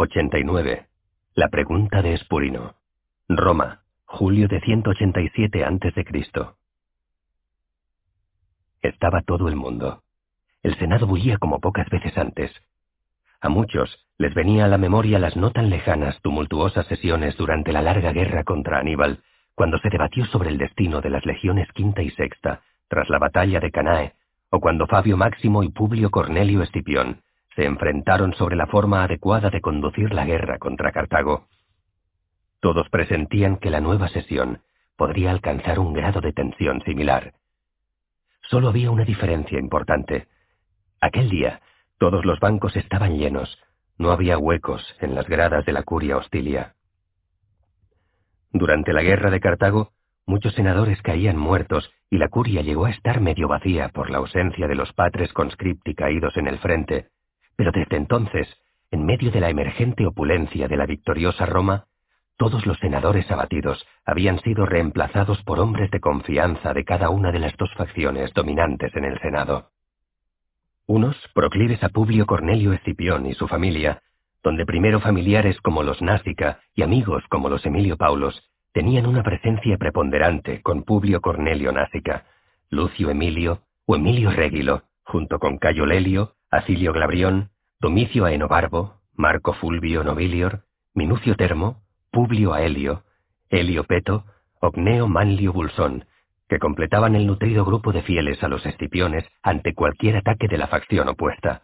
89. La pregunta de Espurino. Roma, julio de 187 a.C. Estaba todo el mundo. El Senado bullía como pocas veces antes. A muchos les venía a la memoria las no tan lejanas, tumultuosas sesiones durante la larga guerra contra Aníbal, cuando se debatió sobre el destino de las legiones quinta y sexta, tras la batalla de Canae, o cuando Fabio Máximo y Publio Cornelio Escipión se enfrentaron sobre la forma adecuada de conducir la guerra contra Cartago. Todos presentían que la nueva sesión podría alcanzar un grado de tensión similar. Solo había una diferencia importante. Aquel día, todos los bancos estaban llenos, no había huecos en las gradas de la curia hostilia. Durante la guerra de Cartago, muchos senadores caían muertos y la curia llegó a estar medio vacía por la ausencia de los patres conscripti caídos en el frente, pero desde entonces, en medio de la emergente opulencia de la victoriosa Roma, todos los senadores abatidos habían sido reemplazados por hombres de confianza de cada una de las dos facciones dominantes en el Senado. Unos, proclives a Publio Cornelio Escipión y su familia, donde primero familiares como los Násica y amigos como los Emilio Paulos tenían una presencia preponderante con Publio Cornelio Násica, Lucio Emilio o Emilio Regilo, junto con Cayo Lelio, Acilio Glabrión, Domicio Aenobarbo, Marco Fulvio Nobilior, Minucio Termo, Publio Aelio, Helio Peto, Ogneo Manlio Bulsón, que completaban el nutrido grupo de fieles a los escipiones ante cualquier ataque de la facción opuesta.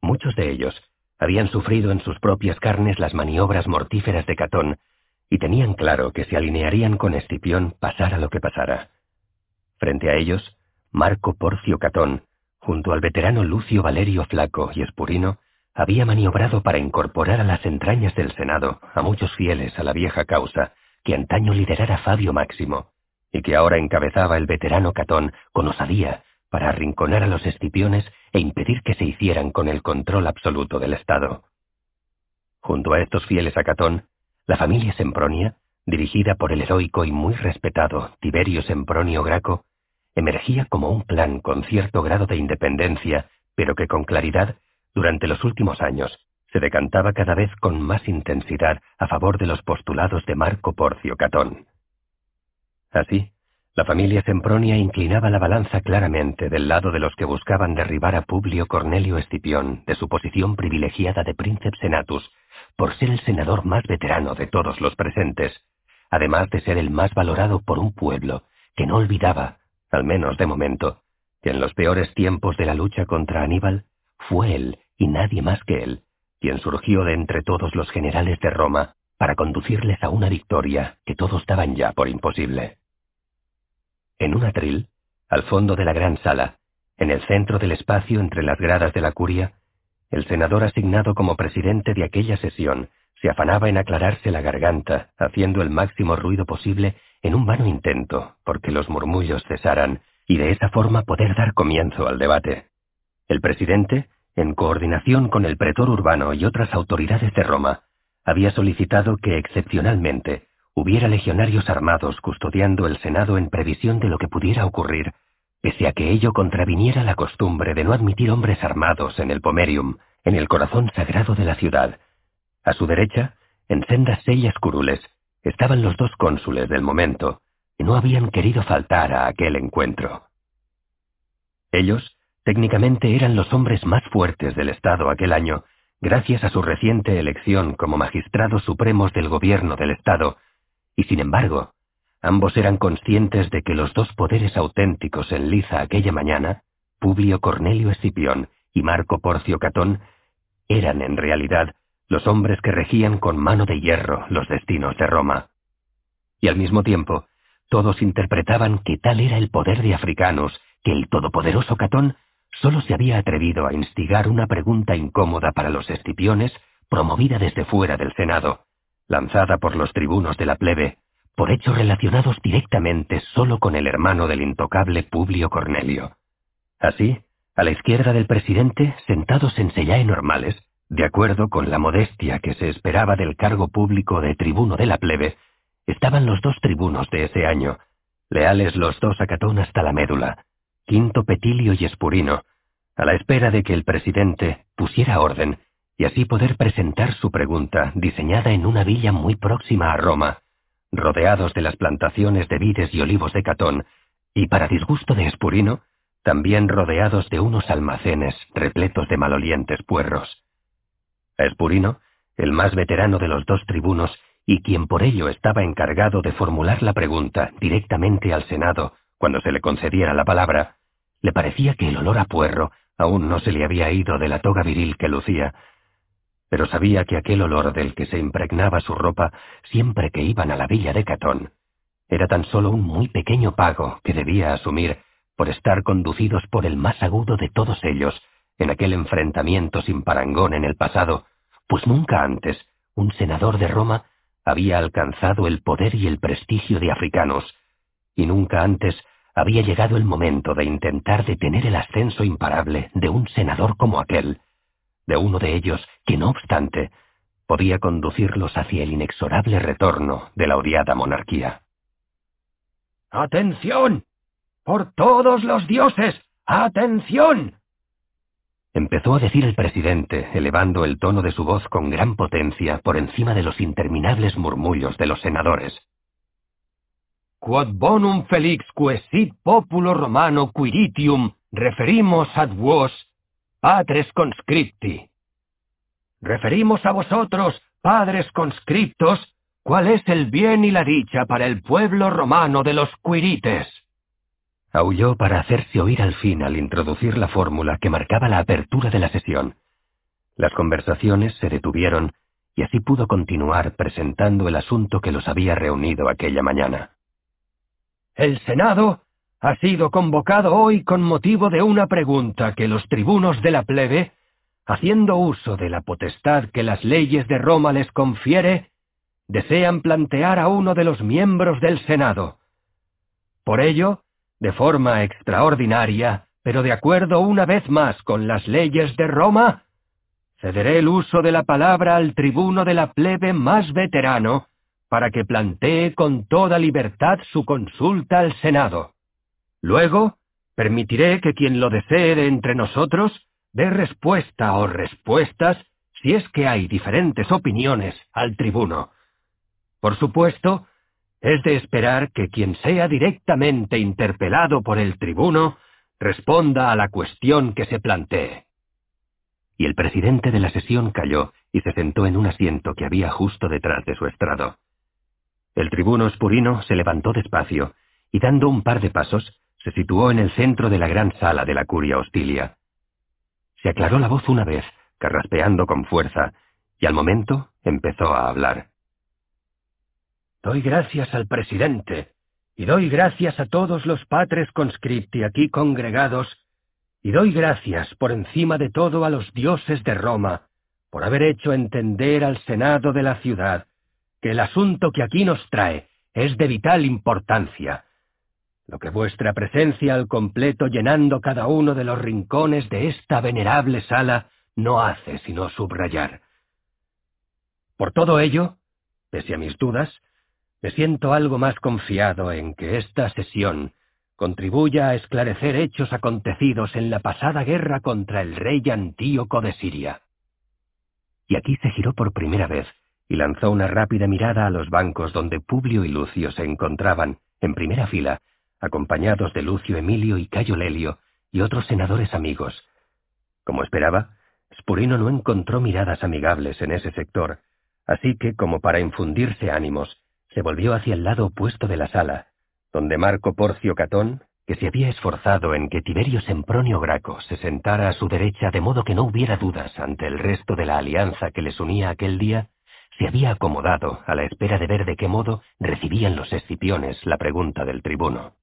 Muchos de ellos habían sufrido en sus propias carnes las maniobras mortíferas de Catón y tenían claro que se alinearían con Escipión pasara lo que pasara. Frente a ellos, Marco Porcio Catón, junto al veterano Lucio Valerio Flaco y Espurino, había maniobrado para incorporar a las entrañas del Senado a muchos fieles a la vieja causa que antaño liderara Fabio Máximo, y que ahora encabezaba el veterano Catón con osadía para arrinconar a los escipiones e impedir que se hicieran con el control absoluto del Estado. Junto a estos fieles a Catón, la familia Sempronia, dirigida por el heroico y muy respetado Tiberio Sempronio Graco, emergía como un plan con cierto grado de independencia, pero que con claridad, durante los últimos años, se decantaba cada vez con más intensidad a favor de los postulados de Marco Porcio Catón. Así, la familia Sempronia inclinaba la balanza claramente del lado de los que buscaban derribar a Publio Cornelio Escipión de su posición privilegiada de príncipe senatus por ser el senador más veterano de todos los presentes, además de ser el más valorado por un pueblo que no olvidaba al menos de momento, que en los peores tiempos de la lucha contra Aníbal, fue él, y nadie más que él, quien surgió de entre todos los generales de Roma para conducirles a una victoria que todos daban ya por imposible. En un atril, al fondo de la gran sala, en el centro del espacio entre las gradas de la curia, el senador asignado como presidente de aquella sesión se afanaba en aclararse la garganta, haciendo el máximo ruido posible en un vano intento porque los murmullos cesaran y de esa forma poder dar comienzo al debate. El presidente, en coordinación con el pretor urbano y otras autoridades de Roma, había solicitado que excepcionalmente hubiera legionarios armados custodiando el Senado en previsión de lo que pudiera ocurrir, pese a que ello contraviniera la costumbre de no admitir hombres armados en el Pomerium, en el corazón sagrado de la ciudad. A su derecha, en sendas sellas curules, estaban los dos cónsules del momento, y no habían querido faltar a aquel encuentro. Ellos, técnicamente, eran los hombres más fuertes del Estado aquel año, gracias a su reciente elección como magistrados supremos del gobierno del Estado, y sin embargo, ambos eran conscientes de que los dos poderes auténticos en liza aquella mañana, Publio Cornelio Escipión y Marco Porcio Catón, eran en realidad los hombres que regían con mano de hierro los destinos de Roma. Y al mismo tiempo, todos interpretaban que tal era el poder de africanos que el todopoderoso Catón solo se había atrevido a instigar una pregunta incómoda para los escipiones promovida desde fuera del Senado, lanzada por los tribunos de la plebe, por hechos relacionados directamente solo con el hermano del intocable Publio Cornelio. Así, a la izquierda del presidente, sentados en sellae normales, de acuerdo con la modestia que se esperaba del cargo público de tribuno de la plebe, estaban los dos tribunos de ese año, leales los dos a Catón hasta la médula, Quinto Petilio y Espurino, a la espera de que el presidente pusiera orden y así poder presentar su pregunta diseñada en una villa muy próxima a Roma, rodeados de las plantaciones de vides y olivos de Catón, y para disgusto de Espurino, también rodeados de unos almacenes repletos de malolientes puerros. Espurino, el más veterano de los dos tribunos, y quien por ello estaba encargado de formular la pregunta directamente al Senado cuando se le concediera la palabra, le parecía que el olor a puerro aún no se le había ido de la toga viril que lucía, pero sabía que aquel olor del que se impregnaba su ropa siempre que iban a la villa de Catón era tan solo un muy pequeño pago que debía asumir por estar conducidos por el más agudo de todos ellos en aquel enfrentamiento sin parangón en el pasado, pues nunca antes un senador de Roma había alcanzado el poder y el prestigio de africanos, y nunca antes había llegado el momento de intentar detener el ascenso imparable de un senador como aquel, de uno de ellos que, no obstante, podía conducirlos hacia el inexorable retorno de la odiada monarquía. ¡Atención! ¡Por todos los dioses! ¡Atención! Empezó a decir el presidente, elevando el tono de su voz con gran potencia por encima de los interminables murmullos de los senadores. Quod bonum felix quesit populo romano quiritium referimos ad vos, patres conscripti. Referimos a vosotros, padres conscriptos, cuál es el bien y la dicha para el pueblo romano de los quirites. Aulló para hacerse oír al fin al introducir la fórmula que marcaba la apertura de la sesión. Las conversaciones se detuvieron y así pudo continuar presentando el asunto que los había reunido aquella mañana. El Senado ha sido convocado hoy con motivo de una pregunta que los tribunos de la plebe, haciendo uso de la potestad que las leyes de Roma les confiere, desean plantear a uno de los miembros del Senado. Por ello, de forma extraordinaria, pero de acuerdo una vez más con las leyes de Roma, cederé el uso de la palabra al tribuno de la plebe más veterano, para que plantee con toda libertad su consulta al Senado. Luego, permitiré que quien lo desee de entre nosotros dé respuesta o respuestas si es que hay diferentes opiniones al tribuno. Por supuesto, es de esperar que quien sea directamente interpelado por el tribuno responda a la cuestión que se plantee. Y el presidente de la sesión calló y se sentó en un asiento que había justo detrás de su estrado. El tribuno espurino se levantó despacio y dando un par de pasos se situó en el centro de la gran sala de la curia hostilia. Se aclaró la voz una vez, carraspeando con fuerza, y al momento empezó a hablar. Doy gracias al presidente, y doy gracias a todos los patres conscripti aquí congregados, y doy gracias por encima de todo a los dioses de Roma, por haber hecho entender al Senado de la ciudad que el asunto que aquí nos trae es de vital importancia, lo que vuestra presencia al completo llenando cada uno de los rincones de esta venerable sala no hace sino subrayar. Por todo ello, pese a mis dudas, me siento algo más confiado en que esta sesión contribuya a esclarecer hechos acontecidos en la pasada guerra contra el rey Antíoco de Siria. Y aquí se giró por primera vez y lanzó una rápida mirada a los bancos donde Publio y Lucio se encontraban, en primera fila, acompañados de Lucio Emilio y Cayo Lelio y otros senadores amigos. Como esperaba, Spurino no encontró miradas amigables en ese sector, así que, como para infundirse ánimos, se volvió hacia el lado opuesto de la sala, donde Marco Porcio Catón, que se había esforzado en que Tiberio Sempronio Graco se sentara a su derecha de modo que no hubiera dudas ante el resto de la alianza que les unía aquel día, se había acomodado a la espera de ver de qué modo recibían los escipiones la pregunta del tribuno.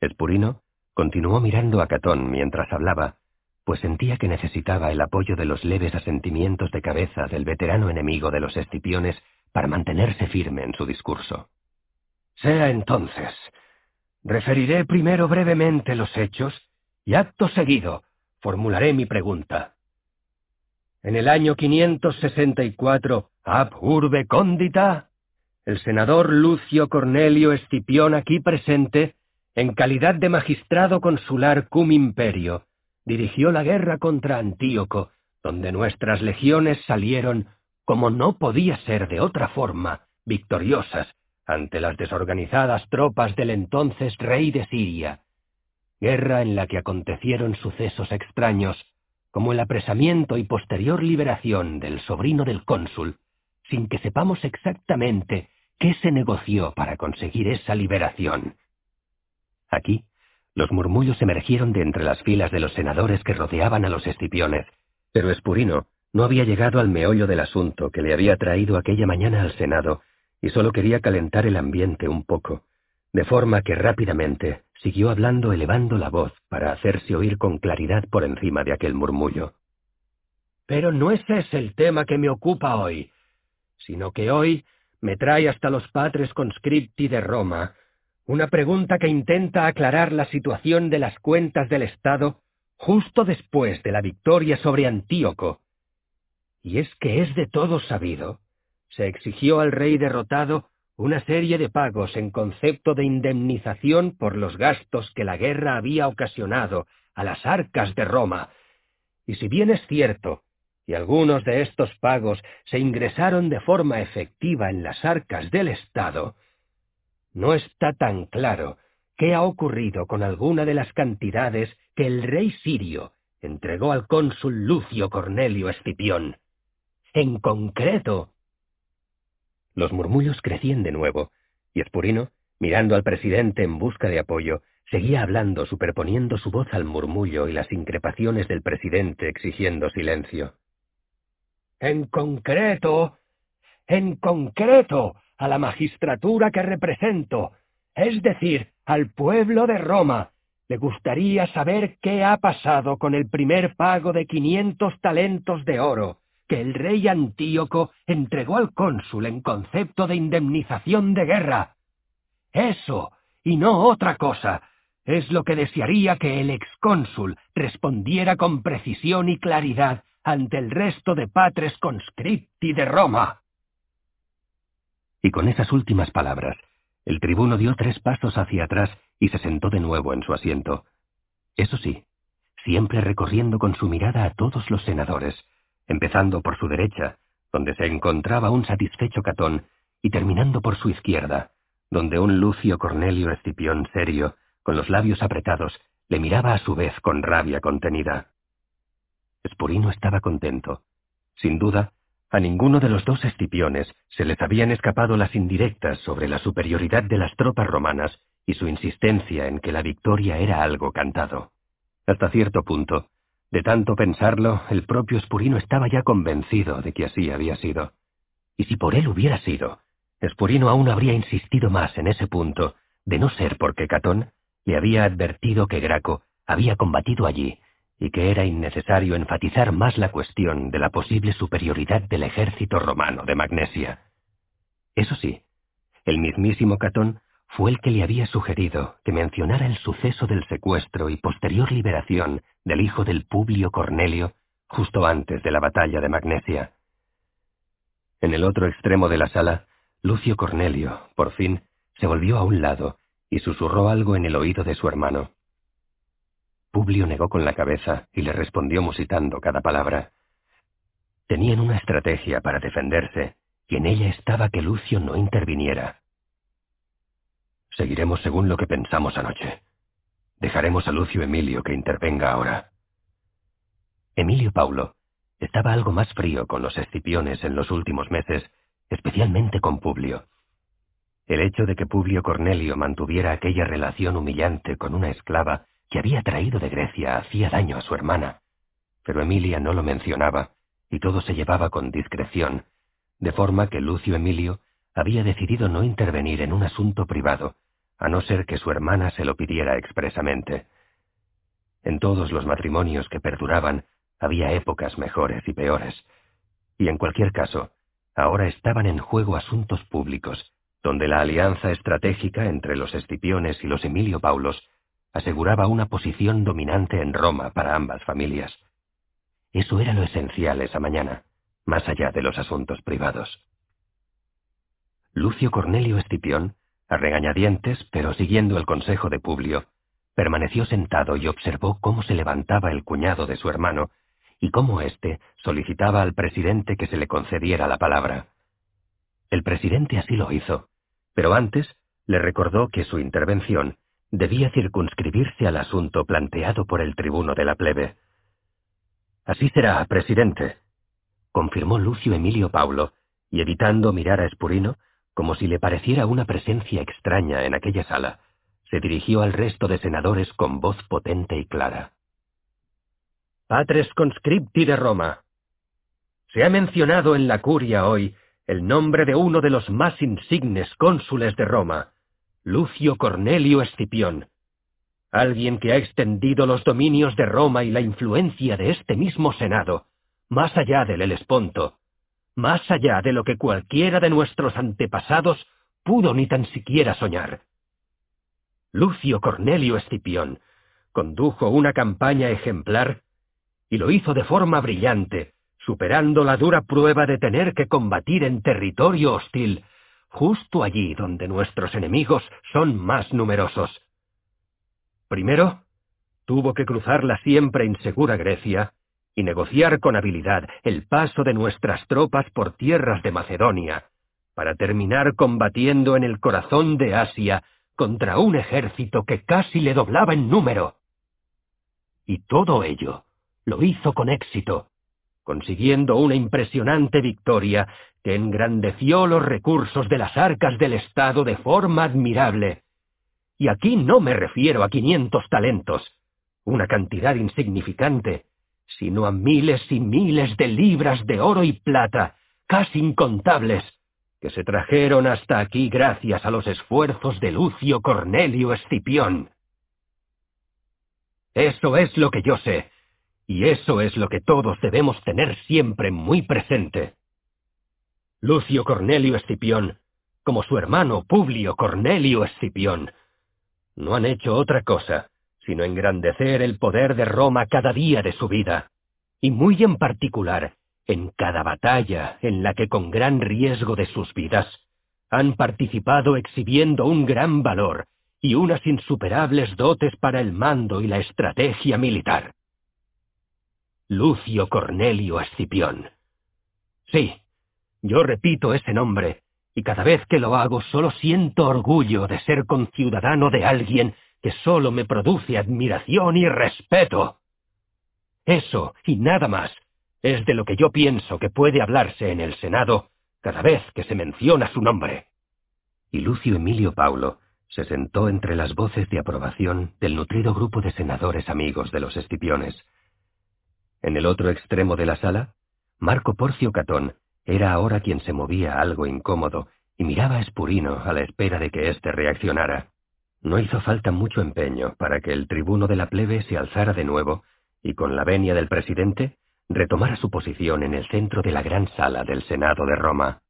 Espurino continuó mirando a Catón mientras hablaba, pues sentía que necesitaba el apoyo de los leves asentimientos de cabeza del veterano enemigo de los escipiones para mantenerse firme en su discurso. Sea entonces. Referiré primero brevemente los hechos y acto seguido formularé mi pregunta. En el año 564, ab urbe condita, el senador Lucio Cornelio Escipión aquí presente, en calidad de magistrado consular cum imperio, dirigió la guerra contra Antíoco, donde nuestras legiones salieron, como no podía ser de otra forma, victoriosas ante las desorganizadas tropas del entonces rey de Siria, guerra en la que acontecieron sucesos extraños, como el apresamiento y posterior liberación del sobrino del cónsul, sin que sepamos exactamente qué se negoció para conseguir esa liberación. Aquí, los murmullos emergieron de entre las filas de los senadores que rodeaban a los escipiones, pero Espurino no había llegado al meollo del asunto que le había traído aquella mañana al Senado y solo quería calentar el ambiente un poco, de forma que rápidamente siguió hablando elevando la voz para hacerse oír con claridad por encima de aquel murmullo. Pero no ese es el tema que me ocupa hoy, sino que hoy me trae hasta los patres conscripti de Roma una pregunta que intenta aclarar la situación de las cuentas del Estado justo después de la victoria sobre Antíoco. Y es que es de todo sabido. Se exigió al rey derrotado una serie de pagos en concepto de indemnización por los gastos que la guerra había ocasionado a las arcas de Roma. Y si bien es cierto, y algunos de estos pagos se ingresaron de forma efectiva en las arcas del Estado, no está tan claro qué ha ocurrido con alguna de las cantidades que el rey sirio entregó al cónsul Lucio Cornelio Escipión. En concreto, los murmullos crecían de nuevo, y Espurino, mirando al presidente en busca de apoyo, seguía hablando superponiendo su voz al murmullo y las increpaciones del presidente exigiendo silencio. En concreto, en concreto, a la magistratura que represento, es decir, al pueblo de Roma, le gustaría saber qué ha pasado con el primer pago de quinientos talentos de oro, que el rey Antíoco entregó al cónsul en concepto de indemnización de guerra. Eso, y no otra cosa, es lo que desearía que el excónsul respondiera con precisión y claridad ante el resto de patres conscripti de Roma. Y con esas últimas palabras, el tribuno dio tres pasos hacia atrás y se sentó de nuevo en su asiento. Eso sí, siempre recorriendo con su mirada a todos los senadores, empezando por su derecha, donde se encontraba un satisfecho Catón, y terminando por su izquierda, donde un Lucio Cornelio Escipión serio, con los labios apretados, le miraba a su vez con rabia contenida. Espurino estaba contento. Sin duda, a ninguno de los dos Escipiones se les habían escapado las indirectas sobre la superioridad de las tropas romanas y su insistencia en que la victoria era algo cantado. Hasta cierto punto, de tanto pensarlo, el propio Espurino estaba ya convencido de que así había sido. Y si por él hubiera sido, Espurino aún habría insistido más en ese punto, de no ser porque Catón le había advertido que Graco había combatido allí y que era innecesario enfatizar más la cuestión de la posible superioridad del ejército romano de Magnesia. Eso sí, el mismísimo Catón fue el que le había sugerido que mencionara el suceso del secuestro y posterior liberación del hijo del Publio Cornelio justo antes de la batalla de Magnesia. En el otro extremo de la sala, Lucio Cornelio, por fin, se volvió a un lado y susurró algo en el oído de su hermano. Publio negó con la cabeza y le respondió musitando cada palabra. Tenían una estrategia para defenderse, y en ella estaba que Lucio no interviniera. Seguiremos según lo que pensamos anoche. Dejaremos a Lucio Emilio que intervenga ahora. Emilio Paulo estaba algo más frío con los escipiones en los últimos meses, especialmente con Publio. El hecho de que Publio Cornelio mantuviera aquella relación humillante con una esclava que había traído de Grecia hacía daño a su hermana, pero Emilia no lo mencionaba, y todo se llevaba con discreción, de forma que Lucio Emilio había decidido no intervenir en un asunto privado, a no ser que su hermana se lo pidiera expresamente. En todos los matrimonios que perduraban había épocas mejores y peores, y en cualquier caso, ahora estaban en juego asuntos públicos, donde la alianza estratégica entre los Escipiones y los Emilio Paulos aseguraba una posición dominante en Roma para ambas familias. Eso era lo esencial esa mañana, más allá de los asuntos privados. Lucio Cornelio Escipión a regañadientes, pero siguiendo el consejo de Publio, permaneció sentado y observó cómo se levantaba el cuñado de su hermano, y cómo éste solicitaba al presidente que se le concediera la palabra. El presidente así lo hizo, pero antes le recordó que su intervención debía circunscribirse al asunto planteado por el tribuno de la plebe. Así será, presidente, confirmó Lucio Emilio Paulo, y evitando mirar a Espurino, como si le pareciera una presencia extraña en aquella sala, se dirigió al resto de senadores con voz potente y clara. Patres conscripti de Roma. Se ha mencionado en la curia hoy el nombre de uno de los más insignes cónsules de Roma, Lucio Cornelio Escipión, alguien que ha extendido los dominios de Roma y la influencia de este mismo Senado, más allá del Helesponto, más allá de lo que cualquiera de nuestros antepasados pudo ni tan siquiera soñar. Lucio Cornelio Escipión condujo una campaña ejemplar y lo hizo de forma brillante, superando la dura prueba de tener que combatir en territorio hostil justo allí donde nuestros enemigos son más numerosos. Primero, tuvo que cruzar la siempre insegura Grecia y negociar con habilidad el paso de nuestras tropas por tierras de Macedonia, para terminar combatiendo en el corazón de Asia contra un ejército que casi le doblaba en número. Y todo ello lo hizo con éxito, consiguiendo una impresionante victoria que engrandeció los recursos de las arcas del Estado de forma admirable. Y aquí no me refiero a quinientos talentos, una cantidad insignificante, sino a miles y miles de libras de oro y plata, casi incontables, que se trajeron hasta aquí gracias a los esfuerzos de Lucio Cornelio Escipión. Eso es lo que yo sé, y eso es lo que todos debemos tener siempre muy presente. Lucio Cornelio Escipión, como su hermano Publio Cornelio Escipión, no han hecho otra cosa sino engrandecer el poder de Roma cada día de su vida, y muy en particular en cada batalla en la que con gran riesgo de sus vidas han participado exhibiendo un gran valor y unas insuperables dotes para el mando y la estrategia militar. Lucio Cornelio Escipión. Sí, yo repito ese nombre, y cada vez que lo hago solo siento orgullo de ser conciudadano de alguien que solo me produce admiración y respeto. Eso, y nada más, es de lo que yo pienso que puede hablarse en el Senado cada vez que se menciona su nombre. Y Lucio Emilio Paulo se sentó entre las voces de aprobación del nutrido grupo de senadores amigos de los Escipiones, en el otro extremo de la sala, Marco Porcio Catón era ahora quien se movía algo incómodo y miraba a Espurino a la espera de que éste reaccionara. No hizo falta mucho empeño para que el tribuno de la plebe se alzara de nuevo y con la venia del presidente retomara su posición en el centro de la gran sala del Senado de Roma.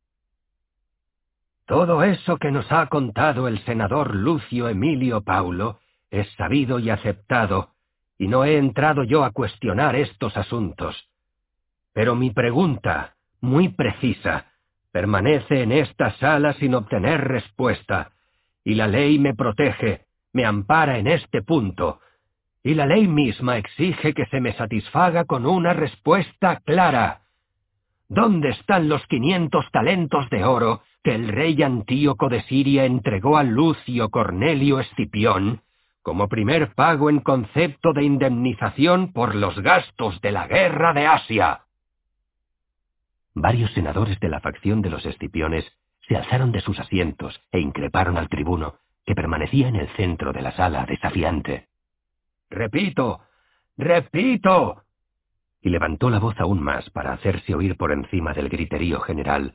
Todo eso que nos ha contado el senador Lucio Emilio Paulo es sabido y aceptado y no he entrado yo a cuestionar estos asuntos. Pero mi pregunta, muy precisa, permanece en esta sala sin obtener respuesta, y la ley me protege, me ampara en este punto, y la ley misma exige que se me satisfaga con una respuesta clara. ¿Dónde están los quinientos talentos de oro que el rey Antíoco de Siria entregó a Lucio Cornelio Escipión como primer pago en concepto de indemnización por los gastos de la guerra de Asia. Varios senadores de la facción de los Escipiones se alzaron de sus asientos e increparon al tribuno, que permanecía en el centro de la sala desafiante. Repito, repito. Y levantó la voz aún más para hacerse oír por encima del griterío general.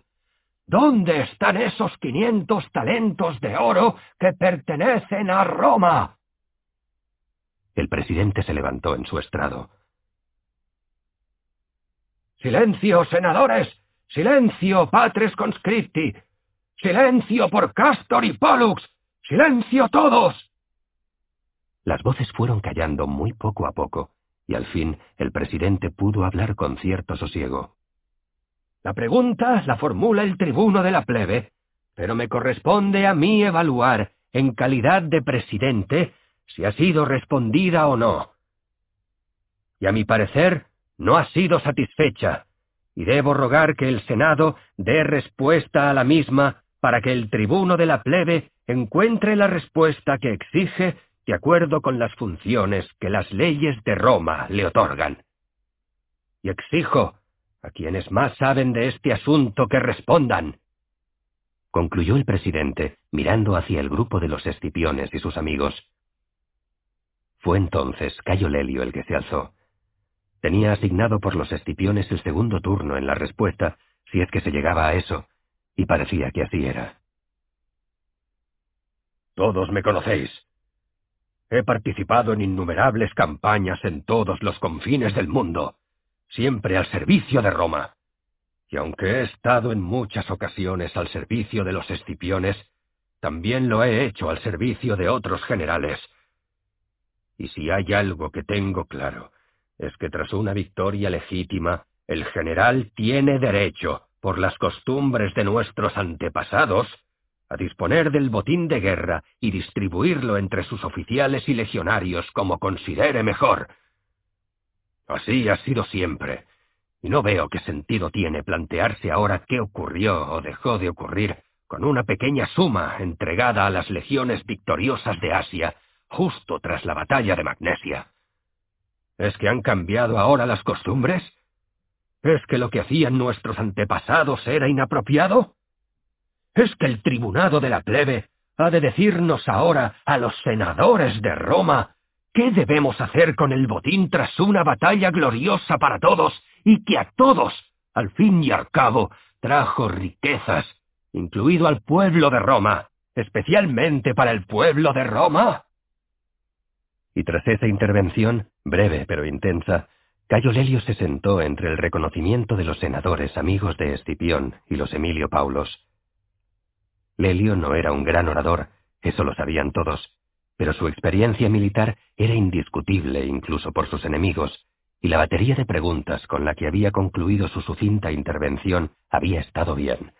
¿Dónde están esos quinientos talentos de oro que pertenecen a Roma? El presidente se levantó en su estrado. Silencio, senadores. Silencio, patres conscripti. Silencio por Castor y Pollux. Silencio todos. Las voces fueron callando muy poco a poco, y al fin el presidente pudo hablar con cierto sosiego. La pregunta la formula el tribuno de la plebe, pero me corresponde a mí evaluar, en calidad de presidente, si ha sido respondida o no. Y a mi parecer, no ha sido satisfecha, y debo rogar que el Senado dé respuesta a la misma para que el tribuno de la plebe encuentre la respuesta que exige de acuerdo con las funciones que las leyes de Roma le otorgan. Y exijo a quienes más saben de este asunto que respondan. Concluyó el presidente, mirando hacia el grupo de los escipiones y sus amigos. Fue entonces Cayo Lelio el que se alzó. Tenía asignado por los escipiones el segundo turno en la respuesta, si es que se llegaba a eso, y parecía que así era. Todos me conocéis. He participado en innumerables campañas en todos los confines del mundo, siempre al servicio de Roma. Y aunque he estado en muchas ocasiones al servicio de los escipiones, también lo he hecho al servicio de otros generales. Y si hay algo que tengo claro, es que tras una victoria legítima, el general tiene derecho, por las costumbres de nuestros antepasados, a disponer del botín de guerra y distribuirlo entre sus oficiales y legionarios como considere mejor. Así ha sido siempre, y no veo qué sentido tiene plantearse ahora qué ocurrió o dejó de ocurrir con una pequeña suma entregada a las legiones victoriosas de Asia justo tras la batalla de Magnesia. ¿Es que han cambiado ahora las costumbres? ¿Es que lo que hacían nuestros antepasados era inapropiado? ¿Es que el tribunado de la plebe ha de decirnos ahora a los senadores de Roma qué debemos hacer con el botín tras una batalla gloriosa para todos y que a todos, al fin y al cabo, trajo riquezas, incluido al pueblo de Roma, especialmente para el pueblo de Roma? Y tras esa intervención, breve pero intensa, Cayo Lelio se sentó entre el reconocimiento de los senadores amigos de Escipión y los Emilio Paulos. Lelio no era un gran orador, eso lo sabían todos, pero su experiencia militar era indiscutible incluso por sus enemigos, y la batería de preguntas con la que había concluido su sucinta intervención había estado bien.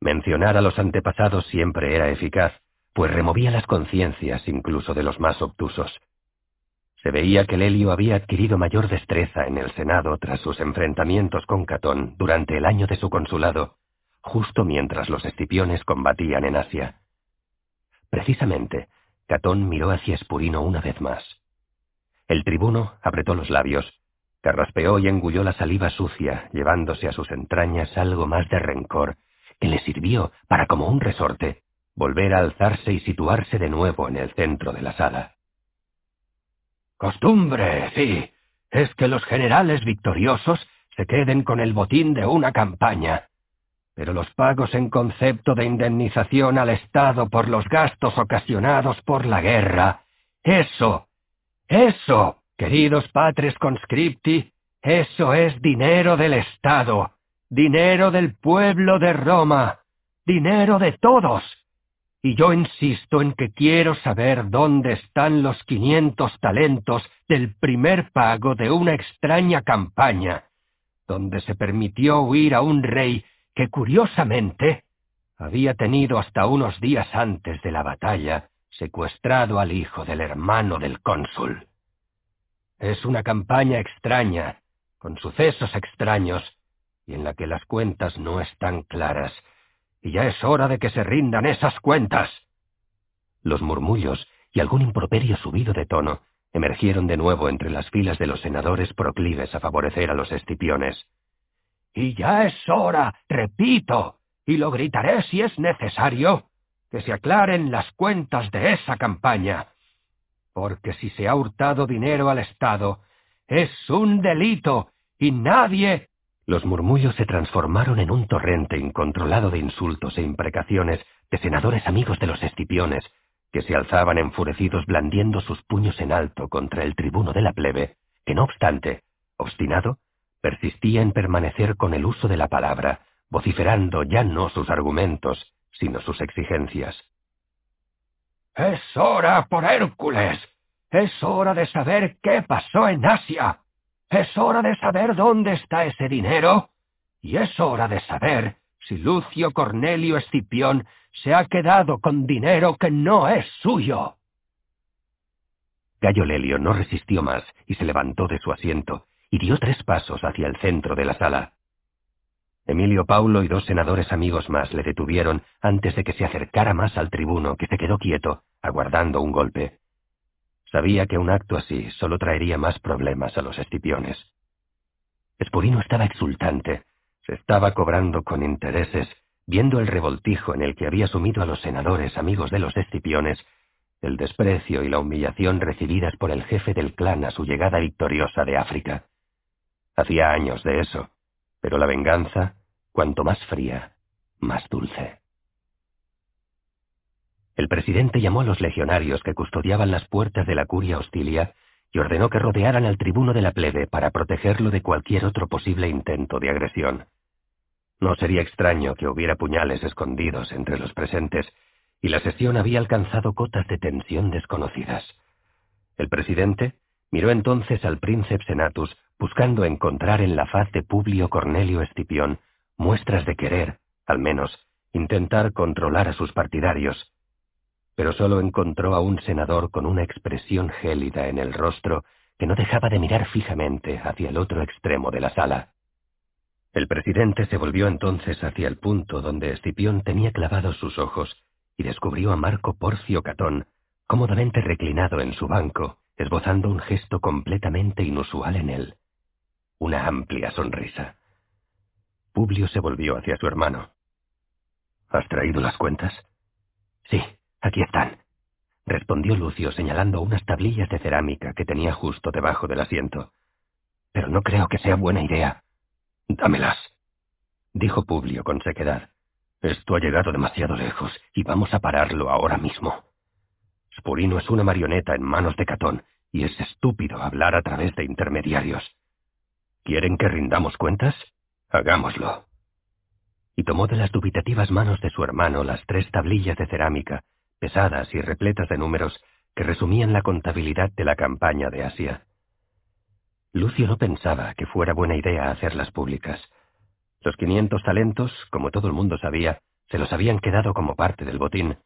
Mencionar a los antepasados siempre era eficaz, pues removía las conciencias incluso de los más obtusos. Se veía que Lelio había adquirido mayor destreza en el Senado tras sus enfrentamientos con Catón durante el año de su consulado, justo mientras los escipiones combatían en Asia. Precisamente, Catón miró hacia Espurino una vez más. El tribuno apretó los labios, carraspeó y engulló la saliva sucia, llevándose a sus entrañas algo más de rencor, que le sirvió para como un resorte volver a alzarse y situarse de nuevo en el centro de la sala. Costumbre, sí, es que los generales victoriosos se queden con el botín de una campaña. Pero los pagos en concepto de indemnización al Estado por los gastos ocasionados por la guerra, eso, eso, queridos patres conscripti, eso es dinero del Estado, dinero del pueblo de Roma, dinero de todos, y yo insisto en que quiero saber dónde están los quinientos talentos del primer pago de una extraña campaña, donde se permitió huir a un rey que curiosamente había tenido hasta unos días antes de la batalla secuestrado al hijo del hermano del cónsul. Es una campaña extraña, con sucesos extraños, y en la que las cuentas no están claras, y ya es hora de que se rindan esas cuentas. Los murmullos y algún improperio subido de tono emergieron de nuevo entre las filas de los senadores proclives a favorecer a los escipiones. Y ya es hora, repito, y lo gritaré si es necesario, que se aclaren las cuentas de esa campaña. Porque si se ha hurtado dinero al Estado, es un delito, y nadie los murmullos se transformaron en un torrente incontrolado de insultos e imprecaciones de senadores amigos de los escipiones, que se alzaban enfurecidos blandiendo sus puños en alto contra el tribuno de la plebe, que no obstante, obstinado, persistía en permanecer con el uso de la palabra, vociferando ya no sus argumentos, sino sus exigencias. Es hora, por Hércules. Es hora de saber qué pasó en Asia. Es hora de saber dónde está ese dinero, y es hora de saber si Lucio Cornelio Escipión se ha quedado con dinero que no es suyo. Gallo Lelio no resistió más y se levantó de su asiento, y dio tres pasos hacia el centro de la sala. Emilio Paulo y dos senadores amigos más le detuvieron antes de que se acercara más al tribuno, que se quedó quieto, aguardando un golpe. Sabía que un acto así solo traería más problemas a los estipiones. Espurino estaba exultante, se estaba cobrando con intereses, viendo el revoltijo en el que había sumido a los senadores amigos de los escipiones, el desprecio y la humillación recibidas por el jefe del clan a su llegada victoriosa de África. Hacía años de eso, pero la venganza, cuanto más fría, más dulce. El presidente llamó a los legionarios que custodiaban las puertas de la curia hostilia y ordenó que rodearan al tribuno de la plebe para protegerlo de cualquier otro posible intento de agresión. No sería extraño que hubiera puñales escondidos entre los presentes, y la sesión había alcanzado cotas de tensión desconocidas. El presidente miró entonces al príncipe Senatus, buscando encontrar en la faz de Publio Cornelio Escipión muestras de querer, al menos, intentar controlar a sus partidarios, pero solo encontró a un senador con una expresión gélida en el rostro que no dejaba de mirar fijamente hacia el otro extremo de la sala. El presidente se volvió entonces hacia el punto donde Escipión tenía clavados sus ojos y descubrió a Marco Porcio Catón cómodamente reclinado en su banco, esbozando un gesto completamente inusual en él. Una amplia sonrisa. Publio se volvió hacia su hermano. ¿Has traído las cuentas? Sí, Aquí están, respondió Lucio señalando unas tablillas de cerámica que tenía justo debajo del asiento. Pero no creo que sea buena idea. Dámelas, dijo Publio con sequedad. Esto ha llegado demasiado lejos y vamos a pararlo ahora mismo. Spurino es una marioneta en manos de Catón y es estúpido hablar a través de intermediarios. ¿Quieren que rindamos cuentas? Hagámoslo. Y tomó de las dubitativas manos de su hermano las tres tablillas de cerámica pesadas y repletas de números que resumían la contabilidad de la campaña de Asia. Lucio no pensaba que fuera buena idea hacerlas públicas. Los quinientos talentos, como todo el mundo sabía, se los habían quedado como parte del botín,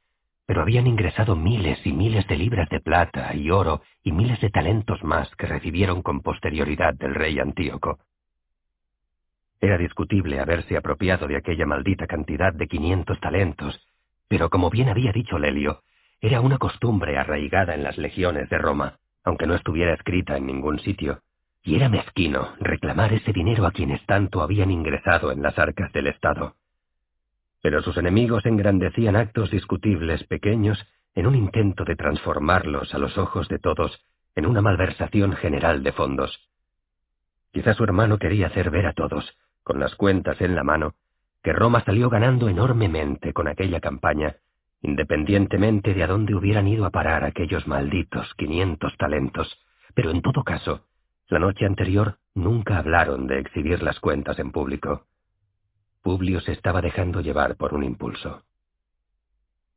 pero habían ingresado miles y miles de libras de plata y oro y miles de talentos más que recibieron con posterioridad del rey Antíoco. Era discutible haberse apropiado de aquella maldita cantidad de quinientos talentos, pero como bien había dicho Lelio, era una costumbre arraigada en las legiones de Roma, aunque no estuviera escrita en ningún sitio, y era mezquino reclamar ese dinero a quienes tanto habían ingresado en las arcas del Estado. Pero sus enemigos engrandecían actos discutibles pequeños en un intento de transformarlos a los ojos de todos en una malversación general de fondos. Quizá su hermano quería hacer ver a todos, con las cuentas en la mano, que Roma salió ganando enormemente con aquella campaña, independientemente de a dónde hubieran ido a parar aquellos malditos quinientos talentos. Pero en todo caso, la noche anterior nunca hablaron de exhibir las cuentas en público. Publio se estaba dejando llevar por un impulso.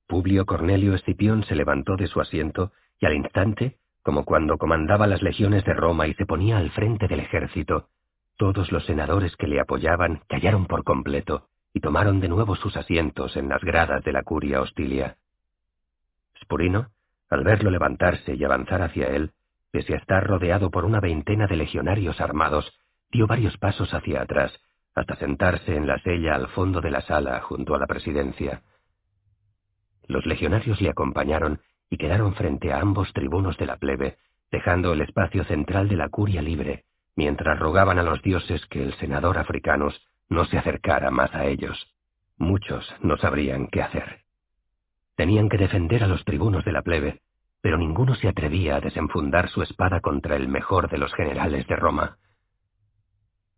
Publio Cornelio Escipión se levantó de su asiento y al instante, como cuando comandaba las legiones de Roma y se ponía al frente del ejército, todos los senadores que le apoyaban callaron por completo y tomaron de nuevo sus asientos en las gradas de la curia hostilia. Spurino, al verlo levantarse y avanzar hacia él, pese a estar rodeado por una veintena de legionarios armados, dio varios pasos hacia atrás, hasta sentarse en la sella al fondo de la sala junto a la presidencia. Los legionarios le acompañaron y quedaron frente a ambos tribunos de la plebe, dejando el espacio central de la curia libre, mientras rogaban a los dioses que el senador africanos no se acercara más a ellos. Muchos no sabrían qué hacer. Tenían que defender a los tribunos de la plebe, pero ninguno se atrevía a desenfundar su espada contra el mejor de los generales de Roma.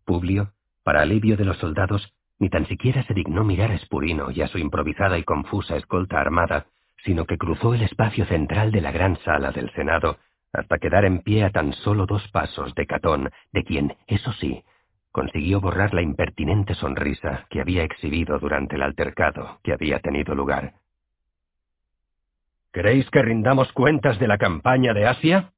Publio, para alivio de los soldados, ni tan siquiera se dignó mirar a Espurino y a su improvisada y confusa escolta armada, sino que cruzó el espacio central de la gran sala del Senado hasta quedar en pie a tan solo dos pasos de Catón, de quien, eso sí, consiguió borrar la impertinente sonrisa que había exhibido durante el altercado que había tenido lugar. ¿Queréis que rindamos cuentas de la campaña de Asia?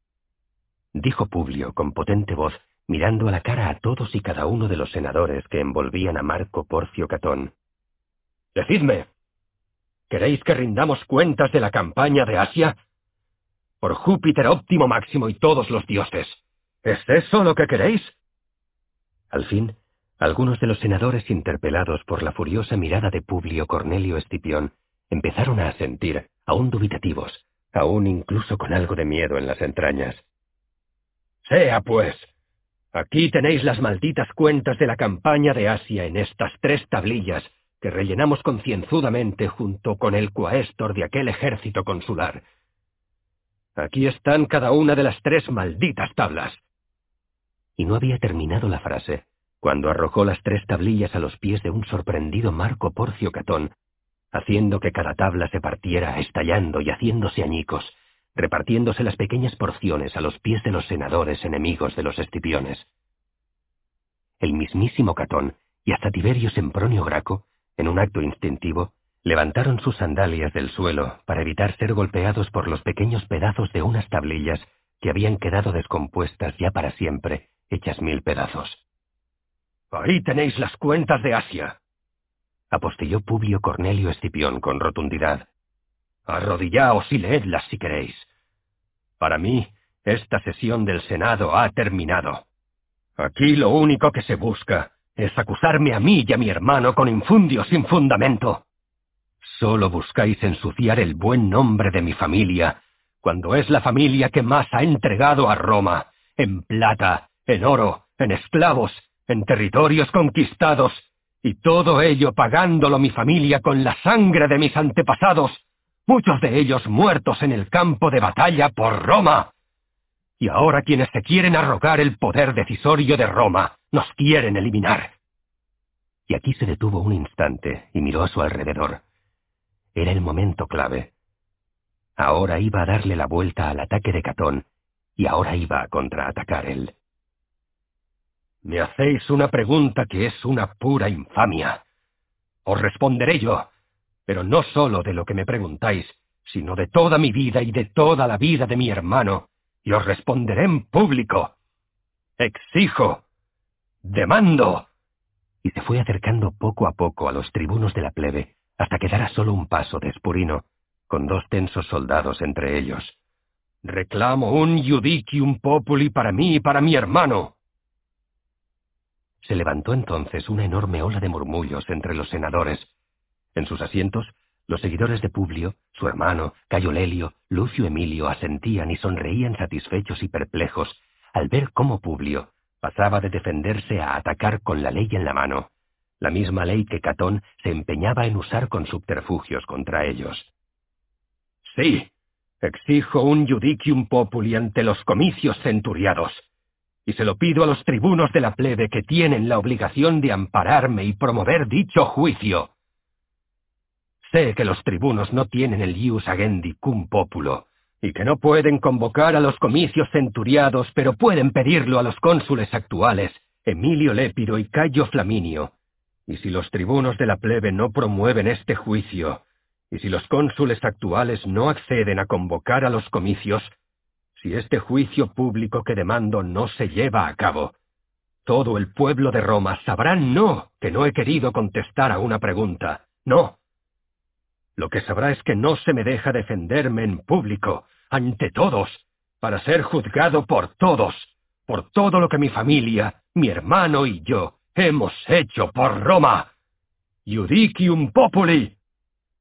dijo Publio con potente voz, mirando a la cara a todos y cada uno de los senadores que envolvían a Marco Porcio Catón. Decidme, ¿queréis que rindamos cuentas de la campaña de Asia? Por Júpiter óptimo máximo y todos los dioses. ¿Es eso lo que queréis? Al fin, algunos de los senadores interpelados por la furiosa mirada de Publio Cornelio Escipión empezaron a asentir, aún dubitativos, aún incluso con algo de miedo en las entrañas. Sea pues, aquí tenéis las malditas cuentas de la campaña de Asia en estas tres tablillas que rellenamos concienzudamente junto con el cuaestor de aquel ejército consular. Aquí están cada una de las tres malditas tablas. Y no había terminado la frase, cuando arrojó las tres tablillas a los pies de un sorprendido Marco Porcio Catón, haciendo que cada tabla se partiera, estallando y haciéndose añicos, repartiéndose las pequeñas porciones a los pies de los senadores enemigos de los Escipiones. El mismísimo Catón y hasta Tiberio Sempronio Graco, en un acto instintivo, levantaron sus sandalias del suelo para evitar ser golpeados por los pequeños pedazos de unas tablillas que habían quedado descompuestas ya para siempre, hechas mil pedazos. Ahí tenéis las cuentas de Asia, apostilló Publio Cornelio Escipión con rotundidad. Arrodillaos y leedlas si queréis. Para mí, esta sesión del Senado ha terminado. Aquí lo único que se busca es acusarme a mí y a mi hermano con infundios sin fundamento. Solo buscáis ensuciar el buen nombre de mi familia, cuando es la familia que más ha entregado a Roma, en plata, en oro, en esclavos, en territorios conquistados, y todo ello pagándolo mi familia con la sangre de mis antepasados, muchos de ellos muertos en el campo de batalla por Roma. Y ahora quienes se quieren arrogar el poder decisorio de Roma nos quieren eliminar. Y aquí se detuvo un instante y miró a su alrededor. Era el momento clave. Ahora iba a darle la vuelta al ataque de Catón, y ahora iba a contraatacar él. Me hacéis una pregunta que es una pura infamia. Os responderé yo, pero no sólo de lo que me preguntáis, sino de toda mi vida y de toda la vida de mi hermano, y os responderé en público. Exijo. Demando. Y se fue acercando poco a poco a los tribunos de la plebe, hasta quedar a solo un paso de Espurino, con dos tensos soldados entre ellos. Reclamo un judicium populi para mí y para mi hermano. Se levantó entonces una enorme ola de murmullos entre los senadores. En sus asientos, los seguidores de Publio, su hermano, Cayo Lelio, Lucio Emilio asentían y sonreían satisfechos y perplejos al ver cómo Publio pasaba de defenderse a atacar con la ley en la mano la misma ley que Catón se empeñaba en usar con subterfugios contra ellos. Sí, exijo un judicium populi ante los comicios centuriados, y se lo pido a los tribunos de la plebe que tienen la obligación de ampararme y promover dicho juicio. Sé que los tribunos no tienen el ius agendi cum populo, y que no pueden convocar a los comicios centuriados, pero pueden pedirlo a los cónsules actuales, Emilio Lépido y Cayo Flaminio, y si los tribunos de la plebe no promueven este juicio, y si los cónsules actuales no acceden a convocar a los comicios, si este juicio público que demando no se lleva a cabo, todo el pueblo de Roma sabrá no que no he querido contestar a una pregunta, no. Lo que sabrá es que no se me deja defenderme en público, ante todos, para ser juzgado por todos, por todo lo que mi familia, mi hermano y yo hemos hecho por Roma. Judicium populi.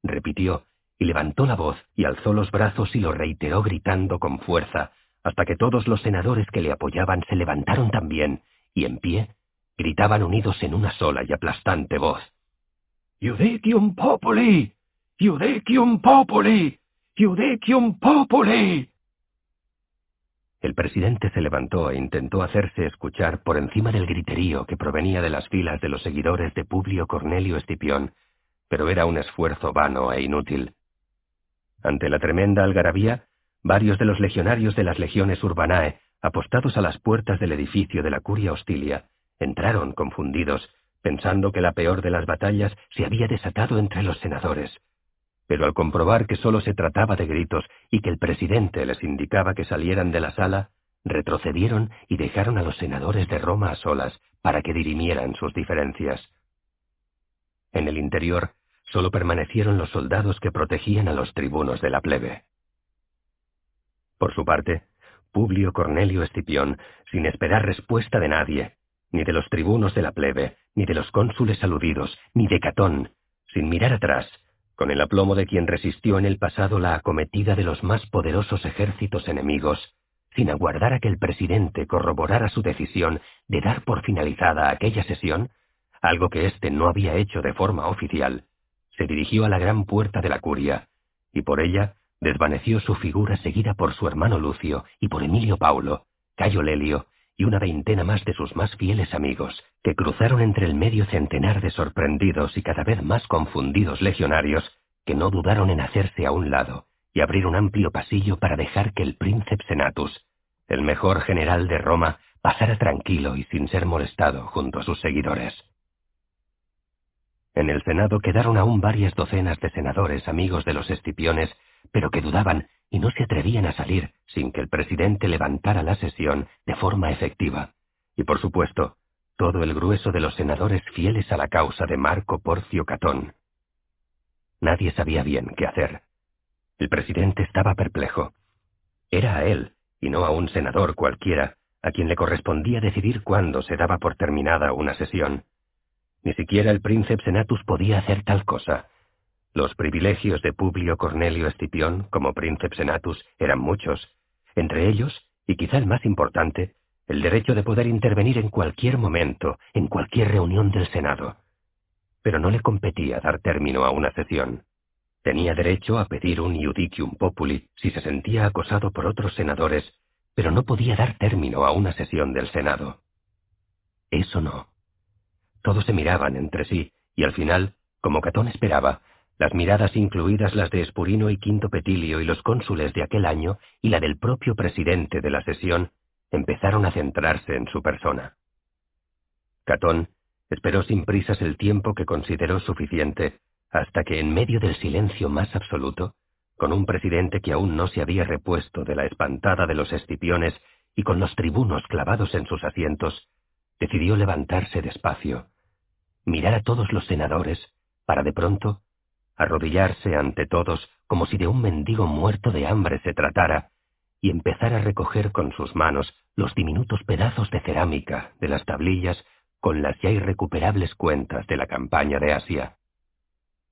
repitió, y levantó la voz y alzó los brazos y lo reiteró gritando con fuerza, hasta que todos los senadores que le apoyaban se levantaron también, y en pie, gritaban unidos en una sola y aplastante voz. Judicium populi. Judicium populi. Judicium populi. El presidente se levantó e intentó hacerse escuchar por encima del griterío que provenía de las filas de los seguidores de Publio Cornelio Escipión, pero era un esfuerzo vano e inútil. Ante la tremenda algarabía, varios de los legionarios de las legiones urbanae, apostados a las puertas del edificio de la curia hostilia, entraron confundidos, pensando que la peor de las batallas se había desatado entre los senadores pero al comprobar que solo se trataba de gritos y que el presidente les indicaba que salieran de la sala, retrocedieron y dejaron a los senadores de Roma a solas para que dirimieran sus diferencias. En el interior solo permanecieron los soldados que protegían a los tribunos de la plebe. Por su parte, Publio Cornelio Escipión, sin esperar respuesta de nadie, ni de los tribunos de la plebe, ni de los cónsules aludidos, ni de Catón, sin mirar atrás, con el aplomo de quien resistió en el pasado la acometida de los más poderosos ejércitos enemigos, sin aguardar a que el presidente corroborara su decisión de dar por finalizada aquella sesión, algo que éste no había hecho de forma oficial, se dirigió a la gran puerta de la curia, y por ella desvaneció su figura seguida por su hermano Lucio y por Emilio Paulo, Cayo Lelio y una veintena más de sus más fieles amigos, que cruzaron entre el medio centenar de sorprendidos y cada vez más confundidos legionarios, que no dudaron en hacerse a un lado y abrir un amplio pasillo para dejar que el príncipe Senatus, el mejor general de Roma, pasara tranquilo y sin ser molestado junto a sus seguidores. En el Senado quedaron aún varias docenas de senadores amigos de los Escipiones, pero que dudaban y no se atrevían a salir sin que el presidente levantara la sesión de forma efectiva. Y por supuesto, todo el grueso de los senadores fieles a la causa de Marco Porcio Catón. Nadie sabía bien qué hacer. El presidente estaba perplejo. Era a él, y no a un senador cualquiera, a quien le correspondía decidir cuándo se daba por terminada una sesión. Ni siquiera el príncipe Senatus podía hacer tal cosa. Los privilegios de Publio Cornelio Escipión como príncipe Senatus eran muchos, entre ellos, y quizá el más importante, el derecho de poder intervenir en cualquier momento, en cualquier reunión del Senado. Pero no le competía dar término a una sesión. Tenía derecho a pedir un iudicium populi si se sentía acosado por otros senadores, pero no podía dar término a una sesión del Senado. Eso no. Todos se miraban entre sí, y al final, como Catón esperaba, las miradas incluidas las de Espurino y Quinto Petilio y los cónsules de aquel año y la del propio presidente de la sesión empezaron a centrarse en su persona. Catón esperó sin prisas el tiempo que consideró suficiente hasta que en medio del silencio más absoluto, con un presidente que aún no se había repuesto de la espantada de los escipiones y con los tribunos clavados en sus asientos, decidió levantarse despacio, mirar a todos los senadores, para de pronto arrodillarse ante todos como si de un mendigo muerto de hambre se tratara, y empezar a recoger con sus manos los diminutos pedazos de cerámica de las tablillas con las ya irrecuperables cuentas de la campaña de Asia.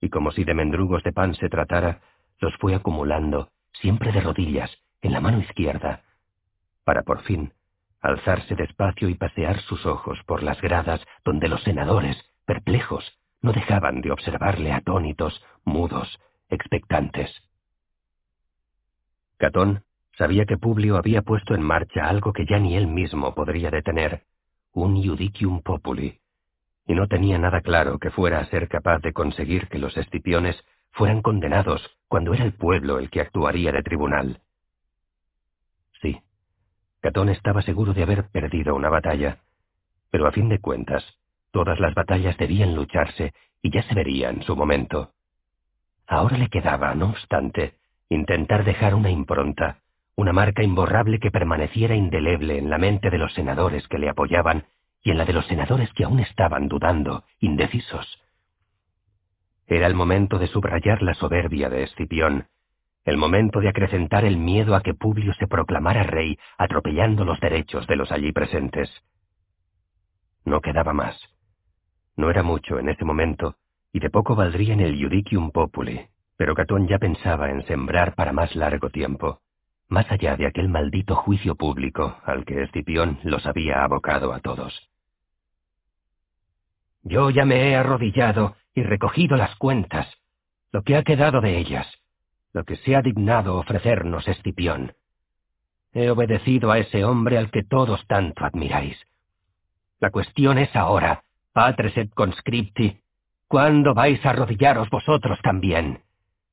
Y como si de mendrugos de pan se tratara, los fue acumulando, siempre de rodillas, en la mano izquierda, para por fin alzarse despacio y pasear sus ojos por las gradas donde los senadores, perplejos, no dejaban de observarle atónitos, mudos, expectantes. Catón sabía que Publio había puesto en marcha algo que ya ni él mismo podría detener, un iudicium populi, y no tenía nada claro que fuera a ser capaz de conseguir que los escipiones fueran condenados cuando era el pueblo el que actuaría de tribunal. Catón estaba seguro de haber perdido una batalla, pero a fin de cuentas, Todas las batallas debían lucharse y ya se vería en su momento. Ahora le quedaba, no obstante, intentar dejar una impronta, una marca imborrable que permaneciera indeleble en la mente de los senadores que le apoyaban y en la de los senadores que aún estaban dudando, indecisos. Era el momento de subrayar la soberbia de Escipión, el momento de acrecentar el miedo a que Publio se proclamara rey atropellando los derechos de los allí presentes. No quedaba más. No era mucho en ese momento, y de poco valdría en el Judicium Populi, pero Catón ya pensaba en sembrar para más largo tiempo, más allá de aquel maldito juicio público al que Escipión los había abocado a todos. Yo ya me he arrodillado y recogido las cuentas, lo que ha quedado de ellas, lo que se ha dignado ofrecernos Escipión. He obedecido a ese hombre al que todos tanto admiráis. La cuestión es ahora, Patres et conscripti, ¿cuándo vais a arrodillaros vosotros también?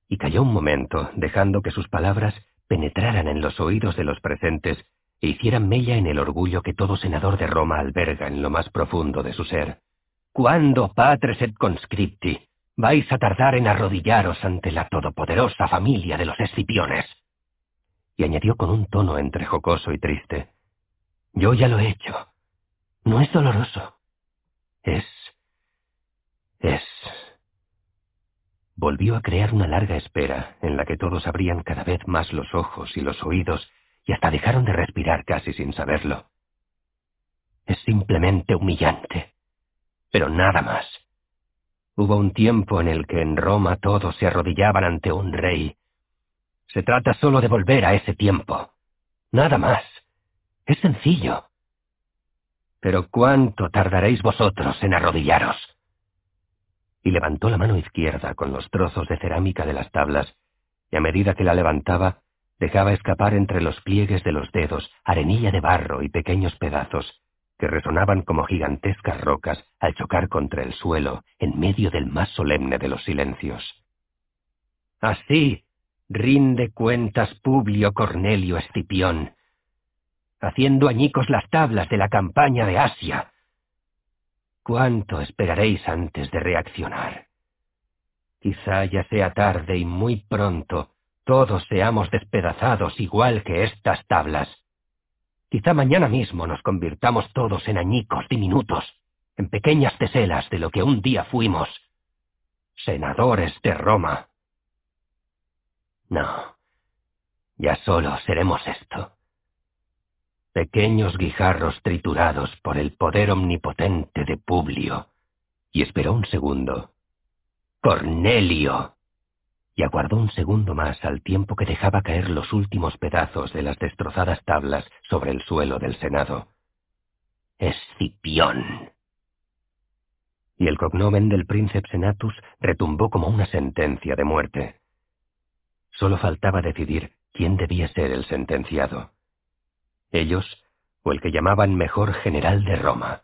Y calló un momento, dejando que sus palabras penetraran en los oídos de los presentes e hicieran mella en el orgullo que todo senador de Roma alberga en lo más profundo de su ser. ¿Cuándo, patres et conscripti, vais a tardar en arrodillaros ante la todopoderosa familia de los Escipiones? Y añadió con un tono entre jocoso y triste. Yo ya lo he hecho. No es doloroso. Es... es... Volvió a crear una larga espera en la que todos abrían cada vez más los ojos y los oídos y hasta dejaron de respirar casi sin saberlo. Es simplemente humillante. Pero nada más. Hubo un tiempo en el que en Roma todos se arrodillaban ante un rey. Se trata solo de volver a ese tiempo. Nada más. Es sencillo. Pero ¿cuánto tardaréis vosotros en arrodillaros? Y levantó la mano izquierda con los trozos de cerámica de las tablas, y a medida que la levantaba, dejaba escapar entre los pliegues de los dedos arenilla de barro y pequeños pedazos, que resonaban como gigantescas rocas al chocar contra el suelo en medio del más solemne de los silencios. Así rinde cuentas Publio Cornelio Escipión, haciendo añicos las tablas de la campaña de Asia. ¿Cuánto esperaréis antes de reaccionar? Quizá ya sea tarde y muy pronto todos seamos despedazados igual que estas tablas. Quizá mañana mismo nos convirtamos todos en añicos diminutos, en pequeñas teselas de lo que un día fuimos, senadores de Roma. No, ya solo seremos esto. Pequeños guijarros triturados por el poder omnipotente de Publio. Y esperó un segundo. Cornelio y aguardó un segundo más al tiempo que dejaba caer los últimos pedazos de las destrozadas tablas sobre el suelo del Senado. Escipión. Y el cognomen del príncipe Senatus retumbó como una sentencia de muerte. Solo faltaba decidir quién debía ser el sentenciado. Ellos o el que llamaban mejor general de Roma.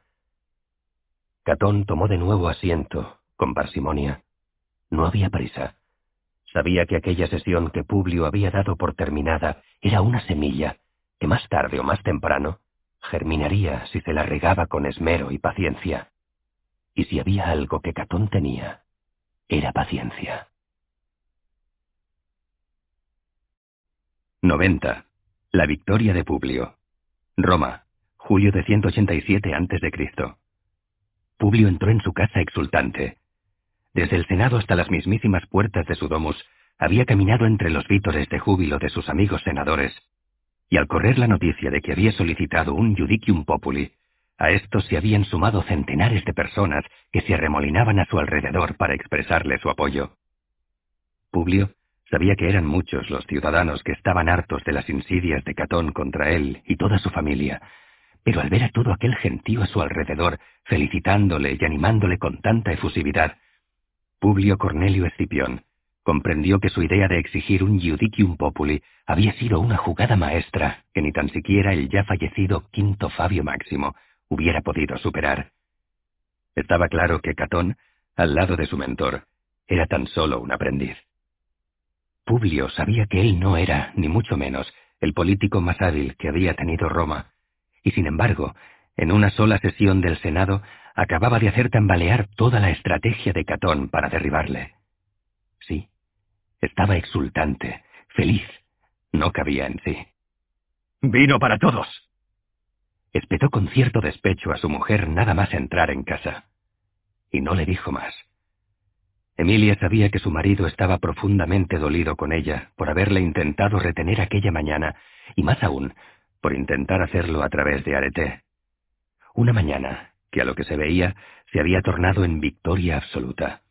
Catón tomó de nuevo asiento, con parsimonia. No había prisa. Sabía que aquella sesión que Publio había dado por terminada era una semilla que más tarde o más temprano germinaría si se la regaba con esmero y paciencia. Y si había algo que Catón tenía, era paciencia. 90. La victoria de Publio. Roma, julio de 187 a.C. Publio entró en su casa exultante. Desde el Senado hasta las mismísimas puertas de su domus, había caminado entre los vítores de júbilo de sus amigos senadores, y al correr la noticia de que había solicitado un judicium populi, a esto se habían sumado centenares de personas que se arremolinaban a su alrededor para expresarle su apoyo. Publio sabía que eran muchos los ciudadanos que estaban hartos de las insidias de Catón contra él y toda su familia, pero al ver a todo aquel gentío a su alrededor, felicitándole y animándole con tanta efusividad, Publio Cornelio Escipión comprendió que su idea de exigir un judicium populi había sido una jugada maestra que ni tan siquiera el ya fallecido quinto Fabio Máximo hubiera podido superar. Estaba claro que Catón, al lado de su mentor, era tan solo un aprendiz. Publio sabía que él no era, ni mucho menos, el político más hábil que había tenido Roma, y sin embargo, en una sola sesión del Senado acababa de hacer tambalear toda la estrategia de Catón para derribarle. Sí, estaba exultante, feliz. No cabía en sí. Vino para todos. Espetó con cierto despecho a su mujer nada más entrar en casa. Y no le dijo más. Emilia sabía que su marido estaba profundamente dolido con ella por haberle intentado retener aquella mañana, y más aún, por intentar hacerlo a través de Arete. Una mañana que a lo que se veía se había tornado en victoria absoluta.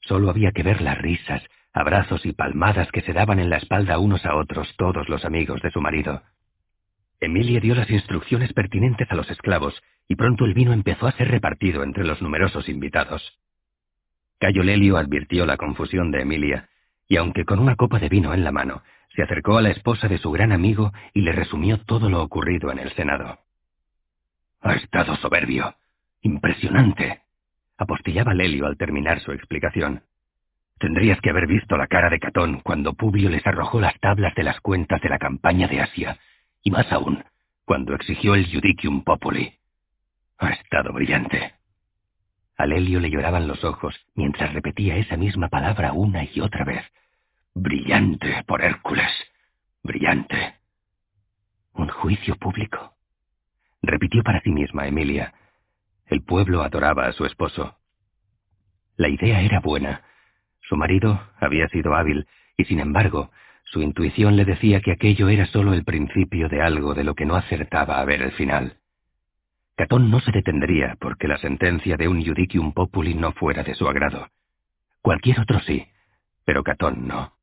Solo había que ver las risas, abrazos y palmadas que se daban en la espalda unos a otros todos los amigos de su marido. Emilia dio las instrucciones pertinentes a los esclavos, y pronto el vino empezó a ser repartido entre los numerosos invitados. Cayo Lelio advirtió la confusión de Emilia, y aunque con una copa de vino en la mano, se acercó a la esposa de su gran amigo y le resumió todo lo ocurrido en el Senado. Ha estado soberbio, Impresionante, apostillaba Lelio al terminar su explicación. Tendrías que haber visto la cara de Catón cuando Publio les arrojó las tablas de las cuentas de la campaña de Asia, y más aún, cuando exigió el Judicium Populi. Ha estado brillante. A Lelio le lloraban los ojos mientras repetía esa misma palabra una y otra vez. Brillante, por Hércules. Brillante. Un juicio público. Repitió para sí misma Emilia, el pueblo adoraba a su esposo. La idea era buena. Su marido había sido hábil, y sin embargo, su intuición le decía que aquello era solo el principio de algo de lo que no acertaba a ver el final. Catón no se detendría porque la sentencia de un judicium populi no fuera de su agrado. Cualquier otro sí, pero Catón no.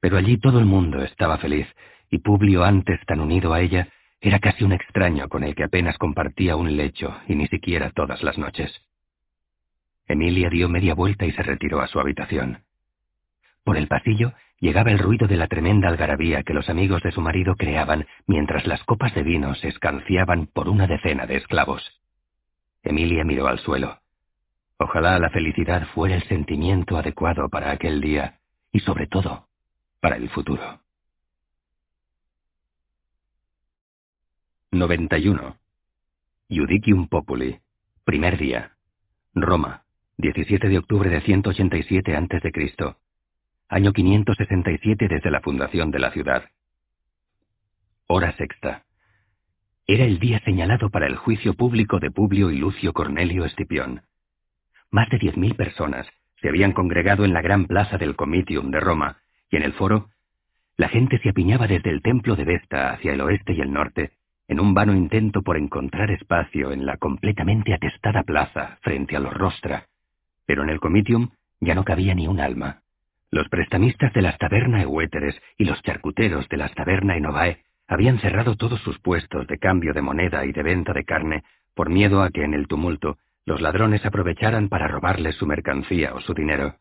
Pero allí todo el mundo estaba feliz, y Publio antes tan unido a ella era casi un extraño con el que apenas compartía un lecho y ni siquiera todas las noches. Emilia dio media vuelta y se retiró a su habitación. Por el pasillo llegaba el ruido de la tremenda algarabía que los amigos de su marido creaban mientras las copas de vino se escanciaban por una decena de esclavos. Emilia miró al suelo. Ojalá la felicidad fuera el sentimiento adecuado para aquel día y sobre todo para el futuro. 91. Judicium Populi. Primer día. Roma. 17 de octubre de 187 a.C año 567 desde la fundación de la ciudad. Hora sexta. Era el día señalado para el juicio público de Publio y Lucio Cornelio Escipión. Más de diez mil personas se habían congregado en la gran plaza del Comitium de Roma, y en el foro, la gente se apiñaba desde el templo de Vesta hacia el oeste y el norte, en un vano intento por encontrar espacio en la completamente atestada plaza frente a los rostra, pero en el Comitium ya no cabía ni un alma. Los prestamistas de las tabernas Ehuéteres y los charcuteros de las tabernas Enovae habían cerrado todos sus puestos de cambio de moneda y de venta de carne por miedo a que en el tumulto los ladrones aprovecharan para robarles su mercancía o su dinero.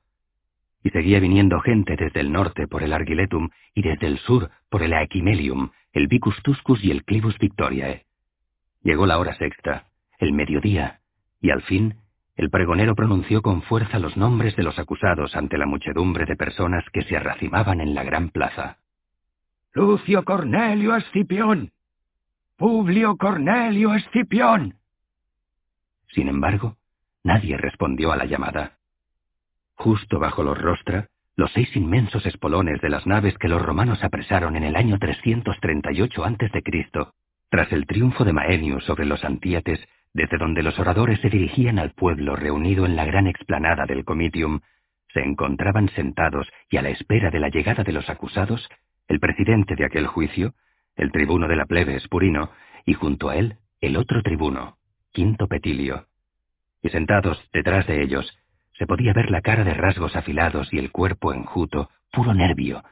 Y seguía viniendo gente desde el norte por el Argiletum y desde el sur por el Aequimelium, el Vicus Tuscus y el Clivus Victoriae. Llegó la hora sexta, el mediodía, y al fin el pregonero pronunció con fuerza los nombres de los acusados ante la muchedumbre de personas que se arracimaban en la gran plaza. Lucio Cornelio Escipión. Publio Cornelio Escipión. Sin embargo, nadie respondió a la llamada. Justo bajo los rostra, los seis inmensos espolones de las naves que los romanos apresaron en el año 338 a.C., tras el triunfo de Maenius sobre los antíates, desde donde los oradores se dirigían al pueblo reunido en la gran explanada del Comitium, se encontraban sentados y a la espera de la llegada de los acusados, el presidente de aquel juicio, el tribuno de la plebe Espurino, y junto a él el otro tribuno, Quinto Petilio. Y sentados detrás de ellos, se podía ver la cara de rasgos afilados y el cuerpo enjuto, puro nervio,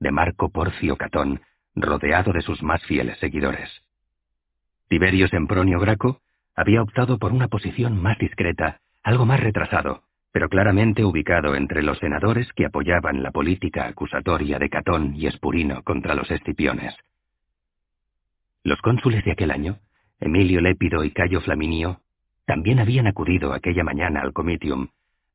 de Marco Porcio Catón, rodeado de sus más fieles seguidores. Tiberio Sempronio Graco había optado por una posición más discreta, algo más retrasado, pero claramente ubicado entre los senadores que apoyaban la política acusatoria de Catón y Espurino contra los escipiones. Los cónsules de aquel año, Emilio Lépido y Cayo Flaminio, también habían acudido aquella mañana al comitium,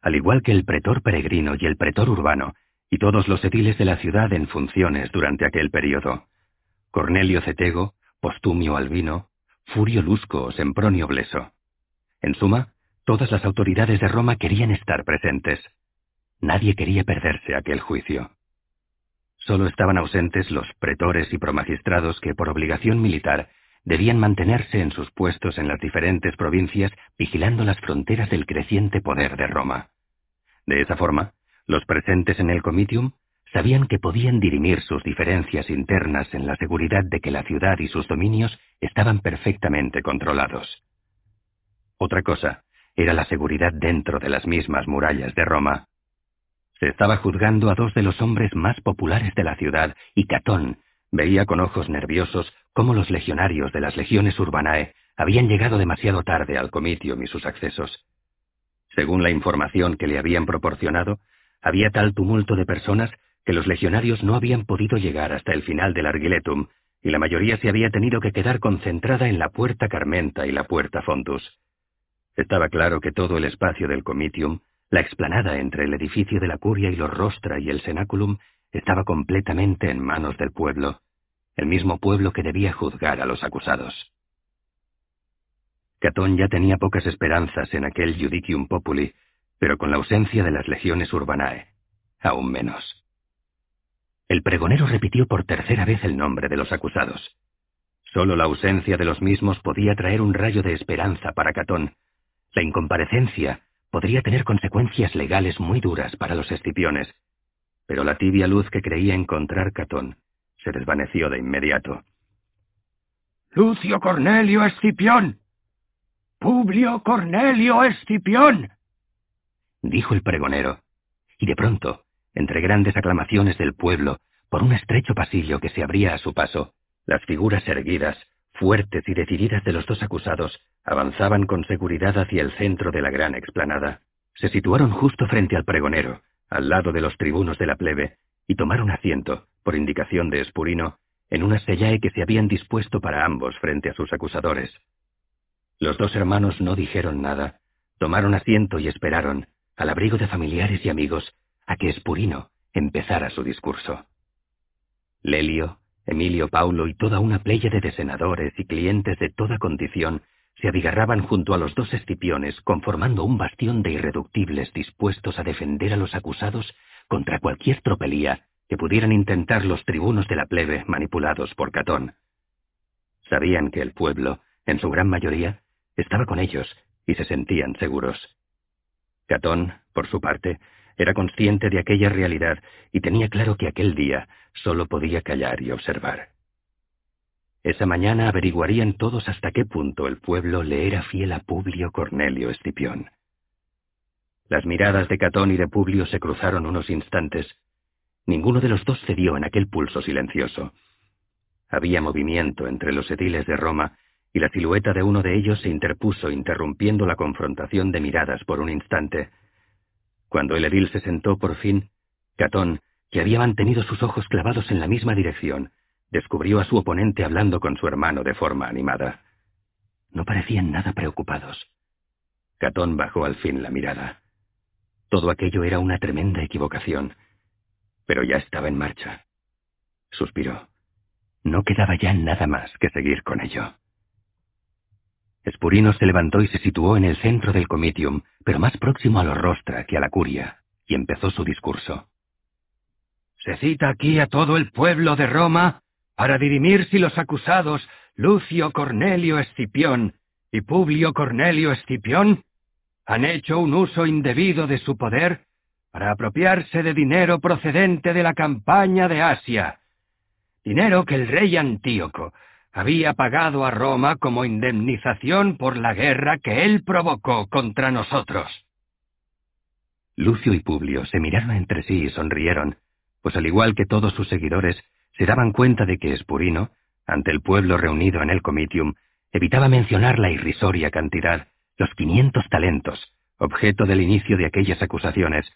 al igual que el pretor peregrino y el pretor urbano, y todos los ediles de la ciudad en funciones durante aquel periodo. Cornelio Cetego, Postumio Albino, Furio Lusco o Sempronio Bleso. En suma, todas las autoridades de Roma querían estar presentes. Nadie quería perderse aquel juicio. Solo estaban ausentes los pretores y promagistrados que, por obligación militar, debían mantenerse en sus puestos en las diferentes provincias vigilando las fronteras del creciente poder de Roma. De esa forma, los presentes en el comitium sabían que podían dirimir sus diferencias internas en la seguridad de que la ciudad y sus dominios estaban perfectamente controlados. Otra cosa era la seguridad dentro de las mismas murallas de Roma. Se estaba juzgando a dos de los hombres más populares de la ciudad, y Catón veía con ojos nerviosos cómo los legionarios de las legiones urbanae habían llegado demasiado tarde al comitium y sus accesos. Según la información que le habían proporcionado, había tal tumulto de personas que los legionarios no habían podido llegar hasta el final del Argiletum, y la mayoría se había tenido que quedar concentrada en la puerta Carmenta y la puerta Fontus. Estaba claro que todo el espacio del Comitium, la explanada entre el edificio de la Curia y los Rostra y el Senaculum, estaba completamente en manos del pueblo, el mismo pueblo que debía juzgar a los acusados. Catón ya tenía pocas esperanzas en aquel Judicium Populi, pero con la ausencia de las legiones urbanae, aún menos. El pregonero repitió por tercera vez el nombre de los acusados. Solo la ausencia de los mismos podía traer un rayo de esperanza para Catón. La incomparecencia podría tener consecuencias legales muy duras para los escipiones, pero la tibia luz que creía encontrar Catón se desvaneció de inmediato. Lucio Cornelio Escipión, Publio Cornelio Escipión, dijo el pregonero, y de pronto, entre grandes aclamaciones del pueblo, por un estrecho pasillo que se abría a su paso, las figuras erguidas, fuertes y decididas de los dos acusados, avanzaban con seguridad hacia el centro de la gran explanada. Se situaron justo frente al pregonero, al lado de los tribunos de la plebe, y tomaron asiento, por indicación de Espurino, en una sellae que se habían dispuesto para ambos frente a sus acusadores. Los dos hermanos no dijeron nada, tomaron asiento y esperaron, al abrigo de familiares y amigos, a que Espurino empezara su discurso. Lelio, Emilio Paulo y toda una pléyade de senadores y clientes de toda condición se abigarraban junto a los dos escipiones, conformando un bastión de irreductibles dispuestos a defender a los acusados contra cualquier tropelía que pudieran intentar los tribunos de la plebe manipulados por Catón. Sabían que el pueblo, en su gran mayoría, estaba con ellos y se sentían seguros. Catón, por su parte, era consciente de aquella realidad y tenía claro que aquel día solo podía callar y observar. Esa mañana averiguarían todos hasta qué punto el pueblo le era fiel a Publio Cornelio Escipión. Las miradas de Catón y de Publio se cruzaron unos instantes. Ninguno de los dos cedió en aquel pulso silencioso. Había movimiento entre los ediles de Roma y la silueta de uno de ellos se interpuso interrumpiendo la confrontación de miradas por un instante. Cuando el edil se sentó por fin, Catón, que había mantenido sus ojos clavados en la misma dirección, descubrió a su oponente hablando con su hermano de forma animada. No parecían nada preocupados. Catón bajó al fin la mirada. Todo aquello era una tremenda equivocación, pero ya estaba en marcha. Suspiró. No quedaba ya nada más que seguir con ello. Espurino se levantó y se situó en el centro del comitium, pero más próximo a los rostra que a la curia, y empezó su discurso. Se cita aquí a todo el pueblo de Roma para dirimir si los acusados Lucio Cornelio Escipión y Publio Cornelio Escipión han hecho un uso indebido de su poder para apropiarse de dinero procedente de la campaña de Asia, dinero que el rey Antíoco había pagado a Roma como indemnización por la guerra que él provocó contra nosotros. Lucio y Publio se miraron entre sí y sonrieron, pues al igual que todos sus seguidores, se daban cuenta de que Espurino, ante el pueblo reunido en el comitium, evitaba mencionar la irrisoria cantidad, los quinientos talentos, objeto del inicio de aquellas acusaciones,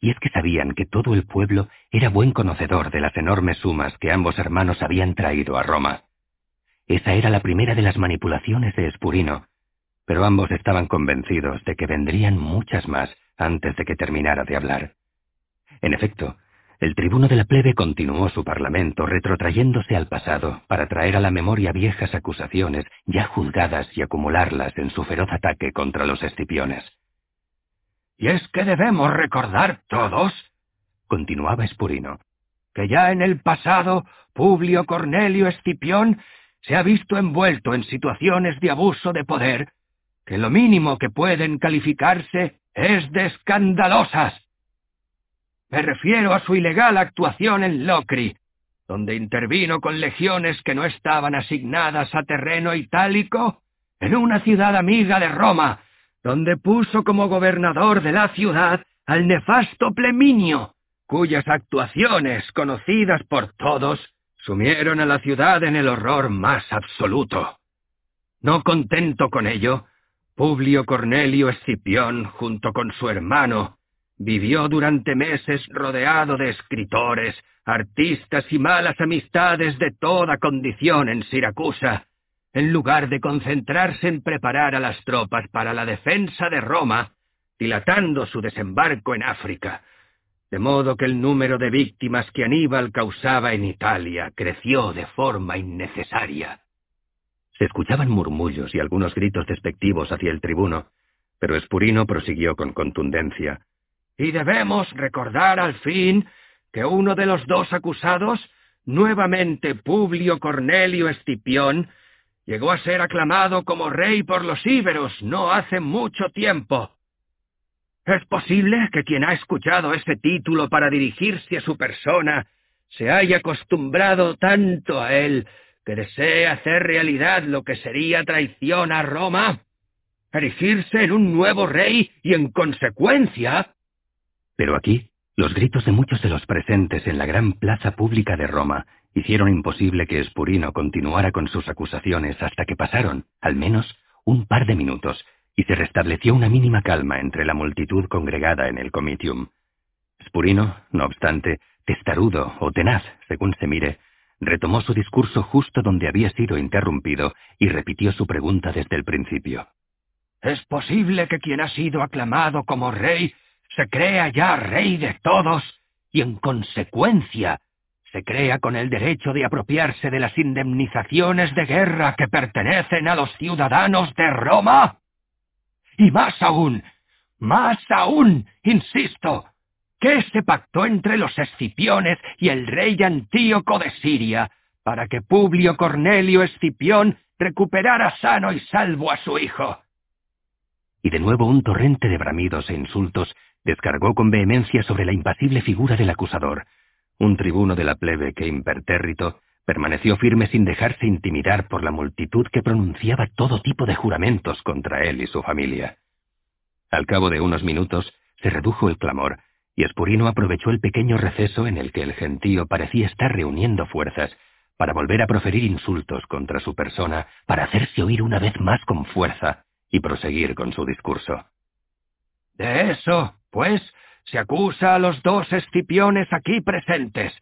y es que sabían que todo el pueblo era buen conocedor de las enormes sumas que ambos hermanos habían traído a Roma. Esa era la primera de las manipulaciones de Espurino, pero ambos estaban convencidos de que vendrían muchas más antes de que terminara de hablar. En efecto, el tribuno de la plebe continuó su parlamento retrotrayéndose al pasado para traer a la memoria viejas acusaciones ya juzgadas y acumularlas en su feroz ataque contra los escipiones. Y es que debemos recordar todos, continuaba Espurino, que ya en el pasado Publio Cornelio Escipión se ha visto envuelto en situaciones de abuso de poder que lo mínimo que pueden calificarse es de escandalosas. Me refiero a su ilegal actuación en Locri, donde intervino con legiones que no estaban asignadas a terreno itálico, en una ciudad amiga de Roma, donde puso como gobernador de la ciudad al nefasto Pleminio, cuyas actuaciones, conocidas por todos, Sumieron a la ciudad en el horror más absoluto. No contento con ello, Publio Cornelio Escipión, junto con su hermano, vivió durante meses rodeado de escritores, artistas y malas amistades de toda condición en Siracusa, en lugar de concentrarse en preparar a las tropas para la defensa de Roma, dilatando su desembarco en África, de modo que el número de víctimas que Aníbal causaba en Italia creció de forma innecesaria. Se escuchaban murmullos y algunos gritos despectivos hacia el tribuno, pero Espurino prosiguió con contundencia. Y debemos recordar al fin que uno de los dos acusados, nuevamente Publio Cornelio Escipión, llegó a ser aclamado como rey por los íberos no hace mucho tiempo. ¿Es posible que quien ha escuchado ese título para dirigirse a su persona se haya acostumbrado tanto a él que desee hacer realidad lo que sería traición a Roma? erigirse en un nuevo rey y en consecuencia... Pero aquí, los gritos de muchos de los presentes en la gran plaza pública de Roma hicieron imposible que Espurino continuara con sus acusaciones hasta que pasaron, al menos, un par de minutos, y se restableció una mínima calma entre la multitud congregada en el comitium. Spurino, no obstante, testarudo o tenaz, según se mire, retomó su discurso justo donde había sido interrumpido y repitió su pregunta desde el principio. ¿Es posible que quien ha sido aclamado como rey se crea ya rey de todos y en consecuencia se crea con el derecho de apropiarse de las indemnizaciones de guerra que pertenecen a los ciudadanos de Roma? Y más aún, más aún, insisto, ¿qué se pactó entre los Escipiones y el rey Antíoco de Siria para que Publio Cornelio Escipión recuperara sano y salvo a su hijo? Y de nuevo un torrente de bramidos e insultos descargó con vehemencia sobre la impasible figura del acusador, un tribuno de la plebe que impertérrito permaneció firme sin dejarse intimidar por la multitud que pronunciaba todo tipo de juramentos contra él y su familia. Al cabo de unos minutos se redujo el clamor, y Espurino aprovechó el pequeño receso en el que el gentío parecía estar reuniendo fuerzas para volver a proferir insultos contra su persona, para hacerse oír una vez más con fuerza y proseguir con su discurso. De eso, pues, se acusa a los dos escipiones aquí presentes,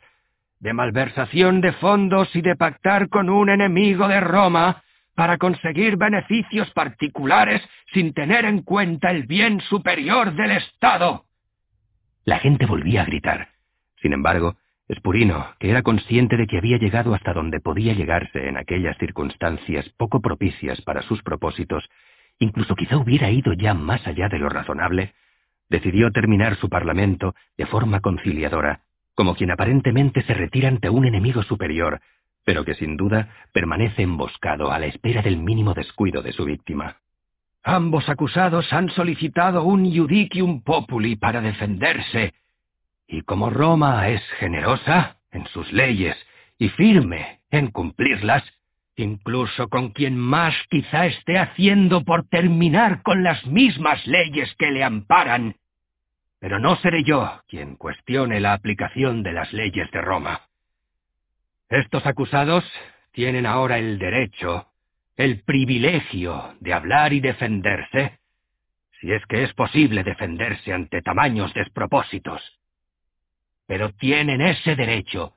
de malversación de fondos y de pactar con un enemigo de Roma para conseguir beneficios particulares sin tener en cuenta el bien superior del Estado. La gente volvía a gritar. Sin embargo, Espurino, que era consciente de que había llegado hasta donde podía llegarse en aquellas circunstancias poco propicias para sus propósitos, incluso quizá hubiera ido ya más allá de lo razonable, decidió terminar su parlamento de forma conciliadora, como quien aparentemente se retira ante un enemigo superior, pero que sin duda permanece emboscado a la espera del mínimo descuido de su víctima. Ambos acusados han solicitado un judicium populi para defenderse, y como Roma es generosa en sus leyes y firme en cumplirlas, incluso con quien más quizá esté haciendo por terminar con las mismas leyes que le amparan. Pero no seré yo quien cuestione la aplicación de las leyes de Roma. Estos acusados tienen ahora el derecho, el privilegio de hablar y defenderse, si es que es posible defenderse ante tamaños despropósitos. Pero tienen ese derecho,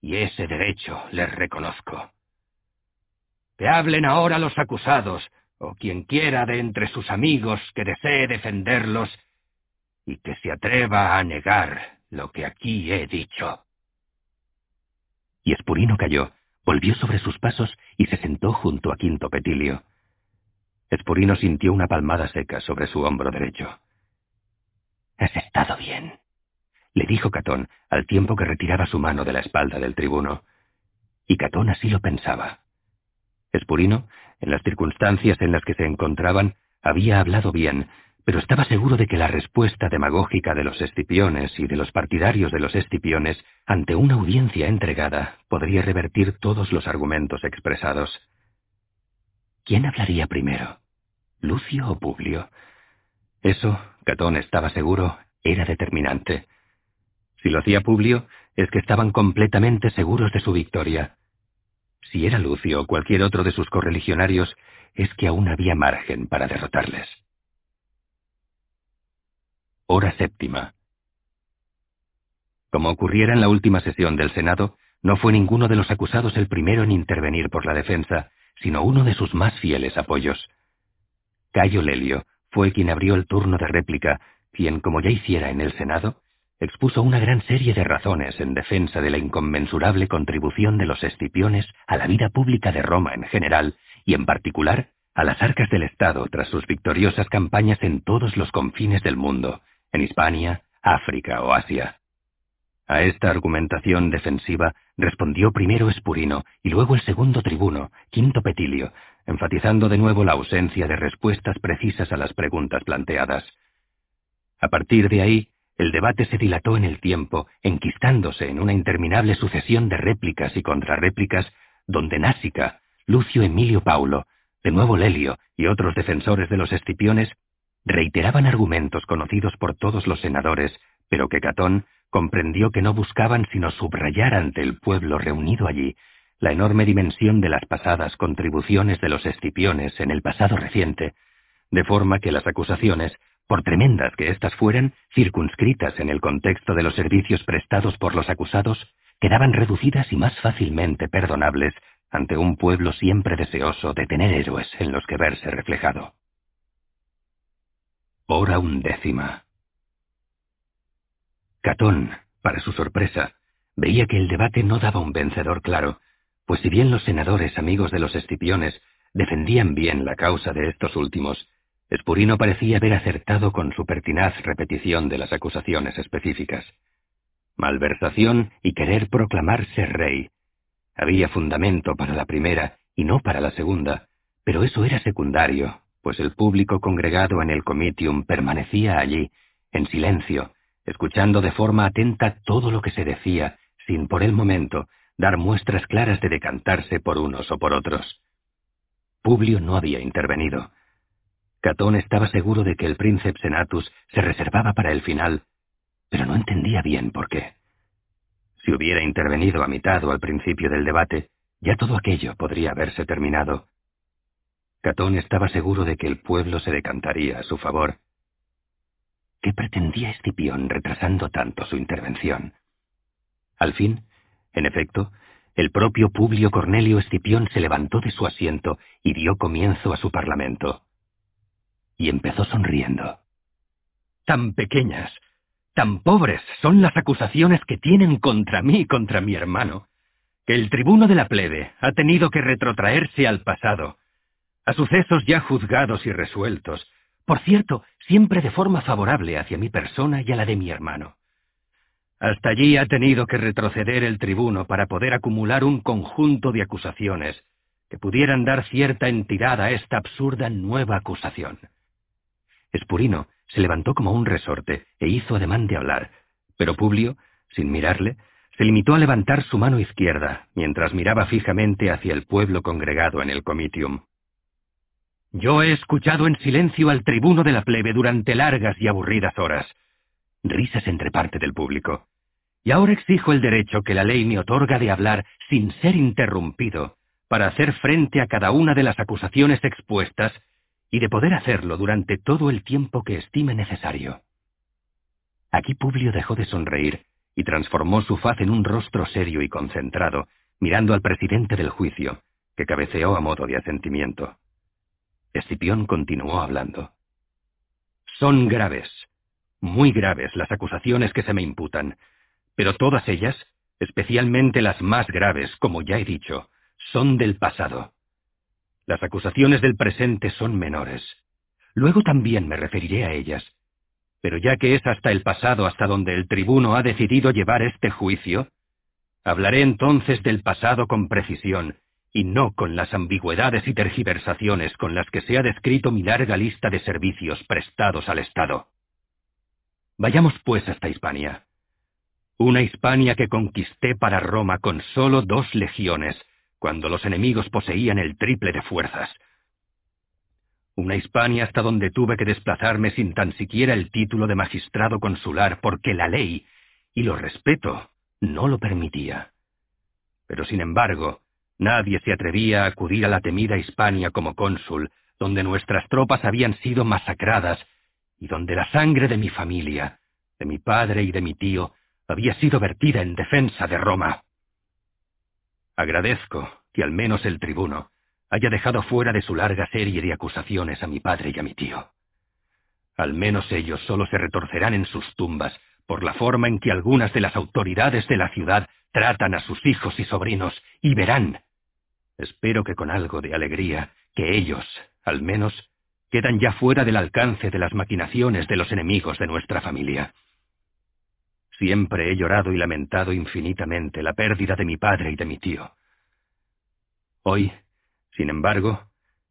y ese derecho les reconozco. Que hablen ahora los acusados, o quien quiera de entre sus amigos que desee defenderlos, y que se atreva a negar lo que aquí he dicho. Y Espurino cayó, volvió sobre sus pasos y se sentó junto a Quinto Petilio. Espurino sintió una palmada seca sobre su hombro derecho. Has estado bien, le dijo Catón al tiempo que retiraba su mano de la espalda del tribuno. Y Catón así lo pensaba. Espurino, en las circunstancias en las que se encontraban, había hablado bien, pero estaba seguro de que la respuesta demagógica de los escipiones y de los partidarios de los escipiones ante una audiencia entregada podría revertir todos los argumentos expresados. ¿Quién hablaría primero? ¿Lucio o Publio? Eso, Catón estaba seguro, era determinante. Si lo hacía Publio, es que estaban completamente seguros de su victoria. Si era Lucio o cualquier otro de sus correligionarios, es que aún había margen para derrotarles. Hora séptima. Como ocurriera en la última sesión del Senado, no fue ninguno de los acusados el primero en intervenir por la defensa, sino uno de sus más fieles apoyos. Cayo Lelio fue quien abrió el turno de réplica, quien, como ya hiciera en el Senado, expuso una gran serie de razones en defensa de la inconmensurable contribución de los escipiones a la vida pública de Roma en general y en particular a las arcas del Estado tras sus victoriosas campañas en todos los confines del mundo, en Hispania, África o Asia. A esta argumentación defensiva respondió primero Espurino y luego el segundo tribuno, Quinto Petilio, enfatizando de nuevo la ausencia de respuestas precisas a las preguntas planteadas. A partir de ahí, el debate se dilató en el tiempo, enquistándose en una interminable sucesión de réplicas y contrarréplicas, donde Násica, Lucio Emilio Paulo, de nuevo Lelio y otros defensores de los escipiones reiteraban argumentos conocidos por todos los senadores, pero que Catón comprendió que no buscaban sino subrayar ante el pueblo reunido allí la enorme dimensión de las pasadas contribuciones de los escipiones en el pasado reciente, de forma que las acusaciones, por tremendas que éstas fueran, circunscritas en el contexto de los servicios prestados por los acusados, quedaban reducidas y más fácilmente perdonables ante un pueblo siempre deseoso de tener héroes en los que verse reflejado. Hora undécima. Catón, para su sorpresa, veía que el debate no daba un vencedor claro, pues si bien los senadores amigos de los Escipiones defendían bien la causa de estos últimos, Espurino parecía haber acertado con su pertinaz repetición de las acusaciones específicas. Malversación y querer proclamarse rey. Había fundamento para la primera y no para la segunda, pero eso era secundario, pues el público congregado en el comitium permanecía allí, en silencio, escuchando de forma atenta todo lo que se decía, sin por el momento dar muestras claras de decantarse por unos o por otros. Publio no había intervenido. Catón estaba seguro de que el príncipe Senatus se reservaba para el final, pero no entendía bien por qué. Si hubiera intervenido a mitad o al principio del debate, ya todo aquello podría haberse terminado. Catón estaba seguro de que el pueblo se decantaría a su favor. ¿Qué pretendía Escipión retrasando tanto su intervención? Al fin, en efecto, el propio Publio Cornelio Escipión se levantó de su asiento y dio comienzo a su parlamento. Y empezó sonriendo. Tan pequeñas, tan pobres son las acusaciones que tienen contra mí y contra mi hermano, que el tribuno de la plebe ha tenido que retrotraerse al pasado, a sucesos ya juzgados y resueltos, por cierto, siempre de forma favorable hacia mi persona y a la de mi hermano. Hasta allí ha tenido que retroceder el tribuno para poder acumular un conjunto de acusaciones que pudieran dar cierta entidad a esta absurda nueva acusación. Espurino se levantó como un resorte e hizo ademán de hablar, pero Publio, sin mirarle, se limitó a levantar su mano izquierda mientras miraba fijamente hacia el pueblo congregado en el comitium. Yo he escuchado en silencio al tribuno de la plebe durante largas y aburridas horas, risas entre parte del público. Y ahora exijo el derecho que la ley me otorga de hablar sin ser interrumpido, para hacer frente a cada una de las acusaciones expuestas y de poder hacerlo durante todo el tiempo que estime necesario. Aquí Publio dejó de sonreír y transformó su faz en un rostro serio y concentrado, mirando al presidente del juicio, que cabeceó a modo de asentimiento. Escipión continuó hablando. Son graves, muy graves las acusaciones que se me imputan, pero todas ellas, especialmente las más graves, como ya he dicho, son del pasado. Las acusaciones del presente son menores. Luego también me referiré a ellas. Pero ya que es hasta el pasado hasta donde el tribuno ha decidido llevar este juicio, hablaré entonces del pasado con precisión, y no con las ambigüedades y tergiversaciones con las que se ha descrito mi larga lista de servicios prestados al Estado. Vayamos pues hasta Hispania. Una Hispania que conquisté para Roma con solo dos legiones, cuando los enemigos poseían el triple de fuerzas. Una Hispania hasta donde tuve que desplazarme sin tan siquiera el título de magistrado consular porque la ley, y lo respeto, no lo permitía. Pero sin embargo, nadie se atrevía a acudir a la temida Hispania como cónsul, donde nuestras tropas habían sido masacradas y donde la sangre de mi familia, de mi padre y de mi tío, había sido vertida en defensa de Roma. Agradezco que al menos el tribuno haya dejado fuera de su larga serie de acusaciones a mi padre y a mi tío. Al menos ellos solo se retorcerán en sus tumbas por la forma en que algunas de las autoridades de la ciudad tratan a sus hijos y sobrinos, y verán, espero que con algo de alegría, que ellos, al menos, quedan ya fuera del alcance de las maquinaciones de los enemigos de nuestra familia. Siempre he llorado y lamentado infinitamente la pérdida de mi padre y de mi tío. Hoy, sin embargo,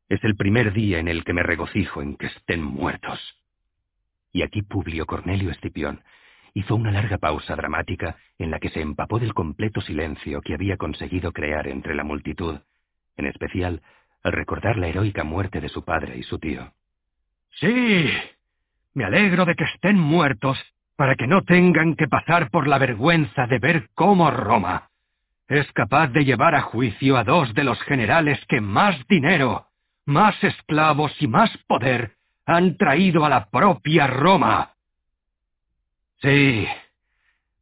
es el primer día en el que me regocijo en que estén muertos. Y aquí Publio Cornelio Escipión hizo una larga pausa dramática en la que se empapó del completo silencio que había conseguido crear entre la multitud, en especial al recordar la heroica muerte de su padre y su tío. Sí, me alegro de que estén muertos para que no tengan que pasar por la vergüenza de ver cómo Roma es capaz de llevar a juicio a dos de los generales que más dinero, más esclavos y más poder han traído a la propia Roma. Sí,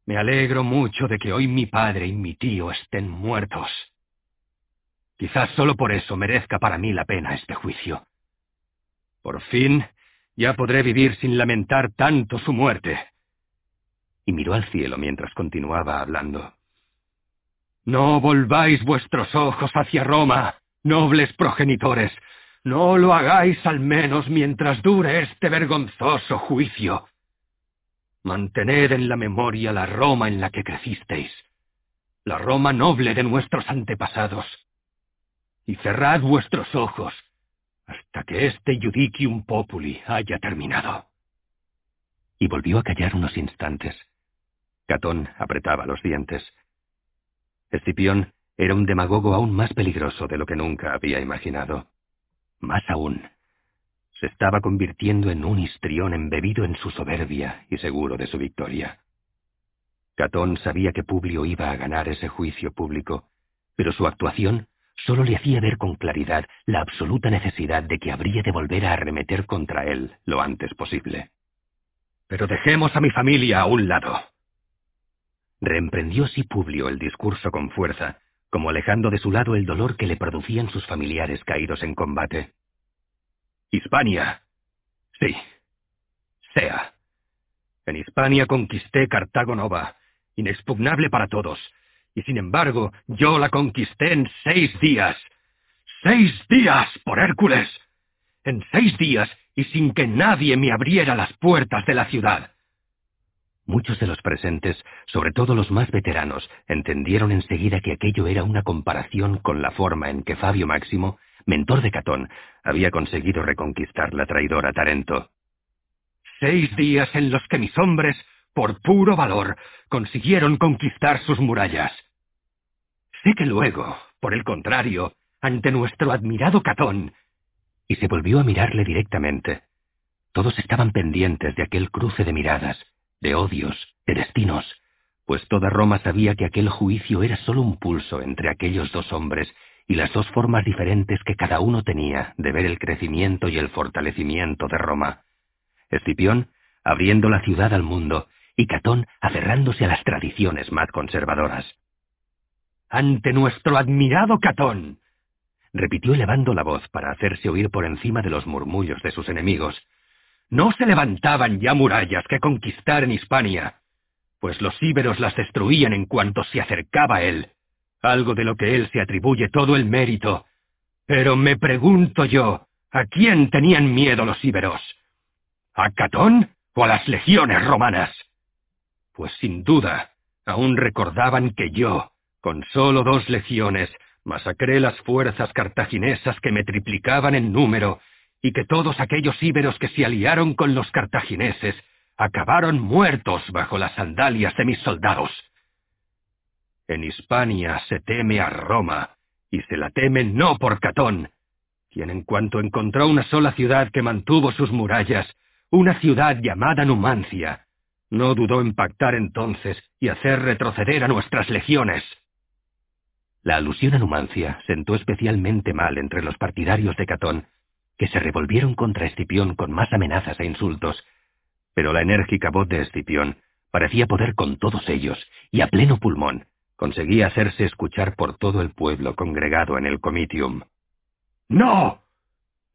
me alegro mucho de que hoy mi padre y mi tío estén muertos. Quizás solo por eso merezca para mí la pena este juicio. Por fin ya podré vivir sin lamentar tanto su muerte. Y miró al cielo mientras continuaba hablando. No volváis vuestros ojos hacia Roma, nobles progenitores. No lo hagáis al menos mientras dure este vergonzoso juicio. Mantened en la memoria la Roma en la que crecisteis, la Roma noble de nuestros antepasados, y cerrad vuestros ojos hasta que este Judicium Populi haya terminado. Y volvió a callar unos instantes. Catón apretaba los dientes. Escipión era un demagogo aún más peligroso de lo que nunca había imaginado. Más aún, se estaba convirtiendo en un histrión embebido en su soberbia y seguro de su victoria. Catón sabía que Publio iba a ganar ese juicio público, pero su actuación solo le hacía ver con claridad la absoluta necesidad de que habría de volver a arremeter contra él lo antes posible. Pero dejemos a mi familia a un lado. Reemprendió sí Publio el discurso con fuerza, como alejando de su lado el dolor que le producían sus familiares caídos en combate. Hispania. Sí. Sea. En Hispania conquisté Cartago Nova, inexpugnable para todos, y sin embargo yo la conquisté en seis días. ¡Seis días, por Hércules! En seis días y sin que nadie me abriera las puertas de la ciudad. Muchos de los presentes, sobre todo los más veteranos, entendieron enseguida que aquello era una comparación con la forma en que Fabio Máximo, mentor de Catón, había conseguido reconquistar la traidora Tarento. Seis días en los que mis hombres, por puro valor, consiguieron conquistar sus murallas. Sé que luego, por el contrario, ante nuestro admirado Catón, y se volvió a mirarle directamente. Todos estaban pendientes de aquel cruce de miradas, de odios, de destinos, pues toda Roma sabía que aquel juicio era solo un pulso entre aquellos dos hombres y las dos formas diferentes que cada uno tenía de ver el crecimiento y el fortalecimiento de Roma. Escipión, abriendo la ciudad al mundo, y Catón aferrándose a las tradiciones más conservadoras. Ante nuestro admirado Catón, repitió elevando la voz para hacerse oír por encima de los murmullos de sus enemigos, no se levantaban ya murallas que conquistar en Hispania, pues los íberos las destruían en cuanto se acercaba él, algo de lo que él se atribuye todo el mérito. Pero me pregunto yo, ¿a quién tenían miedo los íberos? ¿A Catón o a las legiones romanas? Pues sin duda, aún recordaban que yo, con solo dos legiones, masacré las fuerzas cartaginesas que me triplicaban en número y que todos aquellos íberos que se aliaron con los cartagineses acabaron muertos bajo las sandalias de mis soldados. En Hispania se teme a Roma, y se la teme no por Catón, quien en cuanto encontró una sola ciudad que mantuvo sus murallas, una ciudad llamada Numancia, no dudó en pactar entonces y hacer retroceder a nuestras legiones. La alusión a Numancia sentó especialmente mal entre los partidarios de Catón, que se revolvieron contra Escipión con más amenazas e insultos, pero la enérgica voz de Escipión parecía poder con todos ellos, y a pleno pulmón conseguía hacerse escuchar por todo el pueblo congregado en el comitium. ¡No!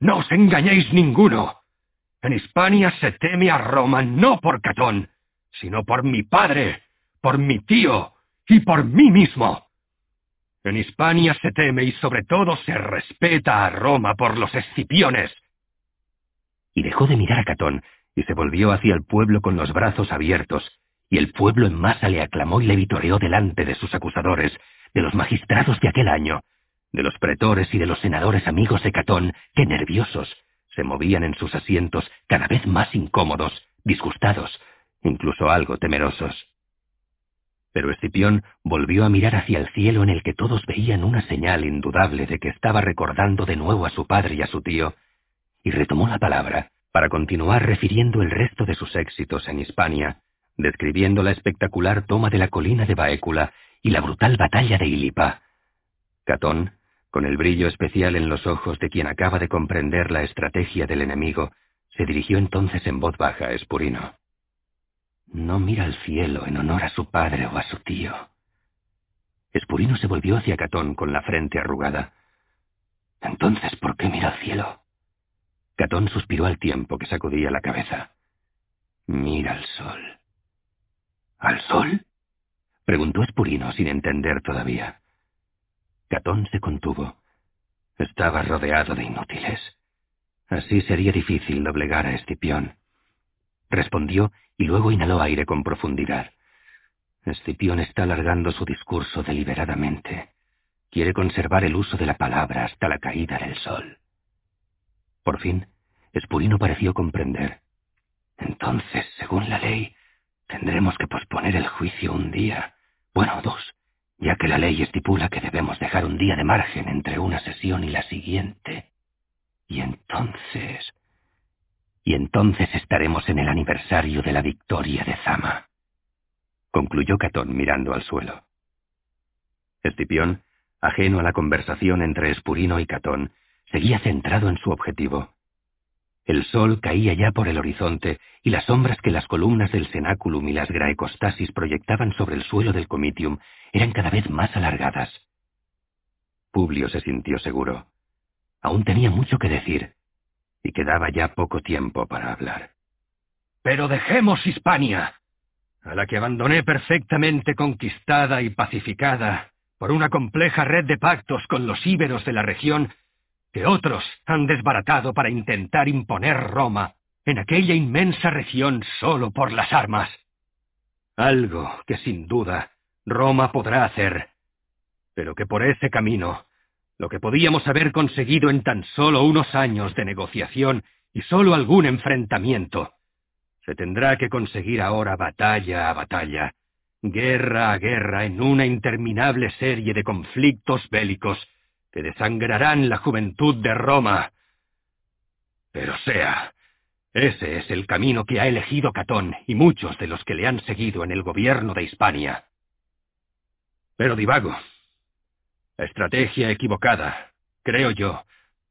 ¡No os engañéis ninguno! En Hispania se teme a Roma no por Catón, sino por mi padre, por mi tío y por mí mismo. En Hispania se teme y sobre todo se respeta a Roma por los escipiones. Y dejó de mirar a Catón y se volvió hacia el pueblo con los brazos abiertos, y el pueblo en masa le aclamó y le vitoreó delante de sus acusadores, de los magistrados de aquel año, de los pretores y de los senadores amigos de Catón, que nerviosos se movían en sus asientos cada vez más incómodos, disgustados, incluso algo temerosos. Pero Escipión volvió a mirar hacia el cielo en el que todos veían una señal indudable de que estaba recordando de nuevo a su padre y a su tío, y retomó la palabra para continuar refiriendo el resto de sus éxitos en Hispania, describiendo la espectacular toma de la colina de Baécula y la brutal batalla de Ilipa. Catón, con el brillo especial en los ojos de quien acaba de comprender la estrategia del enemigo, se dirigió entonces en voz baja a Espurino. No mira al cielo en honor a su padre o a su tío. Espurino se volvió hacia Catón con la frente arrugada. Entonces, ¿por qué mira al cielo? Catón suspiró al tiempo que sacudía la cabeza. Mira al sol. ¿Al sol? preguntó Espurino sin entender todavía. Catón se contuvo. Estaba rodeado de inútiles. Así sería difícil doblegar a Escipión. Respondió y luego inhaló aire con profundidad. Escipión está alargando su discurso deliberadamente. Quiere conservar el uso de la palabra hasta la caída del sol. Por fin, Espurino pareció comprender. Entonces, según la ley, tendremos que posponer el juicio un día, bueno, dos, ya que la ley estipula que debemos dejar un día de margen entre una sesión y la siguiente. Y entonces... Y entonces estaremos en el aniversario de la victoria de Zama. Concluyó Catón mirando al suelo. Escipión, ajeno a la conversación entre Espurino y Catón, seguía centrado en su objetivo. El sol caía ya por el horizonte y las sombras que las columnas del cenáculum y las graecostasis proyectaban sobre el suelo del comitium eran cada vez más alargadas. Publio se sintió seguro. Aún tenía mucho que decir, y quedaba ya poco tiempo para hablar. Pero dejemos Hispania, a la que abandoné perfectamente conquistada y pacificada por una compleja red de pactos con los íberos de la región que otros han desbaratado para intentar imponer Roma en aquella inmensa región solo por las armas. Algo que sin duda Roma podrá hacer, pero que por ese camino lo que podíamos haber conseguido en tan solo unos años de negociación y solo algún enfrentamiento, se tendrá que conseguir ahora batalla a batalla, guerra a guerra en una interminable serie de conflictos bélicos que desangrarán la juventud de Roma. Pero sea, ese es el camino que ha elegido Catón y muchos de los que le han seguido en el gobierno de Hispania. Pero divago, Estrategia equivocada, creo yo.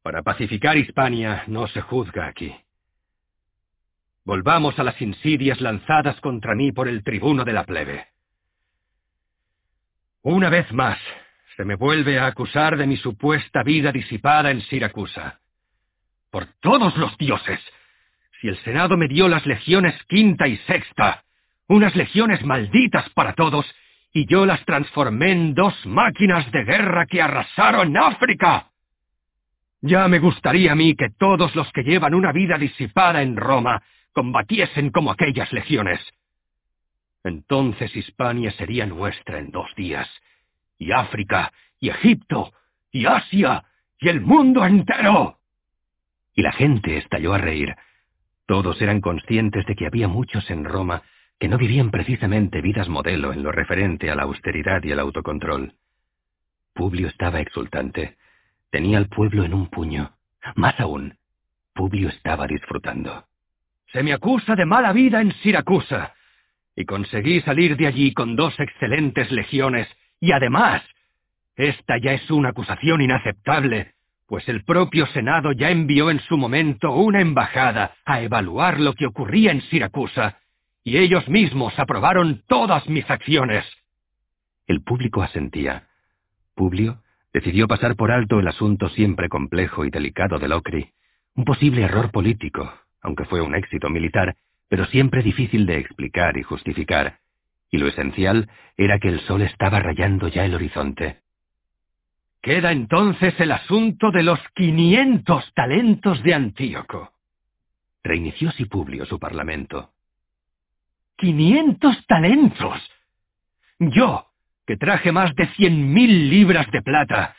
Para pacificar Hispania no se juzga aquí. Volvamos a las insidias lanzadas contra mí por el tribuno de la plebe. Una vez más, se me vuelve a acusar de mi supuesta vida disipada en Siracusa. Por todos los dioses, si el Senado me dio las legiones quinta y sexta, unas legiones malditas para todos, y yo las transformé en dos máquinas de guerra que arrasaron África. Ya me gustaría a mí que todos los que llevan una vida disipada en Roma combatiesen como aquellas legiones. Entonces Hispania sería nuestra en dos días, y África, y Egipto, y Asia, y el mundo entero. Y la gente estalló a reír. Todos eran conscientes de que había muchos en Roma que no vivían precisamente vidas modelo en lo referente a la austeridad y el autocontrol. Publio estaba exultante. Tenía al pueblo en un puño. Más aún, Publio estaba disfrutando. Se me acusa de mala vida en Siracusa, y conseguí salir de allí con dos excelentes legiones, y además, esta ya es una acusación inaceptable, pues el propio Senado ya envió en su momento una embajada a evaluar lo que ocurría en Siracusa, y ellos mismos aprobaron todas mis acciones. El público asentía. Publio decidió pasar por alto el asunto siempre complejo y delicado de Locri, un posible error político, aunque fue un éxito militar, pero siempre difícil de explicar y justificar, y lo esencial era que el sol estaba rayando ya el horizonte. Queda entonces el asunto de los quinientos talentos de Antíoco. Reinició Publio su parlamento. ¡Quinientos talentos! Yo, que traje más de cien mil libras de plata,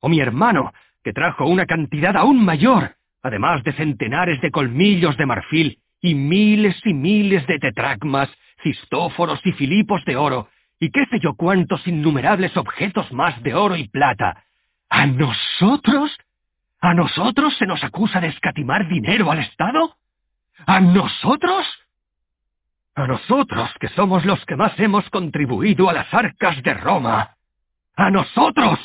o mi hermano, que trajo una cantidad aún mayor, además de centenares de colmillos de marfil y miles y miles de tetragmas, cistóforos y filipos de oro, y qué sé yo cuántos innumerables objetos más de oro y plata. ¿A nosotros? ¿A nosotros se nos acusa de escatimar dinero al Estado? ¿A nosotros? A nosotros, que somos los que más hemos contribuido a las arcas de Roma. A nosotros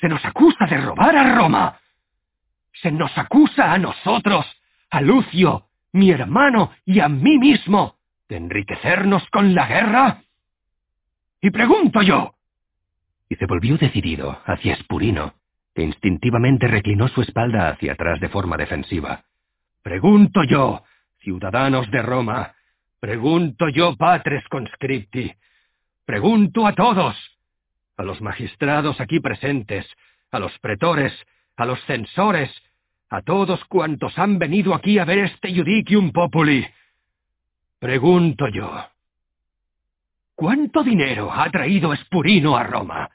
se nos acusa de robar a Roma. Se nos acusa a nosotros, a Lucio, mi hermano y a mí mismo, de enriquecernos con la guerra. Y pregunto yo. Y se volvió decidido hacia Espurino, que instintivamente reclinó su espalda hacia atrás de forma defensiva. Pregunto yo, ciudadanos de Roma, pregunto yo, patres conscripti, pregunto a todos, a los magistrados aquí presentes, a los pretores, a los censores, a todos cuantos han venido aquí a ver este Judicium Populi. Pregunto yo, ¿cuánto dinero ha traído Espurino a Roma?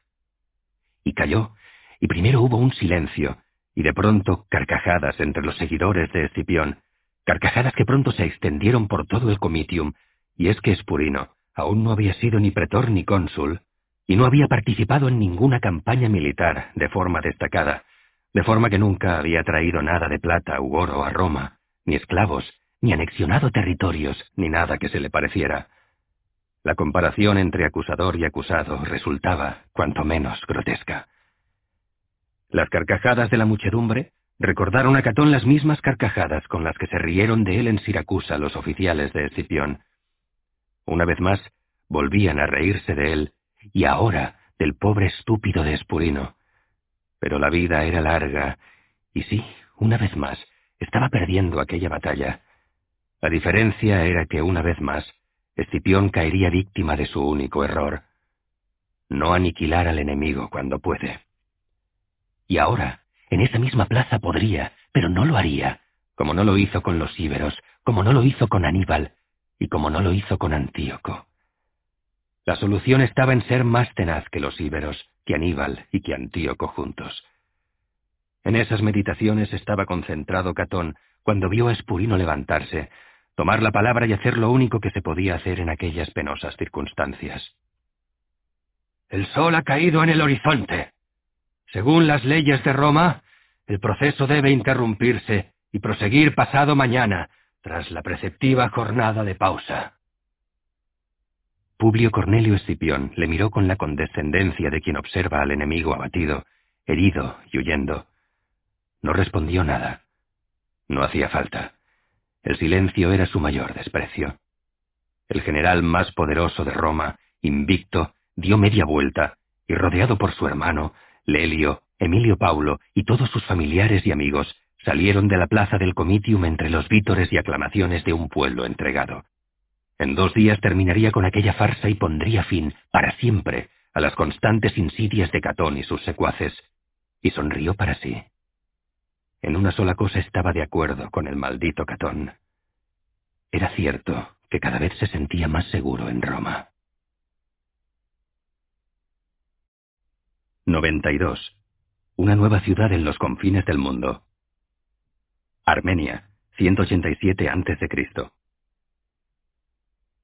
Y cayó y primero hubo un silencio, y de pronto carcajadas entre los seguidores de Escipión, carcajadas que pronto se extendieron por todo el comitium, y es que Espurino aún no había sido ni pretor ni cónsul, y no había participado en ninguna campaña militar de forma destacada, de forma que nunca había traído nada de plata u oro a Roma, ni esclavos, ni anexionado territorios, ni nada que se le pareciera. La comparación entre acusador y acusado resultaba, cuanto menos, grotesca. Las carcajadas de la muchedumbre recordaron a Catón las mismas carcajadas con las que se rieron de él en Siracusa los oficiales de Escipión. Una vez más, volvían a reírse de él, y ahora del pobre estúpido de Espurino. Pero la vida era larga, y sí, una vez más, estaba perdiendo aquella batalla. La diferencia era que una vez más, Escipión caería víctima de su único error. No aniquilar al enemigo cuando puede. Y ahora, en esa misma plaza podría, pero no lo haría, como no lo hizo con los íberos, como no lo hizo con Aníbal, y como no lo hizo con Antíoco. La solución estaba en ser más tenaz que los íberos, que Aníbal y que Antíoco juntos. En esas meditaciones estaba concentrado Catón cuando vio a Espurino levantarse, tomar la palabra y hacer lo único que se podía hacer en aquellas penosas circunstancias. El sol ha caído en el horizonte, según las leyes de Roma, el proceso debe interrumpirse y proseguir pasado mañana, tras la preceptiva jornada de pausa. Publio Cornelio Escipión le miró con la condescendencia de quien observa al enemigo abatido, herido y huyendo. No respondió nada. No hacía falta. El silencio era su mayor desprecio. El general más poderoso de Roma, invicto, dio media vuelta y, rodeado por su hermano, Lelio, Emilio Paulo y todos sus familiares y amigos salieron de la plaza del Comitium entre los vítores y aclamaciones de un pueblo entregado. En dos días terminaría con aquella farsa y pondría fin, para siempre, a las constantes insidias de Catón y sus secuaces, y sonrió para sí. En una sola cosa estaba de acuerdo con el maldito Catón. Era cierto que cada vez se sentía más seguro en Roma. 92. Una nueva ciudad en los confines del mundo. Armenia, 187 a.C.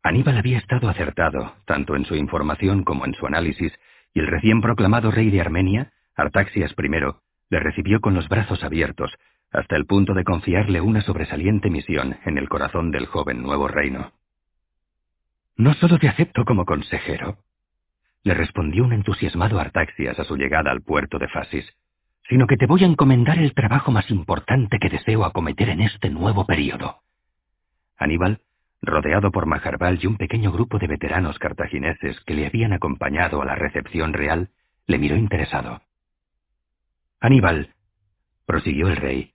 Aníbal había estado acertado, tanto en su información como en su análisis, y el recién proclamado rey de Armenia, Artaxias I, le recibió con los brazos abiertos, hasta el punto de confiarle una sobresaliente misión en el corazón del joven nuevo reino. No solo te acepto como consejero, le respondió un entusiasmado Artaxias a su llegada al puerto de Fasis, sino que te voy a encomendar el trabajo más importante que deseo acometer en este nuevo período. Aníbal, rodeado por Majarbal y un pequeño grupo de veteranos cartagineses que le habían acompañado a la recepción real, le miró interesado. Aníbal, prosiguió el rey,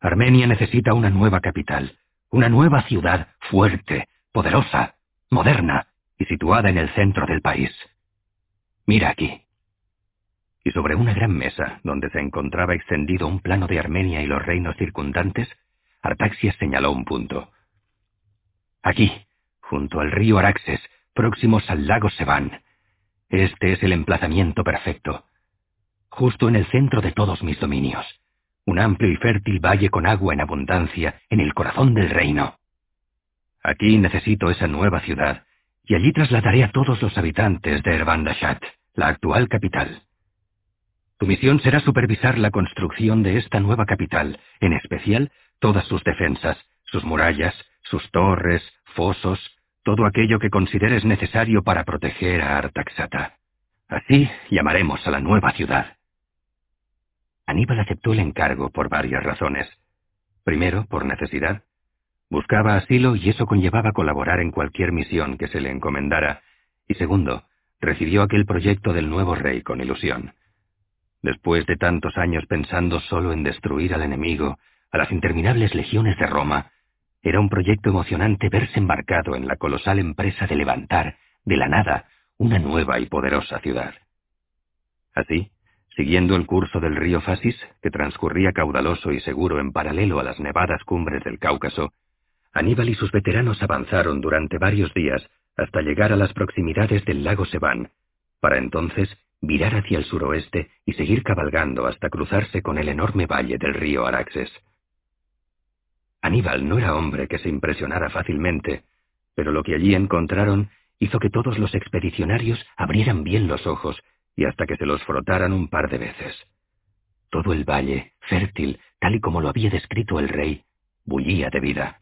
Armenia necesita una nueva capital, una nueva ciudad fuerte, poderosa, moderna y situada en el centro del país. Mira aquí. Y sobre una gran mesa, donde se encontraba extendido un plano de Armenia y los reinos circundantes, Artaxias señaló un punto. Aquí, junto al río Araxes, próximos al lago Seván. Este es el emplazamiento perfecto. Justo en el centro de todos mis dominios. Un amplio y fértil valle con agua en abundancia en el corazón del reino. Aquí necesito esa nueva ciudad, y allí trasladaré a todos los habitantes de Erbandashat, la actual capital. Tu misión será supervisar la construcción de esta nueva capital, en especial todas sus defensas, sus murallas, sus torres, fosos, todo aquello que consideres necesario para proteger a Artaxata. Así llamaremos a la nueva ciudad. Aníbal aceptó el encargo por varias razones. Primero, por necesidad. Buscaba asilo y eso conllevaba colaborar en cualquier misión que se le encomendara. Y segundo, recibió aquel proyecto del nuevo rey con ilusión. Después de tantos años pensando solo en destruir al enemigo, a las interminables legiones de Roma, era un proyecto emocionante verse embarcado en la colosal empresa de levantar, de la nada, una nueva y poderosa ciudad. Así, siguiendo el curso del río Fasis, que transcurría caudaloso y seguro en paralelo a las nevadas cumbres del Cáucaso, Aníbal y sus veteranos avanzaron durante varios días hasta llegar a las proximidades del lago Seván, para entonces virar hacia el suroeste y seguir cabalgando hasta cruzarse con el enorme valle del río Araxes. Aníbal no era hombre que se impresionara fácilmente, pero lo que allí encontraron hizo que todos los expedicionarios abrieran bien los ojos y hasta que se los frotaran un par de veces. Todo el valle, fértil, tal y como lo había descrito el rey, bullía de vida.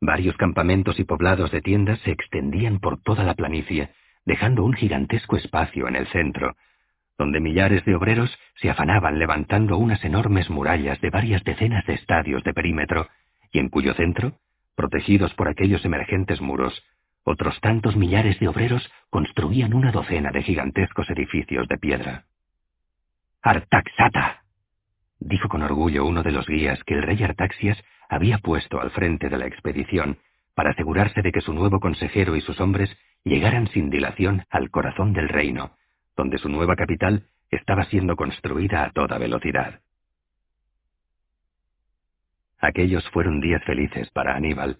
Varios campamentos y poblados de tiendas se extendían por toda la planicie, dejando un gigantesco espacio en el centro, donde millares de obreros se afanaban levantando unas enormes murallas de varias decenas de estadios de perímetro, y en cuyo centro, protegidos por aquellos emergentes muros, otros tantos millares de obreros construían una docena de gigantescos edificios de piedra. Artaxata, dijo con orgullo uno de los guías que el rey Artaxias había puesto al frente de la expedición para asegurarse de que su nuevo consejero y sus hombres llegaran sin dilación al corazón del reino, donde su nueva capital estaba siendo construida a toda velocidad. Aquellos fueron días felices para Aníbal,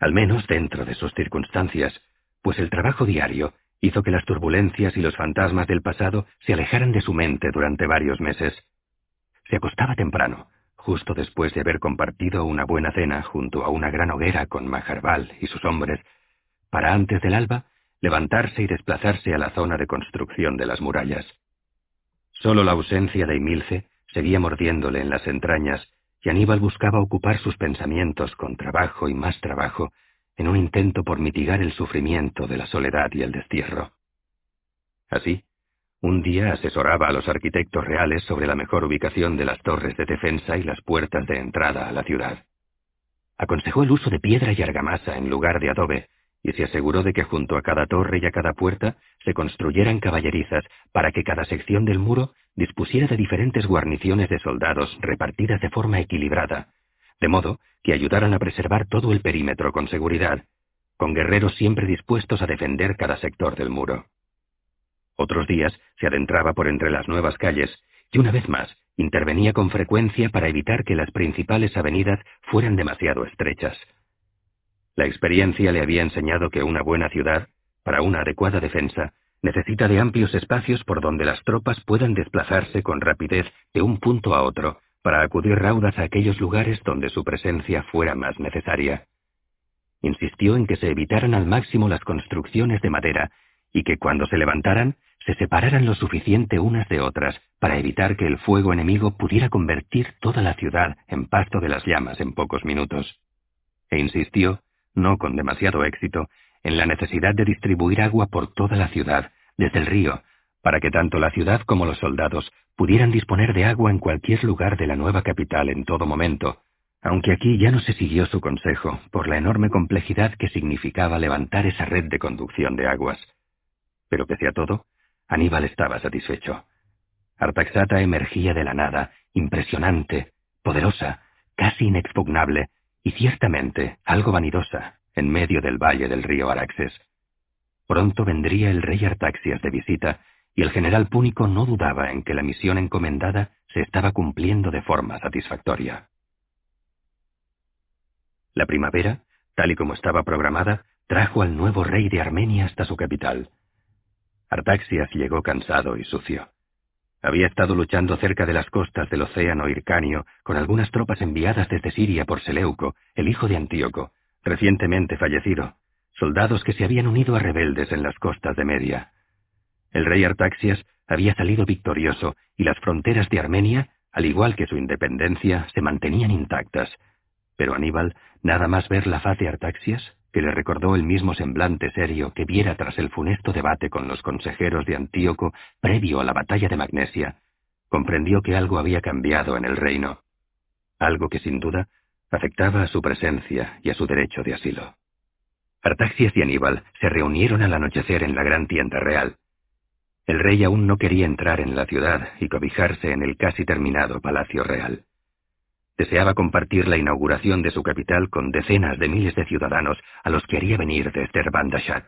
al menos dentro de sus circunstancias, pues el trabajo diario hizo que las turbulencias y los fantasmas del pasado se alejaran de su mente durante varios meses. Se acostaba temprano, justo después de haber compartido una buena cena junto a una gran hoguera con Majarbal y sus hombres, para antes del alba levantarse y desplazarse a la zona de construcción de las murallas. Solo la ausencia de Emilce seguía mordiéndole en las entrañas, y Aníbal buscaba ocupar sus pensamientos con trabajo y más trabajo en un intento por mitigar el sufrimiento de la soledad y el destierro. Así, un día asesoraba a los arquitectos reales sobre la mejor ubicación de las torres de defensa y las puertas de entrada a la ciudad. Aconsejó el uso de piedra y argamasa en lugar de adobe, y se aseguró de que junto a cada torre y a cada puerta se construyeran caballerizas para que cada sección del muro dispusiera de diferentes guarniciones de soldados repartidas de forma equilibrada, de modo que ayudaran a preservar todo el perímetro con seguridad, con guerreros siempre dispuestos a defender cada sector del muro. Otros días se adentraba por entre las nuevas calles y una vez más intervenía con frecuencia para evitar que las principales avenidas fueran demasiado estrechas. La experiencia le había enseñado que una buena ciudad, para una adecuada defensa, necesita de amplios espacios por donde las tropas puedan desplazarse con rapidez de un punto a otro para acudir raudas a aquellos lugares donde su presencia fuera más necesaria. Insistió en que se evitaran al máximo las construcciones de madera y que cuando se levantaran se separaran lo suficiente unas de otras para evitar que el fuego enemigo pudiera convertir toda la ciudad en pasto de las llamas en pocos minutos. E insistió no con demasiado éxito, en la necesidad de distribuir agua por toda la ciudad, desde el río, para que tanto la ciudad como los soldados pudieran disponer de agua en cualquier lugar de la nueva capital en todo momento, aunque aquí ya no se siguió su consejo por la enorme complejidad que significaba levantar esa red de conducción de aguas. Pero pese a todo, Aníbal estaba satisfecho. Artaxata emergía de la nada, impresionante, poderosa, casi inexpugnable, y ciertamente algo vanidosa, en medio del valle del río Araxes. Pronto vendría el rey Artaxias de visita, y el general púnico no dudaba en que la misión encomendada se estaba cumpliendo de forma satisfactoria. La primavera, tal y como estaba programada, trajo al nuevo rey de Armenia hasta su capital. Artaxias llegó cansado y sucio. Había estado luchando cerca de las costas del océano Hircanio con algunas tropas enviadas desde Siria por Seleuco, el hijo de Antíoco, recientemente fallecido, soldados que se habían unido a rebeldes en las costas de Media. El rey Artaxias había salido victorioso y las fronteras de Armenia, al igual que su independencia, se mantenían intactas. Pero Aníbal, nada más ver la faz de Artaxias, que le recordó el mismo semblante serio que viera tras el funesto debate con los consejeros de Antíoco previo a la batalla de Magnesia, comprendió que algo había cambiado en el reino, algo que sin duda afectaba a su presencia y a su derecho de asilo. Artaxias y Aníbal se reunieron al anochecer en la gran tienda real. El rey aún no quería entrar en la ciudad y cobijarse en el casi terminado palacio real. Deseaba compartir la inauguración de su capital con decenas de miles de ciudadanos a los que haría venir desde Erbandashat.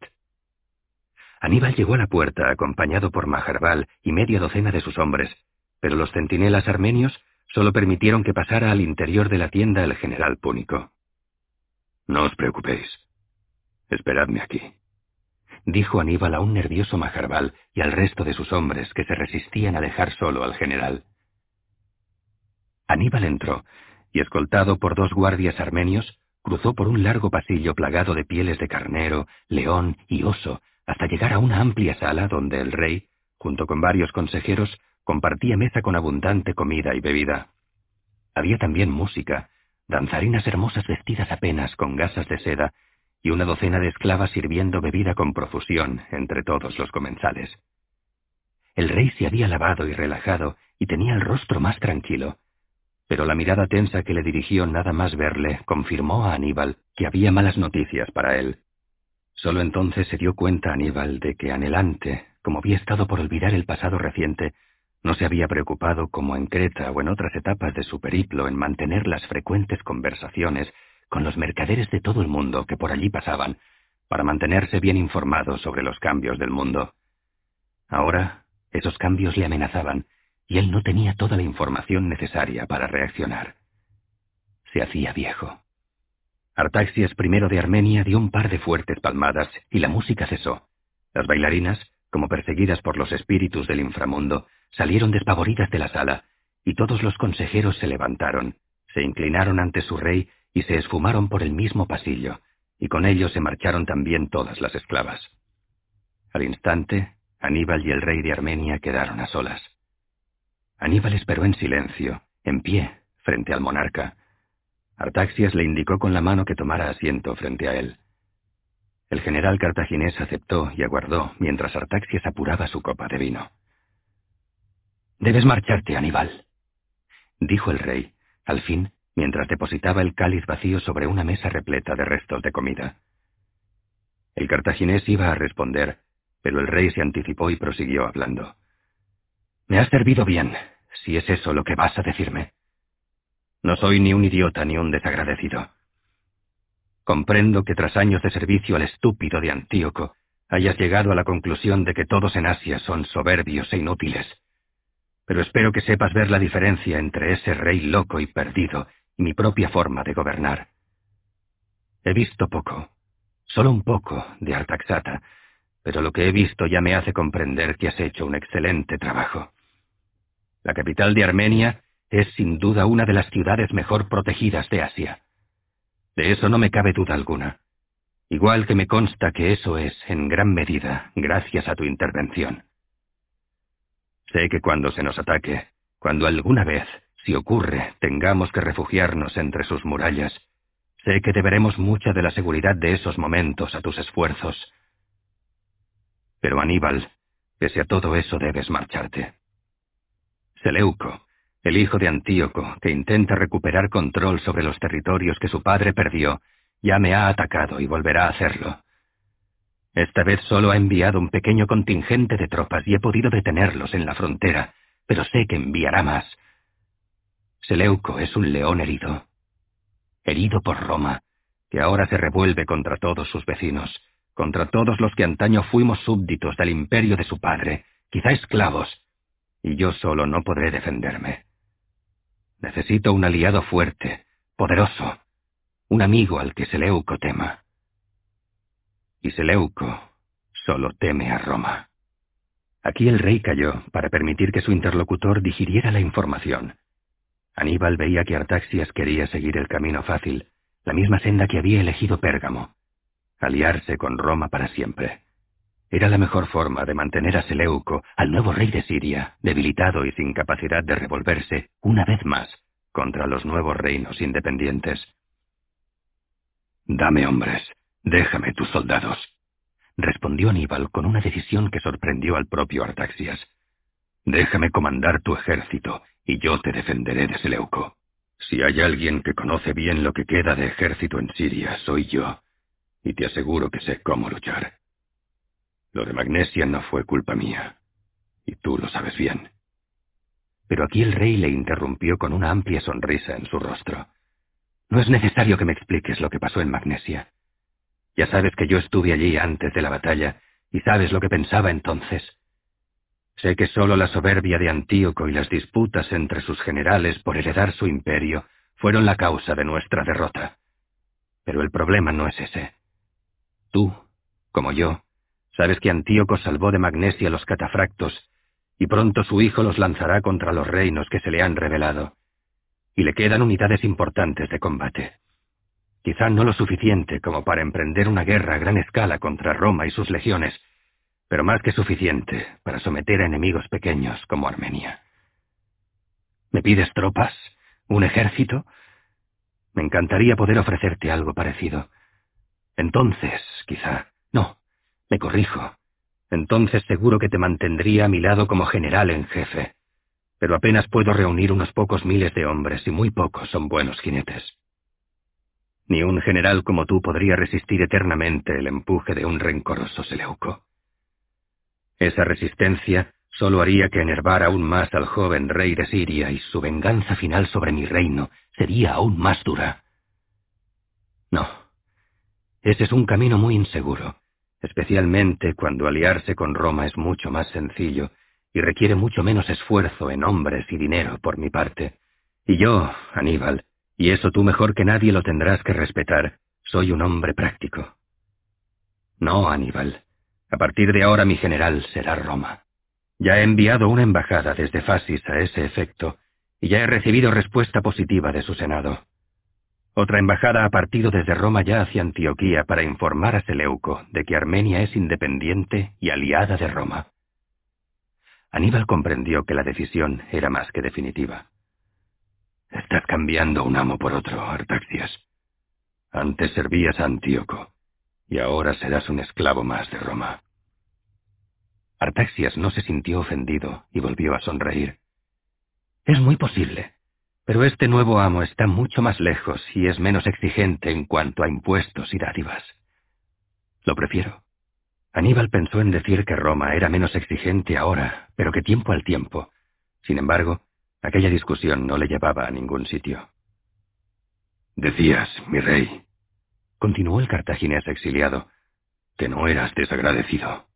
Aníbal llegó a la puerta acompañado por Maharbal y media docena de sus hombres, pero los centinelas armenios solo permitieron que pasara al interior de la tienda el general púnico. No os preocupéis. Esperadme aquí, dijo Aníbal a un nervioso Maharbal y al resto de sus hombres que se resistían a dejar solo al general. Aníbal entró, y escoltado por dos guardias armenios, cruzó por un largo pasillo plagado de pieles de carnero, león y oso, hasta llegar a una amplia sala donde el rey, junto con varios consejeros, compartía mesa con abundante comida y bebida. Había también música, danzarinas hermosas vestidas apenas con gasas de seda y una docena de esclavas sirviendo bebida con profusión entre todos los comensales. El rey se había lavado y relajado y tenía el rostro más tranquilo, pero la mirada tensa que le dirigió nada más verle confirmó a Aníbal que había malas noticias para él. Solo entonces se dio cuenta Aníbal de que anhelante, como había estado por olvidar el pasado reciente, no se había preocupado, como en Creta o en otras etapas de su periplo, en mantener las frecuentes conversaciones con los mercaderes de todo el mundo que por allí pasaban, para mantenerse bien informado sobre los cambios del mundo. Ahora, esos cambios le amenazaban, y él no tenía toda la información necesaria para reaccionar. Se hacía viejo. Artaxias I de Armenia dio un par de fuertes palmadas y la música cesó. Las bailarinas, como perseguidas por los espíritus del inframundo, salieron despavoridas de la sala, y todos los consejeros se levantaron, se inclinaron ante su rey y se esfumaron por el mismo pasillo, y con ellos se marcharon también todas las esclavas. Al instante, Aníbal y el rey de Armenia quedaron a solas. Aníbal esperó en silencio, en pie, frente al monarca. Artaxias le indicó con la mano que tomara asiento frente a él. El general cartaginés aceptó y aguardó mientras Artaxias apuraba su copa de vino. Debes marcharte, Aníbal, dijo el rey, al fin, mientras depositaba el cáliz vacío sobre una mesa repleta de restos de comida. El cartaginés iba a responder, pero el rey se anticipó y prosiguió hablando. Me has servido bien, si es eso lo que vas a decirme. No soy ni un idiota ni un desagradecido. Comprendo que tras años de servicio al estúpido de Antíoco, hayas llegado a la conclusión de que todos en Asia son soberbios e inútiles. Pero espero que sepas ver la diferencia entre ese rey loco y perdido y mi propia forma de gobernar. He visto poco, solo un poco, de Artaxata, pero lo que he visto ya me hace comprender que has hecho un excelente trabajo. La capital de Armenia es sin duda una de las ciudades mejor protegidas de Asia. De eso no me cabe duda alguna. Igual que me consta que eso es, en gran medida, gracias a tu intervención. Sé que cuando se nos ataque, cuando alguna vez, si ocurre, tengamos que refugiarnos entre sus murallas, sé que deberemos mucha de la seguridad de esos momentos a tus esfuerzos. Pero Aníbal, pese a todo eso debes marcharte. Seleuco, el hijo de Antíoco, que intenta recuperar control sobre los territorios que su padre perdió, ya me ha atacado y volverá a hacerlo. Esta vez solo ha enviado un pequeño contingente de tropas y he podido detenerlos en la frontera, pero sé que enviará más. Seleuco es un león herido. Herido por Roma, que ahora se revuelve contra todos sus vecinos, contra todos los que antaño fuimos súbditos del imperio de su padre, quizá esclavos, y yo solo no podré defenderme. Necesito un aliado fuerte, poderoso, un amigo al que Seleuco tema. Y Seleuco solo teme a Roma. Aquí el rey cayó para permitir que su interlocutor digiriera la información. Aníbal veía que Artaxias quería seguir el camino fácil, la misma senda que había elegido Pérgamo. aliarse con Roma para siempre. Era la mejor forma de mantener a Seleuco, al nuevo rey de Siria, debilitado y sin capacidad de revolverse, una vez más, contra los nuevos reinos independientes. Dame hombres, déjame tus soldados, respondió Aníbal con una decisión que sorprendió al propio Artaxias. Déjame comandar tu ejército, y yo te defenderé de Seleuco. Si hay alguien que conoce bien lo que queda de ejército en Siria, soy yo, y te aseguro que sé cómo luchar. Lo de Magnesia no fue culpa mía, y tú lo sabes bien. Pero aquí el rey le interrumpió con una amplia sonrisa en su rostro. No es necesario que me expliques lo que pasó en Magnesia. Ya sabes que yo estuve allí antes de la batalla, y sabes lo que pensaba entonces. Sé que sólo la soberbia de Antíoco y las disputas entre sus generales por heredar su imperio fueron la causa de nuestra derrota. Pero el problema no es ese. Tú, como yo, sabes que Antíoco salvó de Magnesia los catafractos, y pronto su hijo los lanzará contra los reinos que se le han revelado. Y le quedan unidades importantes de combate. Quizá no lo suficiente como para emprender una guerra a gran escala contra Roma y sus legiones, pero más que suficiente para someter a enemigos pequeños como Armenia. ¿Me pides tropas? ¿Un ejército? Me encantaría poder ofrecerte algo parecido. Entonces, quizá. Corrijo. Entonces seguro que te mantendría a mi lado como general en jefe. Pero apenas puedo reunir unos pocos miles de hombres y muy pocos son buenos jinetes. Ni un general como tú podría resistir eternamente el empuje de un rencoroso Seleuco. Esa resistencia solo haría que enervar aún más al joven rey de Siria y su venganza final sobre mi reino sería aún más dura. No, ese es un camino muy inseguro, especialmente cuando aliarse con Roma es mucho más sencillo y requiere mucho menos esfuerzo en hombres y dinero por mi parte. Y yo, Aníbal, y eso tú mejor que nadie lo tendrás que respetar, soy un hombre práctico. No, Aníbal. A partir de ahora mi general será Roma. Ya he enviado una embajada desde Fasis a ese efecto, y ya he recibido respuesta positiva de su Senado. Otra embajada ha partido desde Roma ya hacia Antioquía para informar a Seleuco de que Armenia es independiente y aliada de Roma. Aníbal comprendió que la decisión era más que definitiva. Estás cambiando un amo por otro, Artaxias. Antes servías a Antíoco, y ahora serás un esclavo más de Roma. Artaxias no se sintió ofendido y volvió a sonreír. Es muy posible, pero este nuevo amo está mucho más lejos y es menos exigente en cuanto a impuestos y dádivas. Lo prefiero. Aníbal pensó en decir que Roma era menos exigente ahora, pero que tiempo al tiempo. Sin embargo, aquella discusión no le llevaba a ningún sitio. Decías, mi rey, continuó el cartaginés exiliado, que no eras desagradecido.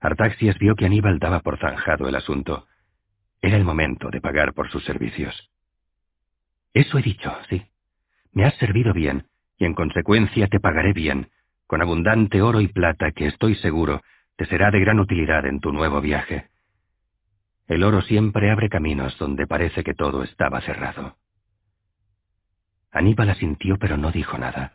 Artaxias vio que Aníbal daba por zanjado el asunto era el momento de pagar por sus servicios. Eso he dicho, sí. Me has servido bien, y en consecuencia te pagaré bien, con abundante oro y plata que estoy seguro te será de gran utilidad en tu nuevo viaje. El oro siempre abre caminos donde parece que todo estaba cerrado. Aníbal asintió pero no dijo nada.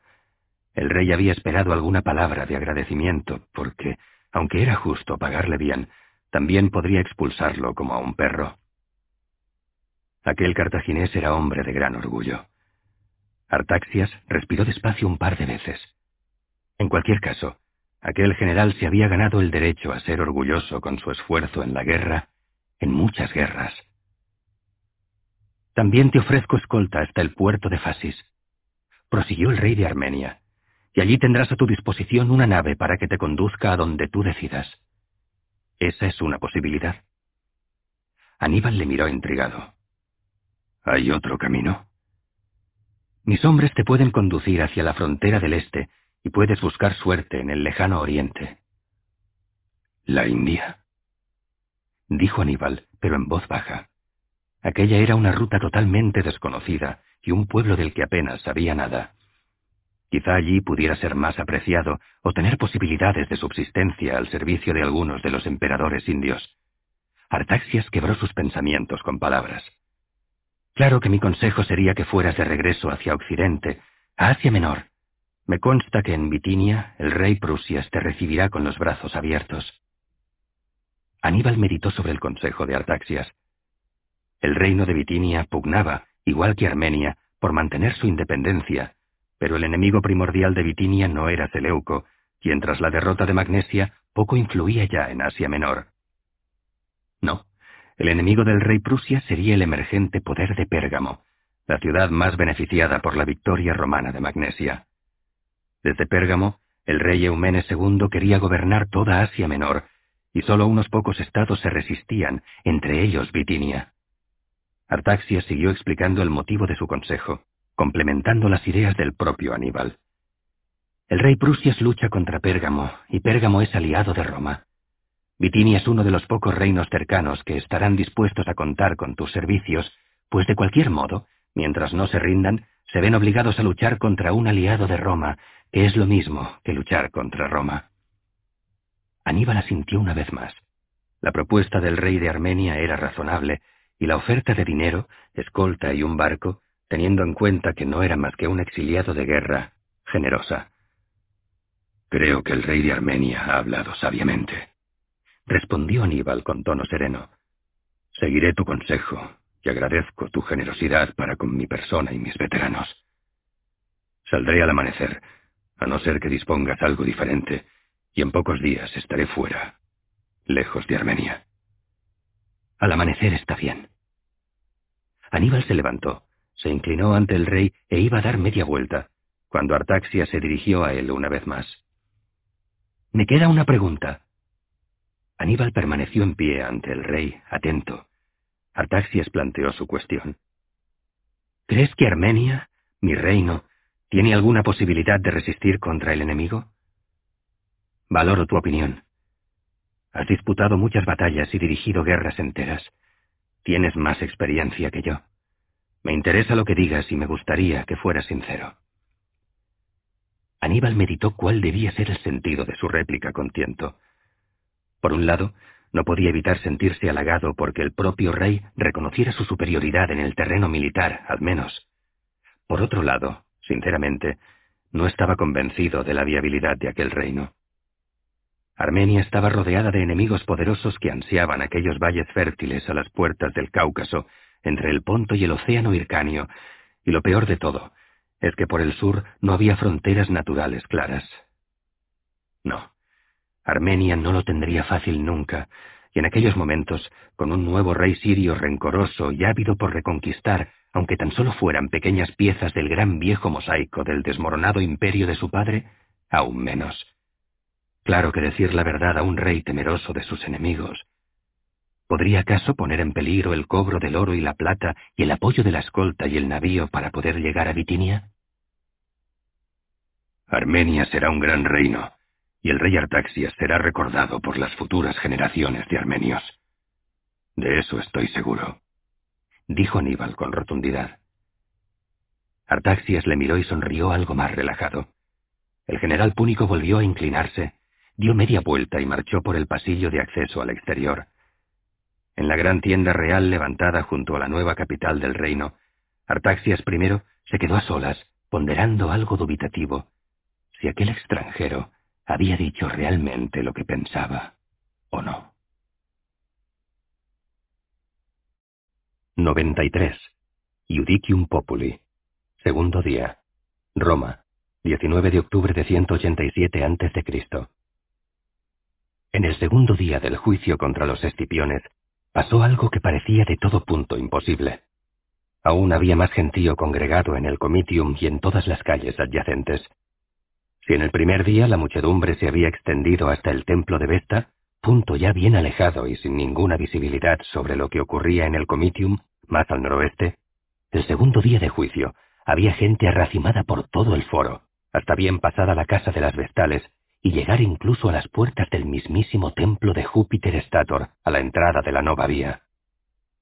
El rey había esperado alguna palabra de agradecimiento, porque, aunque era justo pagarle bien, también podría expulsarlo como a un perro. Aquel cartaginés era hombre de gran orgullo. Artaxias respiró despacio un par de veces. En cualquier caso, aquel general se había ganado el derecho a ser orgulloso con su esfuerzo en la guerra, en muchas guerras. También te ofrezco escolta hasta el puerto de Fasis, prosiguió el rey de Armenia, y allí tendrás a tu disposición una nave para que te conduzca a donde tú decidas. Esa es una posibilidad. Aníbal le miró intrigado. ¿Hay otro camino? Mis hombres te pueden conducir hacia la frontera del este y puedes buscar suerte en el lejano oriente. ¿La India? Dijo Aníbal, pero en voz baja. Aquella era una ruta totalmente desconocida y un pueblo del que apenas sabía nada. Quizá allí pudiera ser más apreciado o tener posibilidades de subsistencia al servicio de algunos de los emperadores indios. Artaxias quebró sus pensamientos con palabras. Claro que mi consejo sería que fueras de regreso hacia Occidente, a Asia Menor, Me consta que en Bitinia el rey Prusias te recibirá con los brazos abiertos. Aníbal meditó sobre el consejo de Artaxias. El reino de Bitinia pugnaba, igual que Armenia, por mantener su independencia, pero el enemigo primordial de Bitinia no era Seleuco, quien tras la derrota de Magnesia poco influía ya en Asia Menor. No, el enemigo del rey Prusia sería el emergente poder de Pérgamo, la ciudad más beneficiada por la victoria romana de Magnesia. Desde Pérgamo, el rey Eumenes II quería gobernar toda Asia Menor, y solo unos pocos estados se resistían, entre ellos Bitinia. Artaxias siguió explicando el motivo de su consejo, complementando las ideas del propio Aníbal. El rey Prusias lucha contra Pérgamo, y Pérgamo es aliado de Roma. Bitinia es uno de los pocos reinos cercanos que estarán dispuestos a contar con tus servicios, pues de cualquier modo, mientras no se rindan, se ven obligados a luchar contra un aliado de Roma, que es lo mismo que luchar contra Roma. Aníbal asintió una vez más. La propuesta del rey de Armenia era razonable, y la oferta de dinero, escolta y un barco, teniendo en cuenta que no era más que un exiliado de guerra, generosa. Creo que el rey de Armenia ha hablado sabiamente, respondió Aníbal con tono sereno. Seguiré tu consejo y agradezco tu generosidad para con mi persona y mis veteranos. Saldré al amanecer, a no ser que dispongas algo diferente, y en pocos días estaré fuera, lejos de Armenia. Al amanecer está bien. Aníbal se levantó, se inclinó ante el rey e iba a dar media vuelta, cuando Artaxia se dirigió a él una vez más. Me queda una pregunta. Aníbal permaneció en pie ante el rey, atento. Artaxias planteó su cuestión. ¿Crees que Armenia, mi reino, tiene alguna posibilidad de resistir contra el enemigo? Valoro tu opinión. Has disputado muchas batallas y dirigido guerras enteras. Tienes más experiencia que yo. Me interesa lo que digas y me gustaría que fueras sincero. Aníbal meditó cuál debía ser el sentido de su réplica con tiento. Por un lado, no podía evitar sentirse halagado porque el propio rey reconociera su superioridad en el terreno militar, al menos. Por otro lado, sinceramente, no estaba convencido de la viabilidad de aquel reino. Armenia estaba rodeada de enemigos poderosos que ansiaban aquellos valles fértiles a las puertas del Cáucaso, entre el Ponto y el Océano Hircáneo, y lo peor de todo es que por el sur no había fronteras naturales claras. No, Armenia no lo tendría fácil nunca, y en aquellos momentos, con un nuevo rey sirio rencoroso y ávido por reconquistar, aunque tan solo fueran pequeñas piezas del gran viejo mosaico del desmoronado imperio de su padre, aún menos. Claro que decir la verdad a un rey temeroso de sus enemigos. ¿Podría acaso poner en peligro el cobro del oro y la plata y el apoyo de la escolta y el navío para poder llegar a Bitinia? Armenia será un gran reino, y el rey Artaxias será recordado por las futuras generaciones de armenios. De eso estoy seguro, dijo Aníbal con rotundidad. Artaxias le miró y sonrió algo más relajado. El general púnico volvió a inclinarse dio media vuelta y marchó por el pasillo de acceso al exterior. En la gran tienda real levantada junto a la nueva capital del reino, Artaxias I se quedó a solas, ponderando algo dubitativo, si aquel extranjero había dicho realmente lo que pensaba o no. 93. Iudicium Populi. Segundo día. Roma. 19 de octubre de 187 a.C. En el segundo día del juicio contra los escipiones, pasó algo que parecía de todo punto imposible. Aún había más gentío congregado en el comitium y en todas las calles adyacentes. Si en el primer día la muchedumbre se había extendido hasta el templo de Vesta, punto ya bien alejado y sin ninguna visibilidad sobre lo que ocurría en el comitium, más al noroeste, el segundo día de juicio había gente arracimada por todo el foro, hasta bien pasada la casa de las Vestales, y llegar incluso a las puertas del mismísimo templo de Júpiter Stator, a la entrada de la Nova Vía.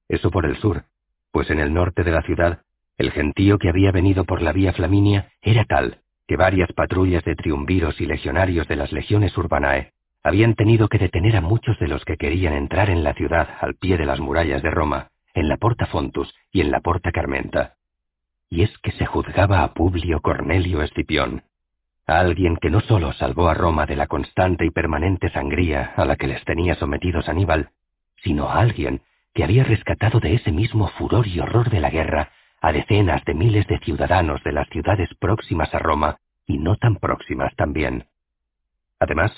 Eso por el sur, pues en el norte de la ciudad, el gentío que había venido por la vía Flaminia era tal que varias patrullas de triunviros y legionarios de las legiones urbanae habían tenido que detener a muchos de los que querían entrar en la ciudad al pie de las murallas de Roma, en la Porta Fontus y en la Porta Carmenta. Y es que se juzgaba a Publio Cornelio Escipión, a alguien que no solo salvó a Roma de la constante y permanente sangría a la que les tenía sometidos Aníbal, sino a alguien que había rescatado de ese mismo furor y horror de la guerra a decenas de miles de ciudadanos de las ciudades próximas a Roma y no tan próximas también. Además,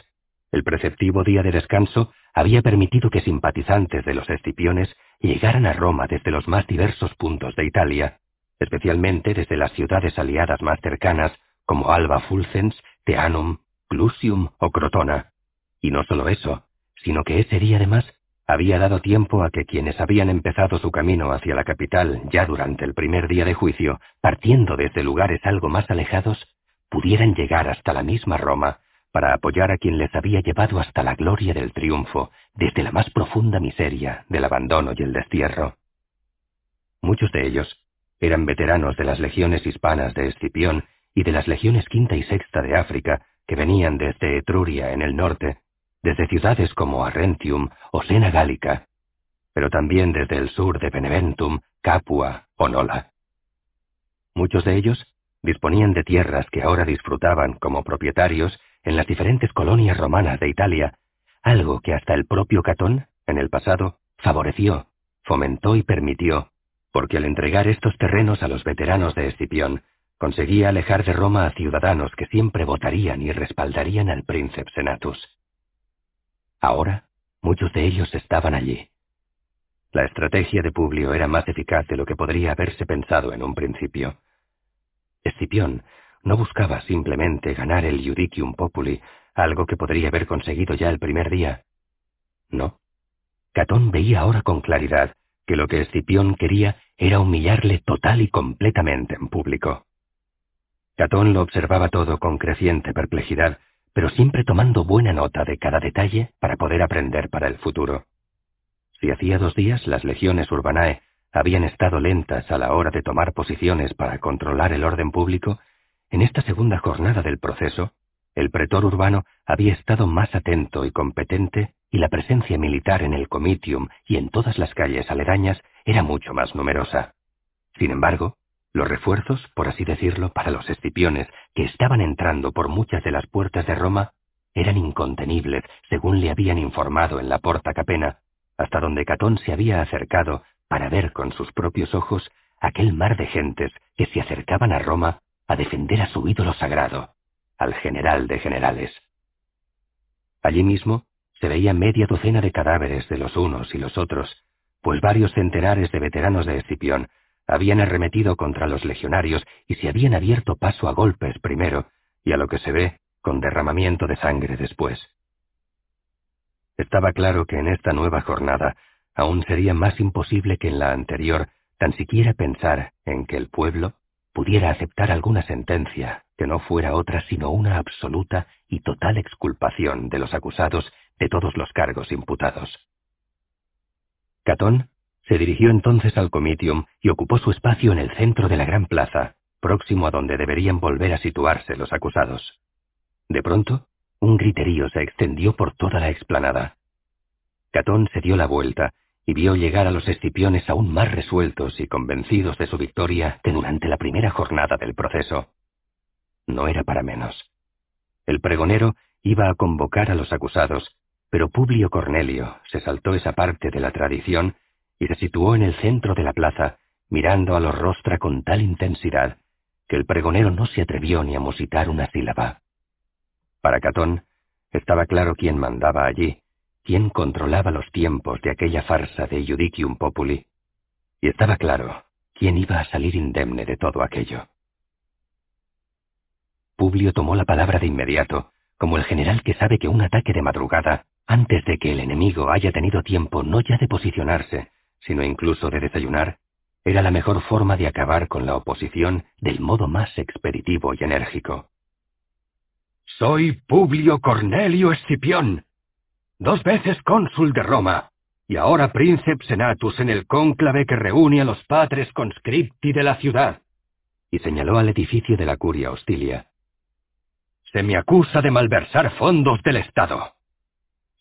el preceptivo día de descanso había permitido que simpatizantes de los escipiones llegaran a Roma desde los más diversos puntos de Italia, especialmente desde las ciudades aliadas más cercanas como Alba Fulcens, Teanum, Clusium o Crotona. Y no solo eso, sino que ese día además había dado tiempo a que quienes habían empezado su camino hacia la capital ya durante el primer día de juicio, partiendo desde lugares algo más alejados, pudieran llegar hasta la misma Roma para apoyar a quien les había llevado hasta la gloria del triunfo, desde la más profunda miseria del abandono y el destierro. Muchos de ellos eran veteranos de las legiones hispanas de Escipión y de las legiones quinta y sexta de África, que venían desde Etruria en el norte, desde ciudades como Arrentium o Sena Gálica, pero también desde el sur de Beneventum, Capua o Nola. Muchos de ellos disponían de tierras que ahora disfrutaban como propietarios en las diferentes colonias romanas de Italia, algo que hasta el propio Catón, en el pasado, favoreció, fomentó y permitió, porque al entregar estos terrenos a los veteranos de Escipión, conseguía alejar de Roma a ciudadanos que siempre votarían y respaldarían al príncipe Senatus. Ahora, muchos de ellos estaban allí. La estrategia de Publio era más eficaz de lo que podría haberse pensado en un principio. Escipión no buscaba simplemente ganar el Judicium Populi, algo que podría haber conseguido ya el primer día. No. Catón veía ahora con claridad que lo que Escipión quería era humillarle total y completamente en público. Catón lo observaba todo con creciente perplejidad, pero siempre tomando buena nota de cada detalle para poder aprender para el futuro. Si hacía dos días las legiones urbanae habían estado lentas a la hora de tomar posiciones para controlar el orden público, en esta segunda jornada del proceso, el pretor urbano había estado más atento y competente y la presencia militar en el comitium y en todas las calles aledañas era mucho más numerosa. Sin embargo, los refuerzos, por así decirlo, para los escipiones que estaban entrando por muchas de las puertas de Roma eran incontenibles, según le habían informado en la Porta Capena, hasta donde Catón se había acercado para ver con sus propios ojos aquel mar de gentes que se acercaban a Roma a defender a su ídolo sagrado, al general de generales. Allí mismo se veía media docena de cadáveres de los unos y los otros, pues varios centenares de veteranos de Escipión habían arremetido contra los legionarios y se habían abierto paso a golpes primero, y a lo que se ve, con derramamiento de sangre después. Estaba claro que en esta nueva jornada aún sería más imposible que en la anterior tan siquiera pensar en que el pueblo pudiera aceptar alguna sentencia que no fuera otra sino una absoluta y total exculpación de los acusados de todos los cargos imputados. Catón se dirigió entonces al comitium y ocupó su espacio en el centro de la gran plaza, próximo a donde deberían volver a situarse los acusados. De pronto, un griterío se extendió por toda la explanada. Catón se dio la vuelta y vio llegar a los escipiones aún más resueltos y convencidos de su victoria que durante la primera jornada del proceso. No era para menos. El pregonero iba a convocar a los acusados, pero Publio Cornelio se saltó esa parte de la tradición y se situó en el centro de la plaza, mirando a los rostra con tal intensidad que el pregonero no se atrevió ni a musitar una sílaba. Para Catón, estaba claro quién mandaba allí, quién controlaba los tiempos de aquella farsa de Judicium Populi, y estaba claro quién iba a salir indemne de todo aquello. Publio tomó la palabra de inmediato, como el general que sabe que un ataque de madrugada, antes de que el enemigo haya tenido tiempo no ya de posicionarse, sino incluso de desayunar, era la mejor forma de acabar con la oposición del modo más expeditivo y enérgico. Soy Publio Cornelio Escipión, dos veces cónsul de Roma, y ahora príncipe senatus en el cónclave que reúne a los patres conscripti de la ciudad. Y señaló al edificio de la curia hostilia. Se me acusa de malversar fondos del Estado.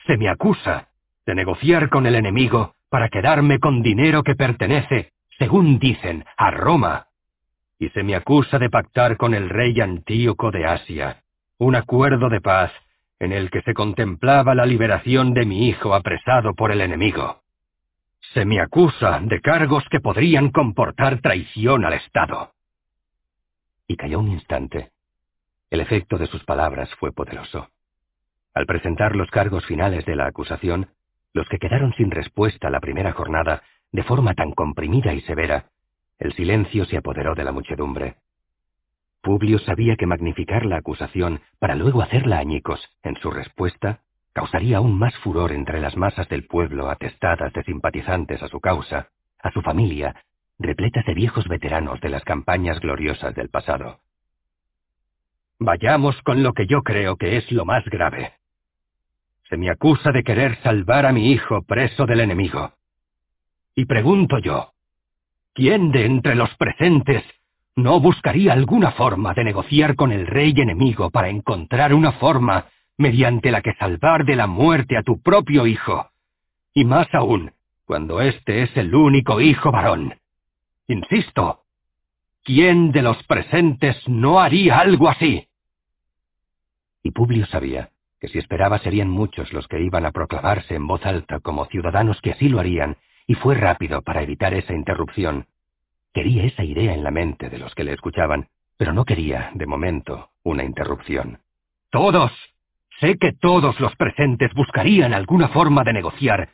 Se me acusa de negociar con el enemigo para quedarme con dinero que pertenece, según dicen, a Roma. Y se me acusa de pactar con el rey Antíoco de Asia, un acuerdo de paz en el que se contemplaba la liberación de mi hijo apresado por el enemigo. Se me acusa de cargos que podrían comportar traición al Estado. Y calló un instante. El efecto de sus palabras fue poderoso. Al presentar los cargos finales de la acusación, los que quedaron sin respuesta la primera jornada, de forma tan comprimida y severa, el silencio se apoderó de la muchedumbre. Publio sabía que magnificar la acusación para luego hacerla añicos en su respuesta causaría aún más furor entre las masas del pueblo atestadas de simpatizantes a su causa, a su familia, repletas de viejos veteranos de las campañas gloriosas del pasado. Vayamos con lo que yo creo que es lo más grave. Se me acusa de querer salvar a mi hijo preso del enemigo. Y pregunto yo, ¿quién de entre los presentes ¿No buscaría alguna forma de negociar con el rey enemigo para encontrar una forma mediante la que salvar de la muerte a tu propio hijo? Y más aún, cuando éste es el único hijo varón. Insisto, ¿quién de los presentes no haría algo así? Y Publio sabía que si esperaba serían muchos los que iban a proclamarse en voz alta como ciudadanos que así lo harían, y fue rápido para evitar esa interrupción. Quería esa idea en la mente de los que le escuchaban, pero no quería, de momento, una interrupción. Todos. Sé que todos los presentes buscarían alguna forma de negociar,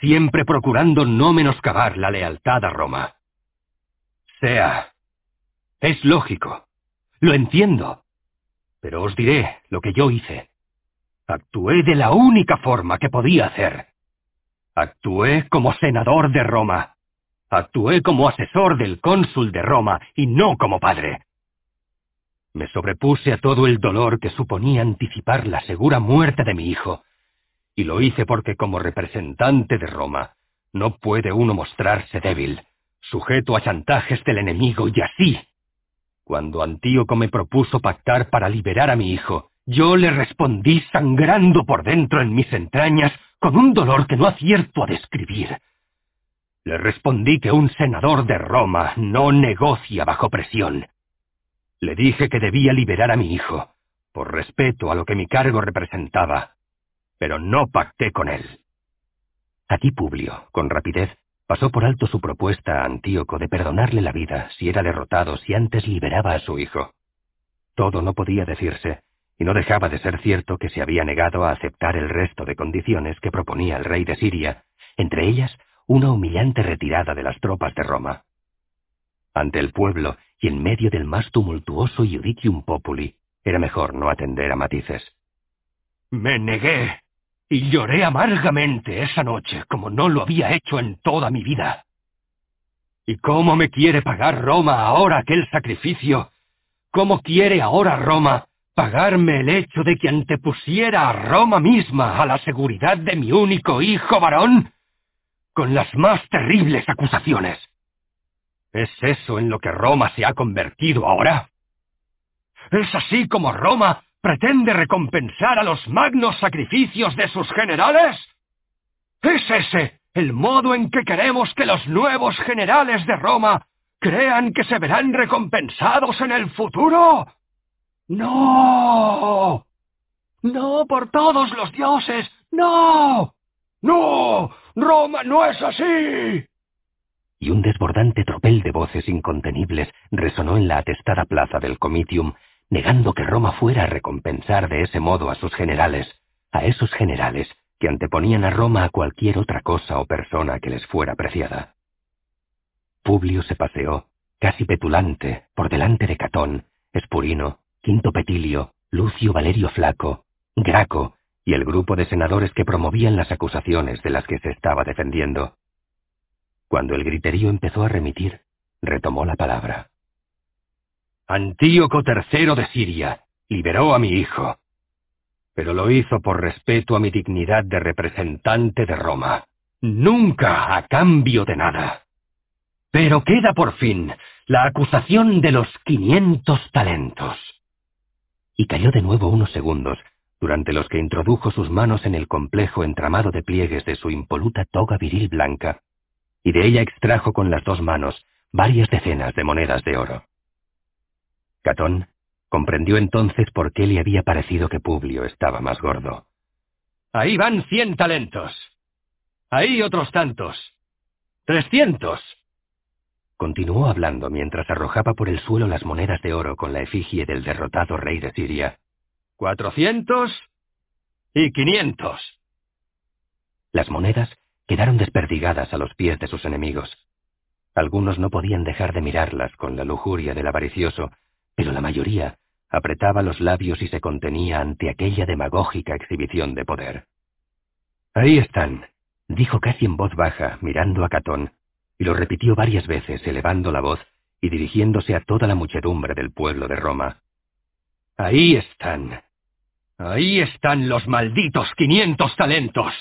siempre procurando no menoscabar la lealtad a Roma. Sea. Es lógico. Lo entiendo. Pero os diré lo que yo hice. Actué de la única forma que podía hacer. Actué como senador de Roma, Actué como asesor del cónsul de Roma y no como padre. Me sobrepuse a todo el dolor que suponía anticipar la segura muerte de mi hijo, y lo hice porque como representante de Roma no puede uno mostrarse débil, sujeto a chantajes del enemigo y así. Cuando Antíoco me propuso pactar para liberar a mi hijo, yo le respondí sangrando por dentro en mis entrañas con un dolor que no acierto a describir. Le respondí que un senador de Roma no negocia bajo presión. Le dije que debía liberar a mi hijo, por respeto a lo que mi cargo representaba, pero no pacté con él. Aquí Publio, con rapidez, pasó por alto su propuesta a Antíoco de perdonarle la vida si era derrotado si antes liberaba a su hijo. Todo no podía decirse, y no dejaba de ser cierto que se había negado a aceptar el resto de condiciones que proponía el rey de Siria, entre ellas una humillante retirada de las tropas de Roma. Ante el pueblo y en medio del más tumultuoso Iudicium Populi, era mejor no atender a matices. Me negué y lloré amargamente esa noche como no lo había hecho en toda mi vida. ¿Y cómo me quiere pagar Roma ahora aquel sacrificio? ¿Cómo quiere ahora Roma pagarme el hecho de que antepusiera a Roma misma a la seguridad de mi único hijo varón? con las más terribles acusaciones. ¿Es eso en lo que Roma se ha convertido ahora? ¿Es así como Roma pretende recompensar a los magnos sacrificios de sus generales? ¿Es ese el modo en que queremos que los nuevos generales de Roma crean que se verán recompensados en el futuro? No. No, por todos los dioses. No. No. Roma no es así. Y un desbordante tropel de voces incontenibles resonó en la atestada plaza del Comitium, negando que Roma fuera a recompensar de ese modo a sus generales, a esos generales que anteponían a Roma a cualquier otra cosa o persona que les fuera preciada. Publio se paseó, casi petulante, por delante de Catón, Espurino, Quinto Petilio, Lucio Valerio Flaco, Graco y el grupo de senadores que promovían las acusaciones de las que se estaba defendiendo. Cuando el griterío empezó a remitir, retomó la palabra. Antíoco III de Siria liberó a mi hijo, pero lo hizo por respeto a mi dignidad de representante de Roma, nunca a cambio de nada. Pero queda por fin la acusación de los quinientos talentos. Y cayó de nuevo unos segundos, durante los que introdujo sus manos en el complejo entramado de pliegues de su impoluta toga viril blanca, y de ella extrajo con las dos manos varias decenas de monedas de oro. Catón, Comprendió entonces por qué le había parecido que Publio estaba más gordo. Ahí van cien talentos. Ahí otros tantos. Trescientos. Continuó hablando mientras arrojaba por el suelo las monedas de oro con la efigie del derrotado rey de Siria. Cuatrocientos y quinientos. Las monedas quedaron desperdigadas a los pies de sus enemigos. Algunos no podían dejar de mirarlas con la lujuria del avaricioso, pero la mayoría apretaba los labios y se contenía ante aquella demagógica exhibición de poder. Ahí están, dijo casi en voz baja, mirando a Catón, y lo repitió varias veces, elevando la voz y dirigiéndose a toda la muchedumbre del pueblo de Roma. Ahí están. Ahí están los malditos quinientos talentos.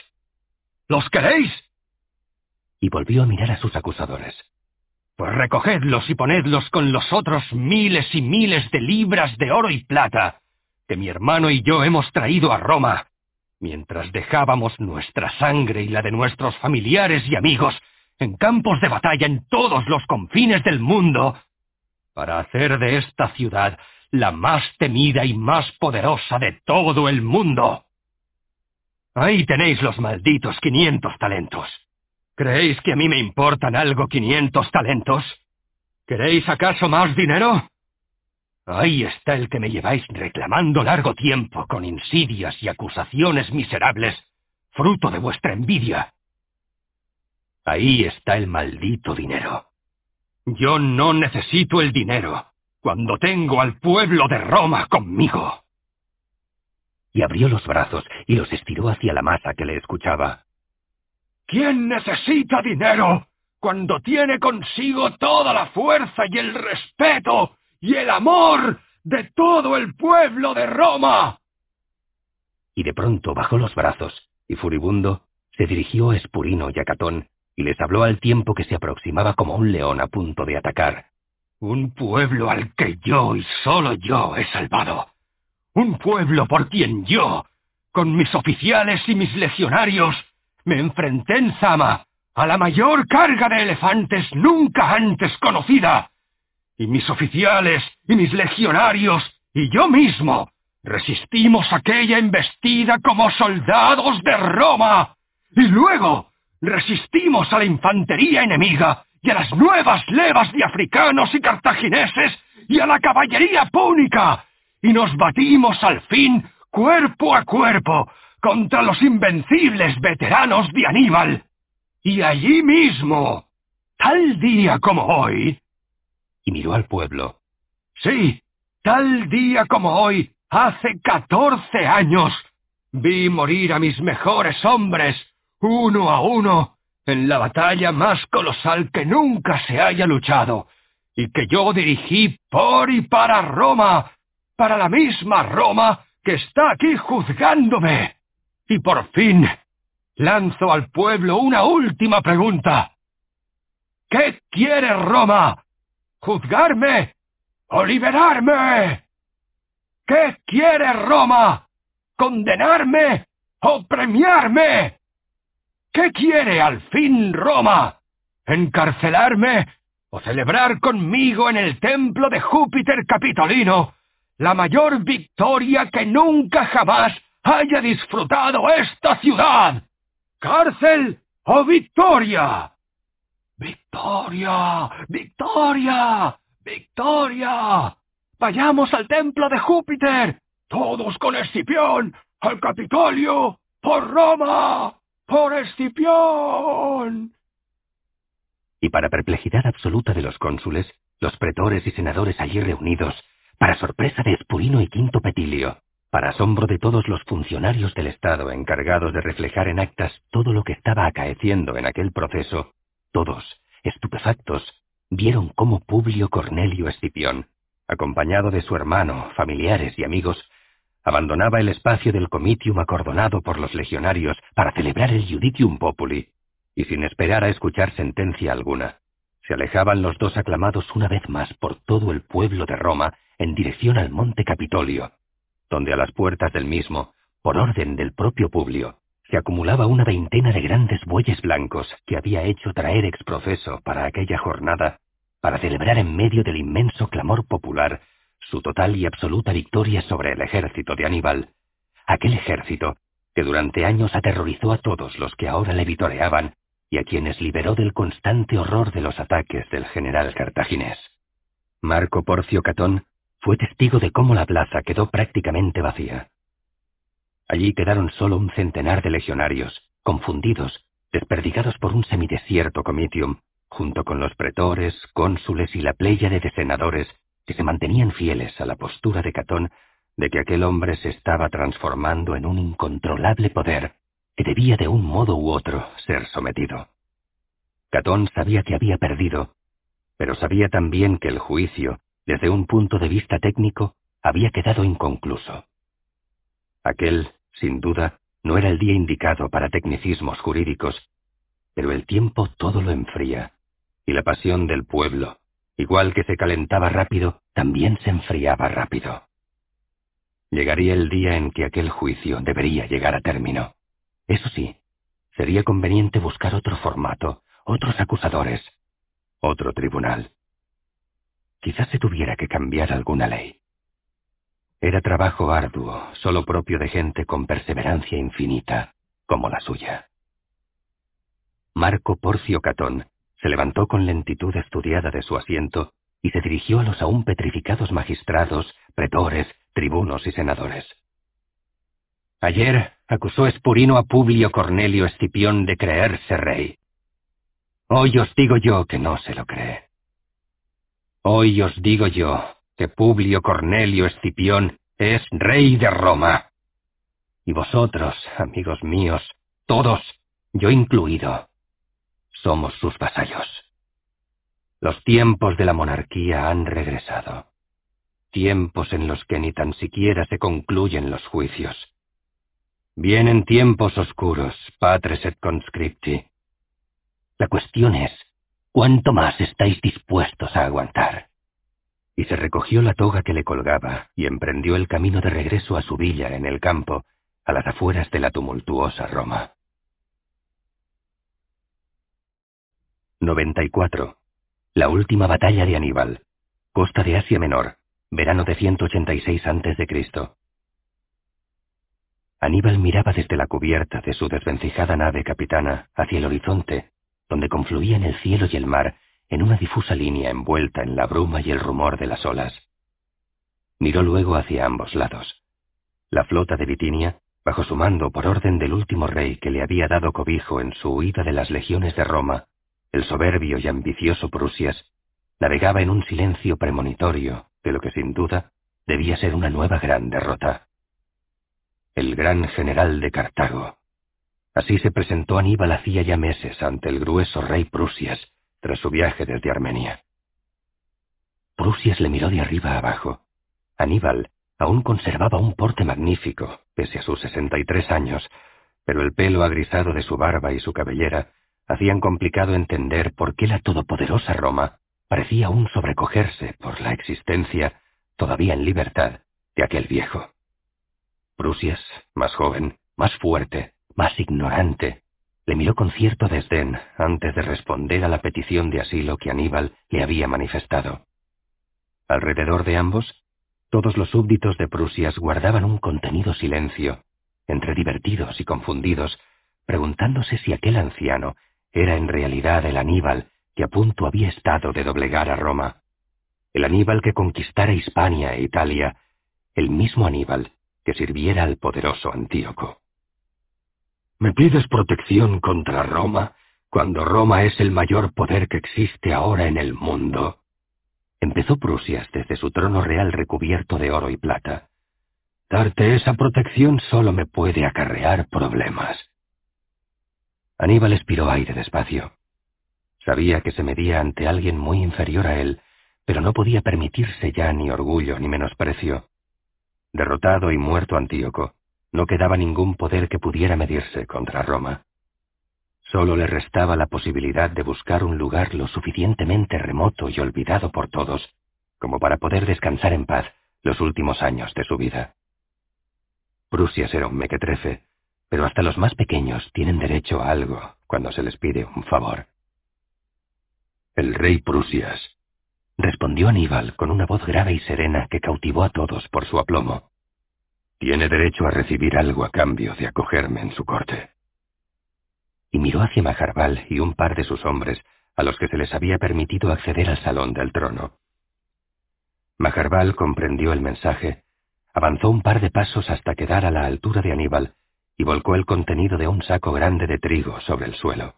¿Los queréis? Y volvió a mirar a sus acusadores. Pues recogedlos y ponedlos con los otros miles y miles de libras de oro y plata que mi hermano y yo hemos traído a Roma, mientras dejábamos nuestra sangre y la de nuestros familiares y amigos en campos de batalla en todos los confines del mundo, para hacer de esta ciudad la más temida y más poderosa de todo el mundo. Ahí tenéis los malditos quinientos talentos. ¿Creéis que a mí me importan algo quinientos talentos? ¿Queréis acaso más dinero? Ahí está el que me lleváis reclamando largo tiempo con insidias y acusaciones miserables, fruto de vuestra envidia. Ahí está el maldito dinero. Yo no necesito el dinero cuando tengo al pueblo de Roma conmigo. Y abrió los brazos y los estiró hacia la masa que le escuchaba. ¿Quién necesita dinero cuando tiene consigo toda la fuerza y el respeto y el amor de todo el pueblo de Roma? Y de pronto bajó los brazos y furibundo se dirigió a Espurino y a Catón y les habló al tiempo que se aproximaba como un león a punto de atacar. Un pueblo al que yo y solo yo he salvado. Un pueblo por quien yo, con mis oficiales y mis legionarios, me enfrenté en Zama a la mayor carga de elefantes nunca antes conocida. Y mis oficiales y mis legionarios y yo mismo resistimos aquella embestida como soldados de Roma. Y luego resistimos a la infantería enemiga y a las nuevas levas de africanos y cartagineses y a la caballería púnica. Y nos batimos al fin cuerpo a cuerpo contra los invencibles veteranos de Aníbal. Y allí mismo, tal día como hoy... Y miró al pueblo. Sí, tal día como hoy, hace catorce años, vi morir a mis mejores hombres, uno a uno, en la batalla más colosal que nunca se haya luchado, y que yo dirigí por y para Roma, para la misma Roma que está aquí juzgándome. Y por fin, lanzo al pueblo una última pregunta. ¿Qué quiere Roma? ¿Juzgarme o liberarme? ¿Qué quiere Roma? ¿Condenarme o premiarme? ¿Qué quiere al fin Roma? ¿Encarcelarme o celebrar conmigo en el templo de Júpiter Capitolino la mayor victoria que nunca jamás haya disfrutado esta ciudad. ¿Cárcel o victoria? Victoria, victoria, victoria. Vayamos al templo de Júpiter, todos con Escipión, al Capitolio, por Roma, por Escipión. Y para perplejidad absoluta de los cónsules, los pretores y senadores allí reunidos, para sorpresa de Espurino y Quinto Petilio, para asombro de todos los funcionarios del Estado encargados de reflejar en actas todo lo que estaba acaeciendo en aquel proceso, todos, estupefactos, vieron cómo Publio Cornelio Escipión, acompañado de su hermano, familiares y amigos, abandonaba el espacio del comitium acordonado por los legionarios para celebrar el Judicium Populi, y sin esperar a escuchar sentencia alguna, se alejaban los dos aclamados una vez más por todo el pueblo de Roma en dirección al monte Capitolio, donde a las puertas del mismo, por orden del propio Publio, se acumulaba una veintena de grandes bueyes blancos que había hecho traer ex profeso para aquella jornada, para celebrar en medio del inmenso clamor popular su total y absoluta victoria sobre el ejército de Aníbal, aquel ejército que durante años aterrorizó a todos los que ahora le vitoreaban y a quienes liberó del constante horror de los ataques del general cartaginés. Marco Porcio Catón fue testigo de cómo la plaza quedó prácticamente vacía. Allí quedaron solo un centenar de legionarios, confundidos, desperdigados por un semidesierto comitium, junto con los pretores, cónsules y la pléyade de senadores que se mantenían fieles a la postura de Catón de que aquel hombre se estaba transformando en un incontrolable poder que debía de un modo u otro ser sometido. Catón sabía que había perdido, pero sabía también que el juicio, desde un punto de vista técnico, había quedado inconcluso. Aquel, sin duda, no era el día indicado para tecnicismos jurídicos, pero el tiempo todo lo enfría, y la pasión del pueblo, igual que se calentaba rápido, también se enfriaba rápido. Llegaría el día en que aquel juicio debería llegar a término. Eso sí, sería conveniente buscar otro formato, otros acusadores, otro tribunal. Quizás se tuviera que cambiar alguna ley. Era trabajo arduo, solo propio de gente con perseverancia infinita, como la suya. Marco Porcio Catón se levantó con lentitud estudiada de su asiento y se dirigió a los aún petrificados magistrados, pretores, tribunos y senadores. Ayer acusó Espurino a Publio Cornelio Escipión de creerse rey. Hoy os digo yo que no se lo cree. Hoy os digo yo que Publio Cornelio Escipión es rey de Roma. Y vosotros, amigos míos, todos, yo incluido, somos sus vasallos. Los tiempos de la monarquía han regresado. Tiempos en los que ni tan siquiera se concluyen los juicios Vienen tiempos oscuros, patres et conscripti. La cuestión es, ¿cuánto más estáis dispuestos a aguantar? Y se recogió la toga que le colgaba y emprendió el camino de regreso a su villa en el campo, a las afueras de la tumultuosa Roma. 94. La última batalla de Aníbal. Costa de Asia Menor. Verano de 186 a.C. Aníbal miraba desde la cubierta de su desvencijada nave capitana hacia el horizonte, donde confluían el cielo y el mar en una difusa línea envuelta en la bruma y el rumor de las olas. Miró luego hacia ambos lados. La flota de Bitinia, bajo su mando por orden del último rey que le había dado cobijo en su huida de las legiones de Roma, el soberbio y ambicioso Prusias, navegaba en un silencio premonitorio de lo que sin duda debía ser una nueva gran derrota el gran general de Cartago. Así se presentó Aníbal hacía ya meses ante el grueso rey Prusias, tras su viaje desde Armenia. Prusias le miró de arriba abajo. Aníbal aún conservaba un porte magnífico, pese a sus sesenta y tres años, pero el pelo agrisado de su barba y su cabellera hacían complicado entender por qué la todopoderosa Roma parecía aún sobrecogerse por la existencia, todavía en libertad, de aquel viejo. Prusias, más joven, más fuerte, más ignorante, le miró con cierto desdén antes de responder a la petición de asilo que Aníbal le había manifestado. Alrededor de ambos, todos los súbditos de Prusias guardaban un contenido silencio, entre divertidos y confundidos, preguntándose si aquel anciano era en realidad el Aníbal que a punto había estado de doblegar a Roma, el Aníbal que conquistara Hispania e Italia, el mismo Aníbal que sirviera al poderoso Antíoco. ¿Me pides protección contra Roma cuando Roma es el mayor poder que existe ahora en el mundo? Empezó Prusias desde su trono real recubierto de oro y plata. Darte esa protección solo me puede acarrear problemas. Aníbal expiró aire despacio. Sabía que se medía ante alguien muy inferior a él, pero no podía permitirse ya ni orgullo ni menosprecio. Derrotado y muerto Antíoco, no quedaba ningún poder que pudiera medirse contra Roma. Solo le restaba la posibilidad de buscar un lugar lo suficientemente remoto y olvidado por todos, como para poder descansar en paz los últimos años de su vida. Prusias era un mequetrefe, pero hasta los más pequeños tienen derecho a algo cuando se les pide un favor. El rey Prusias, respondió Aníbal con una voz grave y serena que cautivó a todos por su aplomo. Tiene derecho a recibir algo a cambio de acogerme en su corte. Y miró hacia Majarbal y un par de sus hombres, a los que se les había permitido acceder al salón del trono. Majarbal comprendió el mensaje, avanzó un par de pasos hasta quedar a la altura de Aníbal y volcó el contenido de un saco grande de trigo sobre el suelo.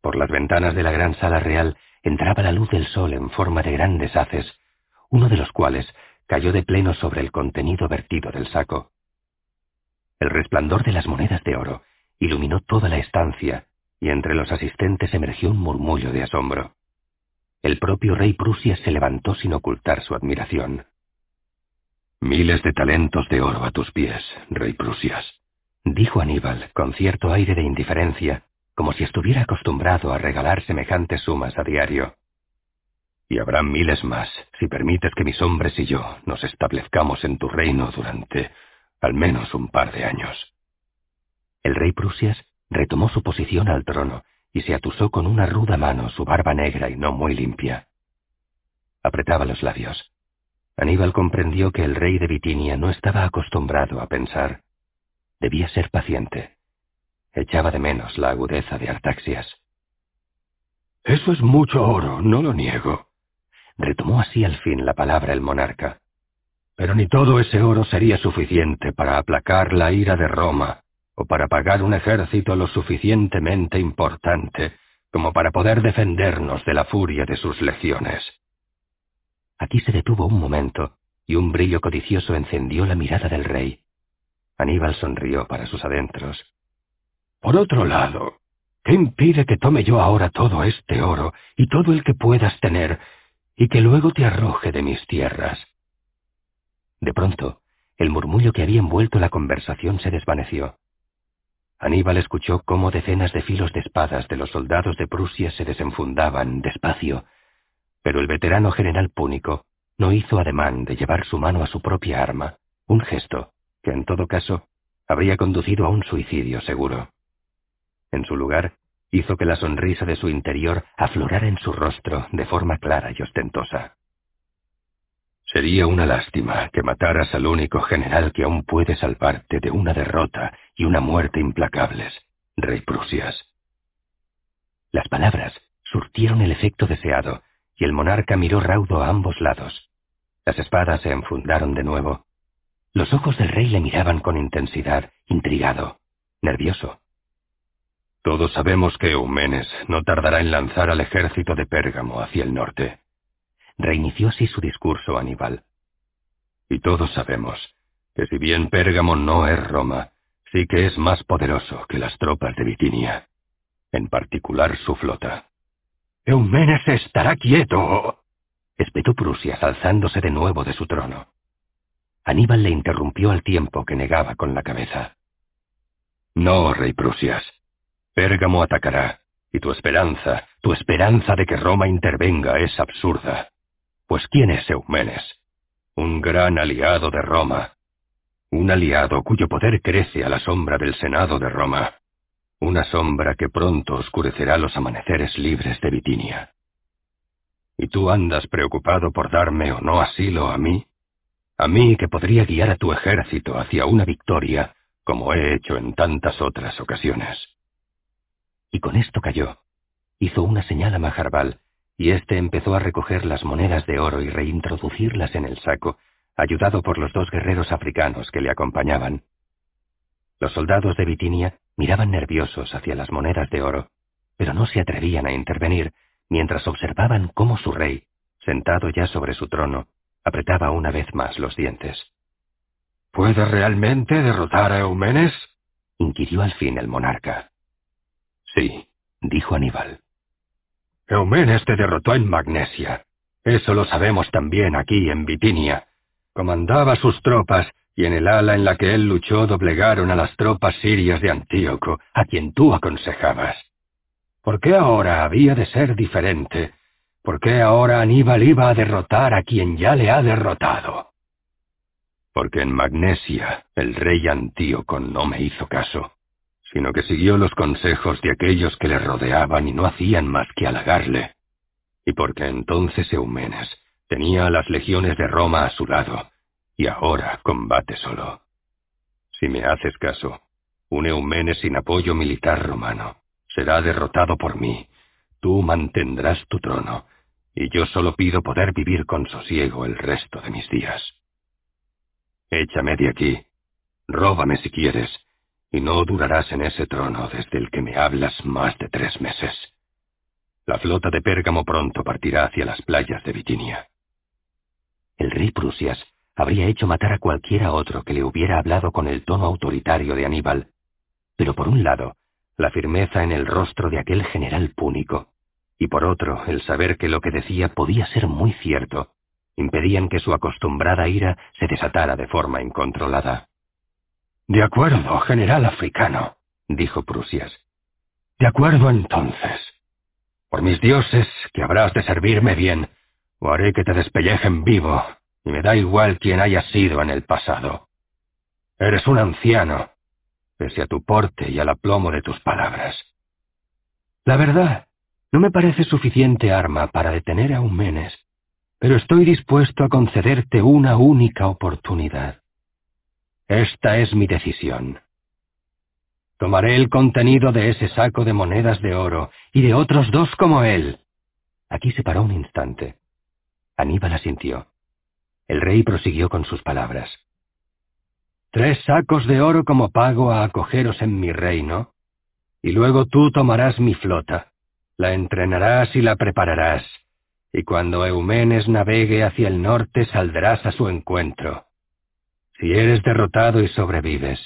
Por las ventanas de la gran sala real entraba la luz del sol en forma de grandes haces, uno de los cuales cayó de pleno sobre el contenido vertido del saco. El resplandor de las monedas de oro iluminó toda la estancia y entre los asistentes emergió un murmullo de asombro. El propio rey Prusias se levantó sin ocultar su admiración. Miles de talentos de oro a tus pies, rey Prusias, dijo Aníbal con cierto aire de indiferencia, como si estuviera acostumbrado a regalar semejantes sumas a diario. Y habrá miles más, si permites que mis hombres y yo nos establezcamos en tu reino durante al menos un par de años. El rey Prusias retomó su posición al trono y se atusó con una ruda mano su barba negra y no muy limpia. Apretaba los labios. Aníbal comprendió que el rey de Bitinia no estaba acostumbrado a pensar. Debía ser paciente. Echaba de menos la agudeza de Artaxias. Eso es mucho oro, no lo niego. Retomó así al fin la palabra el monarca. Pero ni todo ese oro sería suficiente para aplacar la ira de Roma o para pagar un ejército lo suficientemente importante como para poder defendernos de la furia de sus legiones. Aquí se detuvo un momento, y un brillo codicioso encendió la mirada del rey. Aníbal sonrió para sus adentros. Por otro lado, ¿qué impide que tome yo ahora todo este oro y todo el que puedas tener, y que luego te arroje de mis tierras? De pronto, el murmullo que había envuelto la conversación se desvaneció. Aníbal escuchó cómo decenas de filos de espadas de los soldados de Prusia se desenfundaban despacio, pero el veterano general púnico no hizo ademán de llevar su mano a su propia arma, un gesto que en todo caso habría conducido a un suicidio seguro. En su lugar, hizo que la sonrisa de su interior aflorara en su rostro de forma clara y ostentosa. Sería una lástima que mataras al único general que aún puede salvarte de una derrota y una muerte implacables, rey Prusias. Las palabras surtieron el efecto deseado, y el monarca miró raudo a ambos lados. Las espadas se enfundaron de nuevo. Los ojos del rey le miraban con intensidad, intrigado, nervioso. Todos sabemos que Eumenes no tardará en lanzar al ejército de Pérgamo hacia el norte. Reinició así su discurso Aníbal. Y todos sabemos que si bien Pérgamo no es Roma, sí que es más poderoso que las tropas de Bitinia, en particular su flota. Eumenes estará quieto, espetó Prusias alzándose de nuevo de su trono. Aníbal le interrumpió al tiempo que negaba con la cabeza. No, rey Prusias. Pérgamo atacará, y tu esperanza, tu esperanza de que Roma intervenga es absurda. Pues ¿quién es Eumenes? Un gran aliado de Roma. Un aliado cuyo poder crece a la sombra del Senado de Roma. Una sombra que pronto oscurecerá los amaneceres libres de Bitinia. ¿Y tú andas preocupado por darme o no asilo a mí? A mí que podría guiar a tu ejército hacia una victoria, como he hecho en tantas otras ocasiones. Y con esto cayó. Hizo una señal a Majarbal, y éste empezó a recoger las monedas de oro y reintroducirlas en el saco, ayudado por los dos guerreros africanos que le acompañaban. Los soldados de Bitinia miraban nerviosos hacia las monedas de oro, pero no se atrevían a intervenir mientras observaban cómo su rey, sentado ya sobre su trono, apretaba una vez más los dientes. ¿Puede realmente derrotar a Eumenes? inquirió al fin el monarca. Sí, dijo Aníbal. Eumenes te derrotó en Magnesia. Eso lo sabemos también aquí en Bitinia. Comandaba sus tropas y en el ala en la que él luchó doblegaron a las tropas sirias de Antíoco, a quien tú aconsejabas. ¿Por qué ahora había de ser diferente? ¿Por qué ahora Aníbal iba a derrotar a quien ya le ha derrotado? Porque en Magnesia el rey Antíoco no me hizo caso sino que siguió los consejos de aquellos que le rodeaban y no hacían más que halagarle. y porque entonces Eumenes tenía a las legiones de Roma a su lado, y ahora combate solo. Si me haces caso, un Eumenes sin apoyo militar romano será derrotado por mí, tú mantendrás tu trono, y yo solo pido poder vivir con sosiego el resto de mis días. Échame de aquí, róbame si quieres, y no durarás en ese trono desde el que me hablas más de tres meses. La flota de Pérgamo pronto partirá hacia las playas de Bitinia. El rey Prusias habría hecho matar a cualquiera otro que le hubiera hablado con el tono autoritario de Aníbal, pero por un lado, la firmeza en el rostro de aquel general púnico, y por otro, el saber que lo que decía podía ser muy cierto, impedían que su acostumbrada ira se desatara de forma incontrolada. De acuerdo, general africano, dijo Prusias. De acuerdo entonces. Por mis dioses, que habrás de servirme bien, o haré que te despellejen vivo, y me da igual quién hayas sido en el pasado. Eres un anciano, pese a tu porte y al aplomo de tus palabras. La verdad, no me parece suficiente arma para detener a Eumenes, pero estoy dispuesto a concederte una única oportunidad. Esta es mi decisión. Tomaré el contenido de ese saco de monedas de oro y de otros dos como él. Aquí se paró un instante. Aníbal asintió. El rey prosiguió con sus palabras. Tres sacos de oro como pago a acogeros en mi reino, y luego tú tomarás mi flota, la entrenarás y la prepararás, y cuando Eumenes navegue hacia el norte saldrás a su encuentro. Si eres derrotado y sobrevives,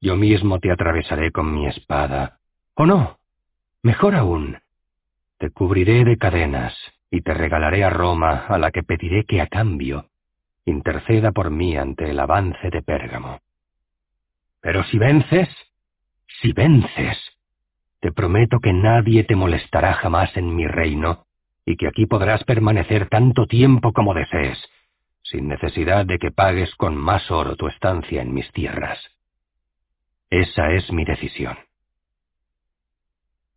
yo mismo te atravesaré con mi espada. O no, mejor aún, te cubriré de cadenas y te regalaré a Roma a la que pediré que a cambio interceda por mí ante el avance de Pérgamo. Pero si vences, si vences, te prometo que nadie te molestará jamás en mi reino y que aquí podrás permanecer tanto tiempo como desees, sin necesidad de que pagues con más oro tu estancia en mis tierras. Esa es mi decisión.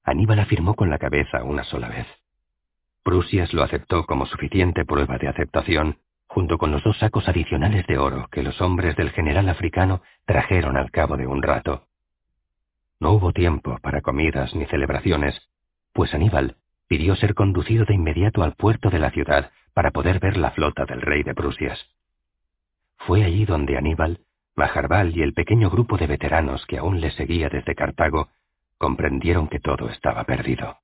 Aníbal afirmó con la cabeza una sola vez. Prusias lo aceptó como suficiente prueba de aceptación, junto con los dos sacos adicionales de oro que los hombres del general africano trajeron al cabo de un rato. No hubo tiempo para comidas ni celebraciones, pues Aníbal pidió ser conducido de inmediato al puerto de la ciudad para poder ver la flota del rey de Prusias. Fue allí donde Aníbal, Majarbal y el pequeño grupo de veteranos que aún le seguía desde Cartago comprendieron que todo estaba perdido.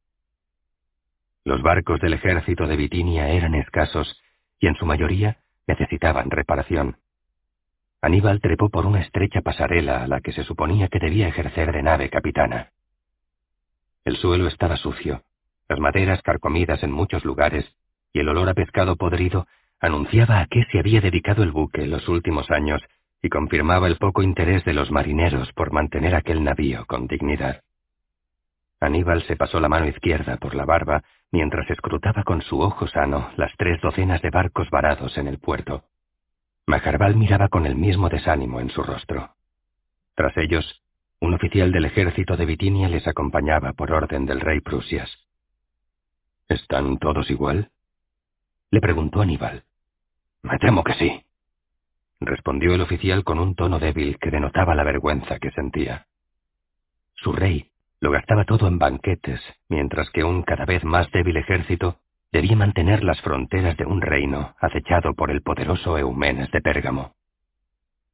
Los barcos del ejército de Bitinia eran escasos y en su mayoría necesitaban reparación. Aníbal trepó por una estrecha pasarela a la que se suponía que debía ejercer de nave capitana. El suelo estaba sucio, las maderas carcomidas en muchos lugares y el olor a pescado podrido anunciaba a qué se había dedicado el buque en los últimos años y confirmaba el poco interés de los marineros por mantener aquel navío con dignidad. Aníbal se pasó la mano izquierda por la barba mientras escrutaba con su ojo sano las tres docenas de barcos varados en el puerto. Majarbal miraba con el mismo desánimo en su rostro. Tras ellos, un oficial del ejército de Bitinia les acompañaba por orden del rey Prusias. ¿Están todos igual? Le preguntó Aníbal. Me temo que sí. Respondió el oficial con un tono débil que denotaba la vergüenza que sentía. Su rey lo gastaba todo en banquetes, mientras que un cada vez más débil ejército debía mantener las fronteras de un reino acechado por el poderoso Eumenes de Pérgamo.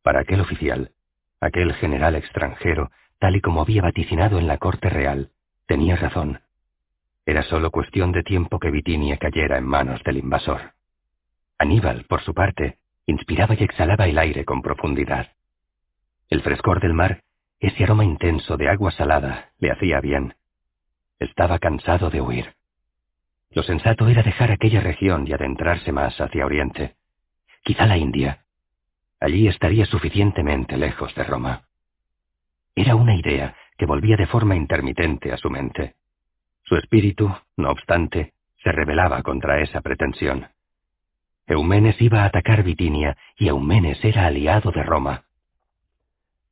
Para aquel oficial, aquel general extranjero, tal y como había vaticinado en la corte real, tenía razón. Era solo cuestión de tiempo que Bitinia cayera en manos del invasor. Aníbal, por su parte, inspiraba y exhalaba el aire con profundidad. El frescor del mar, ese aroma intenso de agua salada, le hacía bien. Estaba cansado de huir. Lo sensato era dejar aquella región y adentrarse más hacia Oriente. Quizá la India. Allí estaría suficientemente lejos de Roma. Era una idea que volvía de forma intermitente a su mente. Su espíritu, no obstante, se rebelaba contra esa pretensión. Eumenes iba a atacar Bitinia y Eumenes era aliado de Roma.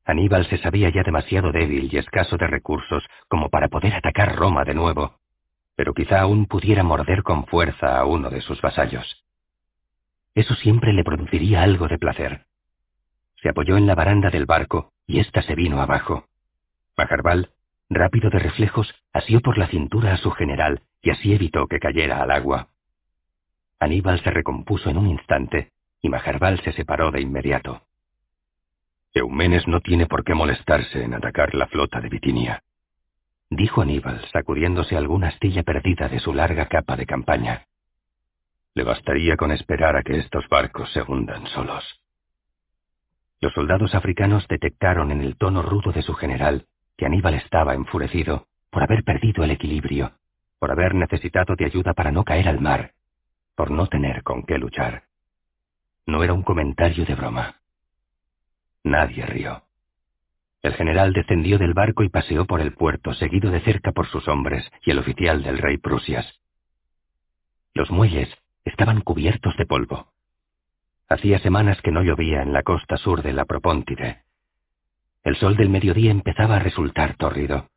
Aníbal se sabía ya demasiado débil y escaso de recursos como para poder atacar Roma de nuevo, pero quizá aún pudiera morder con fuerza a uno de sus vasallos. Eso siempre le produciría algo de placer. Se apoyó en la baranda del barco y ésta se vino abajo. Majarbal, rápido de reflejos, asió por la cintura a su general y así evitó que cayera al agua. Aníbal se recompuso en un instante y Majarbal se separó de inmediato. Eumenes no tiene por qué molestarse en atacar la flota de Bitinia, dijo Aníbal, sacudiéndose alguna astilla perdida de su larga capa de campaña. Le bastaría con esperar a que estos barcos se hundan solos. Los soldados africanos detectaron en el tono rudo de su general que Aníbal estaba enfurecido por haber perdido el equilibrio, por haber necesitado de ayuda para no caer al mar, por no tener con qué luchar. No era un comentario de broma. Nadie rió. El general descendió del barco y paseó por el puerto, seguido de cerca por sus hombres y el oficial del rey Prusias. Los muelles estaban cubiertos de polvo. Hacía semanas que no llovía en la costa sur de la Propóntide. El sol del mediodía empezaba a resultar tórrido.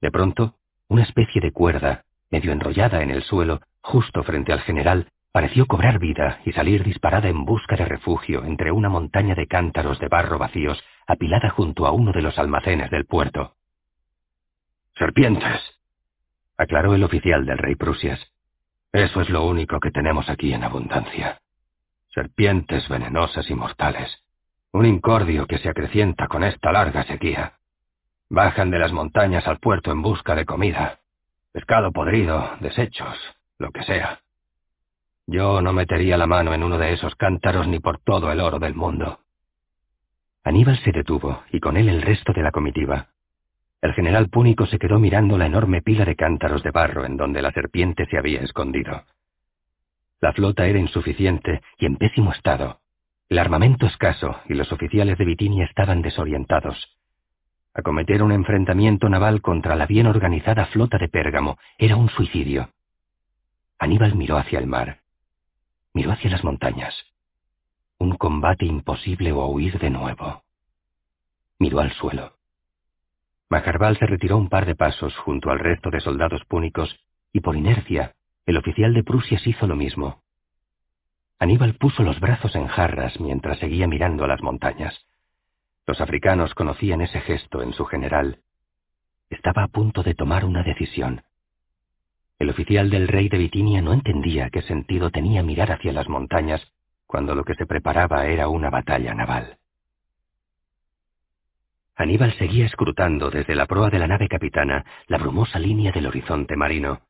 De pronto, una especie de cuerda, medio enrollada en el suelo, justo frente al general, pareció cobrar vida y salir disparada en busca de refugio entre una montaña de cántaros de barro vacíos apilada junto a uno de los almacenes del puerto. Serpientes, aclaró el oficial del rey Prusias. Eso es lo único que tenemos aquí en abundancia. Serpientes venenosas y mortales. Un incordio que se acrecienta con esta larga sequía. Bajan de las montañas al puerto en busca de comida. Pescado podrido, desechos, lo que sea. Yo no metería la mano en uno de esos cántaros ni por todo el oro del mundo. Aníbal se detuvo, y con él el resto de la comitiva. El general púnico se quedó mirando la enorme pila de cántaros de barro en donde la serpiente se había escondido. La flota era insuficiente y en pésimo estado. El armamento escaso y los oficiales de Bitinia estaban desorientados. Acometer un enfrentamiento naval contra la bien organizada flota de Pérgamo era un suicidio. Aníbal miró hacia el mar. Miró hacia las montañas. Un combate imposible o huir de nuevo. Miró al suelo. Majarbal se retiró un par de pasos junto al resto de soldados púnicos y por inercia el oficial de Prusias hizo lo mismo. Aníbal puso los brazos en jarras mientras seguía mirando a las montañas. Los africanos conocían ese gesto en su general. Estaba a punto de tomar una decisión. El oficial del rey de Bitinia no entendía qué sentido tenía mirar hacia las montañas cuando lo que se preparaba era una batalla naval. Aníbal seguía escrutando desde la proa de la nave capitana la brumosa línea del horizonte marino.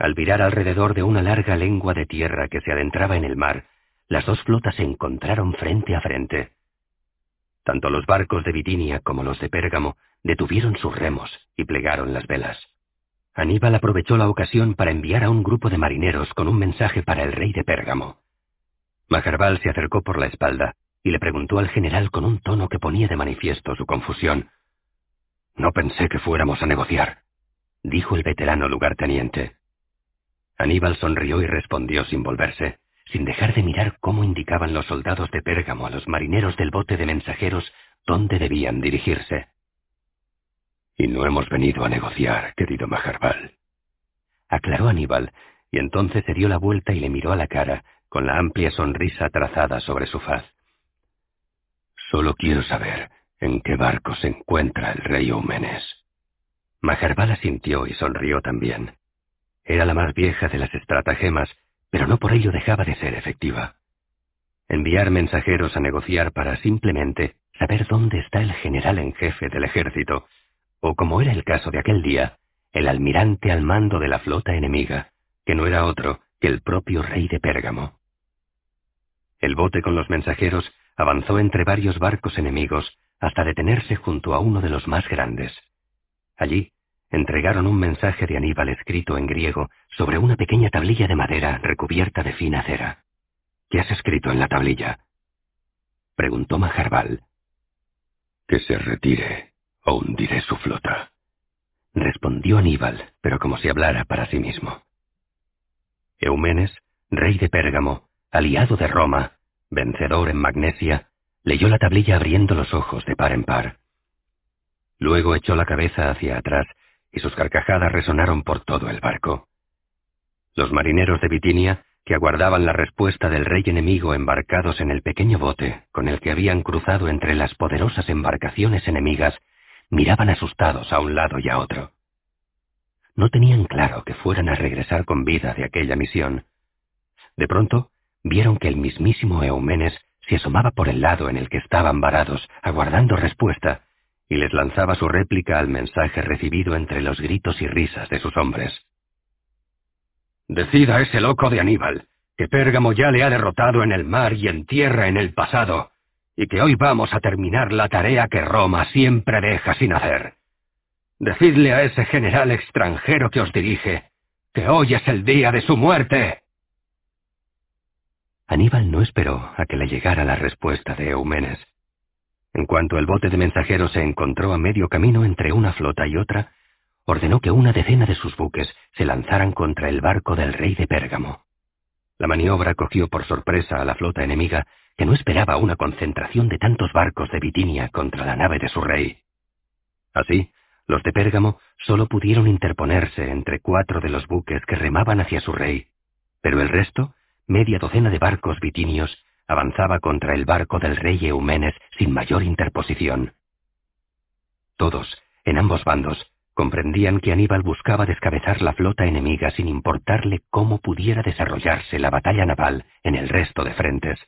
Al virar alrededor de una larga lengua de tierra que se adentraba en el mar, las dos flotas se encontraron frente a frente. Tanto los barcos de Bitinia como los de Pérgamo detuvieron sus remos y plegaron las velas. Aníbal aprovechó la ocasión para enviar a un grupo de marineros con un mensaje para el rey de Pérgamo. Majarbal se acercó por la espalda y le preguntó al general con un tono que ponía de manifiesto su confusión. No pensé que fuéramos a negociar, dijo el veterano lugarteniente. Aníbal sonrió y respondió sin volverse, sin dejar de mirar cómo indicaban los soldados de Pérgamo a los marineros del bote de mensajeros dónde debían dirigirse. Y no hemos venido a negociar, querido Majarbal. Aclaró Aníbal, y entonces se dio la vuelta y le miró a la cara, con la amplia sonrisa trazada sobre su faz. Solo quiero saber en qué barco se encuentra el rey Eumenes. Majarbal asintió y sonrió también. Era la más vieja de las estratagemas, pero no por ello dejaba de ser efectiva. Enviar mensajeros a negociar para simplemente saber dónde está el general en jefe del ejército o como era el caso de aquel día, el almirante al mando de la flota enemiga, que no era otro que el propio rey de Pérgamo. El bote con los mensajeros avanzó entre varios barcos enemigos hasta detenerse junto a uno de los más grandes. Allí entregaron un mensaje de Aníbal escrito en griego sobre una pequeña tablilla de madera recubierta de fina cera. ¿Qué has escrito en la tablilla? preguntó Majarbal. Que se retire, o hundiré su flota. Respondió Aníbal, pero como si hablara para sí mismo. Eumenes, rey de Pérgamo, aliado de Roma, vencedor en Magnesia, leyó la tablilla abriendo los ojos de par en par. Luego echó la cabeza hacia atrás y sus carcajadas resonaron por todo el barco. Los marineros de Bitinia, que aguardaban la respuesta del rey enemigo embarcados en el pequeño bote con el que habían cruzado entre las poderosas embarcaciones enemigas, miraban asustados a un lado y a otro. No tenían claro que fueran a regresar con vida de aquella misión. De pronto, vieron que el mismísimo Eumenes se asomaba por el lado en el que estaban varados, aguardando respuesta, y les lanzaba su réplica al mensaje recibido entre los gritos y risas de sus hombres. Decida ese loco de Aníbal, que Pérgamo ya le ha derrotado en el mar y en tierra en el pasado, y que hoy vamos a terminar la tarea que Roma siempre deja sin hacer. Decidle a ese general extranjero que os dirige, que hoy es el día de su muerte. Aníbal no esperó a que le llegara la respuesta de Eumenes. En cuanto el bote de mensajeros se encontró a medio camino entre una flota y otra, ordenó que una decena de sus buques se lanzaran contra el barco del rey de Pérgamo. La maniobra cogió por sorpresa a la flota enemiga, que no esperaba una concentración de tantos barcos de Bitinia contra la nave de su rey. Así, los de Pérgamo solo pudieron interponerse entre cuatro de los buques que remaban hacia su rey, pero el resto, media docena de barcos bitinios, avanzaba contra el barco del rey Eumenes sin mayor interposición. Todos, en ambos bandos, comprendían que Aníbal buscaba descabezar la flota enemiga sin importarle cómo pudiera desarrollarse la batalla naval en el resto de frentes.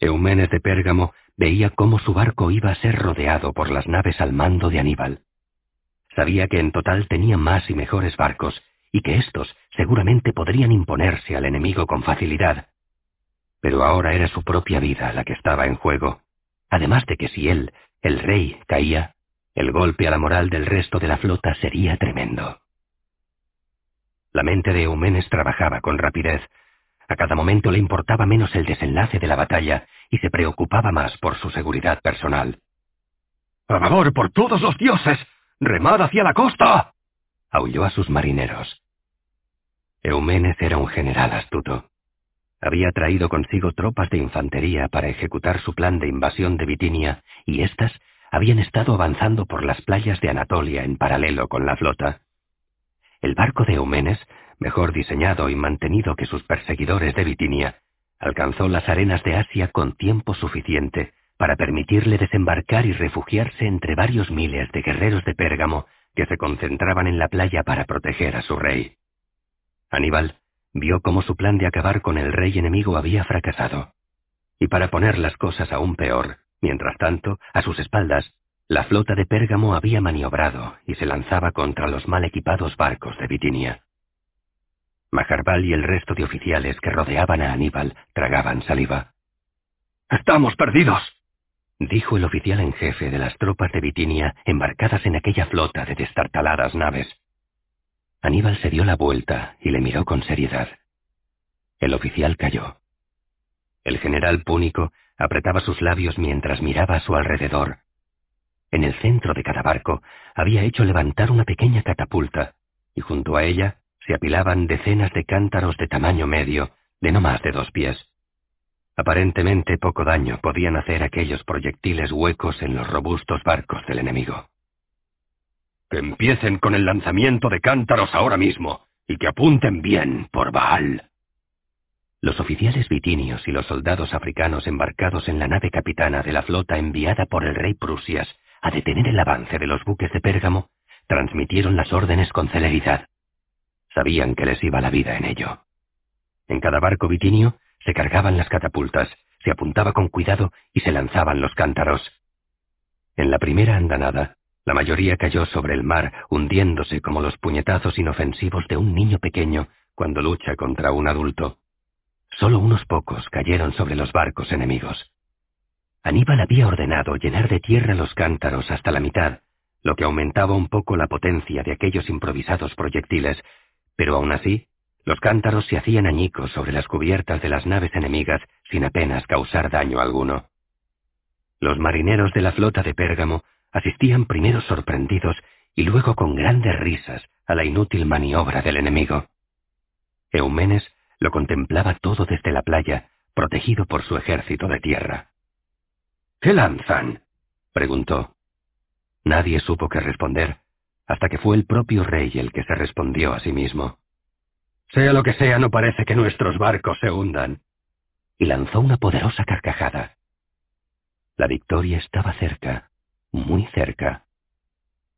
Eumenes de Pérgamo veía cómo su barco iba a ser rodeado por las naves al mando de Aníbal. Sabía que en total tenía más y mejores barcos, y que éstos seguramente podrían imponerse al enemigo con facilidad. Pero ahora era su propia vida la que estaba en juego, además de que si él, el rey, caía, el golpe a la moral del resto de la flota sería tremendo. La mente de Eumenes trabajaba con rapidez. A cada momento le importaba menos el desenlace de la batalla y se preocupaba más por su seguridad personal. ¡A favor, por todos los dioses! ¡Remad hacia la costa! aulló a sus marineros. Eumenes era un general astuto. Había traído consigo tropas de infantería para ejecutar su plan de invasión de Bitinia, y éstas habían estado avanzando por las playas de Anatolia en paralelo con la flota. El barco de Eumenes, mejor diseñado y mantenido que sus perseguidores de Bitinia, alcanzó las arenas de Asia con tiempo suficiente para permitirle desembarcar y refugiarse entre varios miles de guerreros de Pérgamo que se concentraban en la playa para proteger a su rey. Aníbal vio cómo su plan de acabar con el rey enemigo había fracasado. Y para poner las cosas aún peor, mientras tanto, a sus espaldas, la flota de Pérgamo había maniobrado y se lanzaba contra los mal equipados barcos de Bitinia. Majarbal y el resto de oficiales que rodeaban a Aníbal tragaban saliva. ¡Estamos perdidos! dijo el oficial en jefe de las tropas de Bitinia embarcadas en aquella flota de destartaladas naves. Aníbal se dio la vuelta y le miró con seriedad. El oficial cayó. El general púnico apretaba sus labios mientras miraba a su alrededor. En el centro de cada barco había hecho levantar una pequeña catapulta, y junto a ella se apilaban decenas de cántaros de tamaño medio, de no más de dos pies. Aparentemente poco daño podían hacer aquellos proyectiles huecos en los robustos barcos del enemigo. Que empiecen con el lanzamiento de cántaros ahora mismo, y que apunten bien por Baal. Los oficiales vitinios y los soldados africanos embarcados en la nave capitana de la flota enviada por el rey Prusias a detener el avance de los buques de Pérgamo, transmitieron las órdenes con celeridad. Sabían que les iba la vida en ello. En cada barco vitinio se cargaban las catapultas, se apuntaba con cuidado y se lanzaban los cántaros. En la primera andanada, la mayoría cayó sobre el mar, hundiéndose como los puñetazos inofensivos de un niño pequeño cuando lucha contra un adulto. Solo unos pocos cayeron sobre los barcos enemigos. Aníbal había ordenado llenar de tierra los cántaros hasta la mitad, lo que aumentaba un poco la potencia de aquellos improvisados proyectiles, pero aún así, los cántaros se hacían añicos sobre las cubiertas de las naves enemigas sin apenas causar daño alguno. Los marineros de la flota de Pérgamo asistían primero sorprendidos y luego con grandes risas a la inútil maniobra del enemigo. Eumenes lo contemplaba todo desde la playa, protegido por su ejército de tierra. ¿Qué lanzan? preguntó. Nadie supo qué responder, hasta que fue el propio rey el que se respondió a sí mismo. Sea lo que sea, no parece que nuestros barcos se hundan. Y lanzó una poderosa carcajada. La victoria estaba cerca, muy cerca.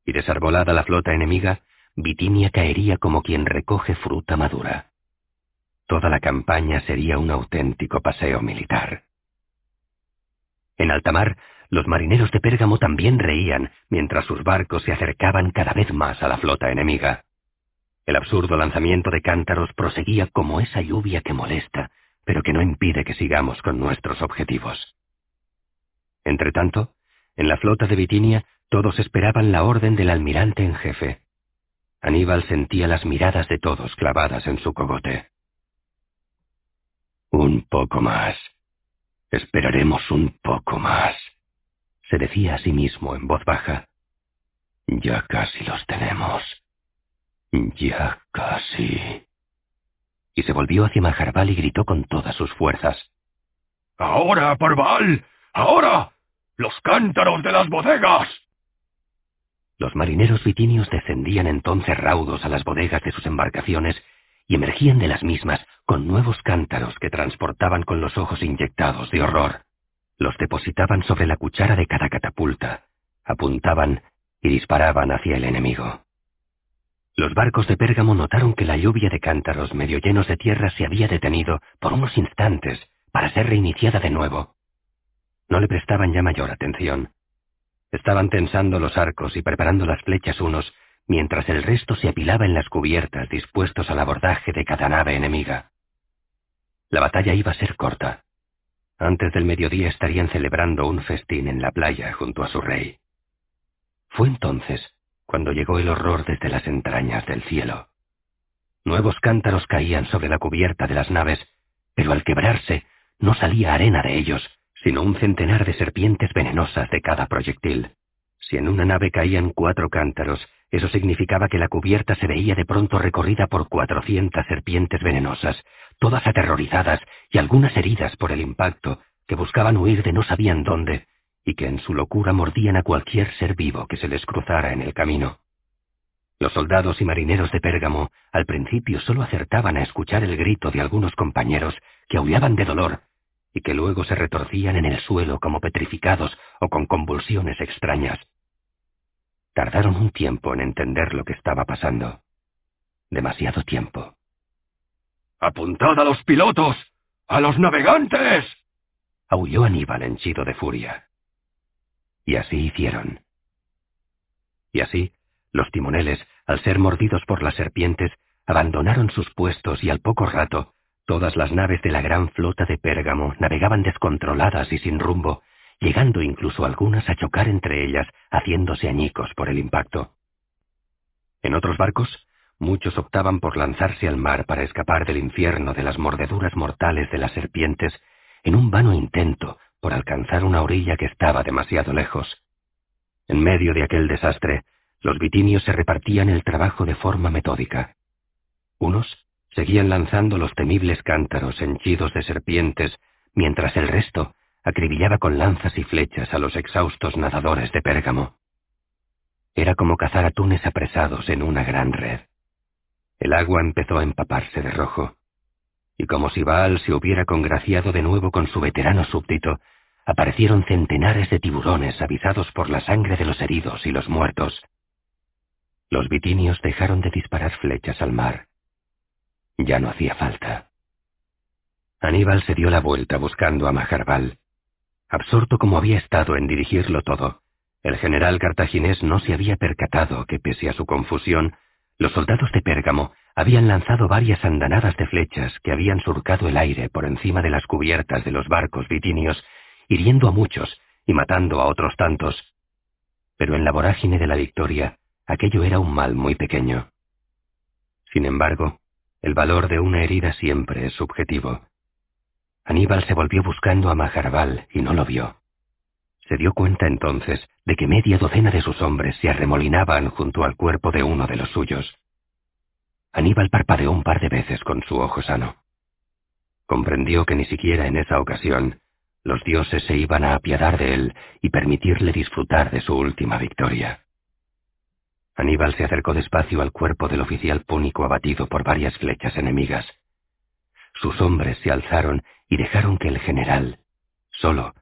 Y desarbolada la flota enemiga, Bitinia caería como quien recoge fruta madura. Toda la campaña sería un auténtico paseo militar. En alta mar, los marineros de Pérgamo también reían mientras sus barcos se acercaban cada vez más a la flota enemiga. El absurdo lanzamiento de cántaros proseguía como esa lluvia que molesta, pero que no impide que sigamos con nuestros objetivos. Entretanto, en la flota de Bitinia todos esperaban la orden del almirante en jefe. Aníbal sentía las miradas de todos clavadas en su cogote. Un poco más. Esperaremos un poco más. Se decía a sí mismo en voz baja. Ya casi los tenemos. Ya casi. Y se volvió hacia Maharbal y gritó con todas sus fuerzas. ¡Ahora, Parval! ¡Ahora! ¡Los cántaros de las bodegas! Los marineros vitinios descendían entonces raudos a las bodegas de sus embarcaciones y emergían de las mismas con nuevos cántaros que transportaban con los ojos inyectados de horror. Los depositaban sobre la cuchara de cada catapulta, apuntaban y disparaban hacia el enemigo. Los barcos de Pérgamo notaron que la lluvia de cántaros medio llenos de tierra se había detenido por unos instantes para ser reiniciada de nuevo. No le prestaban ya mayor atención. Estaban tensando los arcos y preparando las flechas unos, mientras el resto se apilaba en las cubiertas dispuestos al abordaje de cada nave enemiga. La batalla iba a ser corta. Antes del mediodía estarían celebrando un festín en la playa junto a su rey. Fue entonces cuando llegó el horror desde las entrañas del cielo. Nuevos cántaros caían sobre la cubierta de las naves, pero al quebrarse no salía arena de ellos, sino un centenar de serpientes venenosas de cada proyectil. Si en una nave caían cuatro cántaros, eso significaba que la cubierta se veía de pronto recorrida por cuatrocientas serpientes venenosas, todas aterrorizadas y algunas heridas por el impacto, que buscaban huir de no sabían dónde, y que en su locura mordían a cualquier ser vivo que se les cruzara en el camino. Los soldados y marineros de Pérgamo al principio solo acertaban a escuchar el grito de algunos compañeros que aullaban de dolor y que luego se retorcían en el suelo como petrificados o con convulsiones extrañas. Tardaron un tiempo en entender lo que estaba pasando. Demasiado tiempo. ¡Apuntad a los pilotos! ¡A los navegantes! aulló Aníbal henchido de furia. Y así hicieron. Y así, los timoneles, al ser mordidos por las serpientes, abandonaron sus puestos y al poco rato Todas las naves de la gran flota de Pérgamo navegaban descontroladas y sin rumbo, llegando incluso algunas a chocar entre ellas, haciéndose añicos por el impacto. En otros barcos, muchos optaban por lanzarse al mar para escapar del infierno de las mordeduras mortales de las serpientes, en un vano intento por alcanzar una orilla que estaba demasiado lejos. En medio de aquel desastre, los vitinios se repartían el trabajo de forma metódica. Unos seguían lanzando los temibles cántaros henchidos de serpientes, mientras el resto acribillaba con lanzas y flechas a los exhaustos nadadores de Pérgamo. Era como cazar atunes apresados en una gran red. El agua empezó a empaparse de rojo, y como si Baal se hubiera congraciado de nuevo con su veterano súbdito, aparecieron centenares de tiburones avisados por la sangre de los heridos y los muertos. Los vitinios dejaron de disparar flechas al mar ya no hacía falta. Aníbal se dio la vuelta buscando a Majarbal. Absorto como había estado en dirigirlo todo, el general cartaginés no se había percatado que, pese a su confusión, los soldados de Pérgamo habían lanzado varias andanadas de flechas que habían surcado el aire por encima de las cubiertas de los barcos vitinios, hiriendo a muchos y matando a otros tantos. Pero en la vorágine de la victoria, aquello era un mal muy pequeño. Sin embargo, el valor de una herida siempre es subjetivo. Aníbal se volvió buscando a Majarbal y no lo vio. Se dio cuenta entonces de que media docena de sus hombres se arremolinaban junto al cuerpo de uno de los suyos. Aníbal parpadeó un par de veces con su ojo sano. Comprendió que ni siquiera en esa ocasión los dioses se iban a apiadar de él y permitirle disfrutar de su última victoria. Aníbal se acercó despacio al cuerpo del oficial púnico abatido por varias flechas enemigas. Sus hombres se alzaron y dejaron que el general, solo,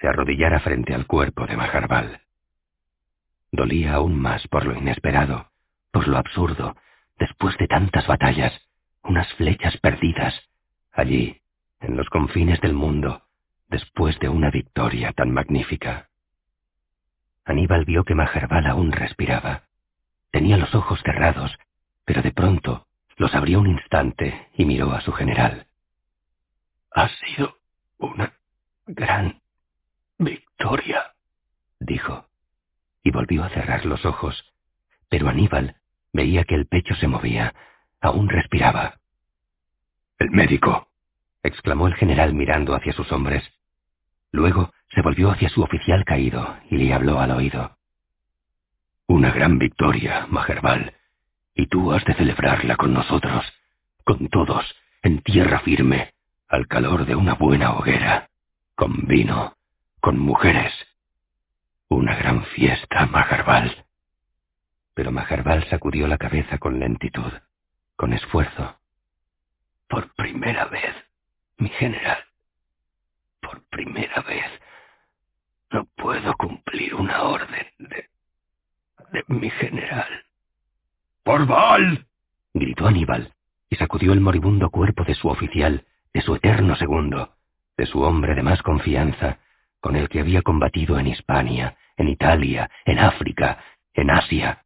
se arrodillara frente al cuerpo de Maharbal. Dolía aún más por lo inesperado, por lo absurdo, después de tantas batallas, unas flechas perdidas, allí, en los confines del mundo, después de una victoria tan magnífica. Aníbal vio que Maharbal aún respiraba. Tenía los ojos cerrados, pero de pronto los abrió un instante y miró a su general. Ha sido una gran victoria, dijo, y volvió a cerrar los ojos, pero Aníbal veía que el pecho se movía, aún respiraba. El médico, exclamó el general mirando hacia sus hombres. Luego se volvió hacia su oficial caído y le habló al oído. Una gran victoria, Majerbal, y tú has de celebrarla con nosotros, con todos, en tierra firme, al calor de una buena hoguera, con vino, con mujeres. Una gran fiesta, Majarbal. Pero Majarbal sacudió la cabeza con lentitud, con esfuerzo. Por primera vez, mi general, por primera vez, no puedo cumplir una orden de de mi general. ¡Por Val! gritó Aníbal, y sacudió el moribundo cuerpo de su oficial, de su eterno segundo, de su hombre de más confianza, con el que había combatido en Hispania, en Italia, en África, en Asia.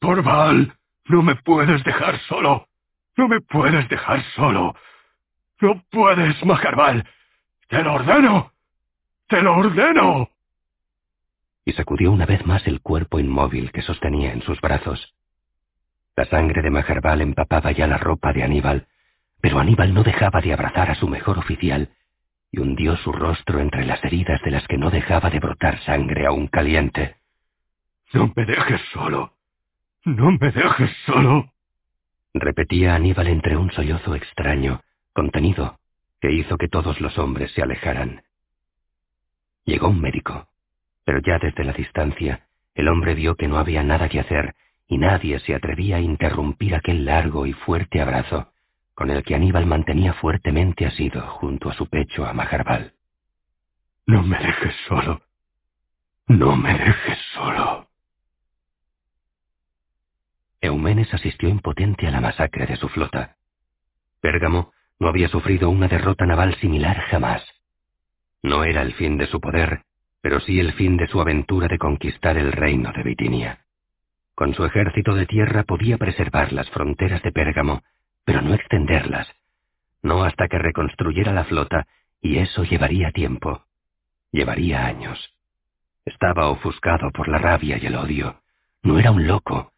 ¡Por Val! No me puedes dejar solo. No me puedes dejar solo. No puedes, Majarbal. Te lo ordeno. Te lo ordeno y sacudió una vez más el cuerpo inmóvil que sostenía en sus brazos. La sangre de Majarbal empapaba ya la ropa de Aníbal, pero Aníbal no dejaba de abrazar a su mejor oficial y hundió su rostro entre las heridas de las que no dejaba de brotar sangre aún caliente. No me dejes solo. No me dejes solo. repetía Aníbal entre un sollozo extraño, contenido, que hizo que todos los hombres se alejaran. Llegó un médico pero ya desde la distancia el hombre vio que no había nada que hacer y nadie se atrevía a interrumpir aquel largo y fuerte abrazo con el que Aníbal mantenía fuertemente asido junto a su pecho a Majarbal. No me dejes solo. No me dejes solo. Eumenes asistió impotente a la masacre de su flota. Pérgamo no había sufrido una derrota naval similar jamás. No era el fin de su poder, pero sí el fin de su aventura de conquistar el reino de Bitinia. Con su ejército de tierra podía preservar las fronteras de Pérgamo, pero no extenderlas, no hasta que reconstruyera la flota, y eso llevaría tiempo, llevaría años. Estaba ofuscado por la rabia y el odio. No era un loco,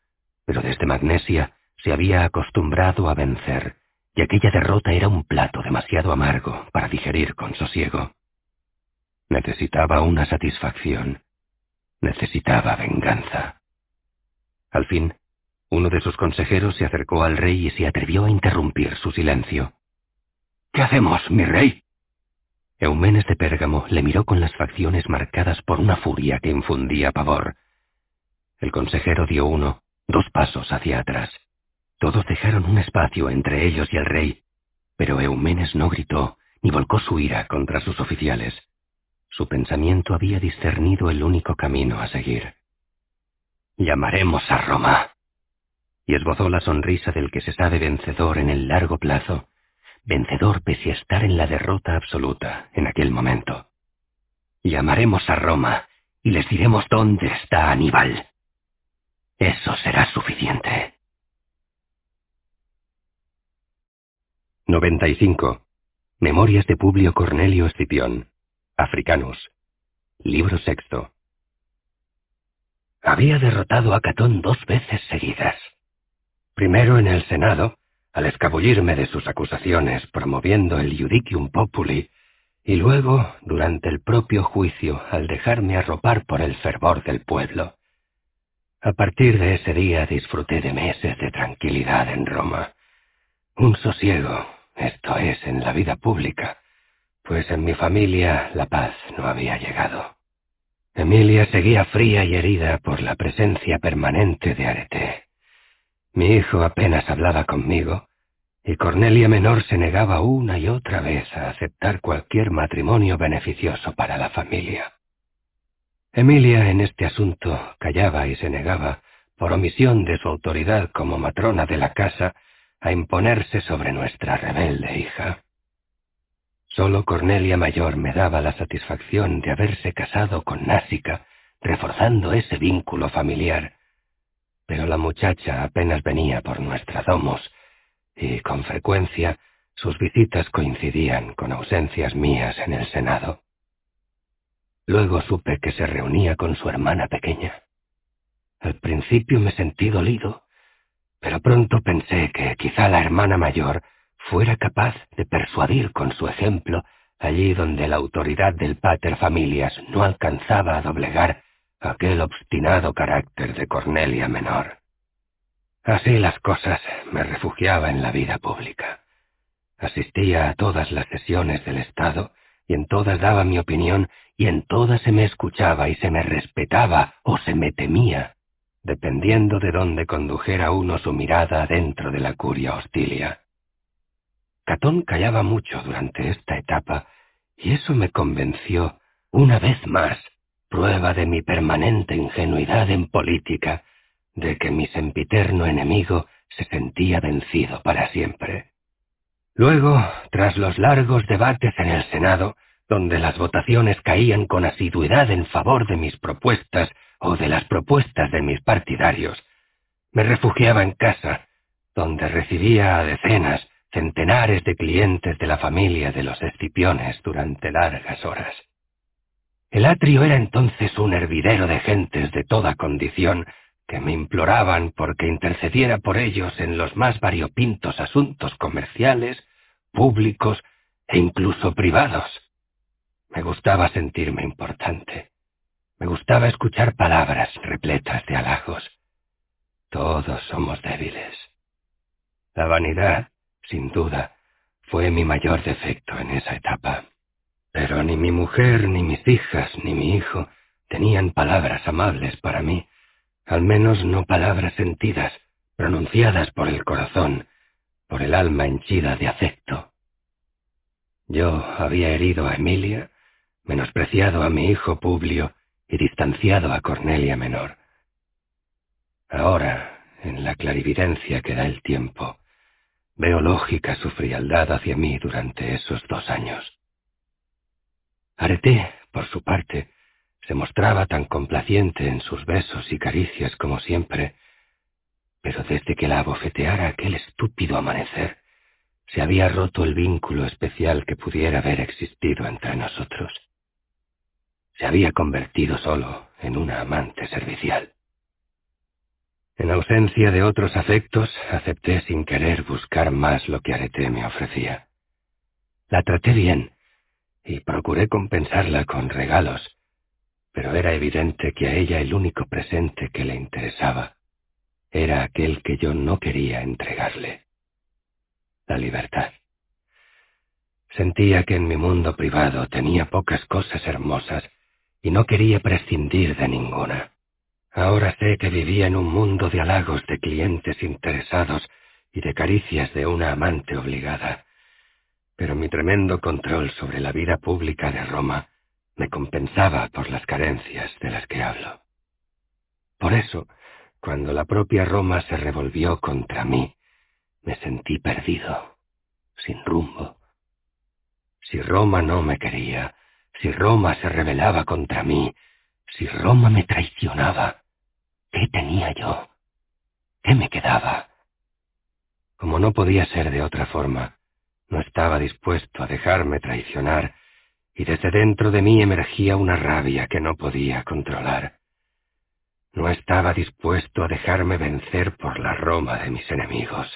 pero desde Magnesia se había acostumbrado a vencer, y aquella derrota era un plato demasiado amargo para digerir con sosiego. Necesitaba una satisfacción. Necesitaba venganza. Al fin, uno de sus consejeros se acercó al rey y se atrevió a interrumpir su silencio. ¿Qué hacemos, mi rey? Eumenes de Pérgamo le miró con las facciones marcadas por una furia que infundía pavor. El consejero dio uno, dos pasos hacia atrás. Todos dejaron un espacio entre ellos y el rey, pero Eumenes no gritó ni volcó su ira contra sus oficiales. Su pensamiento había discernido el único camino a seguir. Llamaremos a Roma. Y esbozó la sonrisa del que se sabe vencedor en el largo plazo, vencedor pese a estar en la derrota absoluta en aquel momento. Llamaremos a Roma y les diremos dónde está Aníbal. Eso será suficiente. 95. Memorias de Publio Cornelio Escipión. Africanus. Libro sexto. Había derrotado a Catón dos veces seguidas. Primero en el Senado, al escabullirme de sus acusaciones promoviendo el Judicium Populi, y luego durante el propio juicio al dejarme arropar por el fervor del pueblo. A partir de ese día disfruté de meses de tranquilidad en Roma. Un sosiego, esto es, en la vida pública, pues en mi familia la paz no había llegado. Emilia seguía fría y herida por la presencia permanente de Arete. Mi hijo apenas hablaba conmigo, y Cornelia Menor se negaba una y otra vez a aceptar cualquier matrimonio beneficioso para la familia. Emilia en este asunto callaba y se negaba, por omisión de su autoridad como matrona de la casa, a imponerse sobre nuestra rebelde hija. Solo Cornelia Mayor me daba la satisfacción de haberse casado con Násica, reforzando ese vínculo familiar. Pero la muchacha apenas venía por nuestra domos, y con frecuencia sus visitas coincidían con ausencias mías en el Senado. Luego supe que se reunía con su hermana pequeña. Al principio me sentí dolido, pero pronto pensé que quizá la hermana mayor fuera capaz de persuadir con su ejemplo allí donde la autoridad del pater familias no alcanzaba a doblegar aquel obstinado carácter de Cornelia menor. Así las cosas me refugiaba en la vida pública. Asistía a todas las sesiones del Estado y en todas daba mi opinión y en todas se me escuchaba y se me respetaba o se me temía, dependiendo de dónde condujera uno su mirada dentro de la curia hostilia. Catón callaba mucho durante esta etapa, y eso me convenció, una vez más, prueba de mi permanente ingenuidad en política, de que mi sempiterno enemigo se sentía vencido para siempre. Luego, tras los largos debates en el Senado, donde las votaciones caían con asiduidad en favor de mis propuestas o de las propuestas de mis partidarios, me refugiaba en casa, donde recibía a decenas, centenares de clientes de la familia de los Escipiones durante largas horas. El atrio era entonces un hervidero de gentes de toda condición que me imploraban porque intercediera por ellos en los más variopintos asuntos comerciales, públicos e incluso privados. Me gustaba sentirme importante. Me gustaba escuchar palabras repletas de halagos. Todos somos débiles. La vanidad, sin duda, fue mi mayor defecto en esa etapa. Pero ni mi mujer, ni mis hijas, ni mi hijo tenían palabras amables para mí, al menos no palabras sentidas, pronunciadas por el corazón, por el alma henchida de afecto. Yo había herido a Emilia, menospreciado a mi hijo Publio y distanciado a Cornelia Menor. Ahora, en la clarividencia que da el tiempo, Veo lógica su frialdad hacia mí durante esos dos años. Areté, por su parte, se mostraba tan complaciente en sus besos y caricias como siempre, pero desde que la abofeteara aquel estúpido amanecer, se había roto el vínculo especial que pudiera haber existido entre nosotros. Se había convertido solo en una amante servicial. En ausencia de otros afectos, acepté sin querer buscar más lo que Arete me ofrecía. La traté bien y procuré compensarla con regalos, pero era evidente que a ella el único presente que le interesaba era aquel que yo no quería entregarle, la libertad. Sentía que en mi mundo privado tenía pocas cosas hermosas y no quería prescindir de ninguna. Ahora sé que vivía en un mundo de halagos de clientes interesados y de caricias de una amante obligada. Pero mi tremendo control sobre la vida pública de Roma me compensaba por las carencias de las que hablo. Por eso, cuando la propia Roma se revolvió contra mí, me sentí perdido, sin rumbo. Si Roma no me quería, si Roma se rebelaba contra mí, si Roma me traicionaba, ¿Qué tenía yo? ¿Qué me quedaba? Como no podía ser de otra forma, no estaba dispuesto a dejarme traicionar, y desde dentro de mí emergía una rabia que no podía controlar. No estaba dispuesto a dejarme vencer por la Roma de mis enemigos.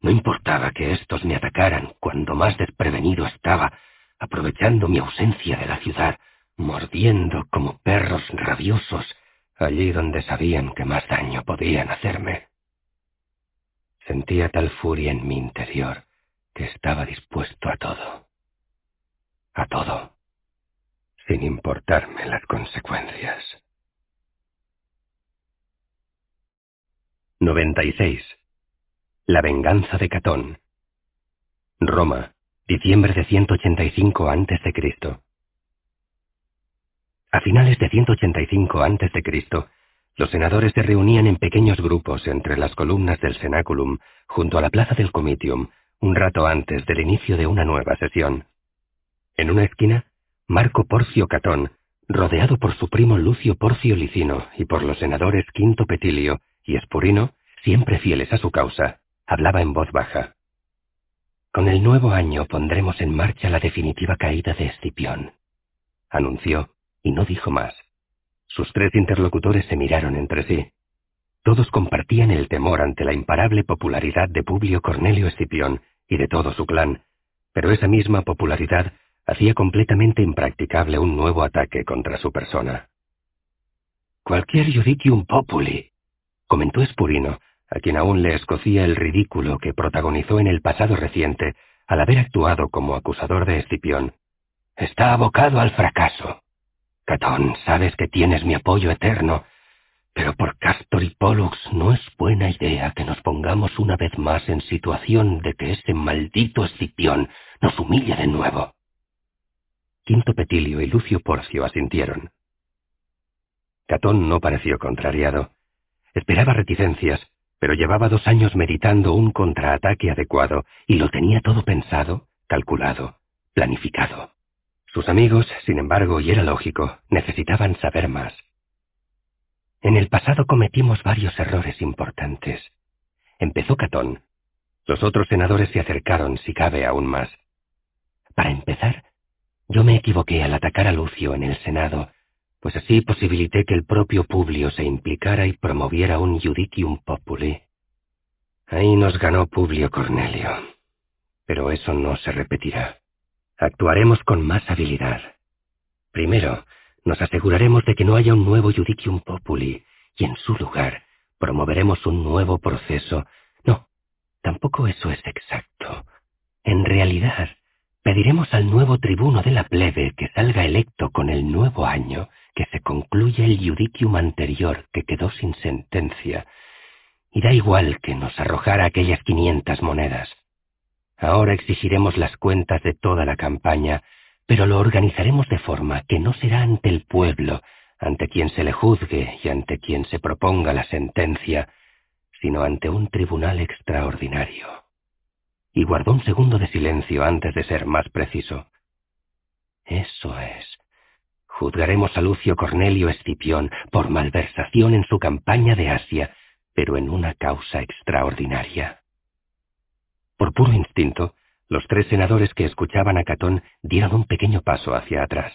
No importaba que éstos me atacaran cuando más desprevenido estaba, aprovechando mi ausencia de la ciudad, mordiendo como perros rabiosos allí donde sabían que más daño podían hacerme. Sentía tal furia en mi interior que estaba dispuesto a todo. A todo. sin importarme las consecuencias. 96. La venganza de Catón. Roma, diciembre de 185 a.C. A finales de 185 a.C., los senadores se reunían en pequeños grupos entre las columnas del Senaculum, junto a la plaza del Comitium, un rato antes del inicio de una nueva sesión. En una esquina, Marco Porcio Catón, rodeado por su primo Lucio Porcio Licino y por los senadores Quinto Petilio y Espurino, siempre fieles a su causa, hablaba en voz baja. Con el nuevo año pondremos en marcha la definitiva caída de Escipión, anunció, y no dijo más. Sus tres interlocutores se miraron entre sí. Todos compartían el temor ante la imparable popularidad de Publio Cornelio Escipión y de todo su clan, pero esa misma popularidad hacía completamente impracticable un nuevo ataque contra su persona. Cualquier judicium populi, comentó Espurino, a quien aún le escocía el ridículo que protagonizó en el pasado reciente al haber actuado como acusador de Escipión, está abocado al fracaso. Catón, sabes que tienes mi apoyo eterno, pero por Castor y Pollux no es buena idea que nos pongamos una vez más en situación de que ese maldito Escipión nos humille de nuevo. Quinto Petilio y Lucio Porcio asintieron. Catón no pareció contrariado. Esperaba reticencias, pero llevaba dos años meditando un contraataque adecuado y lo tenía todo pensado, calculado, planificado. Sus amigos, sin embargo, y era lógico, necesitaban saber más. En el pasado cometimos varios errores importantes. Empezó Catón. Los otros senadores se acercaron, si cabe, aún más. Para empezar, yo me equivoqué al atacar a Lucio en el Senado pues así posibilité que el propio Publio se implicara y promoviera un judicium populi. Ahí nos ganó Publio Cornelio. Pero eso no se repetirá. Actuaremos con más habilidad. Primero, nos aseguraremos de que no haya un nuevo judicium populi, y en su lugar promoveremos un nuevo proceso. No, tampoco eso es exacto. En realidad, pediremos al nuevo tribuno de la plebe que salga electo con el nuevo año que se concluya el judicium anterior que quedó sin sentencia, y da igual que nos arrojara aquellas quinientas monedas. Ahora exigiremos las cuentas de toda la campaña, pero lo organizaremos de forma que no será ante el pueblo, ante quien se le juzgue y ante quien se proponga la sentencia, sino ante un tribunal extraordinario. Y guardó un segundo de silencio antes de ser más preciso. Eso es. Juzgaremos a Lucio Cornelio Escipión por malversación en su campaña de Asia, pero en una causa extraordinaria. Por puro instinto, los tres senadores que escuchaban a Catón dieron un pequeño paso hacia atrás.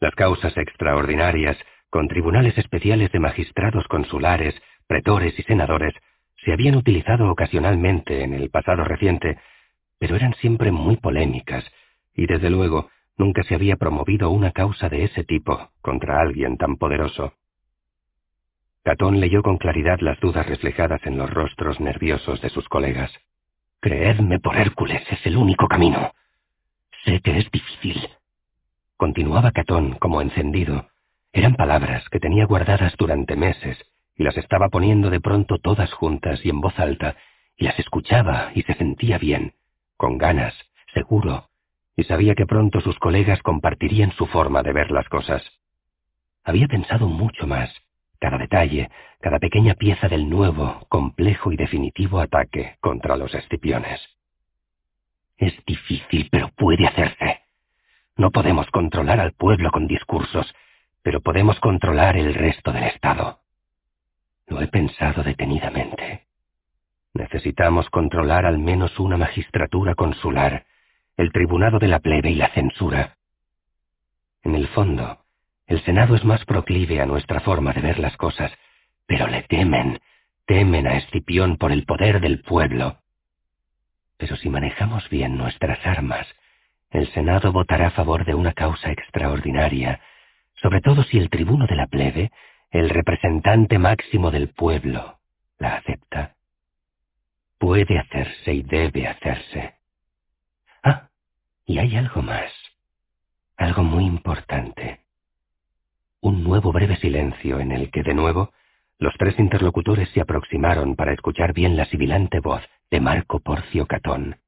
Las causas extraordinarias, con tribunales especiales de magistrados consulares, pretores y senadores, se habían utilizado ocasionalmente en el pasado reciente, pero eran siempre muy polémicas, y desde luego Nunca se había promovido una causa de ese tipo contra alguien tan poderoso. Catón leyó con claridad las dudas reflejadas en los rostros nerviosos de sus colegas. Creedme por Hércules, es el único camino. Sé que es difícil. Continuaba Catón como encendido. Eran palabras que tenía guardadas durante meses y las estaba poniendo de pronto todas juntas y en voz alta, y las escuchaba y se sentía bien, con ganas, seguro, y sabía que pronto sus colegas compartirían su forma de ver las cosas. Había pensado mucho más, cada detalle, cada pequeña pieza del nuevo, complejo y definitivo ataque contra los escipiones. Es difícil, pero puede hacerse. No podemos controlar al pueblo con discursos, pero podemos controlar el resto del Estado. Lo he pensado detenidamente. Necesitamos controlar al menos una magistratura consular el tribunado de la plebe y la censura. En el fondo, el Senado es más proclive a nuestra forma de ver las cosas, pero le temen, temen a Escipión por el poder del pueblo. Pero si manejamos bien nuestras armas, el Senado votará a favor de una causa extraordinaria, sobre todo si el tribuno de la plebe, el representante máximo del pueblo, la acepta. Puede hacerse y debe hacerse. Ah, y hay algo más. algo muy importante. Un nuevo breve silencio en el que, de nuevo, los tres interlocutores se aproximaron para escuchar bien la sibilante voz de Marco Porcio Catón.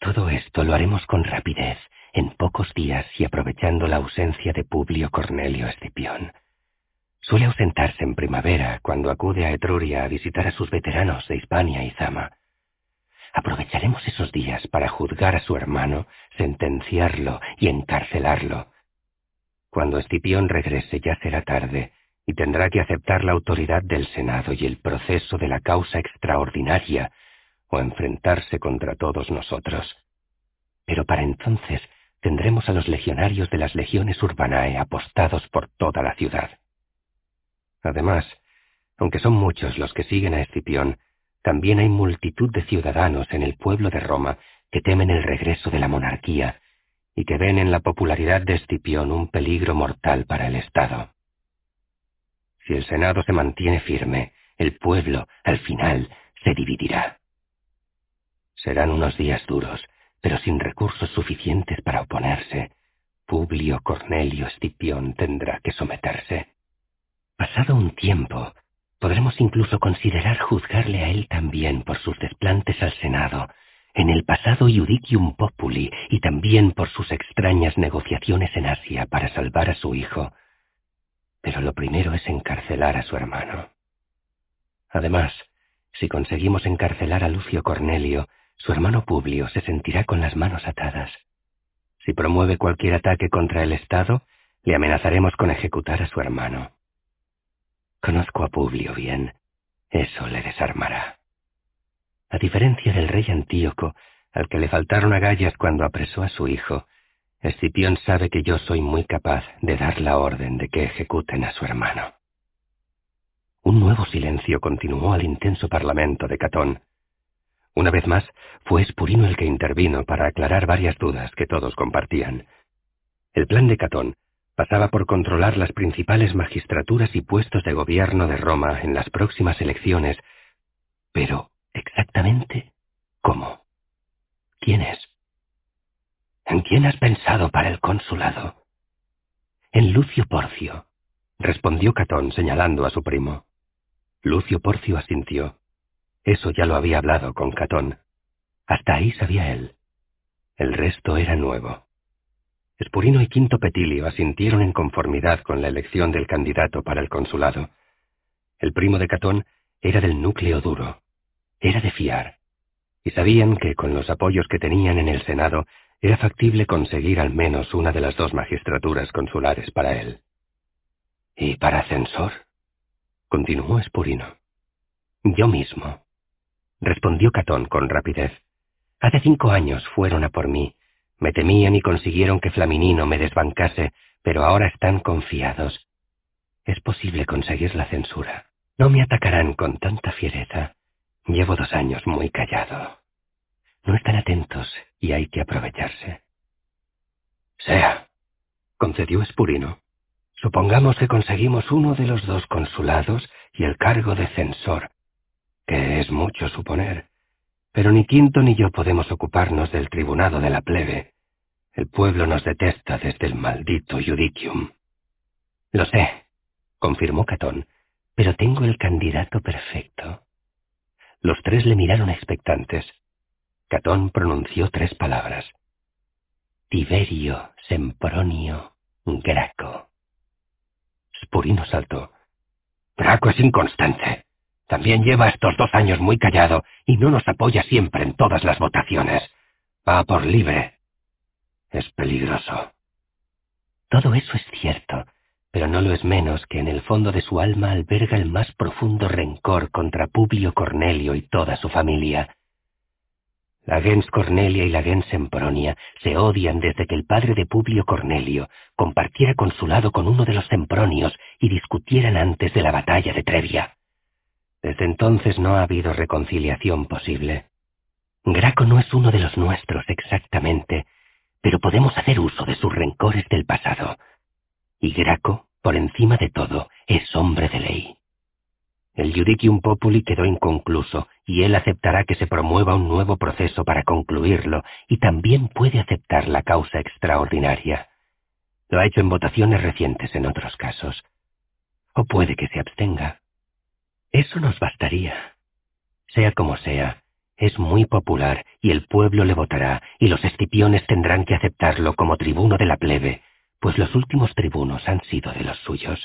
Todo esto lo haremos con rapidez, en pocos días y aprovechando la ausencia de Publio Cornelio Escipión. Suele ausentarse en primavera cuando acude a Etruria a visitar a sus veteranos de Hispania y Zama. Aprovecharemos esos días para juzgar a su hermano, sentenciarlo y encarcelarlo. Cuando Escipión regrese ya será tarde, y tendrá que aceptar la autoridad del Senado y el proceso de la causa extraordinaria, o enfrentarse contra todos nosotros. Pero para entonces tendremos a los legionarios de las legiones urbanae apostados por toda la ciudad. Además, aunque son muchos los que siguen a Escipión, también hay multitud de ciudadanos en el pueblo de Roma que temen el regreso de la monarquía y que ven en la popularidad de Escipión un peligro mortal para el Estado. Si el Senado se mantiene firme, el pueblo, al final, se dividirá. Serán unos días duros, pero sin recursos suficientes para oponerse. Publio Cornelio Escipión tendrá que someterse. Pasado un tiempo, podremos incluso considerar juzgarle a él también por sus desplantes al Senado, en el pasado Iudicium Populi y también por sus extrañas negociaciones en Asia para salvar a su hijo, pero lo primero es encarcelar a su hermano. Además, si conseguimos encarcelar a Lucio Cornelio, su hermano Publio se sentirá con las manos atadas. Si promueve cualquier ataque contra el Estado, le amenazaremos con ejecutar a su hermano. Conozco a Publio bien. Eso le desarmará. A diferencia del rey Antíoco, al que le faltaron agallas cuando apresó a su hijo, Escipión sabe que yo soy muy capaz de dar la orden de que ejecuten a su hermano. Un nuevo silencio continuó al intenso parlamento de Catón. Una vez más, fue Espurino el que intervino para aclarar varias dudas que todos compartían. El plan de Catón pasaba por controlar las principales magistraturas y puestos de gobierno de Roma en las próximas elecciones, pero exactamente cómo. ¿Quién es? ¿En quién has pensado para el consulado? En Lucio Porcio, respondió Catón señalando a su primo. Lucio Porcio asintió. Eso ya lo había hablado con Catón. Hasta ahí sabía él. El resto era nuevo. Espurino y Quinto Petilio asintieron en conformidad con la elección del candidato para el consulado. El primo de Catón era del núcleo duro. Era de fiar. Y sabían que con los apoyos que tenían en el Senado era factible conseguir al menos una de las dos magistraturas consulares para él. ¿Y para censor? continuó Espurino. Yo mismo, respondió Catón con rapidez. Hace cinco años fueron a por mí. Me temían y consiguieron que Flaminino me desbancase, pero ahora están confiados. Es posible conseguir la censura. No me atacarán con tanta fiereza. Llevo dos años muy callado. No están atentos y hay que aprovecharse. Sea, concedió Espurino. Supongamos que conseguimos uno de los dos consulados y el cargo de censor, que es mucho suponer. Pero ni Quinto ni yo podemos ocuparnos del tribunado de la plebe. El pueblo nos detesta desde el maldito Judicium. Lo sé, confirmó Catón, pero tengo el candidato perfecto. Los tres le miraron expectantes. Catón pronunció tres palabras. Tiberio Sempronio Graco. Spurino saltó. Graco es inconstante. También lleva estos dos años muy callado y no nos apoya siempre en todas las votaciones. Va por libre. Es peligroso. Todo eso es cierto, pero no lo es menos que en el fondo de su alma alberga el más profundo rencor contra Publio Cornelio y toda su familia. La gens Cornelia y la gens Sempronia se odian desde que el padre de Publio Cornelio compartiera consulado con uno de los Sempronios y discutieran antes de la batalla de Trevia. Desde entonces no ha habido reconciliación posible. Graco no es uno de los nuestros exactamente, pero podemos hacer uso de sus rencores del pasado. Y Graco, por encima de todo, es hombre de ley. El Judicium Populi quedó inconcluso y él aceptará que se promueva un nuevo proceso para concluirlo y también puede aceptar la causa extraordinaria. Lo ha hecho en votaciones recientes en otros casos. O puede que se abstenga. Eso nos bastaría. Sea como sea, es muy popular y el pueblo le votará y los escipiones tendrán que aceptarlo como tribuno de la plebe, pues los últimos tribunos han sido de los suyos.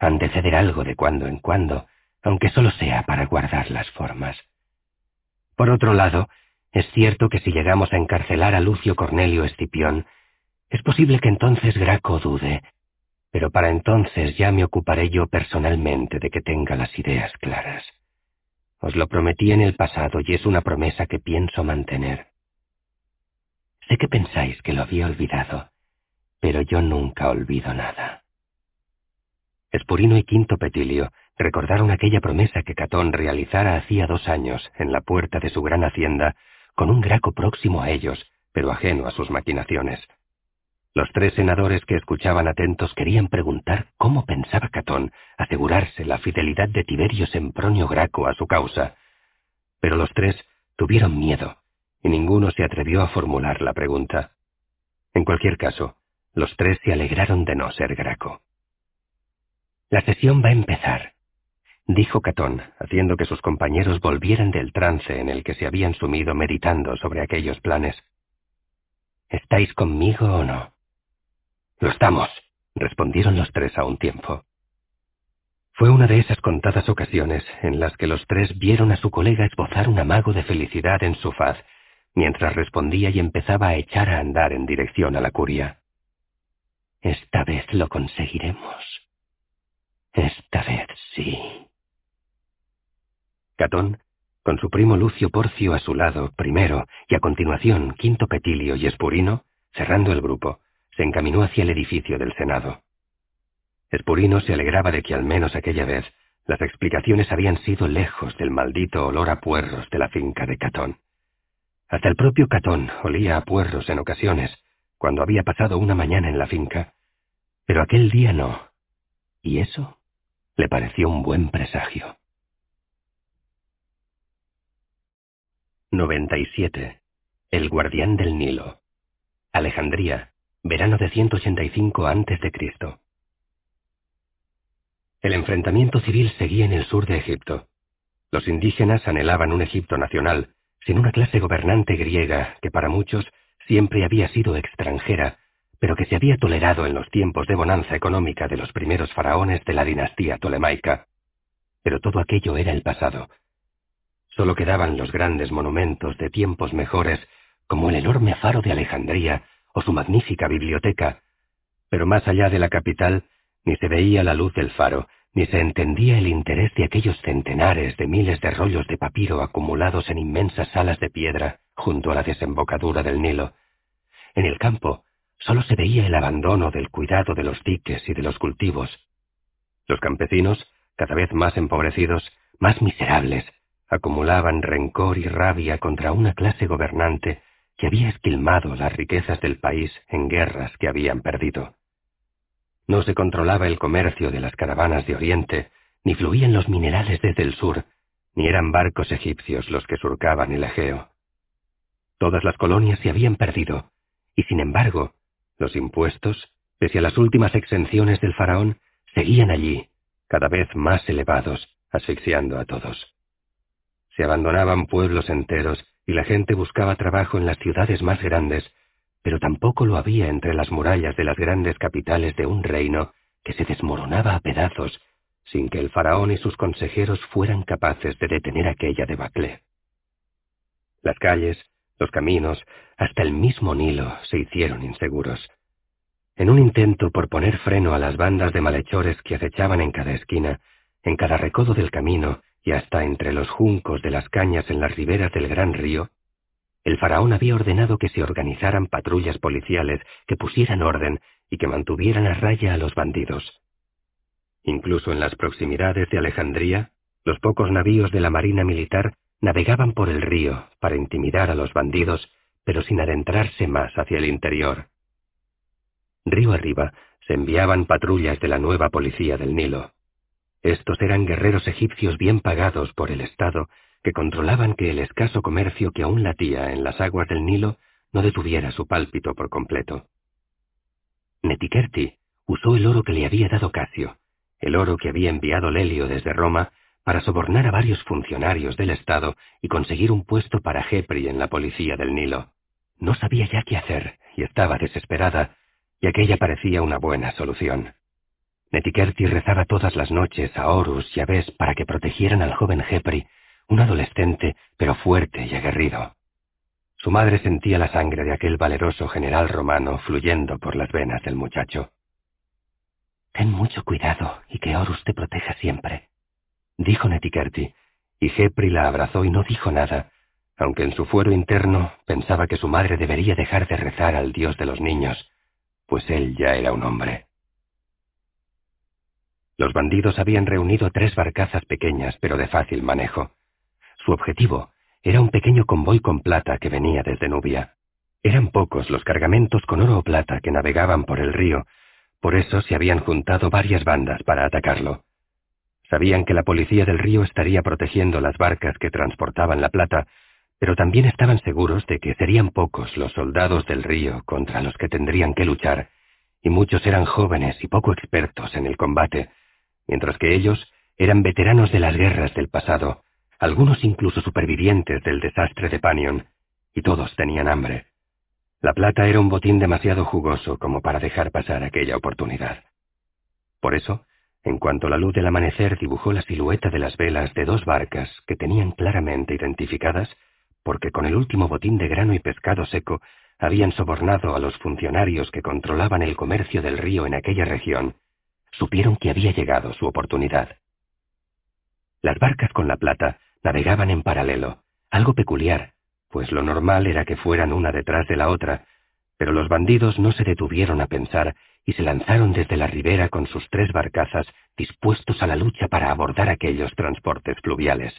Han de ceder algo de cuando en cuando, aunque solo sea para guardar las formas. Por otro lado, es cierto que si llegamos a encarcelar a Lucio Cornelio Escipión, es posible que entonces Graco dude, pero para entonces ya me ocuparé yo personalmente de que tenga las ideas claras. Os lo prometí en el pasado y es una promesa que pienso mantener. Sé que pensáis que lo había olvidado, pero yo nunca olvido nada. Espurino y Quinto Petilio recordaron aquella promesa que Catón realizara hacía dos años en la puerta de su gran hacienda, con un Graco próximo a ellos, pero ajeno a sus maquinaciones. Los tres senadores que escuchaban atentos querían preguntar cómo pensaba Catón asegurarse la fidelidad de Tiberio Sempronio Graco a su causa. Pero los tres tuvieron miedo, y ninguno se atrevió a formular la pregunta. En cualquier caso, los tres se alegraron de no ser Graco. La sesión va a empezar, dijo Catón, haciendo que sus compañeros volvieran del trance en el que se habían sumido meditando sobre aquellos planes. ¿Estáis conmigo o no? Lo estamos, respondieron los tres a un tiempo. Fue una de esas contadas ocasiones en las que los tres vieron a su colega esbozar un amago de felicidad en su faz, mientras respondía y empezaba a echar a andar en dirección a la curia. Esta vez lo conseguiremos. Esta vez sí. Catón, con su primo Lucio Porcio a su lado, primero, y a continuación Quinto Petilio y Espurino, cerrando el grupo, se encaminó hacia el edificio del Senado. Espurino se alegraba de que al menos aquella vez las explicaciones habían sido lejos del maldito olor a puerros de la finca de Catón. Hasta el propio Catón olía a puerros en ocasiones, cuando había pasado una mañana en la finca, pero aquel día no, y eso le pareció un buen presagio. 97. El guardián del Nilo. Alejandría, verano de 185 a.C. El enfrentamiento civil seguía en el sur de Egipto. Los indígenas anhelaban un Egipto nacional, sin una clase gobernante griega que para muchos siempre había sido extranjera pero que se había tolerado en los tiempos de bonanza económica de los primeros faraones de la dinastía tolemaica. Pero todo aquello era el pasado. Solo quedaban los grandes monumentos de tiempos mejores, como el enorme faro de Alejandría o su magnífica biblioteca, pero más allá de la capital ni se veía la luz del faro, ni se entendía el interés de aquellos centenares de miles de rollos de papiro acumulados en inmensas salas de piedra junto a la desembocadura del Nilo. En el campo, solo se veía el abandono del cuidado de los diques y de los cultivos. Los campesinos, cada vez más empobrecidos, más miserables, acumulaban rencor y rabia contra una clase gobernante que había esquilmado las riquezas del país en guerras que habían perdido. No se controlaba el comercio de las caravanas de Oriente, ni fluían los minerales desde el sur, ni eran barcos egipcios los que surcaban el Egeo. Todas las colonias se habían perdido, y sin embargo, los impuestos, pese a las últimas exenciones del faraón, seguían allí, cada vez más elevados, asfixiando a todos. Se abandonaban pueblos enteros y la gente buscaba trabajo en las ciudades más grandes, pero tampoco lo había entre las murallas de las grandes capitales de un reino que se desmoronaba a pedazos sin que el faraón y sus consejeros fueran capaces de detener aquella debacle. Las calles, los caminos, hasta el mismo Nilo se hicieron inseguros. En un intento por poner freno a las bandas de malhechores que acechaban en cada esquina, en cada recodo del camino y hasta entre los juncos de las cañas en las riberas del gran río, el faraón había ordenado que se organizaran patrullas policiales que pusieran orden y que mantuvieran a raya a los bandidos. Incluso en las proximidades de Alejandría, los pocos navíos de la Marina Militar navegaban por el río para intimidar a los bandidos, pero sin adentrarse más hacia el interior. Río arriba se enviaban patrullas de la nueva policía del Nilo. Estos eran guerreros egipcios bien pagados por el Estado que controlaban que el escaso comercio que aún latía en las aguas del Nilo no detuviera su pálpito por completo. Netikerti usó el oro que le había dado Casio, el oro que había enviado Lelio desde Roma, para sobornar a varios funcionarios del Estado y conseguir un puesto para Jepri en la policía del Nilo. No sabía ya qué hacer y estaba desesperada, y aquella parecía una buena solución. Netikerti rezaba todas las noches a Horus y a Bes para que protegieran al joven Jepri, un adolescente pero fuerte y aguerrido. Su madre sentía la sangre de aquel valeroso general romano fluyendo por las venas del muchacho. Ten mucho cuidado y que Horus te proteja siempre, dijo Netikerti, y Jepri la abrazó y no dijo nada, aunque en su fuero interno pensaba que su madre debería dejar de rezar al dios de los niños, pues él ya era un hombre. Los bandidos habían reunido tres barcazas pequeñas pero de fácil manejo. Su objetivo era un pequeño convoy con plata que venía desde Nubia. Eran pocos los cargamentos con oro o plata que navegaban por el río, por eso se habían juntado varias bandas para atacarlo. Sabían que la policía del río estaría protegiendo las barcas que transportaban la plata, pero también estaban seguros de que serían pocos los soldados del río contra los que tendrían que luchar, y muchos eran jóvenes y poco expertos en el combate, mientras que ellos eran veteranos de las guerras del pasado, algunos incluso supervivientes del desastre de Panion, y todos tenían hambre. La plata era un botín demasiado jugoso como para dejar pasar aquella oportunidad. Por eso, en cuanto la luz del amanecer dibujó la silueta de las velas de dos barcas que tenían claramente identificadas, porque con el último botín de grano y pescado seco habían sobornado a los funcionarios que controlaban el comercio del río en aquella región, supieron que había llegado su oportunidad. Las barcas con la plata navegaban en paralelo, algo peculiar, pues lo normal era que fueran una detrás de la otra, pero los bandidos no se detuvieron a pensar y se lanzaron desde la ribera con sus tres barcazas dispuestos a la lucha para abordar aquellos transportes fluviales.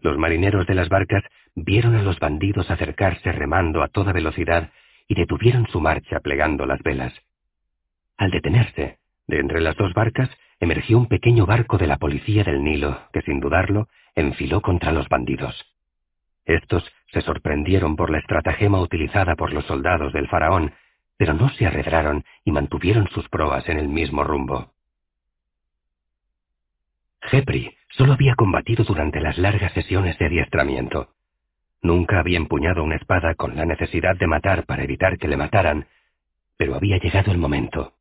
Los marineros de las barcas vieron a los bandidos acercarse remando a toda velocidad y detuvieron su marcha plegando las velas. Al detenerse, de entre las dos barcas emergió un pequeño barco de la policía del Nilo que, sin dudarlo, enfiló contra los bandidos. Estos se sorprendieron por la estratagema utilizada por los soldados del faraón, pero no se arredraron y mantuvieron sus proas en el mismo rumbo. Jepri solo había combatido durante las largas sesiones de adiestramiento. Nunca había empuñado una espada con la necesidad de matar para evitar que le mataran, pero había llegado el momento.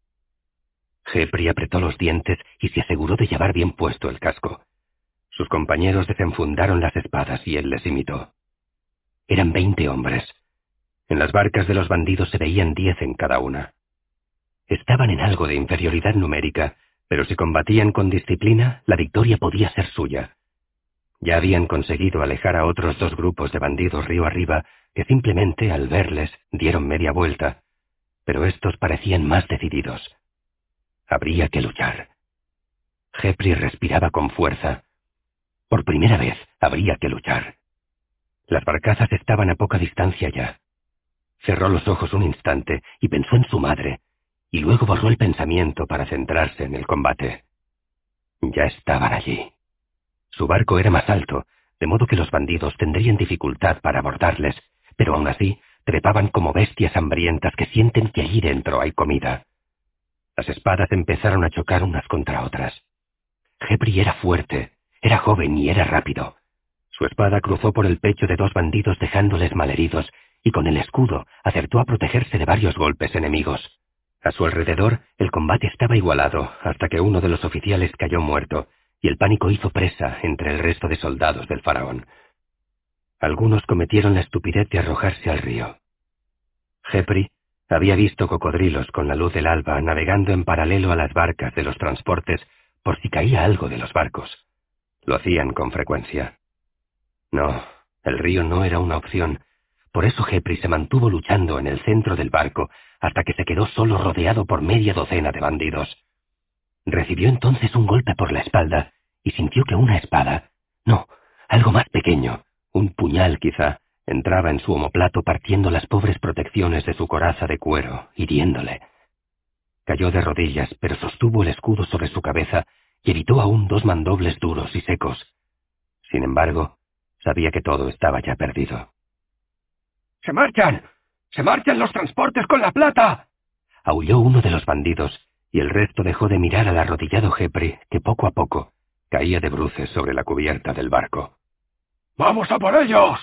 Jepri apretó los dientes y se aseguró de llevar bien puesto el casco. Sus compañeros desenfundaron las espadas y él les imitó. Eran veinte hombres. En las barcas de los bandidos se veían diez en cada una. Estaban en algo de inferioridad numérica, pero si combatían con disciplina, la victoria podía ser suya. Ya habían conseguido alejar a otros dos grupos de bandidos río arriba que simplemente al verles dieron media vuelta, pero estos parecían más decididos. Habría que luchar. Jepri respiraba con fuerza. Por primera vez habría que luchar. Las barcazas estaban a poca distancia ya. Cerró los ojos un instante y pensó en su madre, y luego borró el pensamiento para centrarse en el combate. Ya estaban allí. Su barco era más alto, de modo que los bandidos tendrían dificultad para abordarles, pero aún así trepaban como bestias hambrientas que sienten que allí dentro hay comida. Las espadas empezaron a chocar unas contra otras. Jepri era fuerte, era joven y era rápido. Su espada cruzó por el pecho de dos bandidos dejándoles malheridos, y con el escudo acertó a protegerse de varios golpes enemigos. A su alrededor el combate estaba igualado hasta que uno de los oficiales cayó muerto, y el pánico hizo presa entre el resto de soldados del faraón. Algunos cometieron la estupidez de arrojarse al río. Jepri había visto cocodrilos con la luz del alba navegando en paralelo a las barcas de los transportes por si caía algo de los barcos. Lo hacían con frecuencia. No, el río no era una opción. Por eso Jepri se mantuvo luchando en el centro del barco hasta que se quedó solo rodeado por media docena de bandidos. Recibió entonces un golpe por la espalda y sintió que una espada, no, algo más pequeño, un puñal quizá, entraba en su omoplato partiendo las pobres protecciones de su coraza de cuero, hiriéndole. Cayó de rodillas, pero sostuvo el escudo sobre su cabeza y evitó aún dos mandobles duros y secos. Sin embargo, sabía que todo estaba ya perdido. ¡Se marchan! ¡Se marchan los transportes con la plata! aulló uno de los bandidos, y el resto dejó de mirar al arrodillado Jepri, que poco a poco caía de bruces sobre la cubierta del barco. ¡Vamos a por ellos!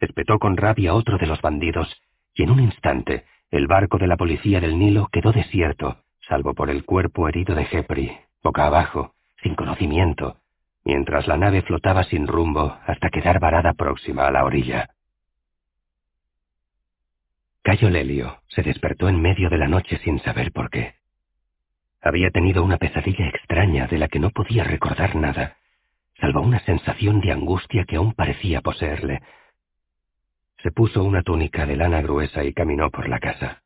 espetó con rabia otro de los bandidos, y en un instante el barco de la policía del Nilo quedó desierto, salvo por el cuerpo herido de Jepri, boca abajo, sin conocimiento, mientras la nave flotaba sin rumbo hasta quedar varada próxima a la orilla. Cayo Lelio se despertó en medio de la noche sin saber por qué. Había tenido una pesadilla extraña de la que no podía recordar nada, salvo una sensación de angustia que aún parecía poseerle. Se puso una túnica de lana gruesa y caminó por la casa.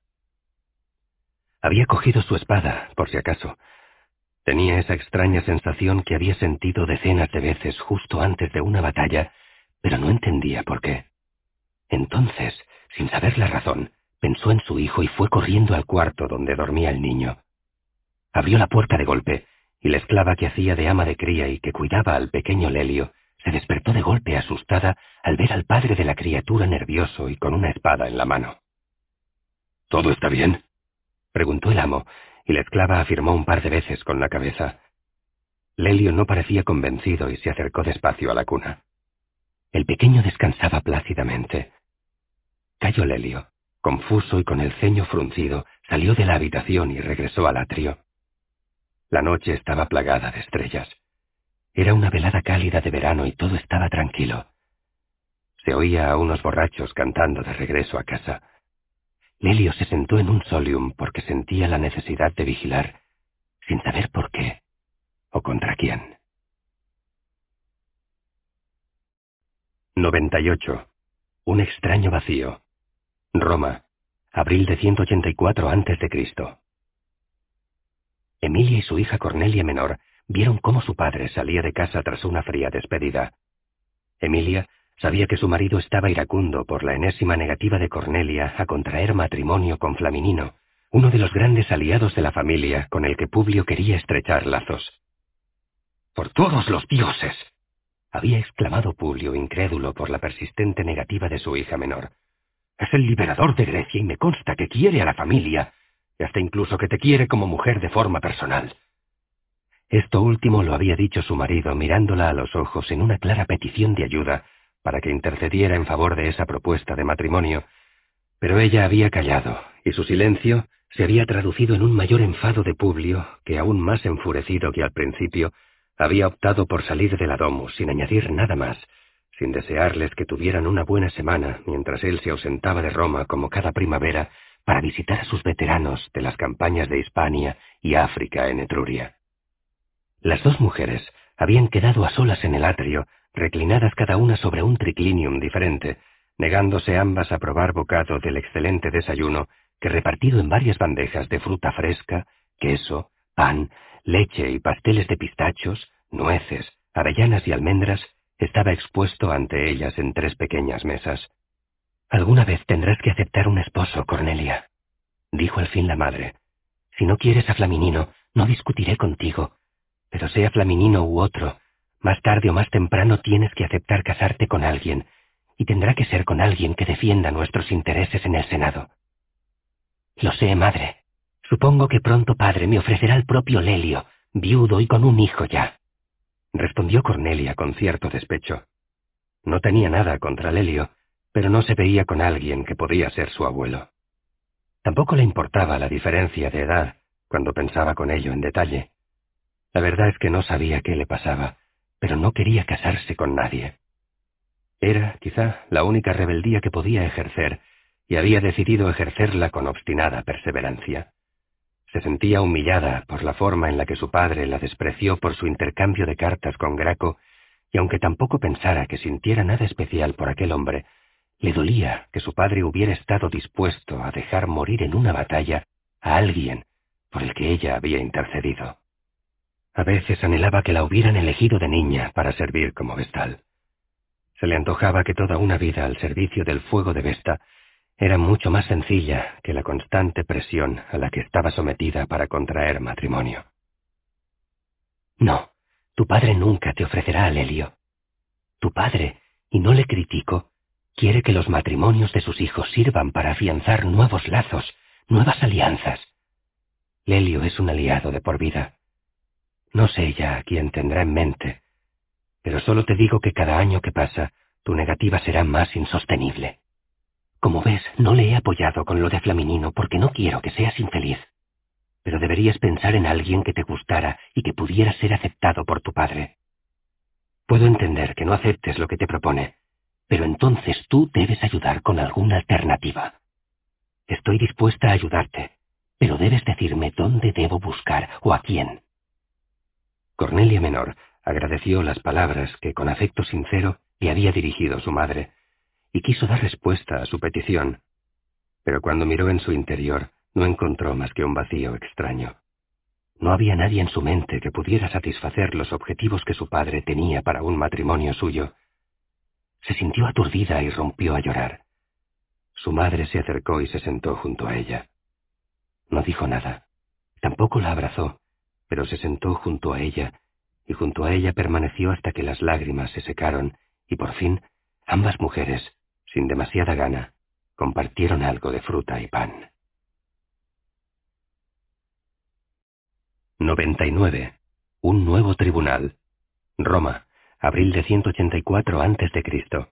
Había cogido su espada, por si acaso. Tenía esa extraña sensación que había sentido decenas de veces justo antes de una batalla, pero no entendía por qué. Entonces, sin saber la razón, pensó en su hijo y fue corriendo al cuarto donde dormía el niño. Abrió la puerta de golpe, y la esclava que hacía de ama de cría y que cuidaba al pequeño Lelio se despertó de golpe asustada al ver al padre de la criatura nervioso y con una espada en la mano. ¿Todo está bien? preguntó el amo, y la esclava afirmó un par de veces con la cabeza. Lelio no parecía convencido y se acercó despacio a la cuna. El pequeño descansaba plácidamente. Cayo Lelio, confuso y con el ceño fruncido, salió de la habitación y regresó al atrio. La noche estaba plagada de estrellas. Era una velada cálida de verano y todo estaba tranquilo. Se oía a unos borrachos cantando de regreso a casa. Lelio se sentó en un solium porque sentía la necesidad de vigilar, sin saber por qué o contra quién. 98. Un extraño vacío. Roma, abril de 184 a.C. Emilia y su hija Cornelia Menor vieron cómo su padre salía de casa tras una fría despedida. Emilia sabía que su marido estaba iracundo por la enésima negativa de Cornelia a contraer matrimonio con Flaminino, uno de los grandes aliados de la familia con el que Publio quería estrechar lazos. ¡Por todos los dioses! había exclamado Publio incrédulo por la persistente negativa de su hija menor. Es el liberador de Grecia y me consta que quiere a la familia, y hasta incluso que te quiere como mujer de forma personal. Esto último lo había dicho su marido mirándola a los ojos en una clara petición de ayuda para que intercediera en favor de esa propuesta de matrimonio, pero ella había callado, y su silencio se había traducido en un mayor enfado de Publio, que aún más enfurecido que al principio, había optado por salir de la domus sin añadir nada más, sin desearles que tuvieran una buena semana mientras él se ausentaba de Roma como cada primavera para visitar a sus veteranos de las campañas de Hispania y África en Etruria. Las dos mujeres habían quedado a solas en el atrio, reclinadas cada una sobre un triclinium diferente, negándose ambas a probar bocado del excelente desayuno que repartido en varias bandejas de fruta fresca, queso, pan, leche y pasteles de pistachos, nueces, avellanas y almendras estaba expuesto ante ellas en tres pequeñas mesas. Alguna vez tendrás que aceptar un esposo, Cornelia, dijo al fin la madre. Si no quieres a Flaminino, no discutiré contigo. Pero sea Flaminino u otro, más tarde o más temprano tienes que aceptar casarte con alguien, y tendrá que ser con alguien que defienda nuestros intereses en el Senado. Lo sé, madre. Supongo que pronto padre me ofrecerá el propio Lelio, viudo y con un hijo ya respondió Cornelia con cierto despecho. No tenía nada contra Lelio, pero no se veía con alguien que podía ser su abuelo. Tampoco le importaba la diferencia de edad cuando pensaba con ello en detalle. La verdad es que no sabía qué le pasaba, pero no quería casarse con nadie. Era, quizá, la única rebeldía que podía ejercer, y había decidido ejercerla con obstinada perseverancia. Se sentía humillada por la forma en la que su padre la despreció por su intercambio de cartas con Graco, y aunque tampoco pensara que sintiera nada especial por aquel hombre, le dolía que su padre hubiera estado dispuesto a dejar morir en una batalla a alguien por el que ella había intercedido. A veces anhelaba que la hubieran elegido de niña para servir como vestal. Se le antojaba que toda una vida al servicio del fuego de Vesta era mucho más sencilla que la constante presión a la que estaba sometida para contraer matrimonio. No, tu padre nunca te ofrecerá a Lelio. Tu padre, y no le critico, quiere que los matrimonios de sus hijos sirvan para afianzar nuevos lazos, nuevas alianzas. Lelio es un aliado de por vida. No sé ya a quién tendrá en mente, pero solo te digo que cada año que pasa, tu negativa será más insostenible. Como ves, no le he apoyado con lo de Flaminino porque no quiero que seas infeliz. Pero deberías pensar en alguien que te gustara y que pudiera ser aceptado por tu padre. Puedo entender que no aceptes lo que te propone, pero entonces tú debes ayudar con alguna alternativa. Estoy dispuesta a ayudarte, pero debes decirme dónde debo buscar o a quién. Cornelia Menor agradeció las palabras que con afecto sincero le había dirigido su madre, y quiso dar respuesta a su petición, pero cuando miró en su interior no encontró más que un vacío extraño. No había nadie en su mente que pudiera satisfacer los objetivos que su padre tenía para un matrimonio suyo. Se sintió aturdida y rompió a llorar. Su madre se acercó y se sentó junto a ella. No dijo nada. Tampoco la abrazó, pero se sentó junto a ella, y junto a ella permaneció hasta que las lágrimas se secaron, y por fin ambas mujeres, sin demasiada gana, compartieron algo de fruta y pan. 99. Un nuevo tribunal. Roma, abril de 184 a.C.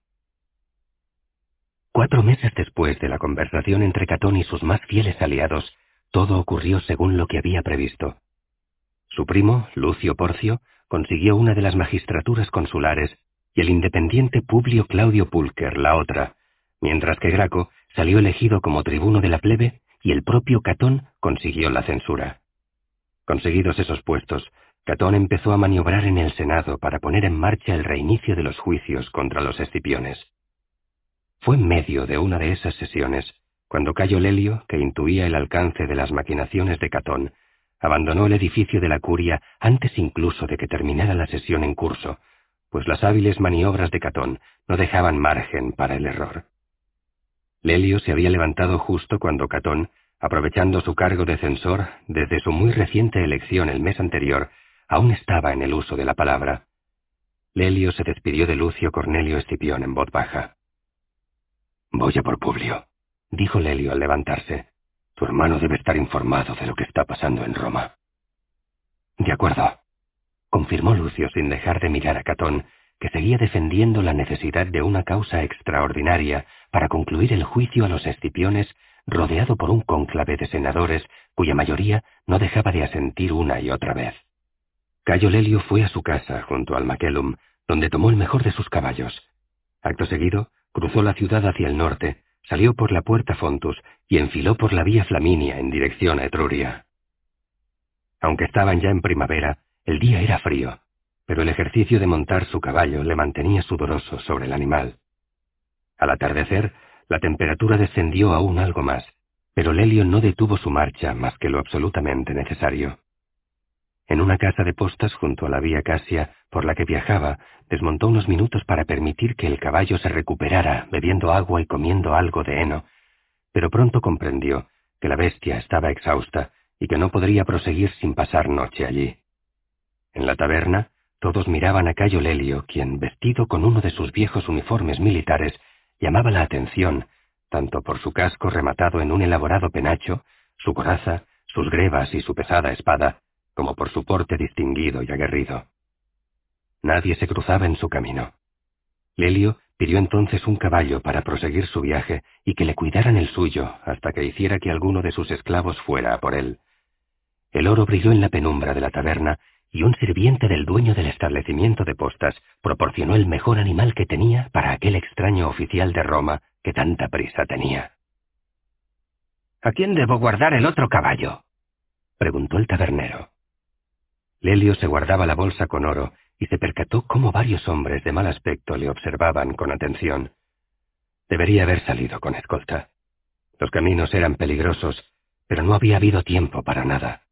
Cuatro meses después de la conversación entre Catón y sus más fieles aliados, todo ocurrió según lo que había previsto. Su primo, Lucio Porcio, consiguió una de las magistraturas consulares y el independiente Publio Claudio Pulcher la otra, mientras que Graco salió elegido como tribuno de la plebe y el propio Catón consiguió la censura. Conseguidos esos puestos, Catón empezó a maniobrar en el Senado para poner en marcha el reinicio de los juicios contra los escipiones. Fue en medio de una de esas sesiones cuando Cayo Lelio, que intuía el alcance de las maquinaciones de Catón, abandonó el edificio de la curia antes incluso de que terminara la sesión en curso, pues las hábiles maniobras de Catón no dejaban margen para el error. Lelio se había levantado justo cuando Catón, aprovechando su cargo de censor desde su muy reciente elección el mes anterior, aún estaba en el uso de la palabra. Lelio se despidió de Lucio Cornelio Escipión en voz baja. Voy a por Publio, dijo Lelio al levantarse. Tu hermano debe estar informado de lo que está pasando en Roma. De acuerdo, confirmó Lucio sin dejar de mirar a Catón, que seguía defendiendo la necesidad de una causa extraordinaria para concluir el juicio a los escipiones rodeado por un cónclave de senadores cuya mayoría no dejaba de asentir una y otra vez. Cayo Lelio fue a su casa junto al Maquelum, donde tomó el mejor de sus caballos. Acto seguido, cruzó la ciudad hacia el norte, salió por la puerta Fontus y enfiló por la vía Flaminia en dirección a Etruria. Aunque estaban ya en primavera, el día era frío, pero el ejercicio de montar su caballo le mantenía sudoroso sobre el animal. Al atardecer, la temperatura descendió aún algo más, pero Lelio no detuvo su marcha más que lo absolutamente necesario. En una casa de postas junto a la vía Casia por la que viajaba, desmontó unos minutos para permitir que el caballo se recuperara bebiendo agua y comiendo algo de heno, pero pronto comprendió que la bestia estaba exhausta y que no podría proseguir sin pasar noche allí. En la taberna, todos miraban a Cayo Lelio, quien, vestido con uno de sus viejos uniformes militares, llamaba la atención, tanto por su casco rematado en un elaborado penacho, su coraza, sus grebas y su pesada espada, como por su porte distinguido y aguerrido. Nadie se cruzaba en su camino. Lelio pidió entonces un caballo para proseguir su viaje y que le cuidaran el suyo hasta que hiciera que alguno de sus esclavos fuera a por él. El oro brilló en la penumbra de la taberna y un sirviente del dueño del establecimiento de postas proporcionó el mejor animal que tenía para aquel extraño oficial de Roma que tanta prisa tenía. ¿A quién debo guardar el otro caballo? preguntó el tabernero. Lelio se guardaba la bolsa con oro y se percató cómo varios hombres de mal aspecto le observaban con atención. Debería haber salido con escolta. Los caminos eran peligrosos, pero no había habido tiempo para nada.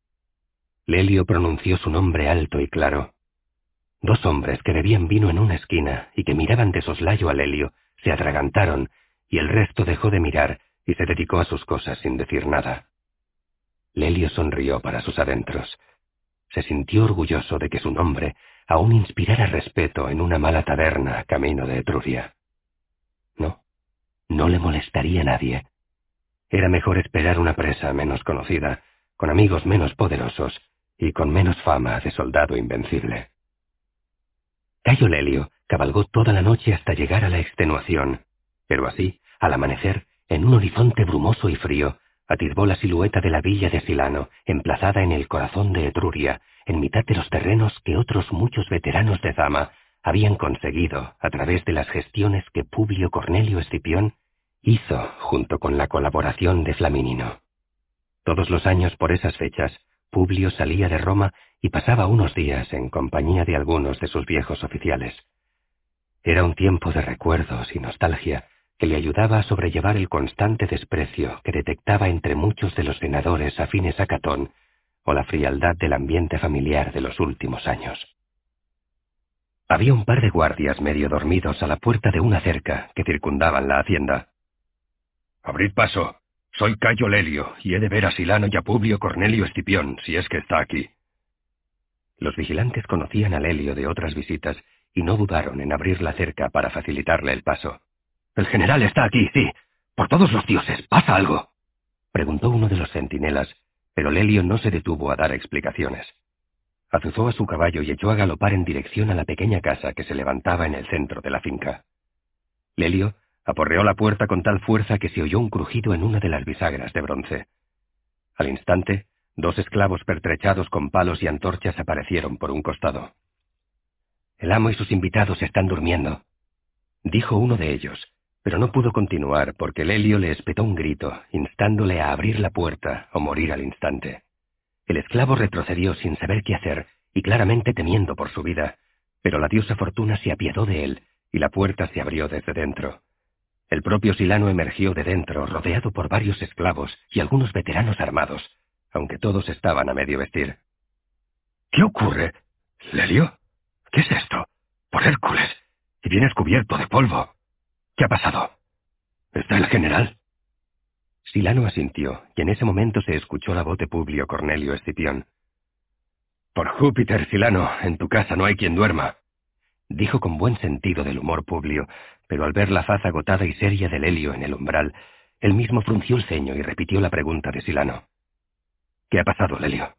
Lelio pronunció su nombre alto y claro. Dos hombres que bebían vino en una esquina y que miraban de soslayo a Lelio se atragantaron y el resto dejó de mirar y se dedicó a sus cosas sin decir nada. Lelio sonrió para sus adentros. se sintió orgulloso de que su nombre aún inspirara respeto en una mala taberna camino de Etruria. No, no le molestaría a nadie. Era mejor esperar una presa menos conocida, con amigos menos poderosos y con menos fama de soldado invencible. Cayo Lelio cabalgó toda la noche hasta llegar a la extenuación, pero así, al amanecer, en un horizonte brumoso y frío, atisbó la silueta de la villa de Silano, emplazada en el corazón de Etruria, en mitad de los terrenos que otros muchos veteranos de Zama habían conseguido a través de las gestiones que Publio Cornelio Escipión hizo junto con la colaboración de Flaminino. Todos los años por esas fechas, Publio salía de Roma y pasaba unos días en compañía de algunos de sus viejos oficiales. Era un tiempo de recuerdos y nostalgia que le ayudaba a sobrellevar el constante desprecio que detectaba entre muchos de los senadores afines a Catón o la frialdad del ambiente familiar de los últimos años. Había un par de guardias medio dormidos a la puerta de una cerca que circundaban la hacienda. Abrid paso. Soy Cayo Lelio, y he de ver a Silano y a Publio Cornelio Escipión, si es que está aquí. Los vigilantes conocían a Lelio de otras visitas y no dudaron en abrir la cerca para facilitarle el paso. El general está aquí, sí. Por todos los dioses, ¿pasa algo? Preguntó uno de los centinelas, pero Lelio no se detuvo a dar explicaciones. Azuzó a su caballo y echó a galopar en dirección a la pequeña casa que se levantaba en el centro de la finca. Lelio aporreó la puerta con tal fuerza que se oyó un crujido en una de las bisagras de bronce. Al instante, dos esclavos pertrechados con palos y antorchas aparecieron por un costado. El amo y sus invitados están durmiendo, dijo uno de ellos, pero no pudo continuar porque Lelio le espetó un grito, instándole a abrir la puerta o morir al instante. El esclavo retrocedió sin saber qué hacer y claramente temiendo por su vida, pero la diosa Fortuna se apiadó de él y la puerta se abrió desde dentro. El propio Silano emergió de dentro, rodeado por varios esclavos y algunos veteranos armados, aunque todos estaban a medio vestir. ¿Qué ocurre? ¿Lelio? ¿Qué es esto? Por Hércules. Y vienes cubierto de polvo. ¿Qué ha pasado? ¿Está el general? Silano asintió, y en ese momento se escuchó la voz de Publio Cornelio Escipión. Por Júpiter, Silano, en tu casa no hay quien duerma. Dijo con buen sentido del humor Publio, pero al ver la faz agotada y seria de Lelio en el umbral, él mismo frunció el ceño y repitió la pregunta de Silano. ¿Qué ha pasado, Lelio?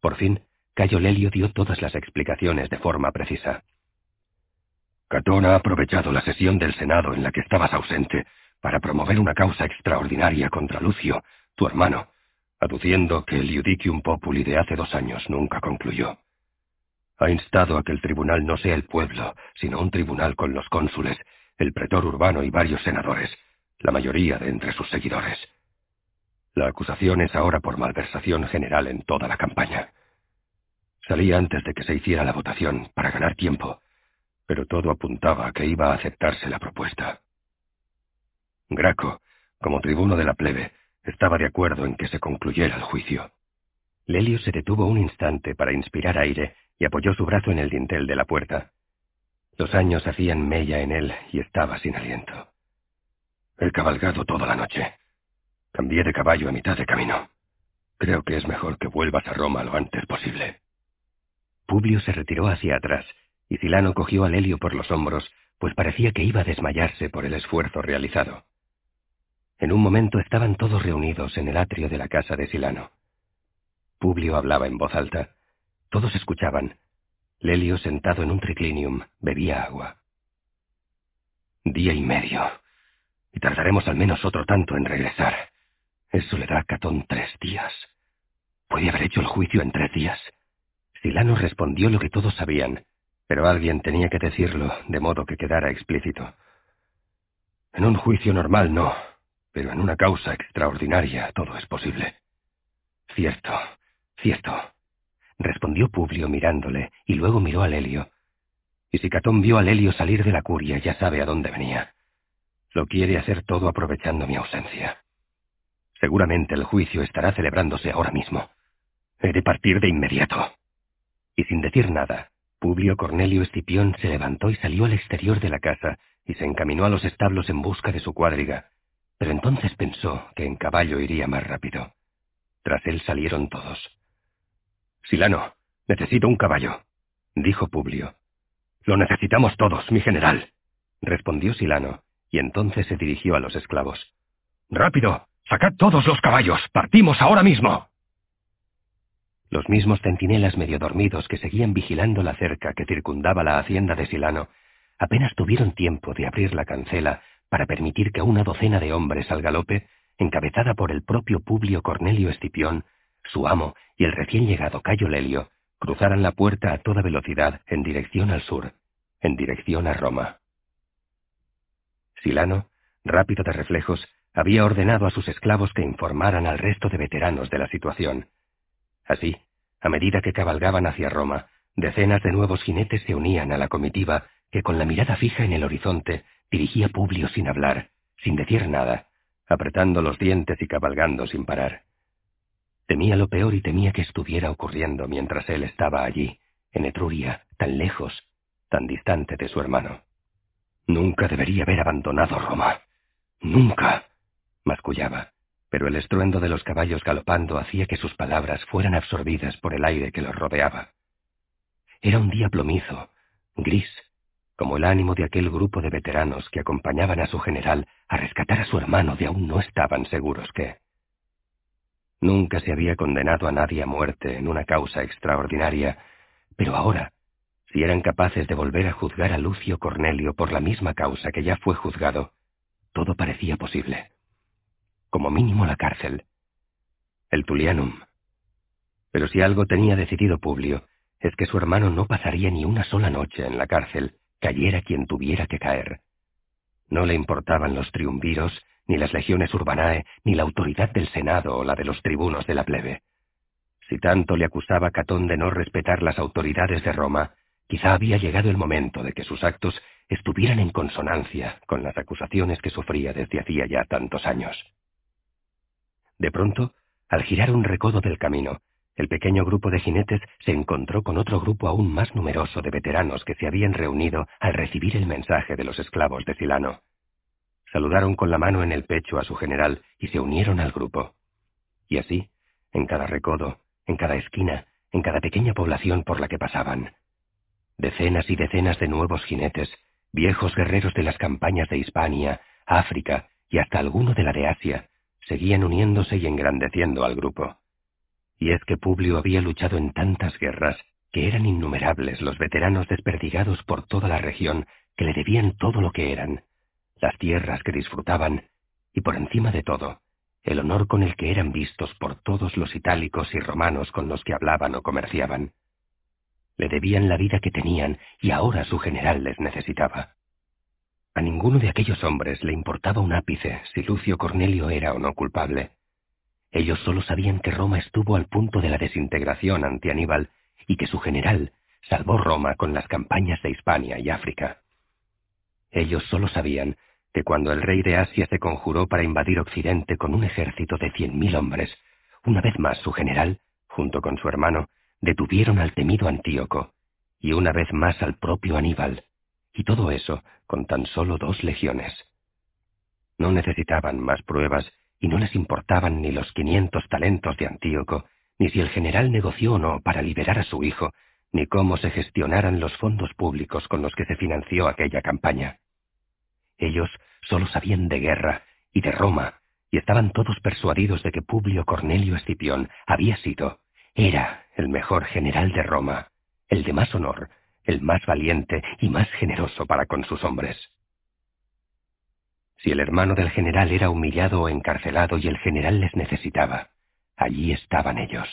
Por fin, Cayo Lelio dio todas las explicaciones de forma precisa. Catón ha aprovechado la sesión del Senado en la que estabas ausente para promover una causa extraordinaria contra Lucio, tu hermano, aduciendo que el Iudicium Populi de hace dos años nunca concluyó. Ha instado a que el tribunal no sea el pueblo, sino un tribunal con los cónsules, el pretor urbano y varios senadores, la mayoría de entre sus seguidores. La acusación es ahora por malversación general en toda la campaña. Salí antes de que se hiciera la votación para ganar tiempo, pero todo apuntaba a que iba a aceptarse la propuesta. Graco, como tribuno de la plebe, estaba de acuerdo en que se concluyera el juicio. Lelio se detuvo un instante para inspirar aire y apoyó su brazo en el dintel de la puerta. Los años hacían mella en él y estaba sin aliento. He cabalgado toda la noche. Cambié de caballo a mitad de camino. Creo que es mejor que vuelvas a Roma lo antes posible. Publio se retiró hacia atrás, y Silano cogió a Lelio por los hombros, pues parecía que iba a desmayarse por el esfuerzo realizado. En un momento estaban todos reunidos en el atrio de la casa de Silano. Publio hablaba en voz alta. Todos escuchaban. Lelio, sentado en un triclinium, bebía agua. Día y medio. Y tardaremos al menos otro tanto en regresar. Eso le da a Catón tres días. ¿Puede haber hecho el juicio en tres días? Silano respondió lo que todos sabían, pero alguien tenía que decirlo de modo que quedara explícito. En un juicio normal no, pero en una causa extraordinaria todo es posible. Cierto, cierto, respondió Publio mirándole, y luego miró a Lelio. Y si Catón vio a Lelio salir de la curia, ya sabe a dónde venía. Lo quiere hacer todo aprovechando mi ausencia. Seguramente el juicio estará celebrándose ahora mismo. He de partir de inmediato. Y sin decir nada, Publio Cornelio Escipión se levantó y salió al exterior de la casa y se encaminó a los establos en busca de su cuadriga, pero entonces pensó que en caballo iría más rápido. Tras él salieron todos. Silano, necesito un caballo, dijo Publio. Lo necesitamos todos, mi general, respondió Silano, y entonces se dirigió a los esclavos. Rápido, sacad todos los caballos, partimos ahora mismo. Los mismos centinelas medio dormidos que seguían vigilando la cerca que circundaba la hacienda de Silano apenas tuvieron tiempo de abrir la cancela para permitir que una docena de hombres al galope, encabezada por el propio Publio Cornelio Escipión, su amo y el recién llegado Cayo Lelio, cruzaran la puerta a toda velocidad en dirección al sur, en dirección a Roma. Silano, rápido de reflejos, había ordenado a sus esclavos que informaran al resto de veteranos de la situación. Así, a medida que cabalgaban hacia Roma, decenas de nuevos jinetes se unían a la comitiva que con la mirada fija en el horizonte dirigía Publio sin hablar, sin decir nada, apretando los dientes y cabalgando sin parar. Temía lo peor y temía que estuviera ocurriendo mientras él estaba allí, en Etruria, tan lejos, tan distante de su hermano. Nunca debería haber abandonado Roma. Nunca. mascullaba, pero el estruendo de los caballos galopando hacía que sus palabras fueran absorbidas por el aire que los rodeaba. Era un día plomizo, gris, como el ánimo de aquel grupo de veteranos que acompañaban a su general a rescatar a su hermano de aún no estaban seguros que. Nunca se había condenado a nadie a muerte en una causa extraordinaria, pero ahora, si eran capaces de volver a juzgar a Lucio Cornelio por la misma causa que ya fue juzgado, todo parecía posible. Como mínimo la cárcel. El Tulianum. Pero si algo tenía decidido Publio, es que su hermano no pasaría ni una sola noche en la cárcel, cayera quien tuviera que caer. No le importaban los triunviros, ni las legiones urbanae, ni la autoridad del Senado o la de los tribunos de la plebe. Si tanto le acusaba Catón de no respetar las autoridades de Roma, quizá había llegado el momento de que sus actos estuvieran en consonancia con las acusaciones que sufría desde hacía ya tantos años. De pronto, al girar un recodo del camino, el pequeño grupo de jinetes se encontró con otro grupo aún más numeroso de veteranos que se habían reunido al recibir el mensaje de los esclavos de Silano. Saludaron con la mano en el pecho a su general y se unieron al grupo. Y así, en cada recodo, en cada esquina, en cada pequeña población por la que pasaban. Decenas y decenas de nuevos jinetes, viejos guerreros de las campañas de Hispania, África y hasta alguno de la de Asia, seguían uniéndose y engrandeciendo al grupo. Y es que Publio había luchado en tantas guerras que eran innumerables los veteranos desperdigados por toda la región que le debían todo lo que eran, las tierras que disfrutaban, y por encima de todo, el honor con el que eran vistos por todos los itálicos y romanos con los que hablaban o comerciaban. Le debían la vida que tenían y ahora su general les necesitaba. A ninguno de aquellos hombres le importaba un ápice si Lucio Cornelio era o no culpable. Ellos solo sabían que Roma estuvo al punto de la desintegración ante Aníbal y que su general salvó Roma con las campañas de Hispania y África. Ellos solo sabían que cuando el rey de Asia se conjuró para invadir Occidente con un ejército de cien mil hombres, una vez más su general, junto con su hermano, detuvieron al temido Antíoco, y una vez más al propio Aníbal, y todo eso con tan solo dos legiones. No necesitaban más pruebas y no les importaban ni los quinientos talentos de Antíoco, ni si el general negoció o no para liberar a su hijo, ni cómo se gestionaran los fondos públicos con los que se financió aquella campaña. Ellos solo sabían de guerra y de Roma, y estaban todos persuadidos de que Publio Cornelio Escipión había sido, era el mejor general de Roma, el de más honor, el más valiente y más generoso para con sus hombres. Si el hermano del general era humillado o encarcelado y el general les necesitaba, allí estaban ellos.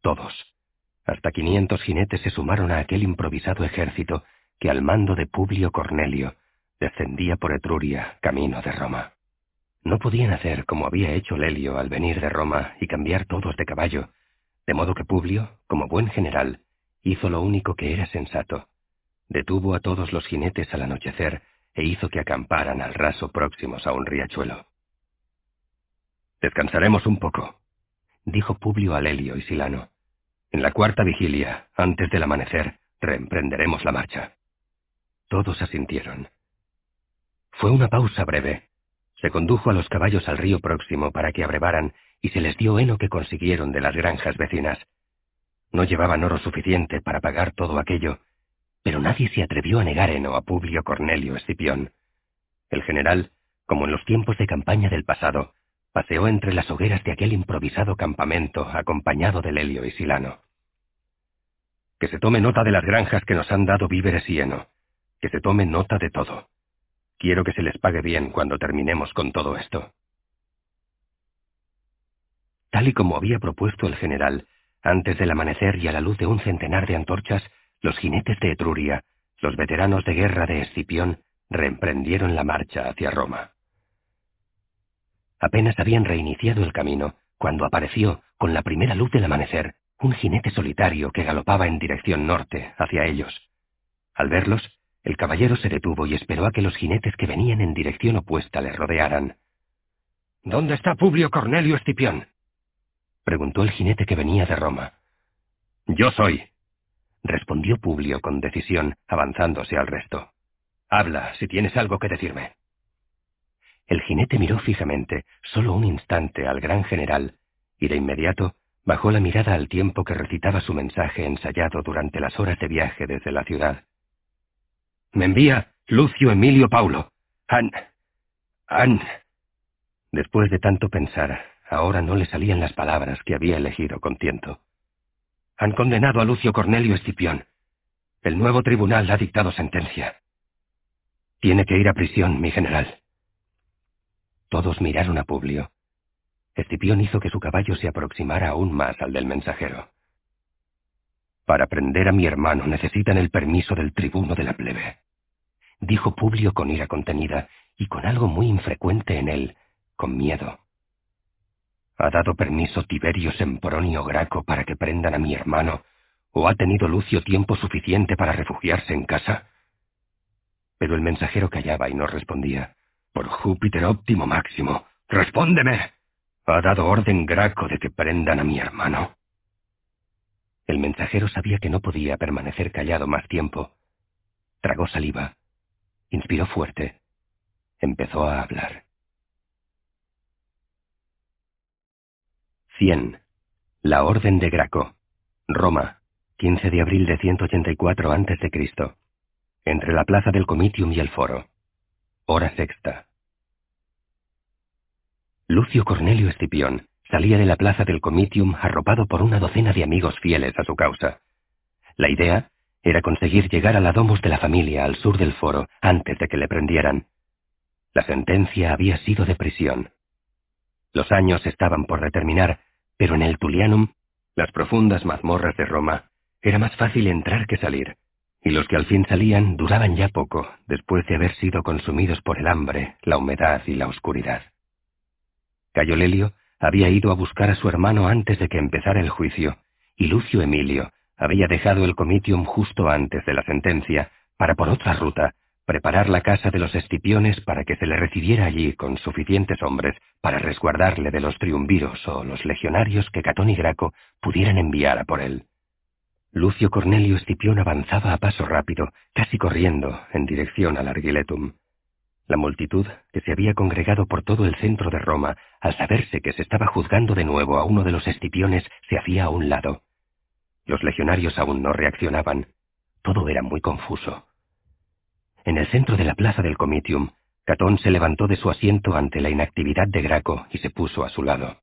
Todos. Hasta quinientos jinetes se sumaron a aquel improvisado ejército que al mando de Publio Cornelio descendía por Etruria, camino de Roma. No podían hacer como había hecho Lelio al venir de Roma y cambiar todos de caballo, de modo que Publio, como buen general, hizo lo único que era sensato. Detuvo a todos los jinetes al anochecer e hizo que acamparan al raso próximos a un riachuelo. Descansaremos un poco, dijo Publio a Lelio y Silano. En la cuarta vigilia, antes del amanecer, reemprenderemos la marcha. Todos asintieron. Fue una pausa breve. Se condujo a los caballos al río próximo para que abrevaran y se les dio heno que consiguieron de las granjas vecinas. No llevaban oro suficiente para pagar todo aquello, pero nadie se atrevió a negar heno a Publio Cornelio Escipión. El general, como en los tiempos de campaña del pasado, paseó entre las hogueras de aquel improvisado campamento acompañado de Lelio y Silano. Que se tome nota de las granjas que nos han dado víveres y heno. Que se tome nota de todo. Quiero que se les pague bien cuando terminemos con todo esto. Tal y como había propuesto el general, antes del amanecer y a la luz de un centenar de antorchas, los jinetes de Etruria, los veteranos de guerra de Escipión, reemprendieron la marcha hacia Roma. Apenas habían reiniciado el camino, cuando apareció, con la primera luz del amanecer, un jinete solitario que galopaba en dirección norte, hacia ellos. Al verlos, el caballero se detuvo y esperó a que los jinetes que venían en dirección opuesta le rodearan. ¿Dónde está Publio Cornelio Escipión? preguntó el jinete que venía de Roma. Yo soy, respondió Publio con decisión, avanzándose al resto. Habla, si tienes algo que decirme. El jinete miró fijamente, solo un instante, al gran general, y de inmediato bajó la mirada al tiempo que recitaba su mensaje ensayado durante las horas de viaje desde la ciudad. Me envía Lucio Emilio Paulo. Han. Han. Después de tanto pensar, ahora no le salían las palabras que había elegido con tiento. Han condenado a Lucio Cornelio Escipión. El nuevo tribunal ha dictado sentencia. Tiene que ir a prisión, mi general. Todos miraron a Publio. Escipión hizo que su caballo se aproximara aún más al del mensajero. Para prender a mi hermano necesitan el permiso del tribuno de la plebe, dijo Publio con ira contenida y con algo muy infrecuente en él, con miedo. ¿Ha dado permiso Tiberio Sempronio Graco para que prendan a mi hermano? ¿O ha tenido Lucio tiempo suficiente para refugiarse en casa? Pero el mensajero callaba y no respondía. Por Júpiter óptimo máximo, respóndeme. ¿Ha dado orden Graco de que prendan a mi hermano? El mensajero sabía que no podía permanecer callado más tiempo. Tragó saliva. Inspiró fuerte. Empezó a hablar. 100. La Orden de Graco. Roma. 15 de abril de 184 a.C. Entre la plaza del Comitium y el Foro. Hora sexta. Lucio Cornelio Escipión salía de la plaza del Comitium arropado por una docena de amigos fieles a su causa. La idea era conseguir llegar a la de la familia al sur del foro antes de que le prendieran. La sentencia había sido de prisión. Los años estaban por determinar, pero en el Tulianum, las profundas mazmorras de Roma, era más fácil entrar que salir, y los que al fin salían duraban ya poco, después de haber sido consumidos por el hambre, la humedad y la oscuridad. Cayo Lelio había ido a buscar a su hermano antes de que empezara el juicio, y Lucio Emilio había dejado el comitium justo antes de la sentencia para por otra ruta preparar la casa de los Escipiones para que se le recibiera allí con suficientes hombres para resguardarle de los triunviros o los legionarios que Catón y Graco pudieran enviar a por él. Lucio Cornelio Escipión avanzaba a paso rápido, casi corriendo, en dirección al Argiletum. La multitud, que se había congregado por todo el centro de Roma, al saberse que se estaba juzgando de nuevo a uno de los escipiones, se hacía a un lado. Los legionarios aún no reaccionaban. Todo era muy confuso. En el centro de la plaza del Comitium, Catón se levantó de su asiento ante la inactividad de Graco y se puso a su lado.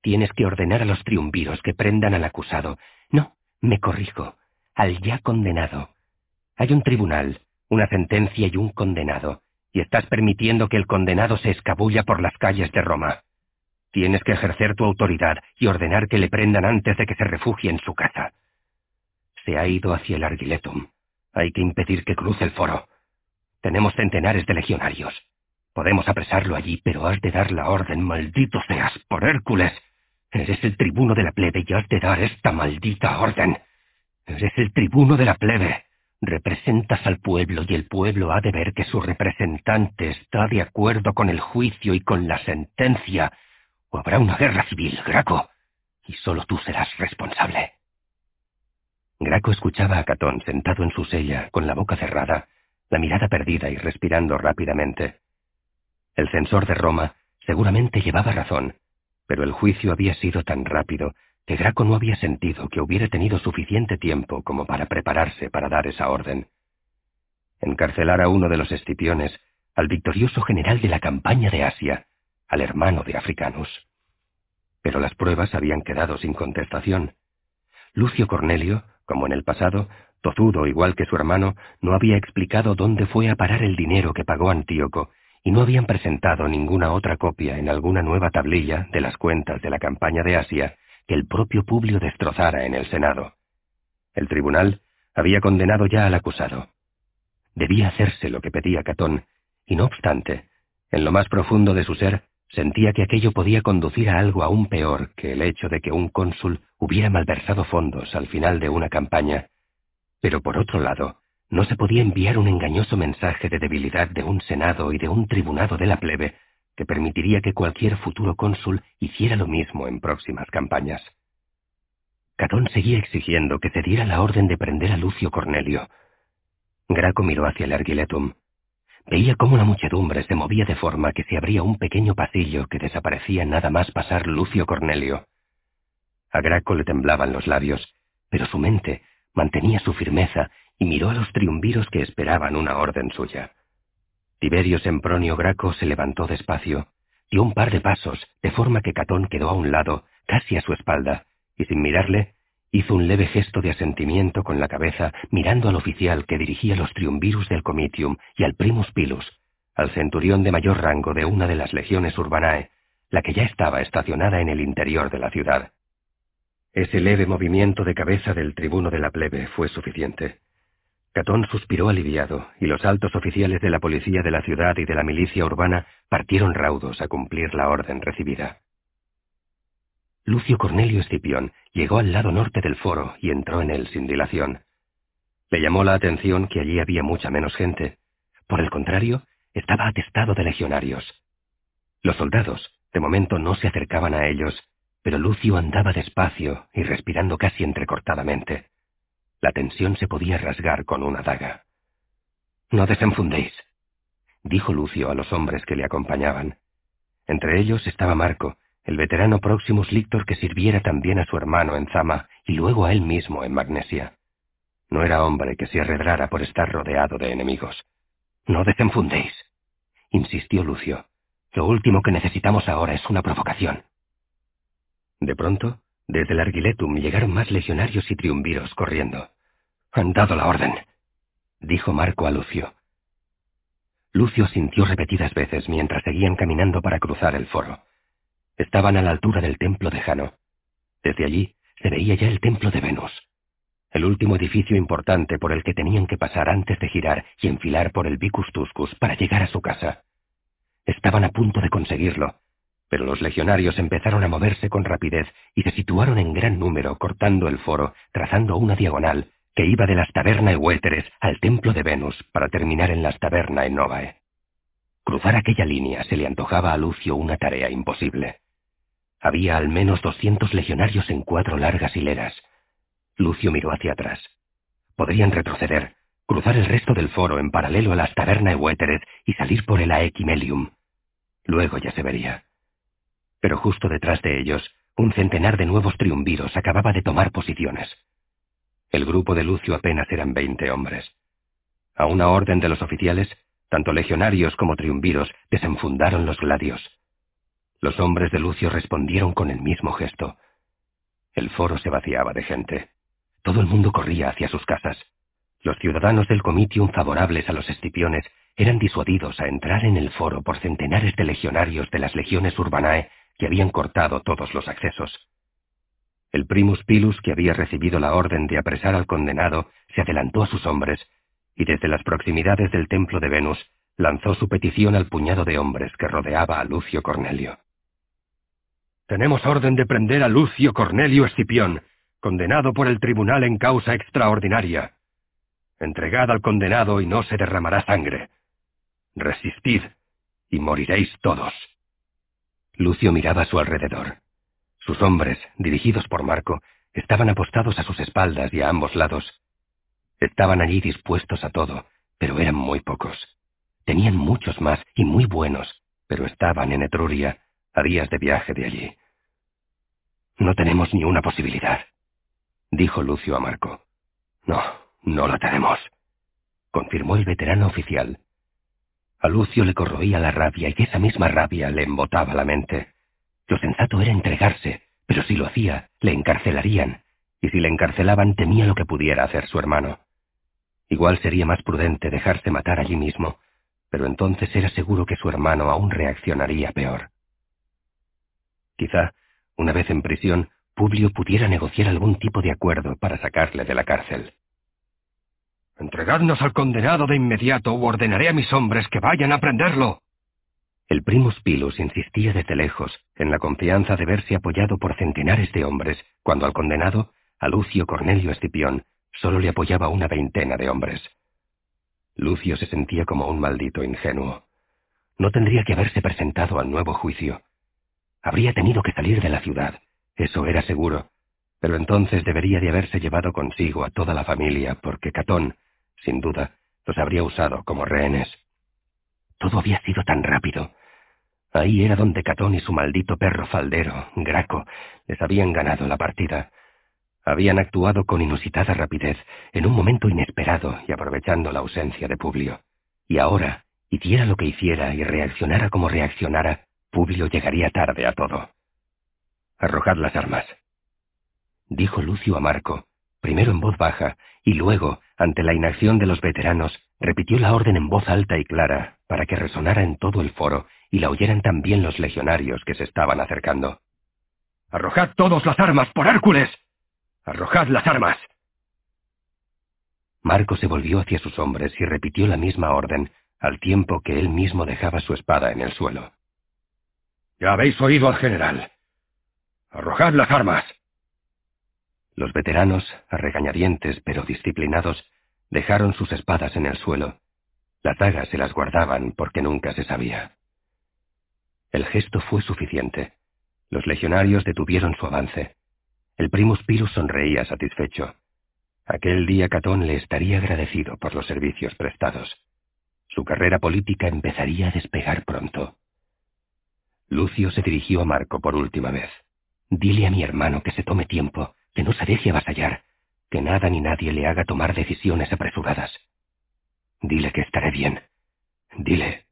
Tienes que ordenar a los triunviros que prendan al acusado. No, me corrijo, al ya condenado. Hay un tribunal, una sentencia y un condenado, y estás permitiendo que el condenado se escabulla por las calles de Roma. Tienes que ejercer tu autoridad y ordenar que le prendan antes de que se refugie en su casa. Se ha ido hacia el Argiletum. Hay que impedir que cruce el foro. Tenemos centenares de legionarios. Podemos apresarlo allí, pero has de dar la orden, maldito seas, por Hércules. Eres el tribuno de la plebe y has de dar esta maldita orden. Eres el tribuno de la plebe. Representas al pueblo y el pueblo ha de ver que su representante está de acuerdo con el juicio y con la sentencia, o habrá una guerra civil, Graco, y solo tú serás responsable. Graco escuchaba a Catón sentado en su sella, con la boca cerrada, la mirada perdida y respirando rápidamente. El censor de Roma seguramente llevaba razón, pero el juicio había sido tan rápido que Graco no había sentido que hubiera tenido suficiente tiempo como para prepararse para dar esa orden. Encarcelar a uno de los escipiones, al victorioso general de la campaña de Asia, al hermano de Africanus. Pero las pruebas habían quedado sin contestación. Lucio Cornelio, como en el pasado, tozudo igual que su hermano, no había explicado dónde fue a parar el dinero que pagó Antíoco, y no habían presentado ninguna otra copia en alguna nueva tablilla de las cuentas de la campaña de Asia que el propio Publio destrozara en el Senado. El tribunal había condenado ya al acusado. Debía hacerse lo que pedía Catón, y no obstante, en lo más profundo de su ser, sentía que aquello podía conducir a algo aún peor que el hecho de que un cónsul hubiera malversado fondos al final de una campaña. Pero por otro lado, no se podía enviar un engañoso mensaje de debilidad de un senado y de un tribunado de la plebe que permitiría que cualquier futuro cónsul hiciera lo mismo en próximas campañas. Catón seguía exigiendo que se diera la orden de prender a Lucio Cornelio. Graco miró hacia el Argiletum. Veía cómo la muchedumbre se movía de forma que se abría un pequeño pasillo que desaparecía nada más pasar Lucio Cornelio. A Graco le temblaban los labios, pero su mente mantenía su firmeza y miró a los triunviros que esperaban una orden suya. Tiberio Sempronio Graco se levantó despacio, dio un par de pasos, de forma que Catón quedó a un lado, casi a su espalda, y sin mirarle, hizo un leve gesto de asentimiento con la cabeza, mirando al oficial que dirigía los triunvirus del Comitium y al primus pilus, al centurión de mayor rango de una de las legiones urbanae, la que ya estaba estacionada en el interior de la ciudad. Ese leve movimiento de cabeza del tribuno de la plebe fue suficiente. Catón suspiró aliviado, y los altos oficiales de la policía de la ciudad y de la milicia urbana partieron raudos a cumplir la orden recibida. Lucio Cornelio Escipión llegó al lado norte del foro y entró en él sin dilación. Le llamó la atención que allí había mucha menos gente. Por el contrario, estaba atestado de legionarios. Los soldados, de momento, no se acercaban a ellos, pero Lucio andaba despacio y respirando casi entrecortadamente. La tensión se podía rasgar con una daga. No desenfundéis, dijo Lucio a los hombres que le acompañaban. Entre ellos estaba Marco, el veterano Proximus Lictor que sirviera también a su hermano en Zama y luego a él mismo en Magnesia. No era hombre que se arredrara por estar rodeado de enemigos. No desenfundéis, insistió Lucio. Lo último que necesitamos ahora es una provocación. De pronto, desde el Argiletum llegaron más legionarios y triunviros corriendo. Han dado la orden, dijo Marco a Lucio. Lucio sintió repetidas veces mientras seguían caminando para cruzar el foro. Estaban a la altura del templo de Jano. Desde allí se veía ya el templo de Venus, el último edificio importante por el que tenían que pasar antes de girar y enfilar por el Vicus Tuscus para llegar a su casa. Estaban a punto de conseguirlo, pero los legionarios empezaron a moverse con rapidez y se situaron en gran número cortando el foro, trazando una diagonal que iba de las tabernas Huéteres al templo de Venus para terminar en las tabernas Novae. Cruzar aquella línea se le antojaba a Lucio una tarea imposible. Había al menos doscientos legionarios en cuatro largas hileras. Lucio miró hacia atrás. Podrían retroceder, cruzar el resto del foro en paralelo a las tabernas Huéteres y salir por el Aequimelium. Luego ya se vería pero justo detrás de ellos, un centenar de nuevos triunviros acababa de tomar posiciones. El grupo de Lucio apenas eran veinte hombres. A una orden de los oficiales, tanto legionarios como triunviros desenfundaron los gladios. Los hombres de Lucio respondieron con el mismo gesto. El foro se vaciaba de gente. Todo el mundo corría hacia sus casas. Los ciudadanos del comitium favorables a los escipiones eran disuadidos a entrar en el foro por centenares de legionarios de las legiones urbanae que habían cortado todos los accesos. El primus pilus, que había recibido la orden de apresar al condenado, se adelantó a sus hombres, y desde las proximidades del templo de Venus lanzó su petición al puñado de hombres que rodeaba a Lucio Cornelio. Tenemos orden de prender a Lucio Cornelio Escipión, condenado por el tribunal en causa extraordinaria. Entregad al condenado y no se derramará sangre. Resistid, y moriréis todos. Lucio miraba a su alrededor. Sus hombres, dirigidos por Marco, estaban apostados a sus espaldas y a ambos lados. Estaban allí dispuestos a todo, pero eran muy pocos. Tenían muchos más y muy buenos, pero estaban en Etruria, a días de viaje de allí. No tenemos ni una posibilidad, dijo Lucio a Marco. No, no la tenemos, confirmó el veterano oficial. A Lucio le corroía la rabia y esa misma rabia le embotaba la mente. Lo sensato era entregarse, pero si lo hacía, le encarcelarían, y si le encarcelaban temía lo que pudiera hacer su hermano. Igual sería más prudente dejarse matar allí mismo, pero entonces era seguro que su hermano aún reaccionaría peor. Quizá, una vez en prisión, Publio pudiera negociar algún tipo de acuerdo para sacarle de la cárcel. Entregadnos al condenado de inmediato o ordenaré a mis hombres que vayan a prenderlo. El primus Pilus insistía desde lejos, en la confianza de verse apoyado por centenares de hombres, cuando al condenado, a Lucio Cornelio Escipión, solo le apoyaba una veintena de hombres. Lucio se sentía como un maldito ingenuo. No tendría que haberse presentado al nuevo juicio. Habría tenido que salir de la ciudad, eso era seguro, pero entonces debería de haberse llevado consigo a toda la familia, porque Catón, sin duda, los habría usado como rehenes. Todo había sido tan rápido. Ahí era donde Catón y su maldito perro faldero, Graco, les habían ganado la partida. Habían actuado con inusitada rapidez, en un momento inesperado y aprovechando la ausencia de Publio. Y ahora, hiciera lo que hiciera y reaccionara como reaccionara, Publio llegaría tarde a todo. Arrojad las armas, dijo Lucio a Marco, primero en voz baja, y luego, ante la inacción de los veteranos, repitió la orden en voz alta y clara, para que resonara en todo el foro y la oyeran también los legionarios que se estaban acercando. ¡Arrojad todos las armas, por Hércules! ¡Arrojad las armas! Marco se volvió hacia sus hombres y repitió la misma orden, al tiempo que él mismo dejaba su espada en el suelo. Ya habéis oído al general. Arrojad las armas. Los veteranos, regañadientes pero disciplinados, dejaron sus espadas en el suelo. Las dagas se las guardaban porque nunca se sabía. El gesto fue suficiente. Los legionarios detuvieron su avance. El primus Pirus sonreía satisfecho. Aquel día Catón le estaría agradecido por los servicios prestados. Su carrera política empezaría a despegar pronto. Lucio se dirigió a Marco por última vez. Dile a mi hermano que se tome tiempo, que no se deje avasallar, que nada ni nadie le haga tomar decisiones apresuradas. Dile que estaré bien. Dile.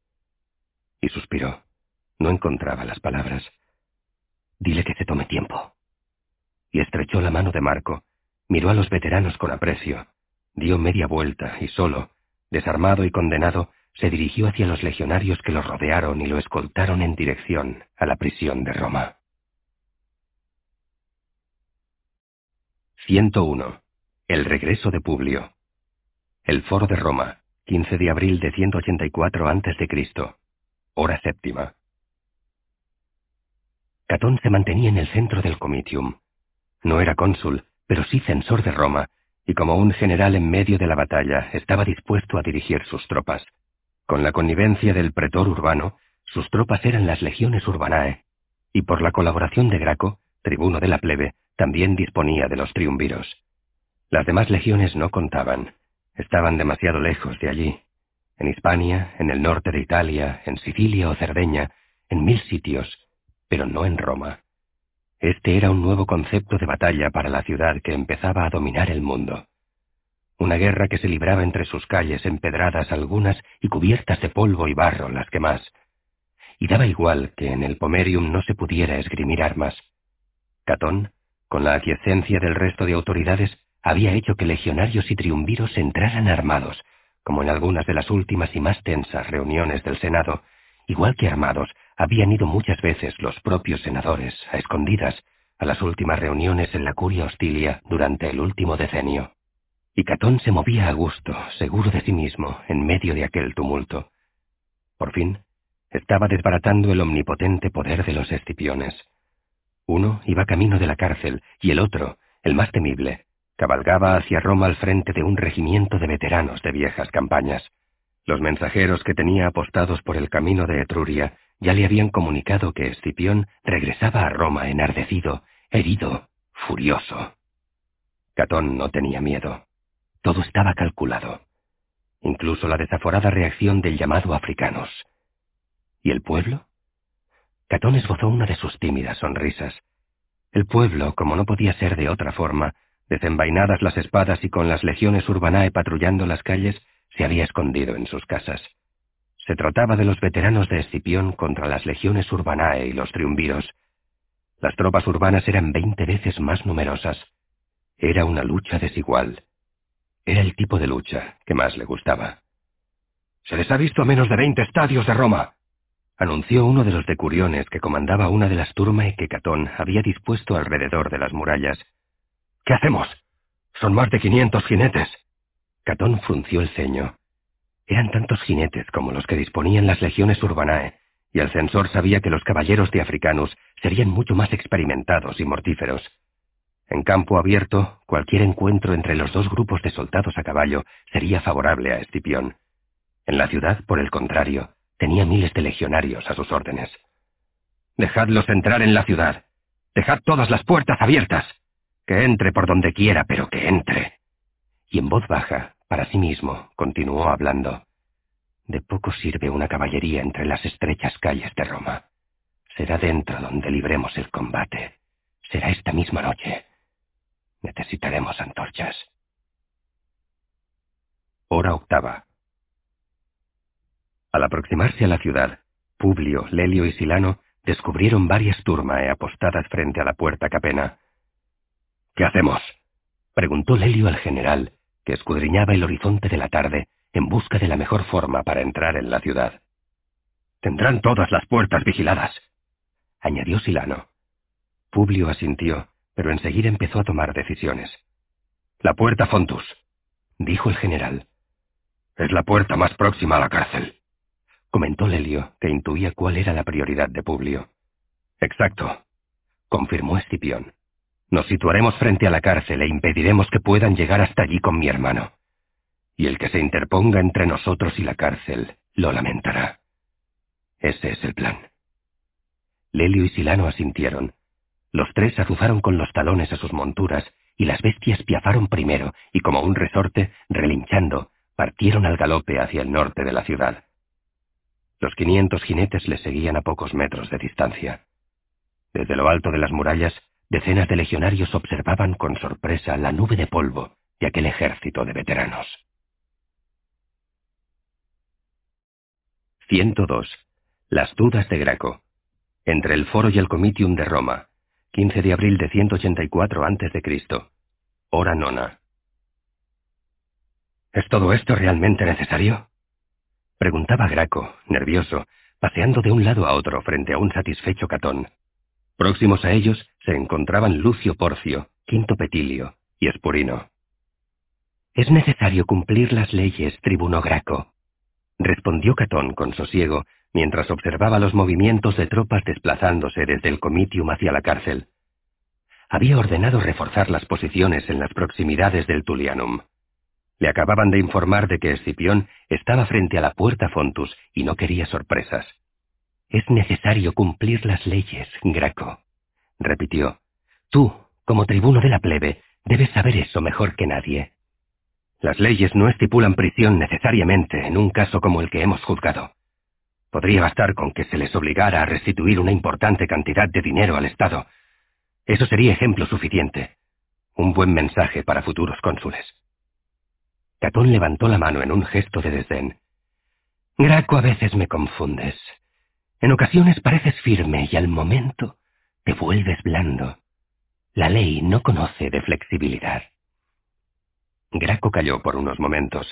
Y suspiró. No encontraba las palabras. Dile que se tome tiempo. Y estrechó la mano de Marco, miró a los veteranos con aprecio, dio media vuelta y solo, desarmado y condenado, se dirigió hacia los legionarios que lo rodearon y lo escoltaron en dirección a la prisión de Roma. 101. El regreso de Publio. El foro de Roma, 15 de abril de 184 a.C. Hora séptima. Catón se mantenía en el centro del comitium. No era cónsul, pero sí censor de Roma, y como un general en medio de la batalla estaba dispuesto a dirigir sus tropas. Con la connivencia del pretor urbano, sus tropas eran las legiones urbanae, y por la colaboración de Graco, tribuno de la plebe, también disponía de los triunviros. Las demás legiones no contaban, estaban demasiado lejos de allí. En Hispania, en el norte de Italia, en Sicilia o Cerdeña, en mil sitios, pero no en Roma. Este era un nuevo concepto de batalla para la ciudad que empezaba a dominar el mundo. Una guerra que se libraba entre sus calles empedradas algunas y cubiertas de polvo y barro las que más. Y daba igual que en el Pomerium no se pudiera esgrimir armas. Catón, con la aquiescencia del resto de autoridades, había hecho que legionarios y triunviros entraran armados, como en algunas de las últimas y más tensas reuniones del Senado, igual que armados habían ido muchas veces los propios senadores, a escondidas, a las últimas reuniones en la curia hostilia durante el último decenio. Y Catón se movía a gusto, seguro de sí mismo, en medio de aquel tumulto. Por fin, estaba desbaratando el omnipotente poder de los escipiones. Uno iba camino de la cárcel y el otro, el más temible, cabalgaba hacia Roma al frente de un regimiento de veteranos de viejas campañas. Los mensajeros que tenía apostados por el camino de Etruria ya le habían comunicado que Escipión regresaba a Roma enardecido, herido, furioso. Catón no tenía miedo. Todo estaba calculado. Incluso la desaforada reacción del llamado africanos. ¿Y el pueblo? Catón esbozó una de sus tímidas sonrisas. El pueblo, como no podía ser de otra forma, desenvainadas las espadas y con las legiones urbanae patrullando las calles, se había escondido en sus casas. Se trataba de los veteranos de Escipión contra las legiones urbanae y los triunviros. Las tropas urbanas eran veinte veces más numerosas. Era una lucha desigual. Era el tipo de lucha que más le gustaba. Se les ha visto a menos de veinte estadios de Roma, anunció uno de los decuriones que comandaba una de las turmas que Catón había dispuesto alrededor de las murallas. ¿Qué hacemos? Son más de quinientos jinetes. Catón frunció el ceño. Eran tantos jinetes como los que disponían las legiones urbanae, y el censor sabía que los caballeros de Africanus serían mucho más experimentados y mortíferos. En campo abierto, cualquier encuentro entre los dos grupos de soldados a caballo sería favorable a Escipión. En la ciudad, por el contrario, tenía miles de legionarios a sus órdenes. Dejadlos entrar en la ciudad. Dejad todas las puertas abiertas. Que entre por donde quiera, pero que entre. Y en voz baja, para sí mismo, continuó hablando. De poco sirve una caballería entre las estrechas calles de Roma. Será dentro donde libremos el combate. Será esta misma noche. Necesitaremos antorchas. Hora octava. Al aproximarse a la ciudad, Publio, Lelio y Silano descubrieron varias turmae apostadas frente a la puerta capena. ¿Qué hacemos? preguntó Lelio al general, que escudriñaba el horizonte de la tarde en busca de la mejor forma para entrar en la ciudad. Tendrán todas las puertas vigiladas, añadió Silano. Publio asintió, pero enseguida empezó a tomar decisiones. La puerta Fontus, dijo el general. Es la puerta más próxima a la cárcel, comentó Lelio, que intuía cuál era la prioridad de Publio. Exacto, confirmó Escipión. Nos situaremos frente a la cárcel e impediremos que puedan llegar hasta allí con mi hermano. Y el que se interponga entre nosotros y la cárcel lo lamentará. Ese es el plan. Lelio y Silano asintieron. Los tres azuzaron con los talones a sus monturas, y las bestias piafaron primero, y como un resorte, relinchando, partieron al galope hacia el norte de la ciudad. Los quinientos jinetes les seguían a pocos metros de distancia. Desde lo alto de las murallas Decenas de legionarios observaban con sorpresa la nube de polvo de aquel ejército de veteranos. 102. Las dudas de Graco. Entre el Foro y el Comitium de Roma, 15 de abril de 184 a.C. Hora nona. ¿Es todo esto realmente necesario? Preguntaba Graco, nervioso, paseando de un lado a otro frente a un satisfecho Catón. Próximos a ellos se encontraban Lucio Porcio, Quinto Petilio y Espurino. Es necesario cumplir las leyes, tribuno Graco, respondió Catón con sosiego mientras observaba los movimientos de tropas desplazándose desde el comitium hacia la cárcel. Había ordenado reforzar las posiciones en las proximidades del Tulianum. Le acababan de informar de que Escipión estaba frente a la puerta Fontus y no quería sorpresas. Es necesario cumplir las leyes, Graco, repitió. Tú, como tribuno de la plebe, debes saber eso mejor que nadie. Las leyes no estipulan prisión necesariamente en un caso como el que hemos juzgado. Podría bastar con que se les obligara a restituir una importante cantidad de dinero al Estado. Eso sería ejemplo suficiente. Un buen mensaje para futuros cónsules. Catón levantó la mano en un gesto de desdén. Graco, a veces me confundes. En ocasiones pareces firme y al momento te vuelves blando. La ley no conoce de flexibilidad. Graco calló por unos momentos.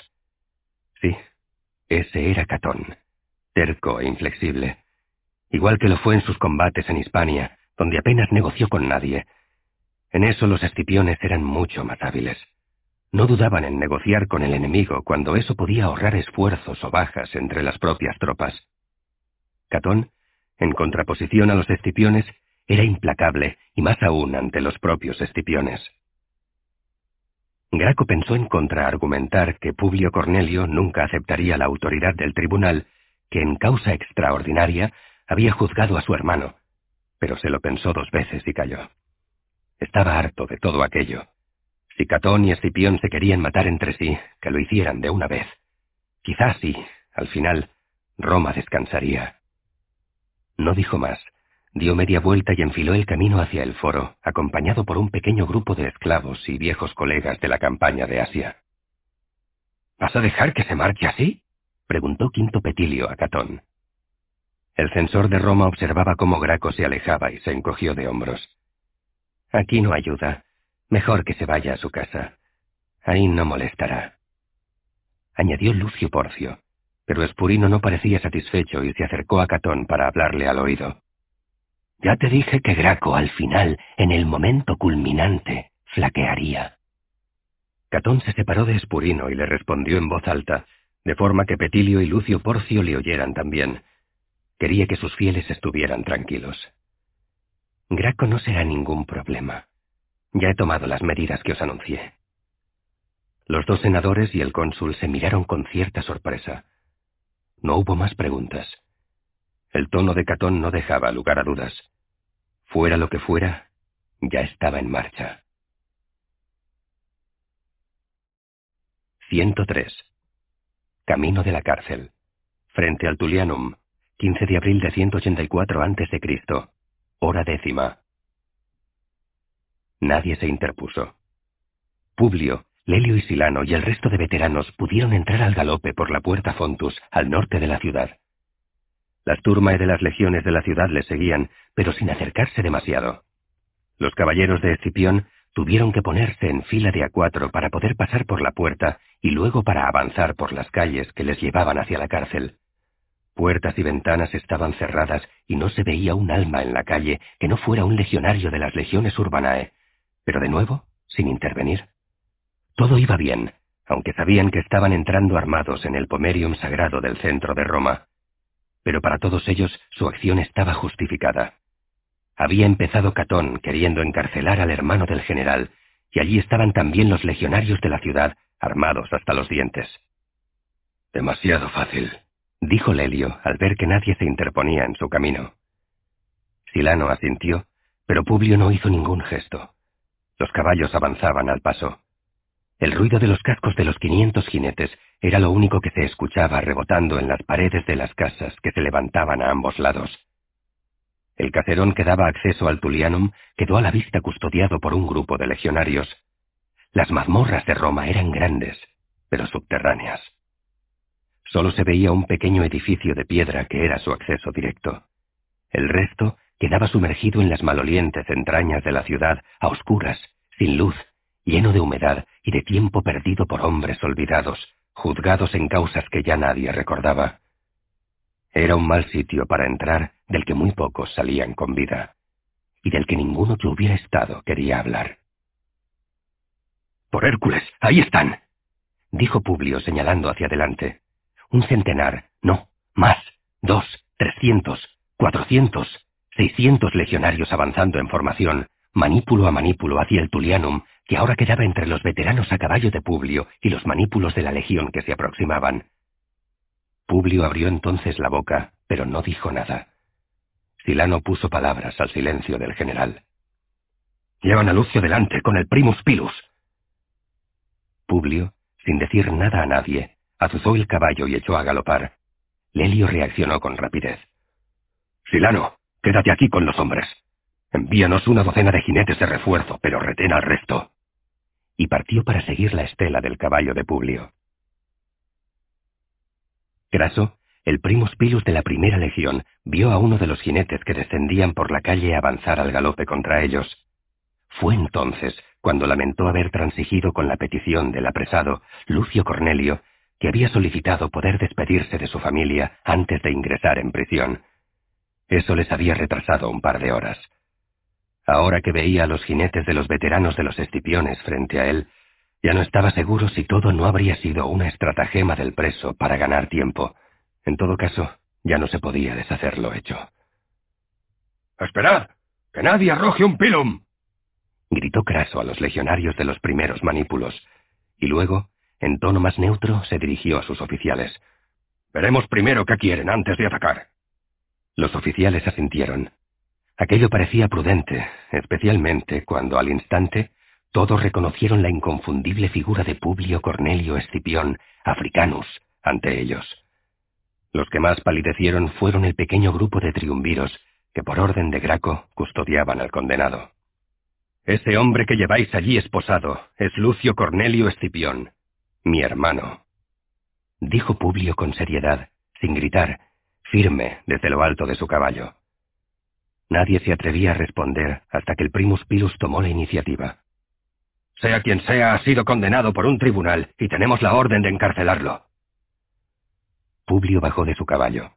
Sí, ese era Catón, terco e inflexible, igual que lo fue en sus combates en Hispania, donde apenas negoció con nadie. En eso los escipiones eran mucho más hábiles. No dudaban en negociar con el enemigo cuando eso podía ahorrar esfuerzos o bajas entre las propias tropas. Catón, en contraposición a los escipiones, era implacable, y más aún ante los propios escipiones. Graco pensó en contraargumentar que Publio Cornelio nunca aceptaría la autoridad del tribunal que en causa extraordinaria había juzgado a su hermano, pero se lo pensó dos veces y calló. Estaba harto de todo aquello. Si Catón y Escipión se querían matar entre sí, que lo hicieran de una vez. Quizás sí, al final, Roma descansaría. No dijo más. dio media vuelta y enfiló el camino hacia el foro, acompañado por un pequeño grupo de esclavos y viejos colegas de la campaña de Asia. ¿Vas a dejar que se marche así? preguntó Quinto Petilio a Catón. El censor de Roma observaba cómo Graco se alejaba y se encogió de hombros. Aquí no ayuda. Mejor que se vaya a su casa. Ahí no molestará. Añadió Lucio Porcio, pero Espurino no parecía satisfecho y se acercó a Catón para hablarle al oído. Ya te dije que Graco al final, en el momento culminante, flaquearía. Catón se separó de Espurino y le respondió en voz alta, de forma que Petilio y Lucio Porcio le oyeran también. Quería que sus fieles estuvieran tranquilos. Graco no será ningún problema. Ya he tomado las medidas que os anuncié. Los dos senadores y el cónsul se miraron con cierta sorpresa. No hubo más preguntas. El tono de Catón no dejaba lugar a dudas. Fuera lo que fuera, ya estaba en marcha. 103. Camino de la cárcel. Frente al Tulianum, 15 de abril de 184 a.C. Hora décima. Nadie se interpuso. Publio, Lelio y Silano y el resto de veteranos pudieron entrar al galope por la puerta Fontus, al norte de la ciudad. Las turmas de las legiones de la ciudad les seguían, pero sin acercarse demasiado. Los caballeros de Escipión tuvieron que ponerse en fila de a cuatro para poder pasar por la puerta y luego para avanzar por las calles que les llevaban hacia la cárcel. Puertas y ventanas estaban cerradas y no se veía un alma en la calle que no fuera un legionario de las legiones urbanae, pero de nuevo, sin intervenir. Todo iba bien, aunque sabían que estaban entrando armados en el pomerium sagrado del centro de Roma pero para todos ellos su acción estaba justificada. Había empezado Catón queriendo encarcelar al hermano del general, y allí estaban también los legionarios de la ciudad, armados hasta los dientes. Demasiado fácil, dijo Lelio al ver que nadie se interponía en su camino. Silano asintió, pero Publio no hizo ningún gesto. Los caballos avanzaban al paso. El ruido de los cascos de los quinientos jinetes era lo único que se escuchaba rebotando en las paredes de las casas que se levantaban a ambos lados. El caserón que daba acceso al Tulianum quedó a la vista custodiado por un grupo de legionarios. Las mazmorras de Roma eran grandes, pero subterráneas. Solo se veía un pequeño edificio de piedra que era su acceso directo. El resto quedaba sumergido en las malolientes entrañas de la ciudad, a oscuras, sin luz, lleno de humedad y de tiempo perdido por hombres olvidados, juzgados en causas que ya nadie recordaba. Era un mal sitio para entrar del que muy pocos salían con vida, y del que ninguno que hubiera estado quería hablar. Por Hércules, ahí están, dijo Publio señalando hacia adelante. Un centenar, no, más, dos, trescientos, cuatrocientos, seiscientos legionarios avanzando en formación, manípulo a manípulo hacia el Tulianum, que ahora quedaba entre los veteranos a caballo de Publio y los manípulos de la legión que se aproximaban. Publio abrió entonces la boca, pero no dijo nada. Silano puso palabras al silencio del general. Llevan a Lucio delante con el primus pilus. Publio, sin decir nada a nadie, azuzó el caballo y echó a galopar. Lelio reaccionó con rapidez. Silano, quédate aquí con los hombres. Envíanos una docena de jinetes de refuerzo, pero retén al resto y partió para seguir la estela del caballo de Publio. Craso, el primus pilus de la primera legión, vio a uno de los jinetes que descendían por la calle avanzar al galope contra ellos. Fue entonces cuando lamentó haber transigido con la petición del apresado Lucio Cornelio, que había solicitado poder despedirse de su familia antes de ingresar en prisión. Eso les había retrasado un par de horas. Ahora que veía a los jinetes de los veteranos de los Escipiones frente a él, ya no estaba seguro si todo no habría sido una estratagema del preso para ganar tiempo. En todo caso, ya no se podía deshacer lo hecho. ¡Esperad! ¡Que nadie arroje un pilum! gritó Craso a los legionarios de los primeros manípulos, y luego, en tono más neutro, se dirigió a sus oficiales. Veremos primero qué quieren antes de atacar. Los oficiales asintieron, Aquello parecía prudente, especialmente cuando al instante todos reconocieron la inconfundible figura de Publio Cornelio Escipión, africanus, ante ellos. Los que más palidecieron fueron el pequeño grupo de triunviros que por orden de Graco custodiaban al condenado. Ese hombre que lleváis allí esposado es Lucio Cornelio Escipión, mi hermano. Dijo Publio con seriedad, sin gritar, firme desde lo alto de su caballo. Nadie se atrevía a responder hasta que el primus Pilus tomó la iniciativa. Sea quien sea, ha sido condenado por un tribunal y tenemos la orden de encarcelarlo. Publio bajó de su caballo.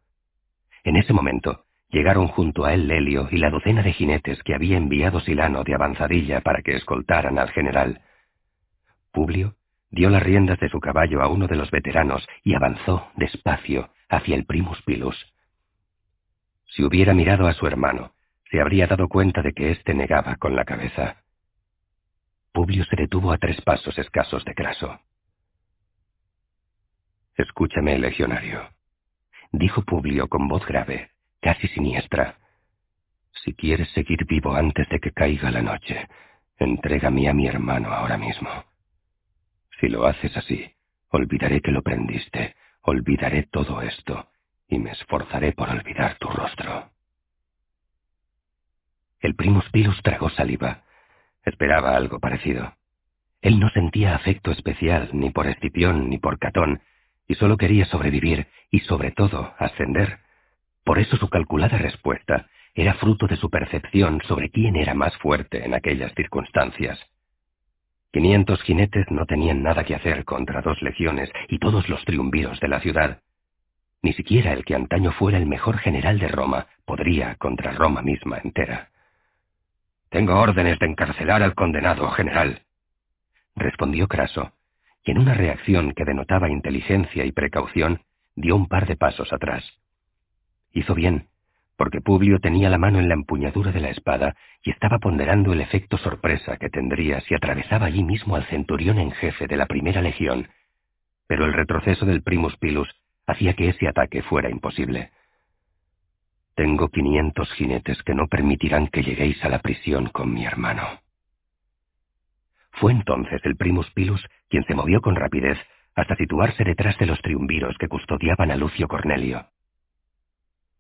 En ese momento, llegaron junto a él Lelio y la docena de jinetes que había enviado Silano de avanzadilla para que escoltaran al general. Publio dio las riendas de su caballo a uno de los veteranos y avanzó despacio hacia el primus pilus. Si hubiera mirado a su hermano, se habría dado cuenta de que éste negaba con la cabeza. Publio se detuvo a tres pasos escasos de Craso. Escúchame, legionario, dijo Publio con voz grave, casi siniestra. Si quieres seguir vivo antes de que caiga la noche, entrégame a mi hermano ahora mismo. Si lo haces así, olvidaré que lo prendiste, olvidaré todo esto, y me esforzaré por olvidar tu rostro. El primus Pilus tragó saliva. Esperaba algo parecido. Él no sentía afecto especial ni por Escipión ni por Catón, y solo quería sobrevivir y sobre todo ascender. Por eso su calculada respuesta era fruto de su percepción sobre quién era más fuerte en aquellas circunstancias. Quinientos jinetes no tenían nada que hacer contra dos legiones y todos los triunviros de la ciudad. Ni siquiera el que antaño fuera el mejor general de Roma podría contra Roma misma entera. Tengo órdenes de encarcelar al condenado, general, respondió Craso, y en una reacción que denotaba inteligencia y precaución, dio un par de pasos atrás. Hizo bien, porque Publio tenía la mano en la empuñadura de la espada y estaba ponderando el efecto sorpresa que tendría si atravesaba allí mismo al centurión en jefe de la primera legión, pero el retroceso del primus pilus hacía que ese ataque fuera imposible. Tengo quinientos jinetes que no permitirán que lleguéis a la prisión con mi hermano. Fue entonces el primus pilus quien se movió con rapidez hasta situarse detrás de los triunviros que custodiaban a Lucio Cornelio.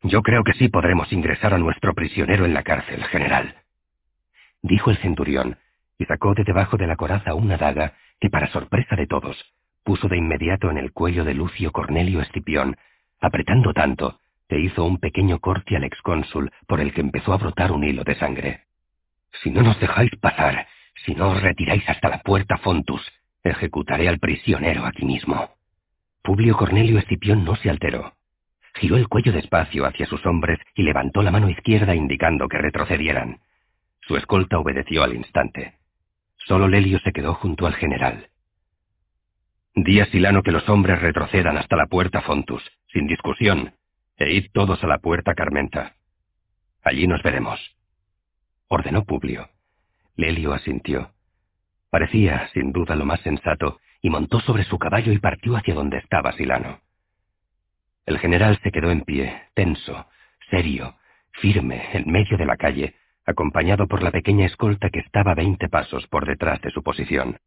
Yo creo que sí podremos ingresar a nuestro prisionero en la cárcel, general, dijo el centurión, y sacó de debajo de la coraza una daga que, para sorpresa de todos, puso de inmediato en el cuello de Lucio Cornelio Escipión, apretando tanto que hizo un pequeño corte al excónsul por el que empezó a brotar un hilo de sangre. Si no nos dejáis pasar, si no os retiráis hasta la puerta Fontus, ejecutaré al prisionero aquí mismo. Publio Cornelio Escipión no se alteró. Giró el cuello despacio hacia sus hombres y levantó la mano izquierda indicando que retrocedieran. Su escolta obedeció al instante. Solo Lelio se quedó junto al general. Di a Silano que los hombres retrocedan hasta la puerta Fontus, sin discusión, e id todos a la puerta Carmenta. Allí nos veremos. Ordenó Publio. Lelio asintió. Parecía, sin duda, lo más sensato, y montó sobre su caballo y partió hacia donde estaba Silano. El general se quedó en pie, tenso, serio, firme, en medio de la calle, acompañado por la pequeña escolta que estaba veinte pasos por detrás de su posición.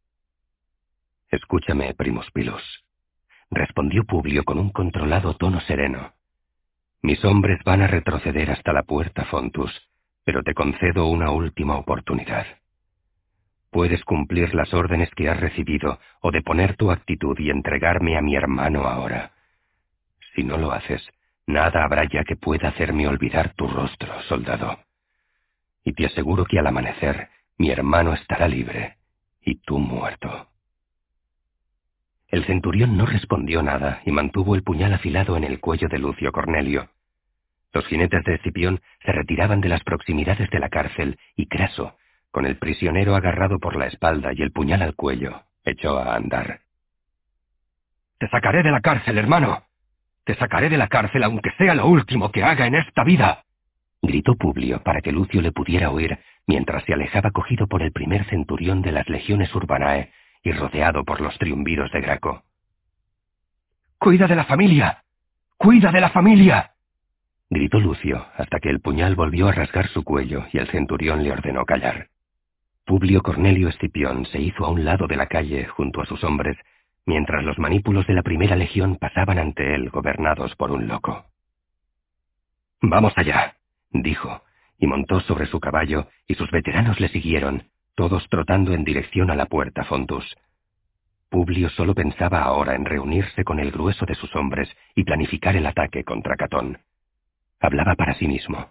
Escúchame, primus Pilus, respondió Publio con un controlado tono sereno. Mis hombres van a retroceder hasta la puerta Fontus, pero te concedo una última oportunidad. Puedes cumplir las órdenes que has recibido o deponer tu actitud y entregarme a mi hermano ahora. Si no lo haces, nada habrá ya que pueda hacerme olvidar tu rostro, soldado. Y te aseguro que al amanecer mi hermano estará libre y tú muerto. El centurión no respondió nada y mantuvo el puñal afilado en el cuello de Lucio Cornelio. Los jinetes de Escipión se retiraban de las proximidades de la cárcel y Craso, con el prisionero agarrado por la espalda y el puñal al cuello, echó a andar. Te sacaré de la cárcel, hermano, te sacaré de la cárcel aunque sea lo último que haga en esta vida. Gritó Publio para que Lucio le pudiera oír mientras se alejaba cogido por el primer centurión de las legiones urbanae y rodeado por los triunviros de Graco. ¡Cuida de la familia! ¡Cuida de la familia! gritó Lucio hasta que el puñal volvió a rasgar su cuello y el centurión le ordenó callar. Publio Cornelio Escipión se hizo a un lado de la calle junto a sus hombres mientras los manípulos de la primera legión pasaban ante él gobernados por un loco. Vamos allá, dijo, y montó sobre su caballo, y sus veteranos le siguieron, todos trotando en dirección a la puerta Fontus. Publio solo pensaba ahora en reunirse con el grueso de sus hombres y planificar el ataque contra Catón. Hablaba para sí mismo.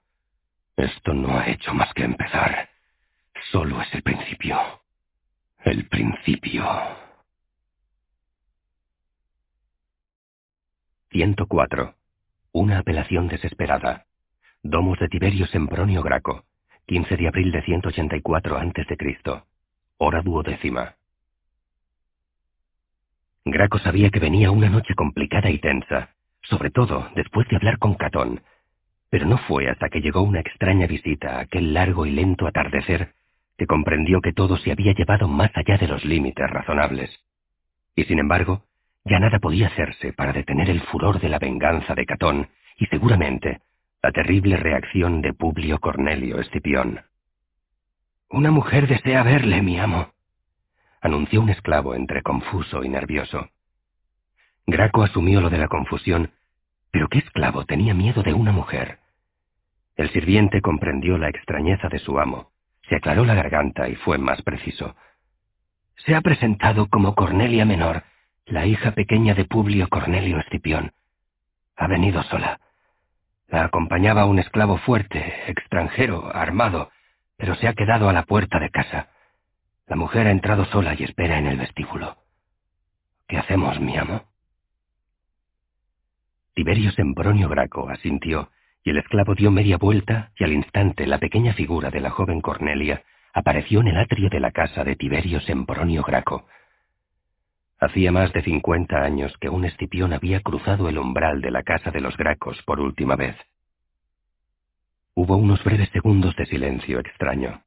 Esto no ha hecho más que empezar. Solo es el principio. El principio. 104. Una apelación desesperada. Domus de Tiberio Sempronio Graco. 15 de abril de 184 a.C. Hora duodécima. Graco sabía que venía una noche complicada y tensa, sobre todo después de hablar con Catón, pero no fue hasta que llegó una extraña visita a aquel largo y lento atardecer que comprendió que todo se había llevado más allá de los límites razonables. Y sin embargo, ya nada podía hacerse para detener el furor de la venganza de Catón y seguramente la terrible reacción de Publio Cornelio Escipión. Una mujer desea verle, mi amo, anunció un esclavo entre confuso y nervioso. Graco asumió lo de la confusión, pero ¿qué esclavo tenía miedo de una mujer? El sirviente comprendió la extrañeza de su amo, se aclaró la garganta y fue más preciso. Se ha presentado como Cornelia Menor, la hija pequeña de Publio Cornelio Escipión. Ha venido sola. La acompañaba un esclavo fuerte, extranjero, armado, pero se ha quedado a la puerta de casa. La mujer ha entrado sola y espera en el vestíbulo. ¿Qué hacemos, mi amo? Tiberio Sempronio Graco asintió y el esclavo dio media vuelta y al instante la pequeña figura de la joven Cornelia apareció en el atrio de la casa de Tiberio Sempronio Graco. Hacía más de cincuenta años que un Escipión había cruzado el umbral de la casa de los Gracos por última vez. Hubo unos breves segundos de silencio extraño.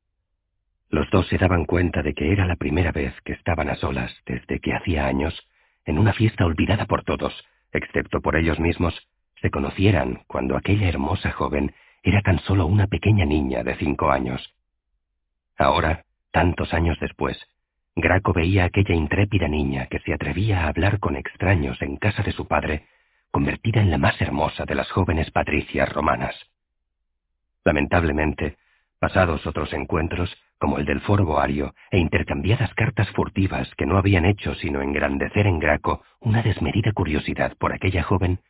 Los dos se daban cuenta de que era la primera vez que estaban a solas desde que hacía años, en una fiesta olvidada por todos, excepto por ellos mismos, se conocieran cuando aquella hermosa joven era tan solo una pequeña niña de cinco años. Ahora, tantos años después, Graco veía a aquella intrépida niña que se atrevía a hablar con extraños en casa de su padre, convertida en la más hermosa de las jóvenes patricias romanas. Lamentablemente, pasados otros encuentros, como el del foro boario, e intercambiadas cartas furtivas que no habían hecho sino engrandecer en Graco una desmedida curiosidad por aquella joven,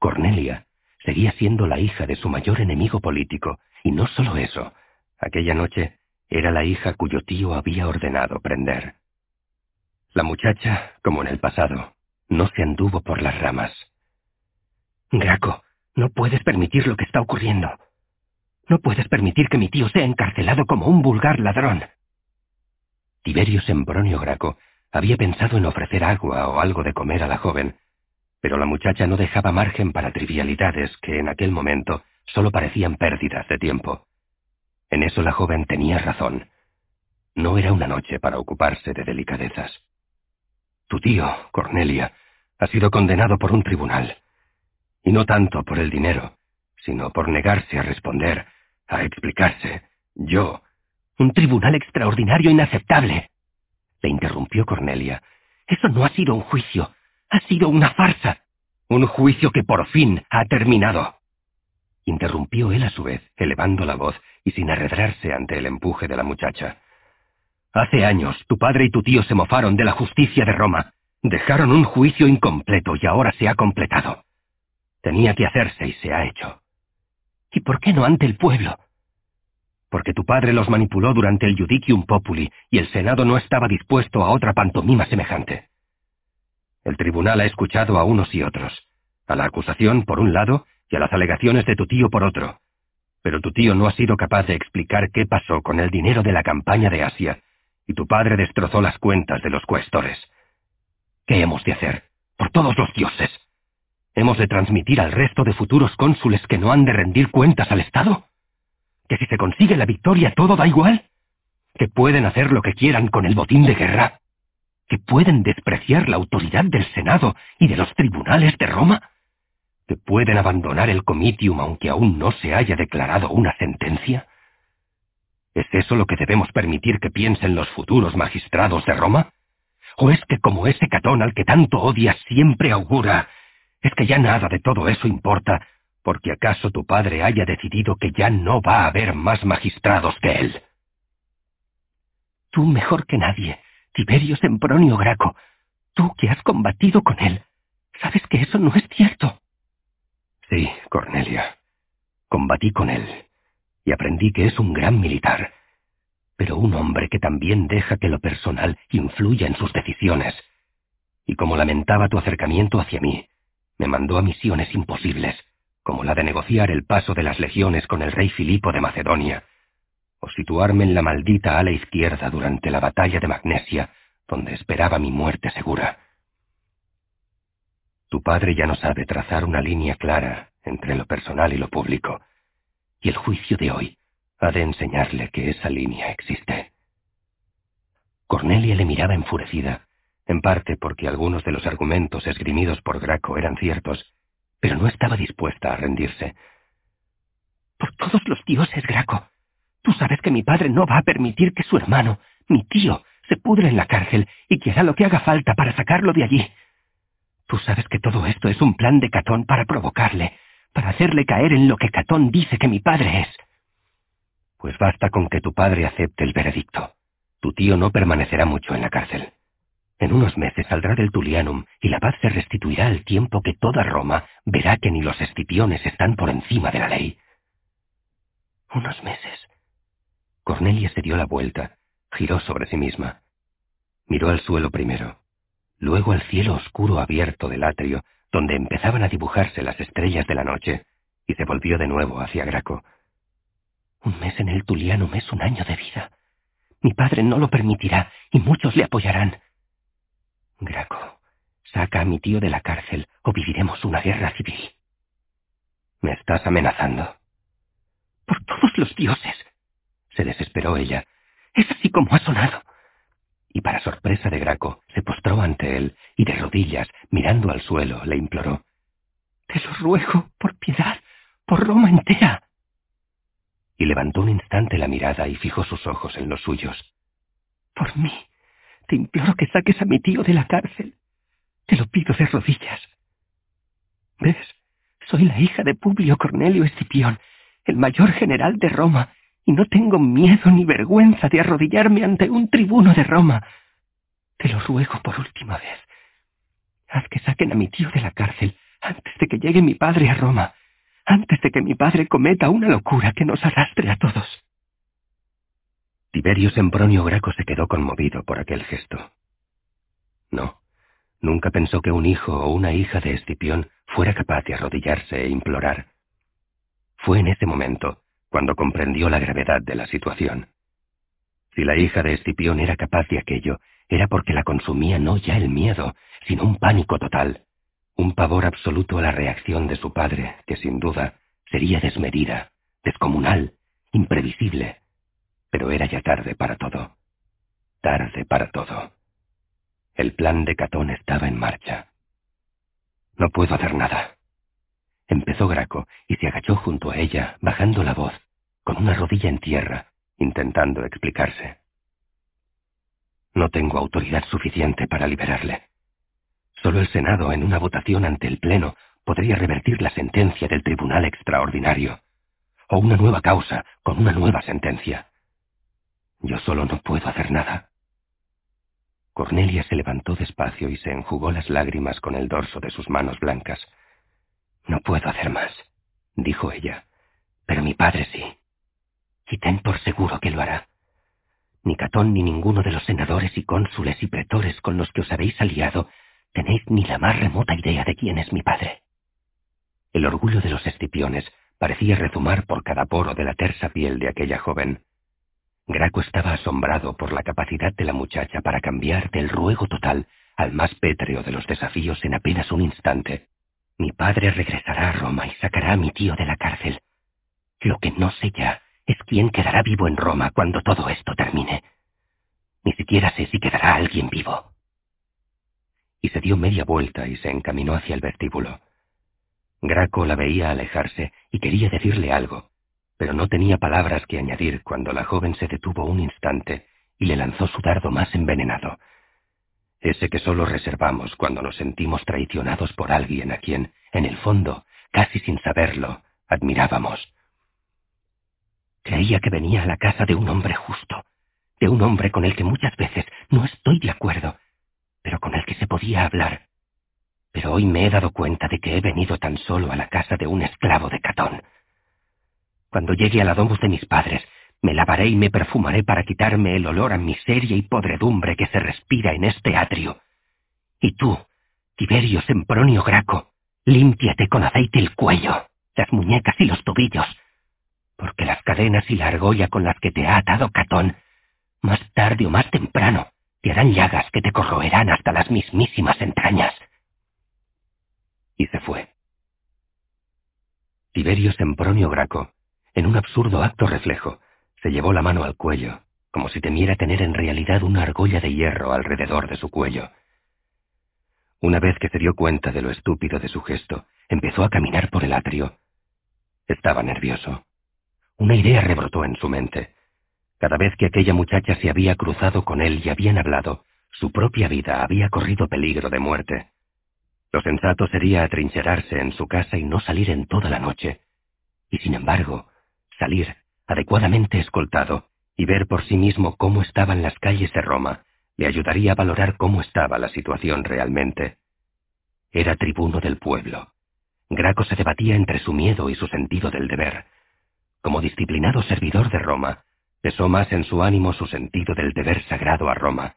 Cornelia seguía siendo la hija de su mayor enemigo político, y no solo eso, aquella noche era la hija cuyo tío había ordenado prender. La muchacha, como en el pasado, no se anduvo por las ramas. Graco, no puedes permitir lo que está ocurriendo. No puedes permitir que mi tío sea encarcelado como un vulgar ladrón. Tiberio Sempronio Graco había pensado en ofrecer agua o algo de comer a la joven, pero la muchacha no dejaba margen para trivialidades que en aquel momento solo parecían pérdidas de tiempo. En eso la joven tenía razón. No era una noche para ocuparse de delicadezas. Tu tío, Cornelia, ha sido condenado por un tribunal. Y no tanto por el dinero, sino por negarse a responder, a explicarse. Yo. Un tribunal extraordinario inaceptable. Le interrumpió Cornelia. Eso no ha sido un juicio. Ha sido una farsa. Un juicio que por fin ha terminado. Interrumpió él a su vez, elevando la voz y sin arredrarse ante el empuje de la muchacha. Hace años tu padre y tu tío se mofaron de la justicia de Roma. Dejaron un juicio incompleto y ahora se ha completado. Tenía que hacerse y se ha hecho. ¿Y por qué no ante el pueblo? Porque tu padre los manipuló durante el Judicium Populi y el Senado no estaba dispuesto a otra pantomima semejante. El tribunal ha escuchado a unos y otros, a la acusación por un lado y a las alegaciones de tu tío por otro. Pero tu tío no ha sido capaz de explicar qué pasó con el dinero de la campaña de Asia, y tu padre destrozó las cuentas de los cuestores. ¿Qué hemos de hacer? Por todos los dioses. ¿Hemos de transmitir al resto de futuros cónsules que no han de rendir cuentas al Estado? ¿Que si se consigue la victoria todo da igual? ¿Que pueden hacer lo que quieran con el botín de guerra? que pueden despreciar la autoridad del Senado y de los tribunales de Roma, que pueden abandonar el comitium aunque aún no se haya declarado una sentencia? ¿Es eso lo que debemos permitir que piensen los futuros magistrados de Roma? ¿O es que como ese Catón al que tanto odias siempre augura, es que ya nada de todo eso importa, porque acaso tu padre haya decidido que ya no va a haber más magistrados que él. Tú mejor que nadie, Tiberio Sempronio Graco, tú que has combatido con él, sabes que eso no es cierto. Sí, Cornelia, combatí con él y aprendí que es un gran militar, pero un hombre que también deja que lo personal influya en sus decisiones. Y como lamentaba tu acercamiento hacia mí, me mandó a misiones imposibles, como la de negociar el paso de las legiones con el rey Filipo de Macedonia, o situarme en la maldita ala izquierda durante la batalla de Magnesia, donde esperaba mi muerte segura. Tu padre ya no sabe trazar una línea clara entre lo personal y lo público, y el juicio de hoy ha de enseñarle que esa línea existe. Cornelia le miraba enfurecida, en parte porque algunos de los argumentos esgrimidos por Graco eran ciertos, pero no estaba dispuesta a rendirse. Por todos los dioses, Graco, tú sabes que mi padre no va a permitir que su hermano, mi tío, se pudre en la cárcel y que hará lo que haga falta para sacarlo de allí. Tú sabes que todo esto es un plan de Catón para provocarle, para hacerle caer en lo que Catón dice que mi padre es. Pues basta con que tu padre acepte el veredicto. Tu tío no permanecerá mucho en la cárcel. En unos meses saldrá del Tulianum y la paz se restituirá al tiempo que toda Roma verá que ni los escipiones están por encima de la ley. Unos meses. Cornelia se dio la vuelta, giró sobre sí misma. Miró al suelo primero, luego al cielo oscuro abierto del atrio, donde empezaban a dibujarse las estrellas de la noche, y se volvió de nuevo hacia Graco. Un mes en el Tulianum es un año de vida. Mi padre no lo permitirá y muchos le apoyarán. Graco, saca a mi tío de la cárcel o viviremos una guerra civil. ¿Me estás amenazando? Por todos los dioses. Se desesperó ella. Es así como ha sonado. Y para sorpresa de Graco, se postró ante él y de rodillas, mirando al suelo, le imploró. Te lo ruego, por piedad, por Roma entera y levantó un instante la mirada y fijó sus ojos en los suyos. Por mí, te imploro que saques a mi tío de la cárcel. Te lo pido de rodillas. ¿Ves? Soy la hija de Publio Cornelio Escipión, el mayor general de Roma, y no tengo miedo ni vergüenza de arrodillarme ante un tribuno de Roma. Te lo ruego por última vez. Haz que saquen a mi tío de la cárcel antes de que llegue mi padre a Roma antes de que mi padre cometa una locura que nos arrastre a todos. Tiberio Sempronio Graco se quedó conmovido por aquel gesto. No, nunca pensó que un hijo o una hija de Escipión fuera capaz de arrodillarse e implorar. Fue en ese momento cuando comprendió la gravedad de la situación. Si la hija de Escipión era capaz de aquello, era porque la consumía no ya el miedo, sino un pánico total un pavor absoluto a la reacción de su padre, que sin duda sería desmedida, descomunal, imprevisible. Pero era ya tarde para todo. Tarde para todo. El plan de Catón estaba en marcha. No puedo hacer nada. Empezó Graco y se agachó junto a ella, bajando la voz, con una rodilla en tierra, intentando explicarse. No tengo autoridad suficiente para liberarle. Solo el Senado, en una votación ante el Pleno, podría revertir la sentencia del Tribunal Extraordinario. O una nueva causa, con una nueva sentencia. Yo solo no puedo hacer nada. Cornelia se levantó despacio y se enjugó las lágrimas con el dorso de sus manos blancas. No puedo hacer más, dijo ella, pero mi padre sí. Y ten por seguro que lo hará. Ni Catón ni ninguno de los senadores y cónsules y pretores con los que os habéis aliado tenéis ni la más remota idea de quién es mi padre. El orgullo de los escipiones parecía rezumar por cada poro de la tersa piel de aquella joven. Graco estaba asombrado por la capacidad de la muchacha para cambiar del ruego total al más pétreo de los desafíos en apenas un instante. Mi padre regresará a Roma y sacará a mi tío de la cárcel. Lo que no sé ya es quién quedará vivo en Roma cuando todo esto termine. Ni siquiera sé si quedará alguien vivo y se dio media vuelta y se encaminó hacia el vestíbulo. Graco la veía alejarse y quería decirle algo, pero no tenía palabras que añadir cuando la joven se detuvo un instante y le lanzó su dardo más envenenado. Ese que solo reservamos cuando nos sentimos traicionados por alguien a quien, en el fondo, casi sin saberlo, admirábamos. Creía que venía a la casa de un hombre justo, de un hombre con el que muchas veces no estoy de acuerdo, pero con el que se podía hablar. Pero hoy me he dado cuenta de que he venido tan solo a la casa de un esclavo de Catón. Cuando llegue a la domus de mis padres, me lavaré y me perfumaré para quitarme el olor a miseria y podredumbre que se respira en este atrio. Y tú, Tiberio Sempronio Graco, límpiate con aceite el cuello, las muñecas y los tobillos, porque las cadenas y la argolla con las que te ha atado Catón, más tarde o más temprano, te harán llagas que te corroerán hasta las mismísimas entrañas. Y se fue. Tiberio Sempronio Graco, en un absurdo acto reflejo, se llevó la mano al cuello, como si temiera tener en realidad una argolla de hierro alrededor de su cuello. Una vez que se dio cuenta de lo estúpido de su gesto, empezó a caminar por el atrio. Estaba nervioso. Una idea rebrotó en su mente. Cada vez que aquella muchacha se había cruzado con él y habían hablado, su propia vida había corrido peligro de muerte. Lo sensato sería atrincherarse en su casa y no salir en toda la noche. Y sin embargo, salir adecuadamente escoltado, y ver por sí mismo cómo estaban las calles de Roma, le ayudaría a valorar cómo estaba la situación realmente. Era tribuno del pueblo. Graco se debatía entre su miedo y su sentido del deber. Como disciplinado servidor de Roma, pesó más en su ánimo su sentido del deber sagrado a Roma,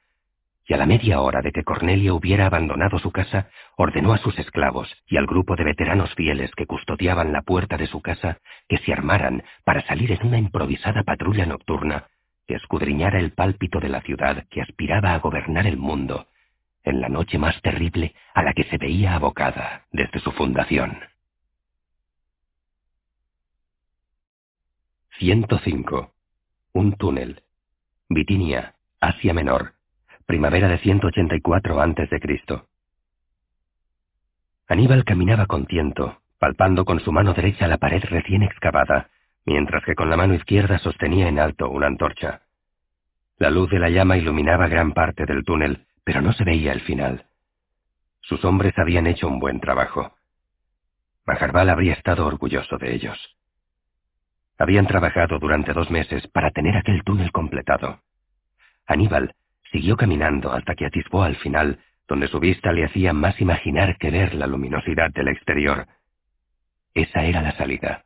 y a la media hora de que Cornelio hubiera abandonado su casa, ordenó a sus esclavos y al grupo de veteranos fieles que custodiaban la puerta de su casa que se armaran para salir en una improvisada patrulla nocturna que escudriñara el pálpito de la ciudad que aspiraba a gobernar el mundo en la noche más terrible a la que se veía abocada desde su fundación. 105. Un túnel. Bitinia, Asia Menor, primavera de 184 a.C. Aníbal caminaba con tiento, palpando con su mano derecha la pared recién excavada, mientras que con la mano izquierda sostenía en alto una antorcha. La luz de la llama iluminaba gran parte del túnel, pero no se veía el final. Sus hombres habían hecho un buen trabajo. Majarbal habría estado orgulloso de ellos. Habían trabajado durante dos meses para tener aquel túnel completado. Aníbal Siguió caminando hasta que atisbó al final, donde su vista le hacía más imaginar que ver la luminosidad del exterior. Esa era la salida.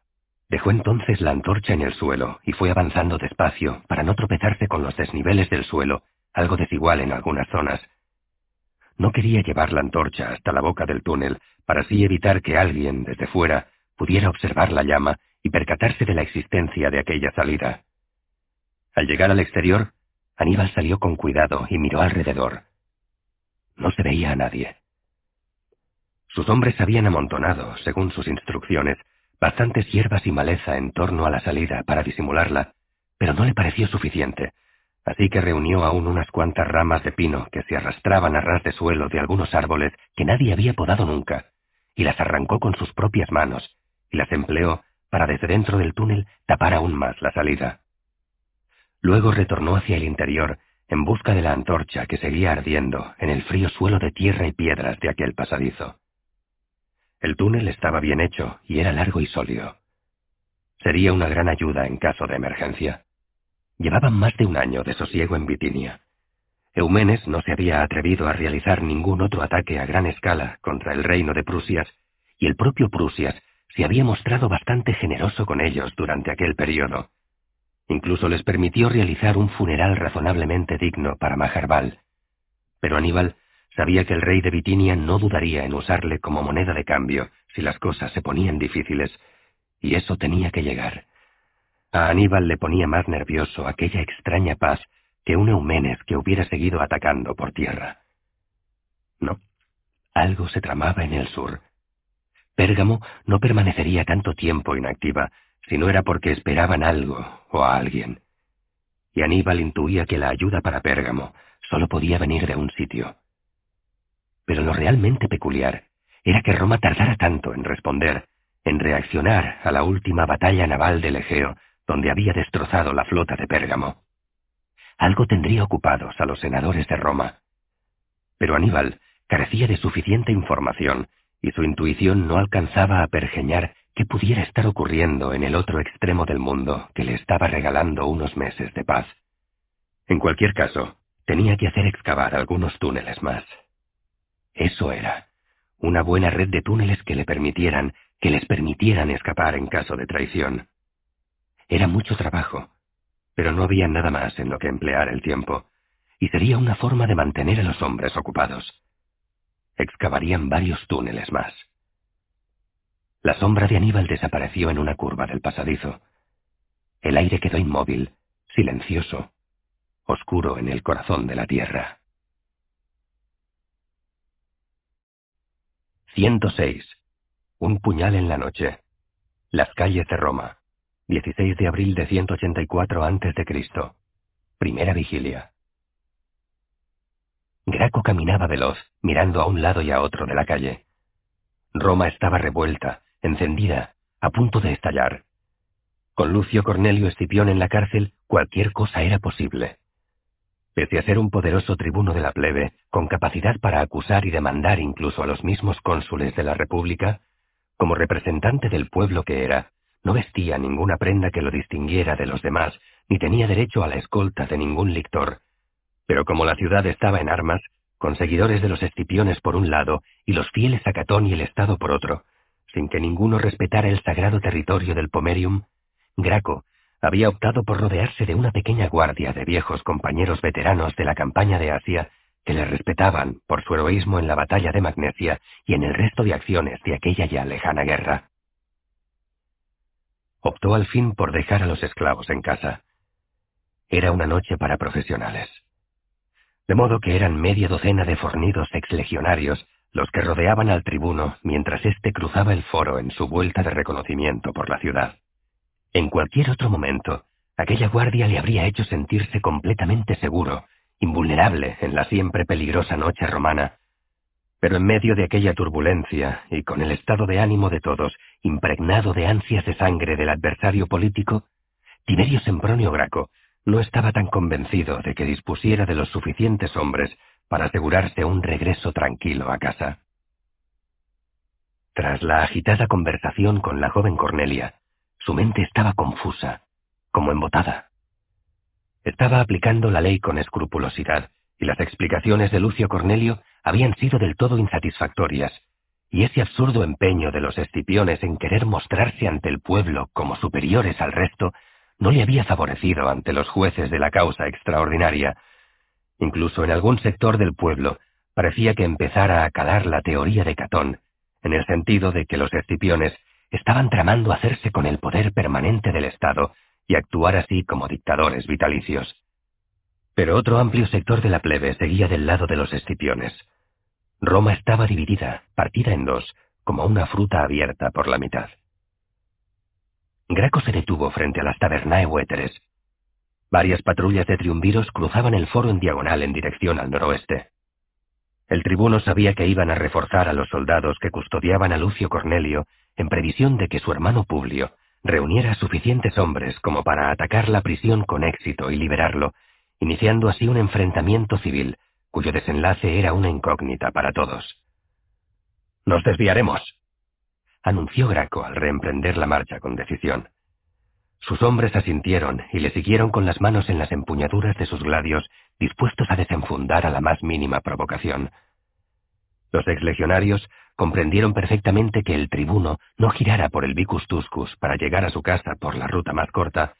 Dejó entonces la antorcha en el suelo y fue avanzando despacio para no tropezarse con los desniveles del suelo, algo desigual en algunas zonas. No quería llevar la antorcha hasta la boca del túnel para así evitar que alguien, desde fuera, pudiera observar la llama y percatarse de la existencia de aquella salida. Al llegar al exterior, Aníbal salió con cuidado y miró alrededor. No se veía a nadie. Sus hombres habían amontonado, según sus instrucciones, bastantes hierbas y maleza en torno a la salida para disimularla, pero no le pareció suficiente, así que reunió aún unas cuantas ramas de pino que se arrastraban a ras de suelo de algunos árboles que nadie había podado nunca, y las arrancó con sus propias manos, y las empleó para desde dentro del túnel tapar aún más la salida. Luego retornó hacia el interior en busca de la antorcha que seguía ardiendo en el frío suelo de tierra y piedras de aquel pasadizo. El túnel estaba bien hecho y era largo y sólido. Sería una gran ayuda en caso de emergencia. Llevaban más de un año de sosiego en Bitinia. Eumenes no se había atrevido a realizar ningún otro ataque a gran escala contra el reino de Prusias, y el propio Prusias se había mostrado bastante generoso con ellos durante aquel periodo, Incluso les permitió realizar un funeral razonablemente digno para Majarbal. Pero Aníbal sabía que el rey de Bitinia no dudaría en usarle como moneda de cambio si las cosas se ponían difíciles, y eso tenía que llegar. A Aníbal le ponía más nervioso aquella extraña paz que un Eumenes que hubiera seguido atacando por tierra. No, algo se tramaba en el sur. Pérgamo no permanecería tanto tiempo inactiva, si no era porque esperaban algo o a alguien. Y Aníbal intuía que la ayuda para Pérgamo solo podía venir de un sitio. Pero lo realmente peculiar era que Roma tardara tanto en responder, en reaccionar a la última batalla naval del Egeo, donde había destrozado la flota de Pérgamo. Algo tendría ocupados a los senadores de Roma. Pero Aníbal carecía de suficiente información y su intuición no alcanzaba a pergeñar qué pudiera estar ocurriendo en el otro extremo del mundo que le estaba regalando unos meses de paz. En cualquier caso, tenía que hacer excavar algunos túneles más. Eso era, una buena red de túneles que le permitieran, que les permitieran escapar en caso de traición. Era mucho trabajo, pero no había nada más en lo que emplear el tiempo, y sería una forma de mantener a los hombres ocupados. Excavarían varios túneles más. La sombra de Aníbal desapareció en una curva del pasadizo. El aire quedó inmóvil, silencioso, oscuro en el corazón de la tierra. 106. Un puñal en la noche. Las calles de Roma. 16 de abril de 184 a.C. Primera vigilia. Graco caminaba veloz, mirando a un lado y a otro de la calle. Roma estaba revuelta, encendida, a punto de estallar. Con Lucio Cornelio Escipión en la cárcel, cualquier cosa era posible. Pese a ser un poderoso tribuno de la plebe, con capacidad para acusar y demandar incluso a los mismos cónsules de la República, como representante del pueblo que era, no vestía ninguna prenda que lo distinguiera de los demás, ni tenía derecho a la escolta de ningún lictor. Pero como la ciudad estaba en armas, con seguidores de los Escipiones por un lado y los fieles a Catón y el Estado por otro, sin que ninguno respetara el sagrado territorio del Pomerium, Graco, había optado por rodearse de una pequeña guardia de viejos compañeros veteranos de la campaña de Asia que le respetaban por su heroísmo en la batalla de Magnesia y en el resto de acciones de aquella ya lejana guerra. Optó al fin por dejar a los esclavos en casa. Era una noche para profesionales. De modo que eran media docena de fornidos exlegionarios los que rodeaban al tribuno mientras éste cruzaba el foro en su vuelta de reconocimiento por la ciudad. En cualquier otro momento, aquella guardia le habría hecho sentirse completamente seguro, invulnerable en la siempre peligrosa noche romana. Pero en medio de aquella turbulencia y con el estado de ánimo de todos, impregnado de ansias de sangre del adversario político, Tiberio Sempronio Graco no estaba tan convencido de que dispusiera de los suficientes hombres para asegurarse un regreso tranquilo a casa. Tras la agitada conversación con la joven Cornelia, su mente estaba confusa, como embotada. Estaba aplicando la ley con escrupulosidad, y las explicaciones de Lucio Cornelio habían sido del todo insatisfactorias, y ese absurdo empeño de los escipiones en querer mostrarse ante el pueblo como superiores al resto no le había favorecido ante los jueces de la causa extraordinaria. Incluso en algún sector del pueblo parecía que empezara a calar la teoría de Catón, en el sentido de que los escipiones estaban tramando hacerse con el poder permanente del Estado y actuar así como dictadores vitalicios. Pero otro amplio sector de la plebe seguía del lado de los escipiones. Roma estaba dividida, partida en dos, como una fruta abierta por la mitad. Graco se detuvo frente a las tabernae huéteres. Varias patrullas de triunviros cruzaban el foro en diagonal en dirección al noroeste. El tribuno sabía que iban a reforzar a los soldados que custodiaban a Lucio Cornelio en previsión de que su hermano Publio reuniera suficientes hombres como para atacar la prisión con éxito y liberarlo, iniciando así un enfrentamiento civil cuyo desenlace era una incógnita para todos. Nos desviaremos, anunció Graco al reemprender la marcha con decisión. Sus hombres asintieron y le siguieron con las manos en las empuñaduras de sus gladios, dispuestos a desenfundar a la más mínima provocación. Los exlegionarios comprendieron perfectamente que el tribuno no girara por el Vicus Tuscus para llegar a su casa por la ruta más corta,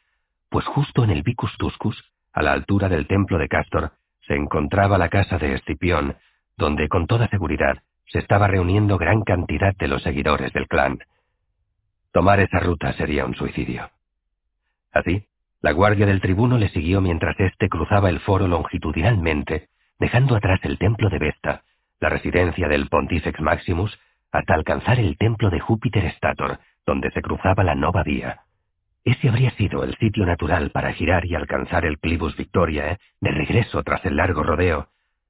pues justo en el Vicus Tuscus, a la altura del templo de Castor, se encontraba la casa de Escipión, donde con toda seguridad se estaba reuniendo gran cantidad de los seguidores del clan. Tomar esa ruta sería un suicidio. Así, la guardia del tribuno le siguió mientras éste cruzaba el foro longitudinalmente, dejando atrás el templo de Vesta, la residencia del Pontifex Maximus, hasta alcanzar el templo de Júpiter Stator, donde se cruzaba la Nova Vía. Ese habría sido el sitio natural para girar y alcanzar el Clibus Victoriae de regreso tras el largo rodeo,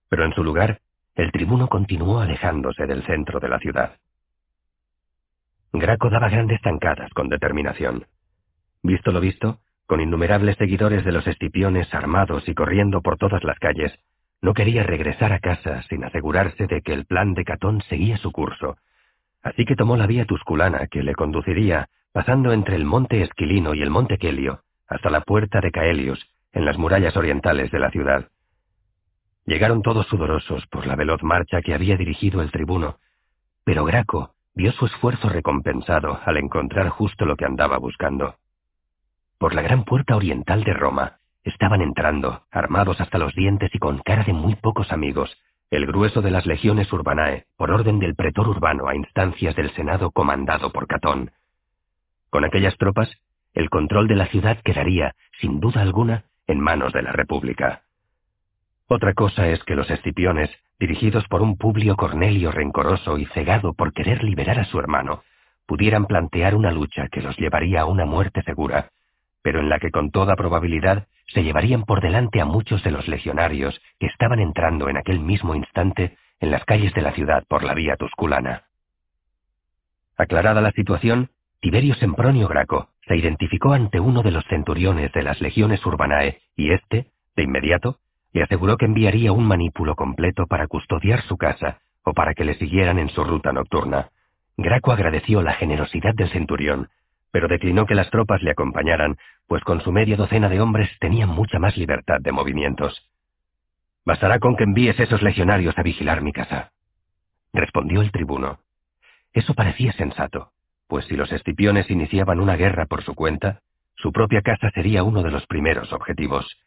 pero en su lugar, el tribuno continuó alejándose del centro de la ciudad. Graco daba grandes zancadas con determinación. Visto lo visto, con innumerables seguidores de los Escipiones armados y corriendo por todas las calles, no quería regresar a casa sin asegurarse de que el plan de Catón seguía su curso, Así que tomó la vía tusculana que le conduciría, pasando entre el monte Esquilino y el monte Quelio, hasta la puerta de Caelius, en las murallas orientales de la ciudad. Llegaron todos sudorosos por la veloz marcha que había dirigido el tribuno, pero Graco vio su esfuerzo recompensado al encontrar justo lo que andaba buscando. Por la gran puerta oriental de Roma estaban entrando, armados hasta los dientes y con cara de muy pocos amigos, el grueso de las legiones urbanae, por orden del pretor urbano a instancias del Senado comandado por Catón. Con aquellas tropas, el control de la ciudad quedaría, sin duda alguna, en manos de la República. Otra cosa es que los escipiones, dirigidos por un Publio Cornelio rencoroso y cegado por querer liberar a su hermano, pudieran plantear una lucha que los llevaría a una muerte segura, pero en la que con toda probabilidad se llevarían por delante a muchos de los legionarios que estaban entrando en aquel mismo instante en las calles de la ciudad por la vía tusculana. Aclarada la situación, Tiberio Sempronio Graco se identificó ante uno de los centuriones de las legiones urbanae y éste, de inmediato, le aseguró que enviaría un manípulo completo para custodiar su casa o para que le siguieran en su ruta nocturna. Graco agradeció la generosidad del centurión, pero declinó que las tropas le acompañaran, pues con su media docena de hombres tenía mucha más libertad de movimientos. Bastará con que envíes esos legionarios a vigilar mi casa. Respondió el tribuno. Eso parecía sensato, pues si los escipiones iniciaban una guerra por su cuenta, su propia casa sería uno de los primeros objetivos.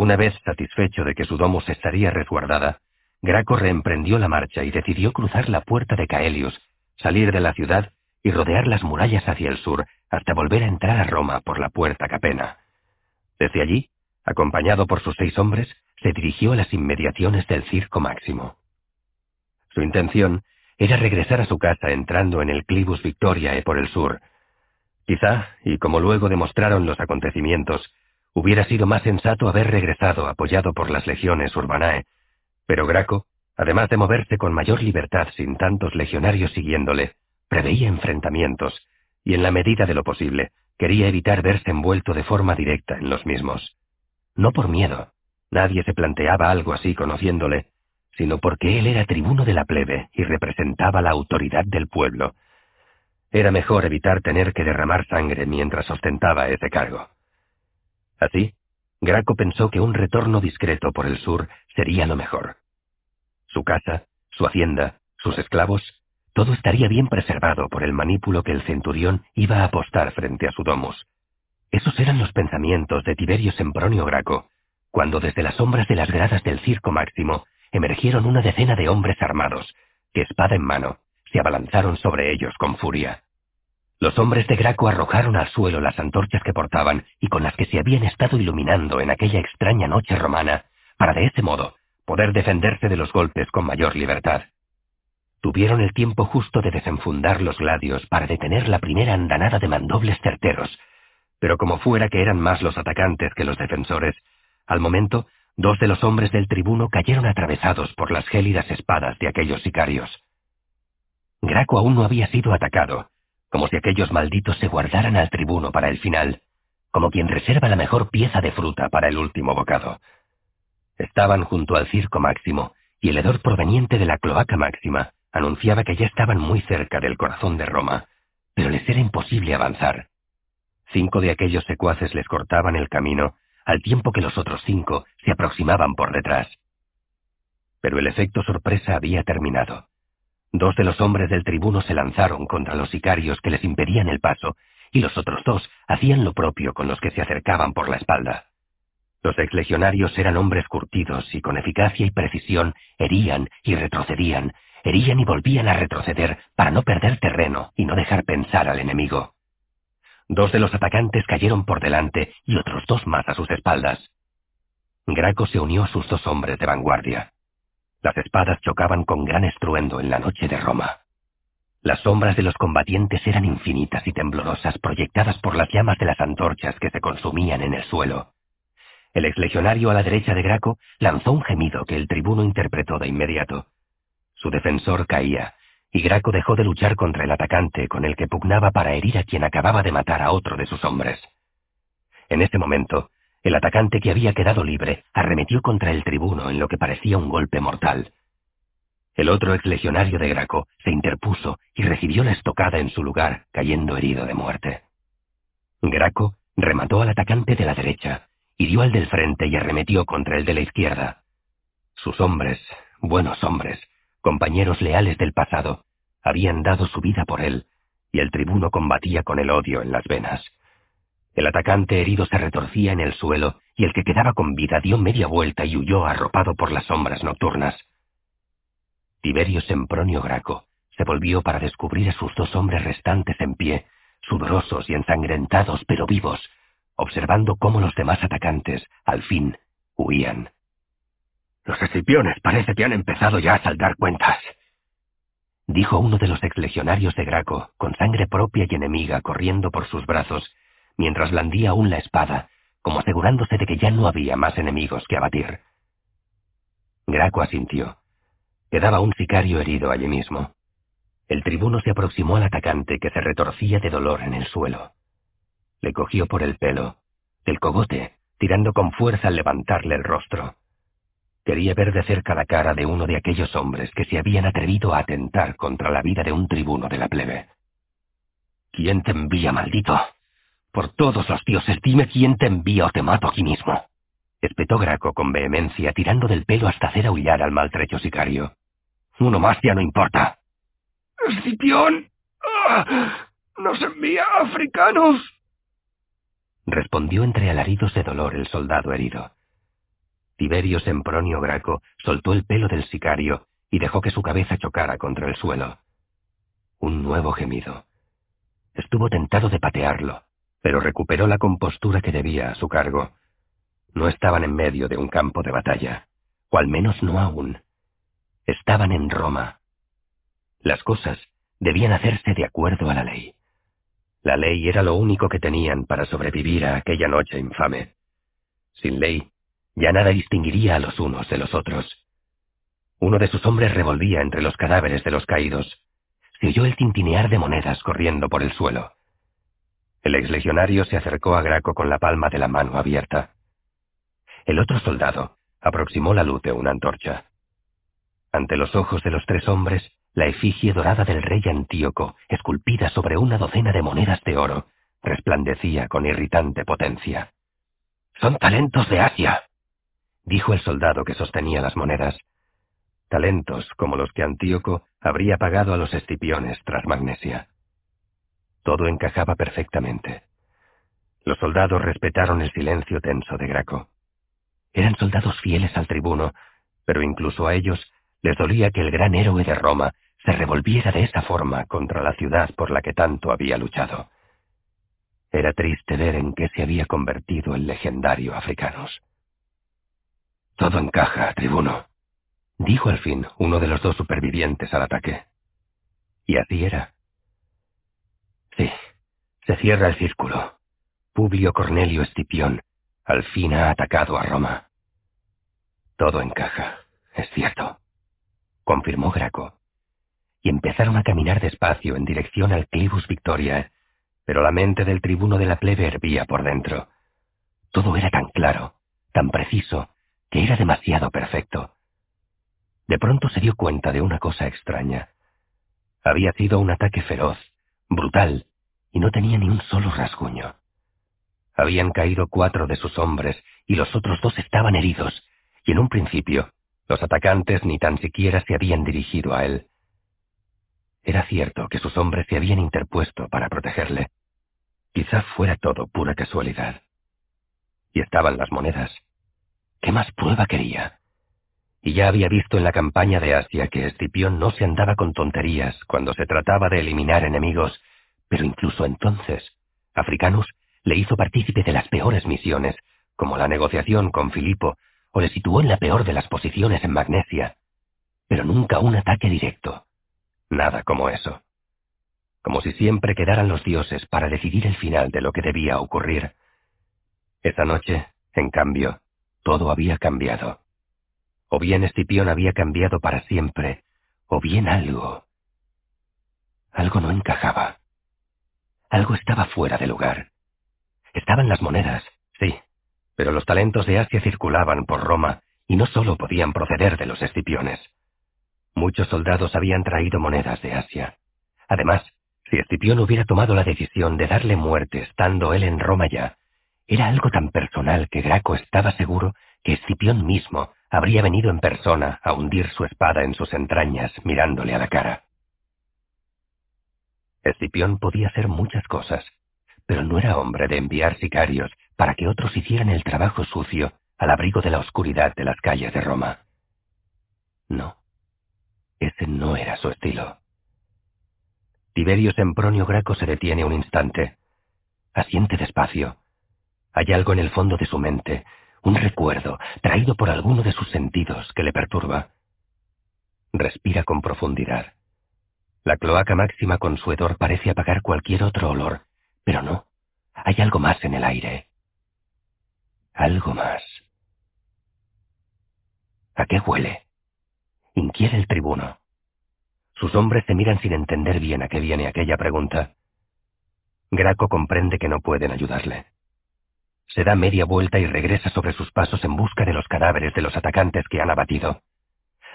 Una vez satisfecho de que su domus estaría resguardada, Graco reemprendió la marcha y decidió cruzar la puerta de Caelius, salir de la ciudad y rodear las murallas hacia el sur hasta volver a entrar a Roma por la puerta Capena. Desde allí, acompañado por sus seis hombres, se dirigió a las inmediaciones del Circo Máximo. Su intención era regresar a su casa entrando en el Clibus Victoriae por el sur. Quizá, y como luego demostraron los acontecimientos, Hubiera sido más sensato haber regresado apoyado por las legiones urbanae, pero Graco, además de moverse con mayor libertad sin tantos legionarios siguiéndole, preveía enfrentamientos, y en la medida de lo posible, quería evitar verse envuelto de forma directa en los mismos. No por miedo, nadie se planteaba algo así conociéndole, sino porque él era tribuno de la plebe y representaba la autoridad del pueblo. Era mejor evitar tener que derramar sangre mientras ostentaba ese cargo. Así, Graco pensó que un retorno discreto por el sur sería lo mejor. Su casa, su hacienda, sus esclavos, todo estaría bien preservado por el manípulo que el centurión iba a apostar frente a su domus. Esos eran los pensamientos de Tiberio Sempronio Graco, cuando desde las sombras de las gradas del circo máximo emergieron una decena de hombres armados, que espada en mano, se abalanzaron sobre ellos con furia. Los hombres de Graco arrojaron al suelo las antorchas que portaban y con las que se habían estado iluminando en aquella extraña noche romana, para de ese modo poder defenderse de los golpes con mayor libertad. Tuvieron el tiempo justo de desenfundar los gladios para detener la primera andanada de mandobles certeros, pero como fuera que eran más los atacantes que los defensores, al momento dos de los hombres del tribuno cayeron atravesados por las gélidas espadas de aquellos sicarios. Graco aún no había sido atacado, como si aquellos malditos se guardaran al tribuno para el final, como quien reserva la mejor pieza de fruta para el último bocado. Estaban junto al circo máximo, y el hedor proveniente de la cloaca máxima anunciaba que ya estaban muy cerca del corazón de Roma, pero les era imposible avanzar. Cinco de aquellos secuaces les cortaban el camino, al tiempo que los otros cinco se aproximaban por detrás. Pero el efecto sorpresa había terminado. Dos de los hombres del tribuno se lanzaron contra los sicarios que les impedían el paso, y los otros dos hacían lo propio con los que se acercaban por la espalda. Los exlegionarios eran hombres curtidos y con eficacia y precisión herían y retrocedían, herían y volvían a retroceder para no perder terreno y no dejar pensar al enemigo. Dos de los atacantes cayeron por delante y otros dos más a sus espaldas. Graco se unió a sus dos hombres de vanguardia. Las espadas chocaban con gran estruendo en la noche de Roma. Las sombras de los combatientes eran infinitas y temblorosas, proyectadas por las llamas de las antorchas que se consumían en el suelo. El exlegionario a la derecha de Graco lanzó un gemido que el tribuno interpretó de inmediato. Su defensor caía, y Graco dejó de luchar contra el atacante con el que pugnaba para herir a quien acababa de matar a otro de sus hombres. En ese momento, el atacante que había quedado libre arremetió contra el tribuno en lo que parecía un golpe mortal. El otro ex legionario de Graco se interpuso y recibió la estocada en su lugar, cayendo herido de muerte. Graco remató al atacante de la derecha, hirió al del frente y arremetió contra el de la izquierda. Sus hombres, buenos hombres, compañeros leales del pasado, habían dado su vida por él, y el tribuno combatía con el odio en las venas. El atacante herido se retorcía en el suelo, y el que quedaba con vida dio media vuelta y huyó arropado por las sombras nocturnas. Tiberio Sempronio Graco se volvió para descubrir a sus dos hombres restantes en pie, sudorosos y ensangrentados pero vivos, observando cómo los demás atacantes, al fin, huían. Los escipiones parece que han empezado ya a saldar cuentas, dijo uno de los exlegionarios de Graco, con sangre propia y enemiga corriendo por sus brazos, mientras blandía aún la espada, como asegurándose de que ya no había más enemigos que abatir. Graco asintió. Quedaba un sicario herido allí mismo. El tribuno se aproximó al atacante que se retorcía de dolor en el suelo. Le cogió por el pelo, del cogote, tirando con fuerza al levantarle el rostro. Quería ver de cerca la cara de uno de aquellos hombres que se habían atrevido a atentar contra la vida de un tribuno de la plebe. ¿Quién te envía, maldito? Por todos los dioses, dime quién te envía o te mato aquí mismo. Espetó Graco con vehemencia, tirando del pelo hasta hacer aullar al maltrecho sicario. Uno más ya no importa. ¡Escipión! ¡Ah! ¡Nos envía africanos! Respondió entre alaridos de dolor el soldado herido. Tiberio Sempronio Graco soltó el pelo del sicario y dejó que su cabeza chocara contra el suelo. Un nuevo gemido. Estuvo tentado de patearlo, pero recuperó la compostura que debía a su cargo. No estaban en medio de un campo de batalla, o al menos no aún. Estaban en Roma. Las cosas debían hacerse de acuerdo a la ley. La ley era lo único que tenían para sobrevivir a aquella noche infame. Sin ley, ya nada distinguiría a los unos de los otros. Uno de sus hombres revolvía entre los cadáveres de los caídos. Se oyó el tintinear de monedas corriendo por el suelo. El exlegionario se acercó a Graco con la palma de la mano abierta. El otro soldado aproximó la luz de una antorcha. Ante los ojos de los tres hombres, la efigie dorada del rey Antíoco, esculpida sobre una docena de monedas de oro, resplandecía con irritante potencia. Son talentos de Asia, dijo el soldado que sostenía las monedas. Talentos como los que Antíoco habría pagado a los escipiones tras Magnesia. Todo encajaba perfectamente. Los soldados respetaron el silencio tenso de Graco. Eran soldados fieles al tribuno, pero incluso a ellos les dolía que el gran héroe de Roma se revolviera de esa forma contra la ciudad por la que tanto había luchado. Era triste ver en qué se había convertido el legendario Africanos. Todo encaja, tribuno, dijo al fin uno de los dos supervivientes al ataque. Y así era. Se cierra el círculo. Publio Cornelio Escipión al fin ha atacado a Roma. Todo encaja, es cierto, confirmó Graco. Y empezaron a caminar despacio en dirección al Clibus Victoria, pero la mente del tribuno de la plebe hervía por dentro. Todo era tan claro, tan preciso, que era demasiado perfecto. De pronto se dio cuenta de una cosa extraña. Había sido un ataque feroz, brutal, y no tenía ni un solo rasguño. Habían caído cuatro de sus hombres y los otros dos estaban heridos, y en un principio los atacantes ni tan siquiera se habían dirigido a él. Era cierto que sus hombres se habían interpuesto para protegerle. Quizá fuera todo pura casualidad. Y estaban las monedas. ¿Qué más prueba quería? Y ya había visto en la campaña de Asia que Escipión no se andaba con tonterías cuando se trataba de eliminar enemigos, pero incluso entonces, Africanus le hizo partícipe de las peores misiones, como la negociación con Filipo, o le situó en la peor de las posiciones en Magnesia. Pero nunca un ataque directo. Nada como eso. Como si siempre quedaran los dioses para decidir el final de lo que debía ocurrir. Esa noche, en cambio, todo había cambiado. O bien Escipión había cambiado para siempre, o bien algo. Algo no encajaba. Algo estaba fuera de lugar. Estaban las monedas, sí, pero los talentos de Asia circulaban por Roma y no solo podían proceder de los Escipiones. Muchos soldados habían traído monedas de Asia. Además, si Escipión hubiera tomado la decisión de darle muerte estando él en Roma ya, era algo tan personal que Graco estaba seguro que Escipión mismo habría venido en persona a hundir su espada en sus entrañas mirándole a la cara. Escipión podía hacer muchas cosas, pero no era hombre de enviar sicarios para que otros hicieran el trabajo sucio al abrigo de la oscuridad de las calles de Roma. No, ese no era su estilo. Tiberio Sempronio Graco se detiene un instante. Asiente despacio. Hay algo en el fondo de su mente, un recuerdo, traído por alguno de sus sentidos, que le perturba. Respira con profundidad. La cloaca máxima con su hedor parece apagar cualquier otro olor, pero no. Hay algo más en el aire. Algo más. ¿A qué huele? Inquiere el tribuno. Sus hombres se miran sin entender bien a qué viene aquella pregunta. Graco comprende que no pueden ayudarle. Se da media vuelta y regresa sobre sus pasos en busca de los cadáveres de los atacantes que han abatido.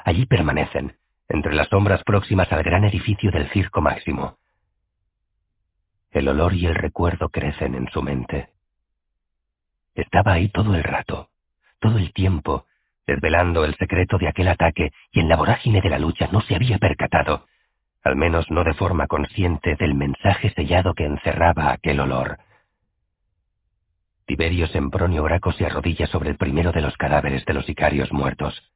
Allí permanecen, entre las sombras próximas al gran edificio del Circo Máximo. El olor y el recuerdo crecen en su mente. Estaba ahí todo el rato, todo el tiempo, desvelando el secreto de aquel ataque y en la vorágine de la lucha no se había percatado, al menos no de forma consciente, del mensaje sellado que encerraba aquel olor. Tiberio Sempronio Graco se arrodilla sobre el primero de los cadáveres de los sicarios muertos.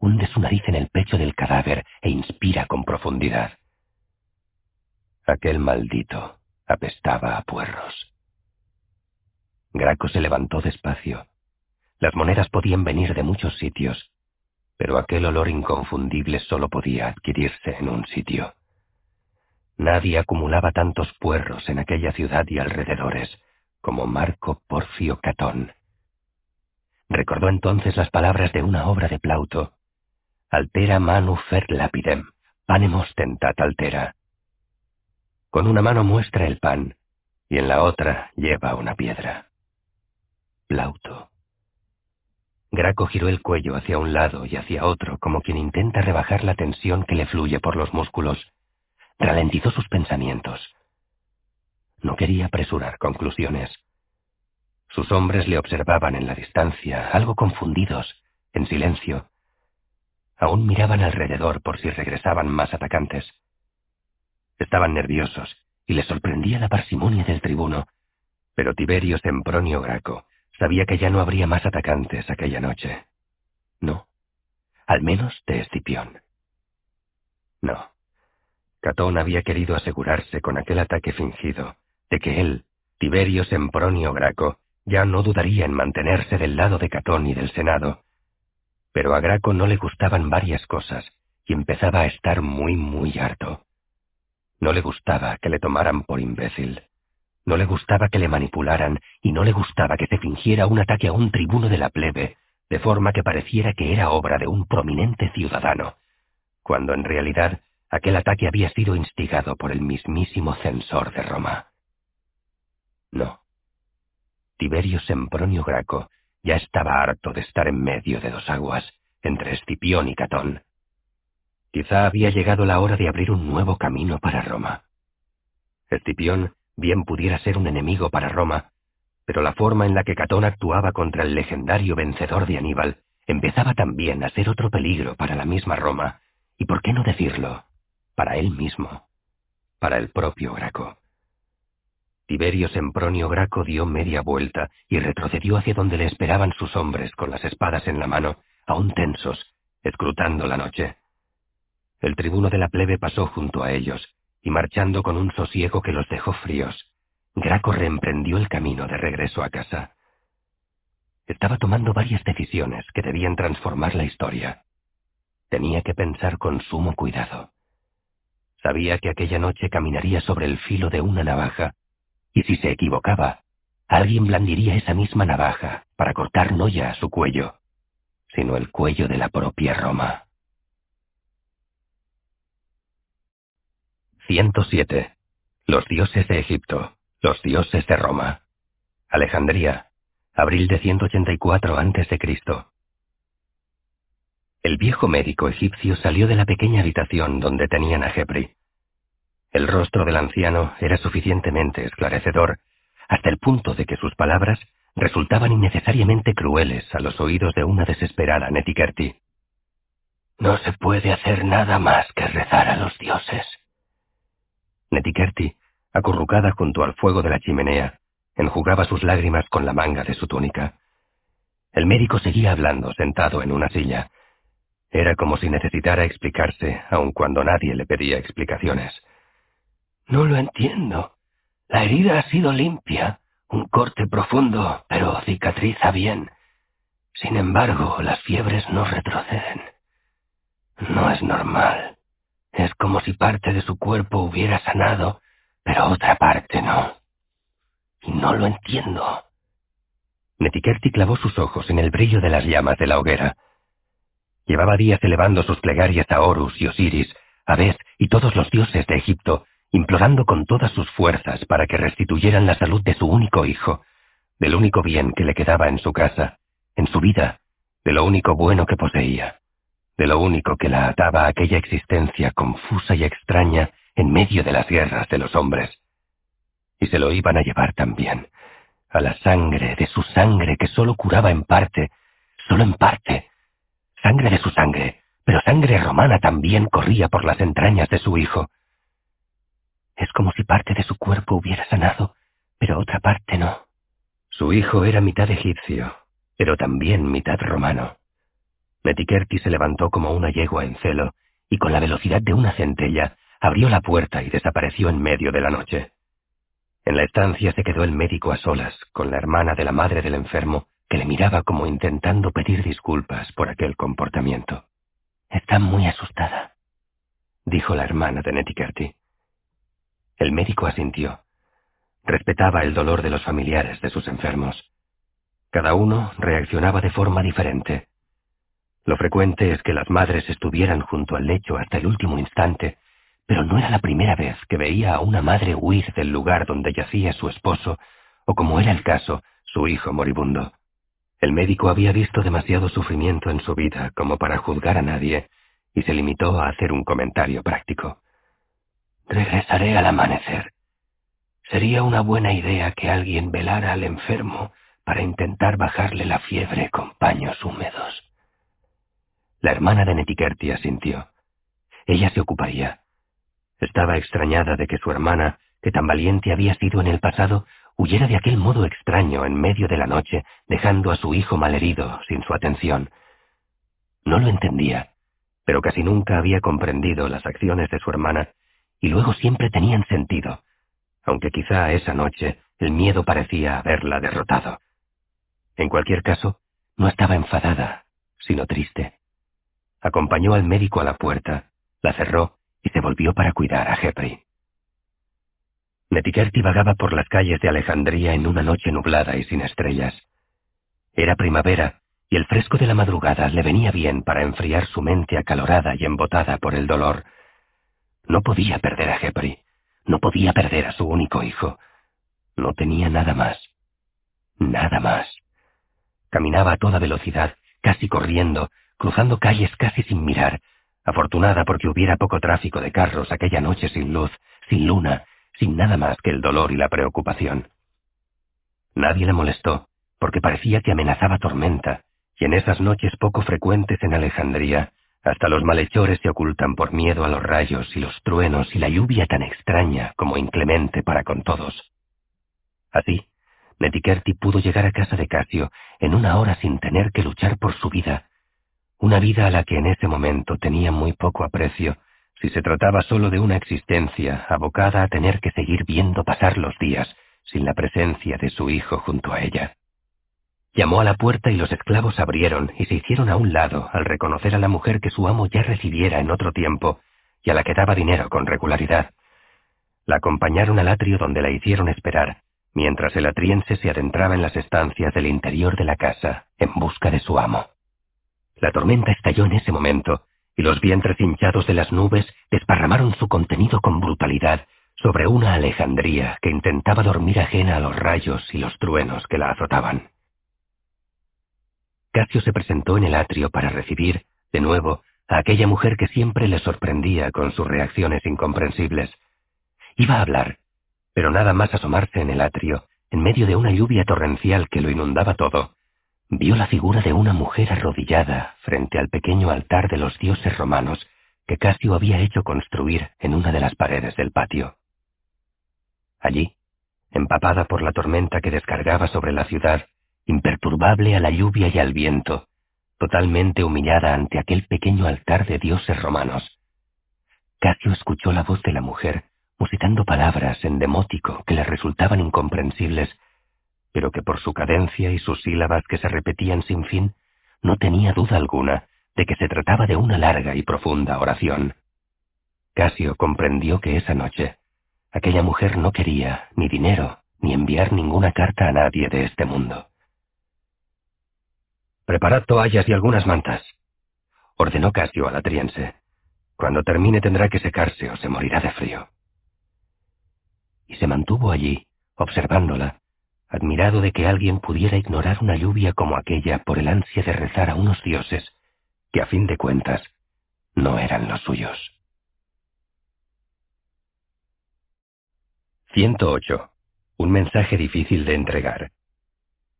Hunde su nariz en el pecho del cadáver e inspira con profundidad. Aquel maldito apestaba a puerros. Graco se levantó despacio. Las monedas podían venir de muchos sitios, pero aquel olor inconfundible solo podía adquirirse en un sitio. Nadie acumulaba tantos puerros en aquella ciudad y alrededores como Marco Porcio Catón. Recordó entonces las palabras de una obra de Plauto. Altera manu fer lapidem, panem ostentat altera. Con una mano muestra el pan, y en la otra lleva una piedra. Plauto. Graco giró el cuello hacia un lado y hacia otro, como quien intenta rebajar la tensión que le fluye por los músculos. Ralentizó sus pensamientos. No quería apresurar conclusiones. Sus hombres le observaban en la distancia, algo confundidos, en silencio. Aún miraban alrededor por si regresaban más atacantes. Estaban nerviosos y les sorprendía la parsimonia del tribuno, pero Tiberio Sempronio Graco sabía que ya no habría más atacantes aquella noche. No, al menos de Escipión. No. Catón había querido asegurarse con aquel ataque fingido de que él, Tiberio Sempronio Graco, ya no dudaría en mantenerse del lado de Catón y del Senado. Pero a Graco no le gustaban varias cosas, y empezaba a estar muy, muy harto. No le gustaba que le tomaran por imbécil. No le gustaba que le manipularan, y no le gustaba que se fingiera un ataque a un tribuno de la plebe, de forma que pareciera que era obra de un prominente ciudadano, cuando en realidad aquel ataque había sido instigado por el mismísimo censor de Roma. No. Tiberio Sempronio Graco ya estaba harto de estar en medio de dos aguas, entre Escipión y Catón. Quizá había llegado la hora de abrir un nuevo camino para Roma. Escipión bien pudiera ser un enemigo para Roma, pero la forma en la que Catón actuaba contra el legendario vencedor de Aníbal empezaba también a ser otro peligro para la misma Roma, y por qué no decirlo, para él mismo, para el propio Graco. Tiberio Sempronio Graco dio media vuelta y retrocedió hacia donde le esperaban sus hombres con las espadas en la mano, aún tensos, escrutando la noche. El tribuno de la plebe pasó junto a ellos, y marchando con un sosiego que los dejó fríos, Graco reemprendió el camino de regreso a casa. Estaba tomando varias decisiones que debían transformar la historia. Tenía que pensar con sumo cuidado. Sabía que aquella noche caminaría sobre el filo de una navaja y si se equivocaba, alguien blandiría esa misma navaja para cortar no ya su cuello, sino el cuello de la propia Roma. 107. Los dioses de Egipto, los dioses de Roma. Alejandría, abril de 184 a.C. El viejo médico egipcio salió de la pequeña habitación donde tenían a Jepri. El rostro del anciano era suficientemente esclarecedor, hasta el punto de que sus palabras resultaban innecesariamente crueles a los oídos de una desesperada Netikerti. No se puede hacer nada más que rezar a los dioses. Netikerti, acurrucada junto al fuego de la chimenea, enjugaba sus lágrimas con la manga de su túnica. El médico seguía hablando sentado en una silla. Era como si necesitara explicarse, aun cuando nadie le pedía explicaciones. No lo entiendo. La herida ha sido limpia, un corte profundo, pero cicatriza bien. Sin embargo, las fiebres no retroceden. No es normal. Es como si parte de su cuerpo hubiera sanado, pero otra parte no. Y no lo entiendo. Netikerti clavó sus ojos en el brillo de las llamas de la hoguera. Llevaba días elevando sus plegarias a Horus y Osiris, a Beth y todos los dioses de Egipto, implorando con todas sus fuerzas para que restituyeran la salud de su único hijo, del único bien que le quedaba en su casa, en su vida, de lo único bueno que poseía, de lo único que la ataba a aquella existencia confusa y extraña en medio de las guerras de los hombres. Y se lo iban a llevar también, a la sangre de su sangre que sólo curaba en parte, solo en parte. Sangre de su sangre, pero sangre romana también corría por las entrañas de su hijo. Es como si parte de su cuerpo hubiera sanado, pero otra parte no. Su hijo era mitad egipcio, pero también mitad romano. Metikerti se levantó como una yegua en celo, y con la velocidad de una centella abrió la puerta y desapareció en medio de la noche. En la estancia se quedó el médico a solas con la hermana de la madre del enfermo, que le miraba como intentando pedir disculpas por aquel comportamiento. Está muy asustada, dijo la hermana de Netikerti. El médico asintió. Respetaba el dolor de los familiares de sus enfermos. Cada uno reaccionaba de forma diferente. Lo frecuente es que las madres estuvieran junto al lecho hasta el último instante, pero no era la primera vez que veía a una madre huir del lugar donde yacía su esposo, o como era el caso, su hijo moribundo. El médico había visto demasiado sufrimiento en su vida como para juzgar a nadie, y se limitó a hacer un comentario práctico. Regresaré al amanecer. Sería una buena idea que alguien velara al enfermo para intentar bajarle la fiebre con paños húmedos. La hermana de Netikerti asintió. Ella se ocuparía. Estaba extrañada de que su hermana, que tan valiente había sido en el pasado, huyera de aquel modo extraño en medio de la noche, dejando a su hijo malherido, sin su atención. No lo entendía, pero casi nunca había comprendido las acciones de su hermana, y luego siempre tenían sentido, aunque quizá esa noche el miedo parecía haberla derrotado. En cualquier caso, no estaba enfadada, sino triste. Acompañó al médico a la puerta, la cerró y se volvió para cuidar a Jeffrey. Netikerti vagaba por las calles de Alejandría en una noche nublada y sin estrellas. Era primavera, y el fresco de la madrugada le venía bien para enfriar su mente acalorada y embotada por el dolor. No podía perder a Jeffrey, no podía perder a su único hijo. No tenía nada más. Nada más. Caminaba a toda velocidad, casi corriendo, cruzando calles casi sin mirar, afortunada porque hubiera poco tráfico de carros aquella noche sin luz, sin luna, sin nada más que el dolor y la preocupación. Nadie le molestó, porque parecía que amenazaba tormenta, y en esas noches poco frecuentes en Alejandría, hasta los malhechores se ocultan por miedo a los rayos y los truenos y la lluvia tan extraña como inclemente para con todos. Así, Netikerti pudo llegar a casa de Casio en una hora sin tener que luchar por su vida, una vida a la que en ese momento tenía muy poco aprecio, si se trataba solo de una existencia abocada a tener que seguir viendo pasar los días sin la presencia de su hijo junto a ella. Llamó a la puerta y los esclavos abrieron y se hicieron a un lado al reconocer a la mujer que su amo ya recibiera en otro tiempo y a la que daba dinero con regularidad. La acompañaron al atrio donde la hicieron esperar, mientras el atriense se adentraba en las estancias del interior de la casa en busca de su amo. La tormenta estalló en ese momento, y los vientres hinchados de las nubes desparramaron su contenido con brutalidad sobre una Alejandría que intentaba dormir ajena a los rayos y los truenos que la azotaban. Casio se presentó en el atrio para recibir, de nuevo, a aquella mujer que siempre le sorprendía con sus reacciones incomprensibles. Iba a hablar, pero nada más asomarse en el atrio, en medio de una lluvia torrencial que lo inundaba todo, vio la figura de una mujer arrodillada frente al pequeño altar de los dioses romanos que Casio había hecho construir en una de las paredes del patio. Allí, empapada por la tormenta que descargaba sobre la ciudad, imperturbable a la lluvia y al viento, totalmente humillada ante aquel pequeño altar de dioses romanos, Casio escuchó la voz de la mujer musitando palabras en demótico que le resultaban incomprensibles, pero que por su cadencia y sus sílabas que se repetían sin fin, no tenía duda alguna de que se trataba de una larga y profunda oración. Casio comprendió que esa noche aquella mujer no quería ni dinero ni enviar ninguna carta a nadie de este mundo. Preparad toallas y algunas mantas, ordenó Casio al atriense. Cuando termine tendrá que secarse o se morirá de frío. Y se mantuvo allí, observándola, admirado de que alguien pudiera ignorar una lluvia como aquella por el ansia de rezar a unos dioses que a fin de cuentas no eran los suyos. 108. Un mensaje difícil de entregar.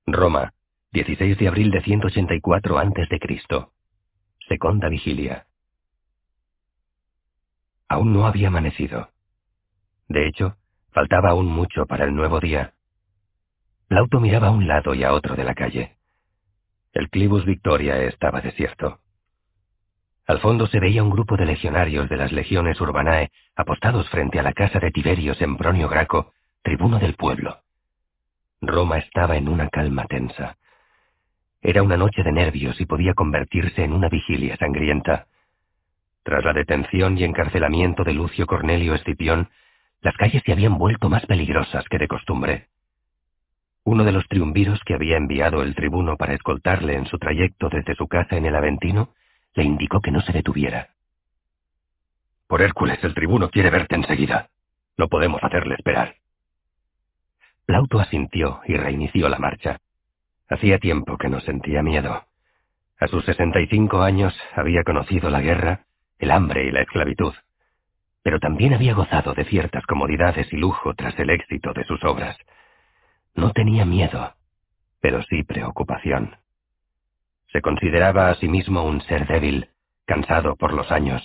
Roma, 16 de abril de 184 a.C. Seconda vigilia. Aún no había amanecido. De hecho, faltaba aún mucho para el nuevo día. Plauto miraba a un lado y a otro de la calle. El Clibus Victoria estaba desierto. Al fondo se veía un grupo de legionarios de las legiones urbanae apostados frente a la casa de Tiberio Sempronio Graco, tribuno del pueblo. Roma estaba en una calma tensa. Era una noche de nervios y podía convertirse en una vigilia sangrienta. Tras la detención y encarcelamiento de Lucio Cornelio Escipión, las calles se habían vuelto más peligrosas que de costumbre. Uno de los triunviros que había enviado el tribuno para escoltarle en su trayecto desde su casa en el Aventino le indicó que no se detuviera. Por Hércules, el tribuno quiere verte enseguida. No podemos hacerle esperar. Plauto asintió y reinició la marcha. Hacía tiempo que no sentía miedo. A sus sesenta y cinco años había conocido la guerra, el hambre y la esclavitud, pero también había gozado de ciertas comodidades y lujo tras el éxito de sus obras. No tenía miedo, pero sí preocupación. Se consideraba a sí mismo un ser débil, cansado por los años.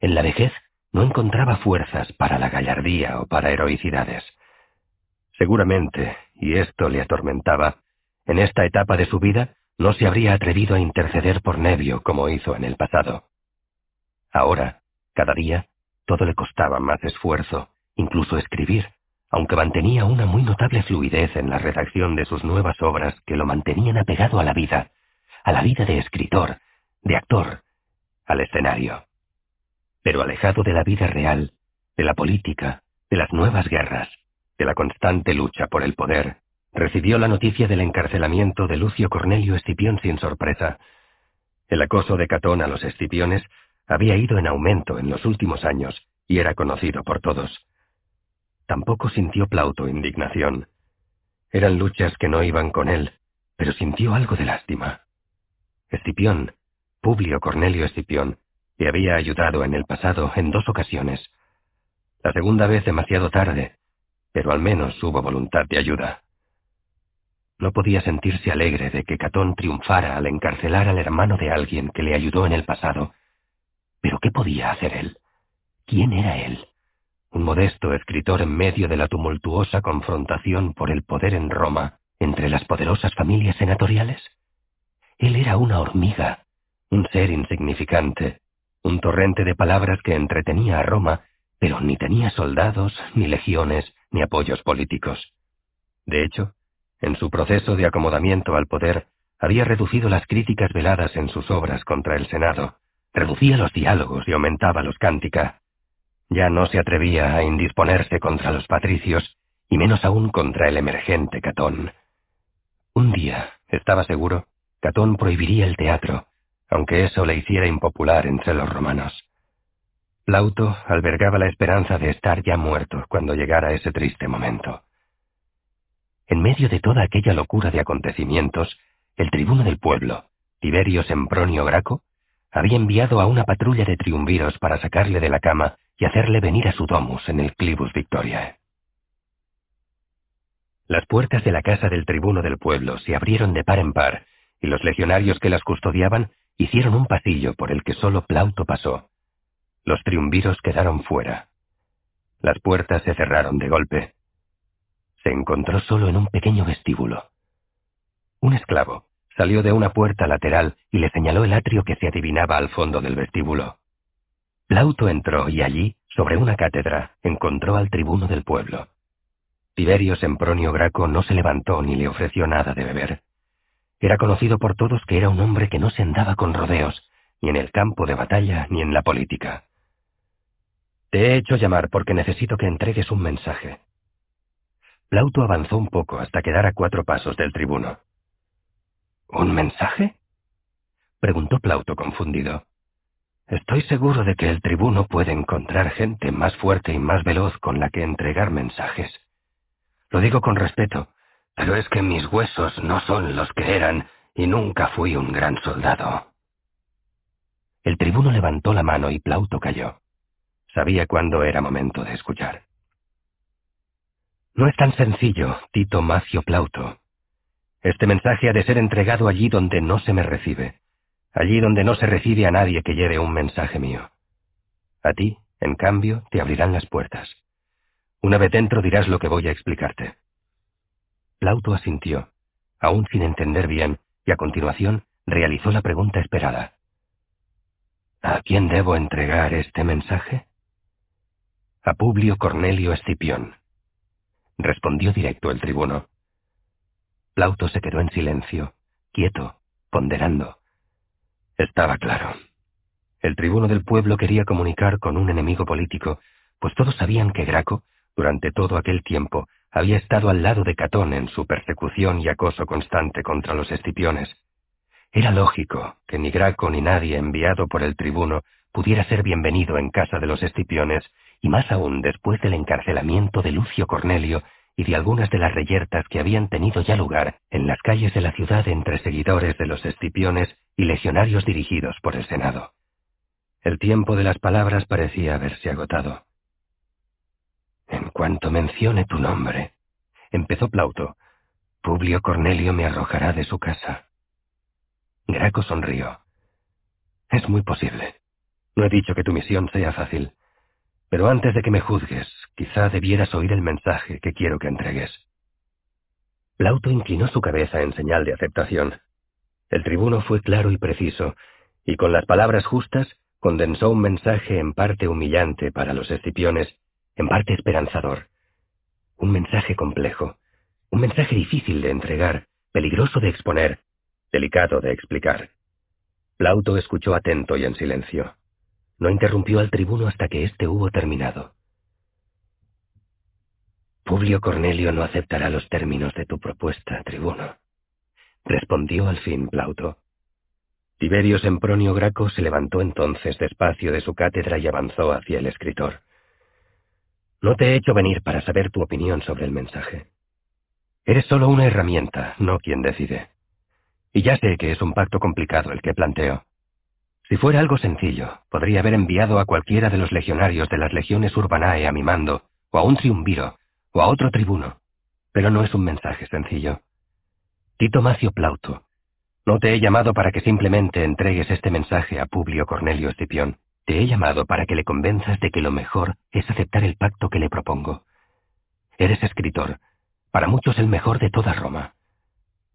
En la vejez no encontraba fuerzas para la gallardía o para heroicidades. Seguramente, y esto le atormentaba, en esta etapa de su vida no se habría atrevido a interceder por Nevio como hizo en el pasado. Ahora, cada día, todo le costaba más esfuerzo, incluso escribir, aunque mantenía una muy notable fluidez en la redacción de sus nuevas obras que lo mantenían apegado a la vida, a la vida de escritor, de actor, al escenario. Pero alejado de la vida real, de la política, de las nuevas guerras, de la constante lucha por el poder, recibió la noticia del encarcelamiento de Lucio Cornelio Escipión sin sorpresa. El acoso de Catón a los Escipiones había ido en aumento en los últimos años y era conocido por todos. Tampoco sintió Plauto indignación. Eran luchas que no iban con él, pero sintió algo de lástima. Escipión, Publio Cornelio Escipión, le había ayudado en el pasado en dos ocasiones. La segunda vez demasiado tarde, pero al menos hubo voluntad de ayuda. No podía sentirse alegre de que Catón triunfara al encarcelar al hermano de alguien que le ayudó en el pasado. Pero ¿qué podía hacer él? ¿Quién era él? Un modesto escritor en medio de la tumultuosa confrontación por el poder en Roma entre las poderosas familias senatoriales. Él era una hormiga, un ser insignificante, un torrente de palabras que entretenía a Roma, pero ni tenía soldados, ni legiones, ni apoyos políticos. De hecho, en su proceso de acomodamiento al poder, había reducido las críticas veladas en sus obras contra el Senado, reducía los diálogos y aumentaba los cántica. Ya no se atrevía a indisponerse contra los patricios, y menos aún contra el emergente Catón. Un día, estaba seguro, Catón prohibiría el teatro, aunque eso le hiciera impopular entre los romanos. Plauto albergaba la esperanza de estar ya muerto cuando llegara ese triste momento. En medio de toda aquella locura de acontecimientos, el tribuno del pueblo, Tiberio Sempronio Graco, había enviado a una patrulla de triunviros para sacarle de la cama y hacerle venir a su domus en el Clibus Victoria. Las puertas de la casa del tribuno del pueblo se abrieron de par en par, y los legionarios que las custodiaban hicieron un pasillo por el que solo Plauto pasó. Los triunviros quedaron fuera. Las puertas se cerraron de golpe. Se encontró solo en un pequeño vestíbulo. Un esclavo salió de una puerta lateral y le señaló el atrio que se adivinaba al fondo del vestíbulo. Plauto entró y allí, sobre una cátedra, encontró al tribuno del pueblo. Tiberio Sempronio Graco no se levantó ni le ofreció nada de beber. Era conocido por todos que era un hombre que no se andaba con rodeos, ni en el campo de batalla ni en la política. Te he hecho llamar porque necesito que entregues un mensaje. Plauto avanzó un poco hasta quedar a cuatro pasos del tribuno. ¿Un mensaje? preguntó Plauto confundido. Estoy seguro de que el tribuno puede encontrar gente más fuerte y más veloz con la que entregar mensajes. Lo digo con respeto, pero es que mis huesos no son los que eran y nunca fui un gran soldado. El tribuno levantó la mano y Plauto cayó. Sabía cuándo era momento de escuchar. No es tan sencillo, Tito Macio Plauto. Este mensaje ha de ser entregado allí donde no se me recibe, allí donde no se recibe a nadie que lleve un mensaje mío. A ti, en cambio, te abrirán las puertas. Una vez dentro dirás lo que voy a explicarte. Plauto asintió, aún sin entender bien, y a continuación realizó la pregunta esperada. ¿A quién debo entregar este mensaje? A Publio Cornelio Escipión. Respondió directo el tribuno. Plauto se quedó en silencio, quieto, ponderando. Estaba claro. El tribuno del pueblo quería comunicar con un enemigo político, pues todos sabían que Graco, durante todo aquel tiempo, había estado al lado de Catón en su persecución y acoso constante contra los escipiones. Era lógico que ni Graco ni nadie enviado por el tribuno pudiera ser bienvenido en casa de los escipiones, y más aún después del encarcelamiento de Lucio Cornelio y de algunas de las reyertas que habían tenido ya lugar en las calles de la ciudad entre seguidores de los escipiones y legionarios dirigidos por el Senado. El tiempo de las palabras parecía haberse agotado. En cuanto mencione tu nombre, empezó Plauto, Publio Cornelio me arrojará de su casa. Graco sonrió. Es muy posible. No he dicho que tu misión sea fácil. Pero antes de que me juzgues, quizá debieras oír el mensaje que quiero que entregues. Plauto inclinó su cabeza en señal de aceptación. El tribuno fue claro y preciso, y con las palabras justas condensó un mensaje en parte humillante para los escipiones en parte esperanzador. Un mensaje complejo, un mensaje difícil de entregar, peligroso de exponer, delicado de explicar. Plauto escuchó atento y en silencio. No interrumpió al tribuno hasta que éste hubo terminado. Publio Cornelio no aceptará los términos de tu propuesta, tribuno. Respondió al fin Plauto. Tiberio Sempronio Graco se levantó entonces despacio de su cátedra y avanzó hacia el escritor. No te he hecho venir para saber tu opinión sobre el mensaje. Eres solo una herramienta, no quien decide. Y ya sé que es un pacto complicado el que planteo. Si fuera algo sencillo, podría haber enviado a cualquiera de los legionarios de las legiones urbanae a mi mando, o a un triunviro, o a otro tribuno. Pero no es un mensaje sencillo. Tito Macio Plauto, no te he llamado para que simplemente entregues este mensaje a Publio Cornelio Escipión. Te he llamado para que le convenzas de que lo mejor es aceptar el pacto que le propongo. Eres escritor, para muchos el mejor de toda Roma.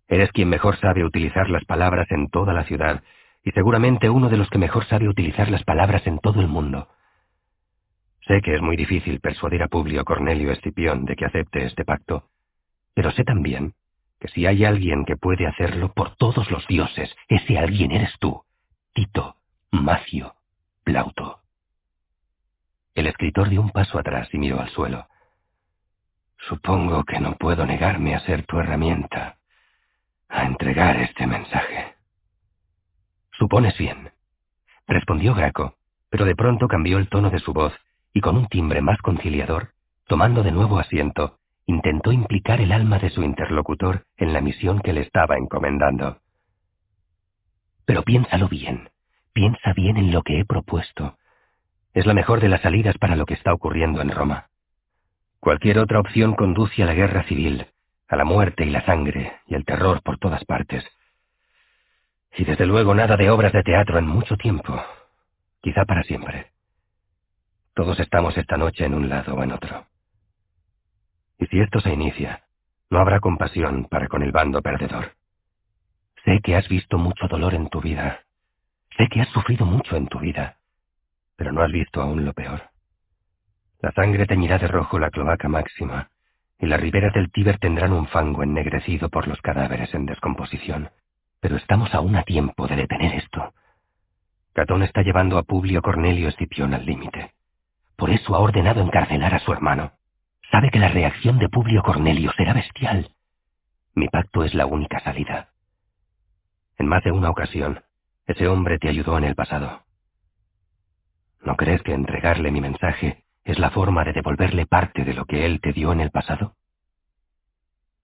Eres quien mejor sabe utilizar las palabras en toda la ciudad, y seguramente uno de los que mejor sabe utilizar las palabras en todo el mundo. Sé que es muy difícil persuadir a Publio Cornelio Escipión de que acepte este pacto, pero sé también que si hay alguien que puede hacerlo por todos los dioses, ese alguien eres tú, Tito Macio Plauto. El escritor dio un paso atrás y miró al suelo. Supongo que no puedo negarme a ser tu herramienta, a entregar este mensaje. Supones bien, respondió Graco, pero de pronto cambió el tono de su voz y con un timbre más conciliador, tomando de nuevo asiento, intentó implicar el alma de su interlocutor en la misión que le estaba encomendando. Pero piénsalo bien, Piensa bien en lo que he propuesto. Es la mejor de las salidas para lo que está ocurriendo en Roma. Cualquier otra opción conduce a la guerra civil, a la muerte y la sangre y el terror por todas partes. Y desde luego nada de obras de teatro en mucho tiempo, quizá para siempre. Todos estamos esta noche en un lado o en otro. Y si esto se inicia, no habrá compasión para con el bando perdedor. Sé que has visto mucho dolor en tu vida. Sé que has sufrido mucho en tu vida. Pero no has visto aún lo peor. La sangre teñirá de rojo la cloaca máxima, y las riberas del Tíber tendrán un fango ennegrecido por los cadáveres en descomposición. Pero estamos aún a tiempo de detener esto. Catón está llevando a Publio Cornelio Escipión al límite. Por eso ha ordenado encarcelar a su hermano. Sabe que la reacción de Publio Cornelio será bestial. Mi pacto es la única salida. En más de una ocasión, ese hombre te ayudó en el pasado. ¿No crees que entregarle mi mensaje es la forma de devolverle parte de lo que él te dio en el pasado?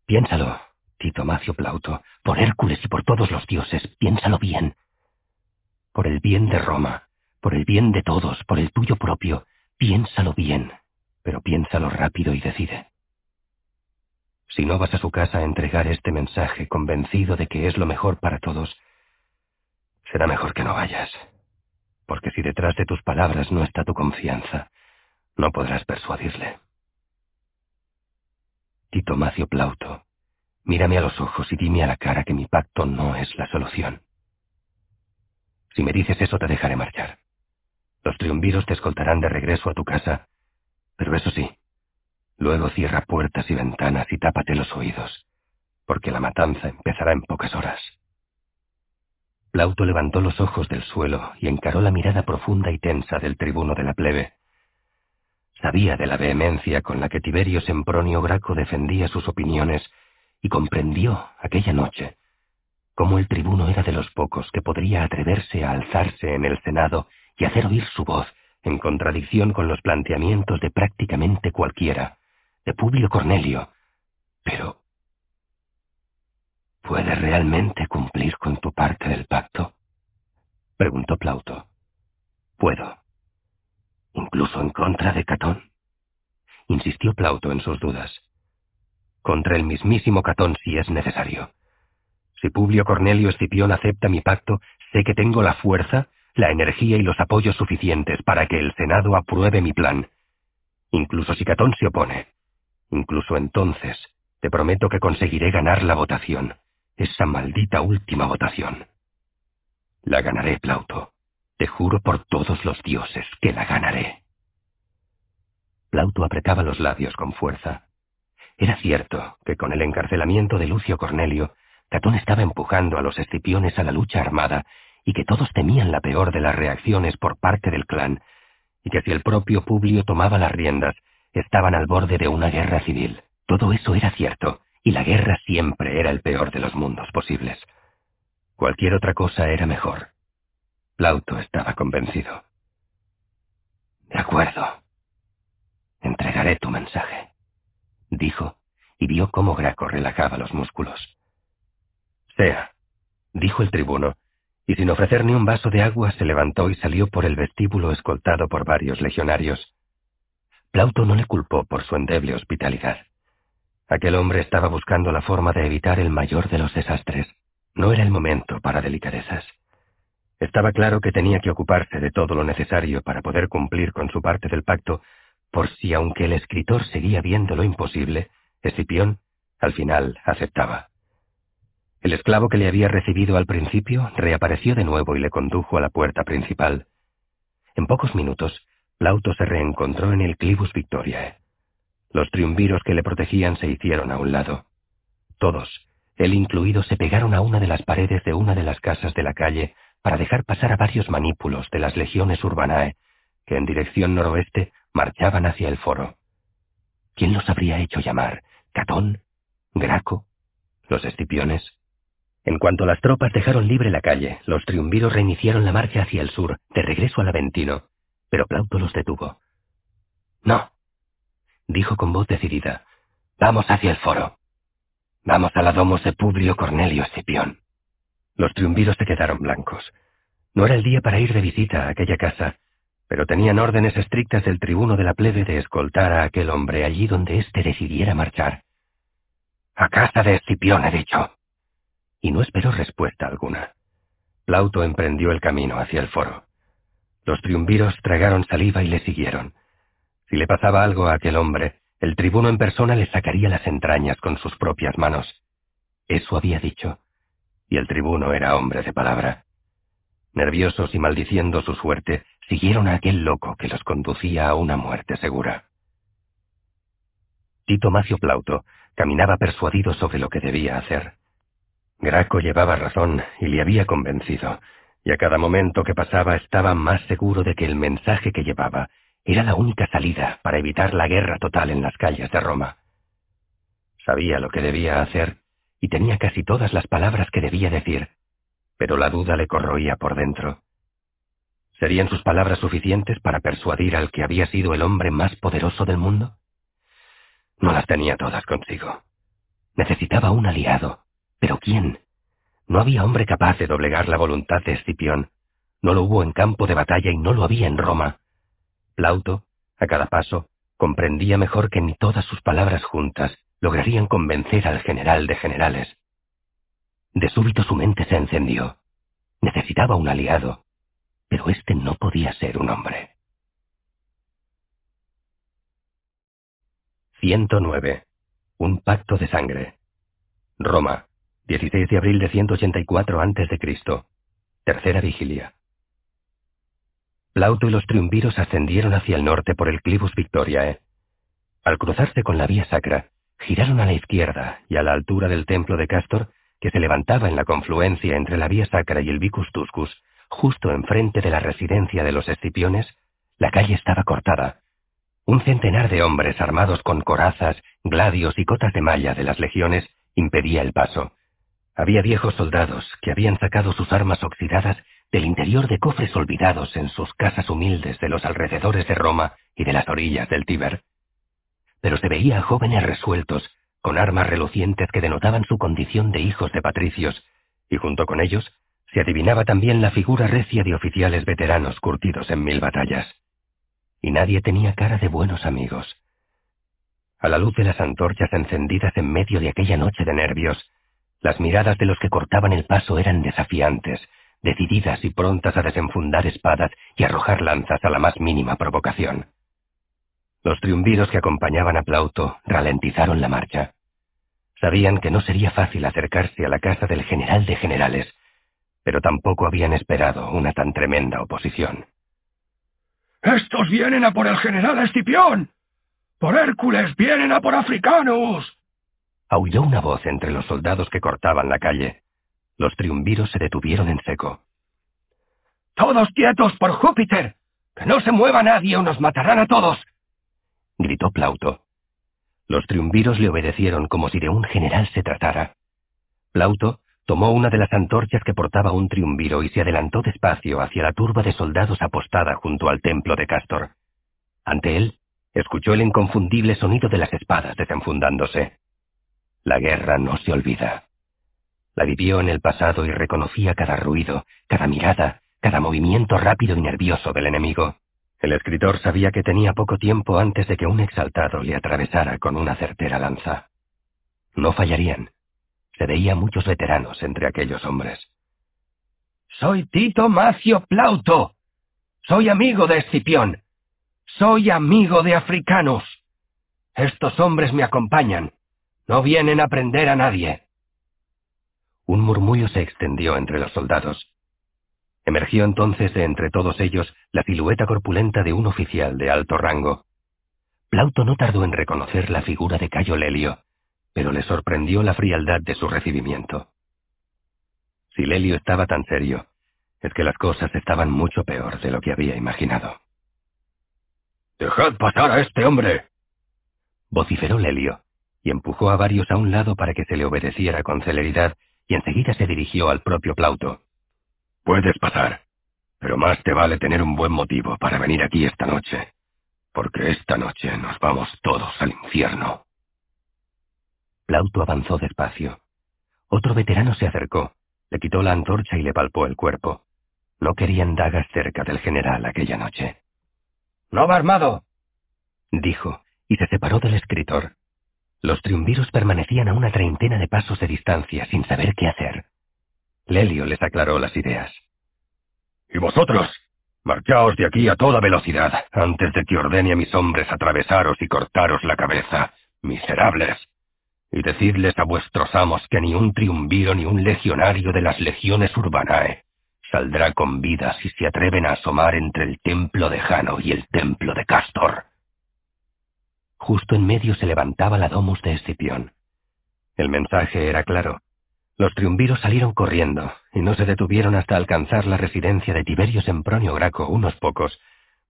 Piénsalo, Tito Macio Plauto, por Hércules y por todos los dioses, piénsalo bien. Por el bien de Roma, por el bien de todos, por el tuyo propio, piénsalo bien pero piénsalo rápido y decide. Si no vas a su casa a entregar este mensaje convencido de que es lo mejor para todos, será mejor que no vayas, porque si detrás de tus palabras no está tu confianza, no podrás persuadirle. Tito Macio Plauto, mírame a los ojos y dime a la cara que mi pacto no es la solución. Si me dices eso te dejaré marchar. Los triunviros te escoltarán de regreso a tu casa pero eso sí, luego cierra puertas y ventanas y tápate los oídos, porque la matanza empezará en pocas horas. Plauto levantó los ojos del suelo y encaró la mirada profunda y tensa del tribuno de la plebe. Sabía de la vehemencia con la que Tiberio Sempronio Graco defendía sus opiniones y comprendió aquella noche cómo el tribuno era de los pocos que podría atreverse a alzarse en el Senado y hacer oír su voz en contradicción con los planteamientos de prácticamente cualquiera, de Publio Cornelio. Pero, ¿puedes realmente cumplir con tu parte del pacto? preguntó Plauto. Puedo. ¿Incluso en contra de Catón? insistió Plauto en sus dudas. Contra el mismísimo Catón si es necesario. Si Publio Cornelio Escipión acepta mi pacto, sé que tengo la fuerza la energía y los apoyos suficientes para que el Senado apruebe mi plan. Incluso si Catón se opone. Incluso entonces, te prometo que conseguiré ganar la votación. Esa maldita última votación. La ganaré, Plauto. Te juro por todos los dioses que la ganaré. Plauto apretaba los labios con fuerza. Era cierto que con el encarcelamiento de Lucio Cornelio, Catón estaba empujando a los escipiones a la lucha armada y que todos temían la peor de las reacciones por parte del clan, y que si el propio Publio tomaba las riendas, estaban al borde de una guerra civil. Todo eso era cierto, y la guerra siempre era el peor de los mundos posibles. Cualquier otra cosa era mejor. Plauto estaba convencido. De acuerdo. Entregaré tu mensaje, dijo, y cómo Graco relajaba los músculos. Sea, dijo el tribuno, y sin ofrecer ni un vaso de agua se levantó y salió por el vestíbulo escoltado por varios legionarios. Plauto no le culpó por su endeble hospitalidad. Aquel hombre estaba buscando la forma de evitar el mayor de los desastres. No era el momento para delicadezas. Estaba claro que tenía que ocuparse de todo lo necesario para poder cumplir con su parte del pacto, por si aunque el escritor seguía viendo lo imposible, Escipión, al final, aceptaba. El esclavo que le había recibido al principio reapareció de nuevo y le condujo a la puerta principal. En pocos minutos, Plauto se reencontró en el Clibus Victoriae. Los triunviros que le protegían se hicieron a un lado. Todos, él incluido, se pegaron a una de las paredes de una de las casas de la calle para dejar pasar a varios manípulos de las legiones urbanae, que en dirección noroeste marchaban hacia el foro. ¿Quién los habría hecho llamar? ¿Catón? ¿Graco? ¿Los escipiones? En cuanto las tropas dejaron libre la calle, los triunviros reiniciaron la marcha hacia el sur, de regreso al Aventino, pero Plauto los detuvo. No, dijo con voz decidida. Vamos hacia el foro. Vamos a la domos de Publio Cornelio Escipión. Los triunviros se quedaron blancos. No era el día para ir de visita a aquella casa, pero tenían órdenes estrictas del tribuno de la plebe de escoltar a aquel hombre allí donde éste decidiera marchar. A casa de Escipión, he dicho. Y no esperó respuesta alguna. Plauto emprendió el camino hacia el foro. Los triunviros tragaron saliva y le siguieron. Si le pasaba algo a aquel hombre, el tribuno en persona le sacaría las entrañas con sus propias manos. Eso había dicho. Y el tribuno era hombre de palabra. Nerviosos y maldiciendo su suerte, siguieron a aquel loco que los conducía a una muerte segura. Tito Macio Plauto caminaba persuadido sobre lo que debía hacer. Graco llevaba razón y le había convencido, y a cada momento que pasaba estaba más seguro de que el mensaje que llevaba era la única salida para evitar la guerra total en las calles de Roma. Sabía lo que debía hacer y tenía casi todas las palabras que debía decir, pero la duda le corroía por dentro. ¿Serían sus palabras suficientes para persuadir al que había sido el hombre más poderoso del mundo? No las tenía todas consigo. Necesitaba un aliado. ¿Pero quién? No había hombre capaz de doblegar la voluntad de Escipión. No lo hubo en campo de batalla y no lo había en Roma. Plauto, a cada paso, comprendía mejor que ni todas sus palabras juntas lograrían convencer al general de generales. De súbito su mente se encendió. Necesitaba un aliado, pero este no podía ser un hombre. 109. Un pacto de sangre. Roma, 16 de abril de 184 a.C. Tercera vigilia. Plauto y los triunviros ascendieron hacia el norte por el Clivus Victoriae. Al cruzarse con la vía sacra, giraron a la izquierda y a la altura del templo de Castor, que se levantaba en la confluencia entre la vía sacra y el Vicus Tuscus, justo enfrente de la residencia de los Escipiones, la calle estaba cortada. Un centenar de hombres armados con corazas, gladios y cotas de malla de las legiones impedía el paso. Había viejos soldados que habían sacado sus armas oxidadas del interior de cofres olvidados en sus casas humildes de los alrededores de Roma y de las orillas del Tíber. Pero se veía a jóvenes resueltos, con armas relucientes que denotaban su condición de hijos de patricios, y junto con ellos se adivinaba también la figura recia de oficiales veteranos curtidos en mil batallas. Y nadie tenía cara de buenos amigos. A la luz de las antorchas encendidas en medio de aquella noche de nervios, las miradas de los que cortaban el paso eran desafiantes, decididas y prontas a desenfundar espadas y arrojar lanzas a la más mínima provocación. Los triunviros que acompañaban a Plauto ralentizaron la marcha. Sabían que no sería fácil acercarse a la casa del general de generales, pero tampoco habían esperado una tan tremenda oposición. ¡Estos vienen a por el general Escipión! ¡Por Hércules vienen a por africanos! Aulló una voz entre los soldados que cortaban la calle. Los triunviros se detuvieron en seco. ¡Todos quietos por Júpiter! ¡Que no se mueva nadie o nos matarán a todos! gritó Plauto. Los triunviros le obedecieron como si de un general se tratara. Plauto tomó una de las antorchas que portaba un triunviro y se adelantó despacio hacia la turba de soldados apostada junto al templo de Castor. Ante él, escuchó el inconfundible sonido de las espadas desenfundándose. La guerra no se olvida. La vivió en el pasado y reconocía cada ruido, cada mirada, cada movimiento rápido y nervioso del enemigo. El escritor sabía que tenía poco tiempo antes de que un exaltado le atravesara con una certera lanza. No fallarían. Se veía muchos veteranos entre aquellos hombres. Soy Tito Macio Plauto. Soy amigo de Escipión. Soy amigo de africanos. Estos hombres me acompañan. No vienen a prender a nadie. Un murmullo se extendió entre los soldados. Emergió entonces de entre todos ellos la silueta corpulenta de un oficial de alto rango. Plauto no tardó en reconocer la figura de Cayo Lelio, pero le sorprendió la frialdad de su recibimiento. Si Lelio estaba tan serio, es que las cosas estaban mucho peor de lo que había imaginado. Dejad pasar a este hombre. vociferó Lelio, y empujó a varios a un lado para que se le obedeciera con celeridad y enseguida se dirigió al propio Plauto. Puedes pasar, pero más te vale tener un buen motivo para venir aquí esta noche, porque esta noche nos vamos todos al infierno. Plauto avanzó despacio. Otro veterano se acercó, le quitó la antorcha y le palpó el cuerpo. No querían dagas cerca del general aquella noche. No va armado, dijo, y se separó del escritor. Los triunviros permanecían a una treintena de pasos de distancia sin saber qué hacer. Lelio les aclaró las ideas. ¿Y vosotros? Marchaos de aquí a toda velocidad, antes de que ordene a mis hombres atravesaros y cortaros la cabeza, miserables. Y decidles a vuestros amos que ni un triunviro ni un legionario de las legiones urbanae saldrá con vida si se atreven a asomar entre el templo de Jano y el templo de Castor. Justo en medio se levantaba la domus de Escipión. El mensaje era claro. Los triunviros salieron corriendo, y no se detuvieron hasta alcanzar la residencia de Tiberio Sempronio Graco unos pocos,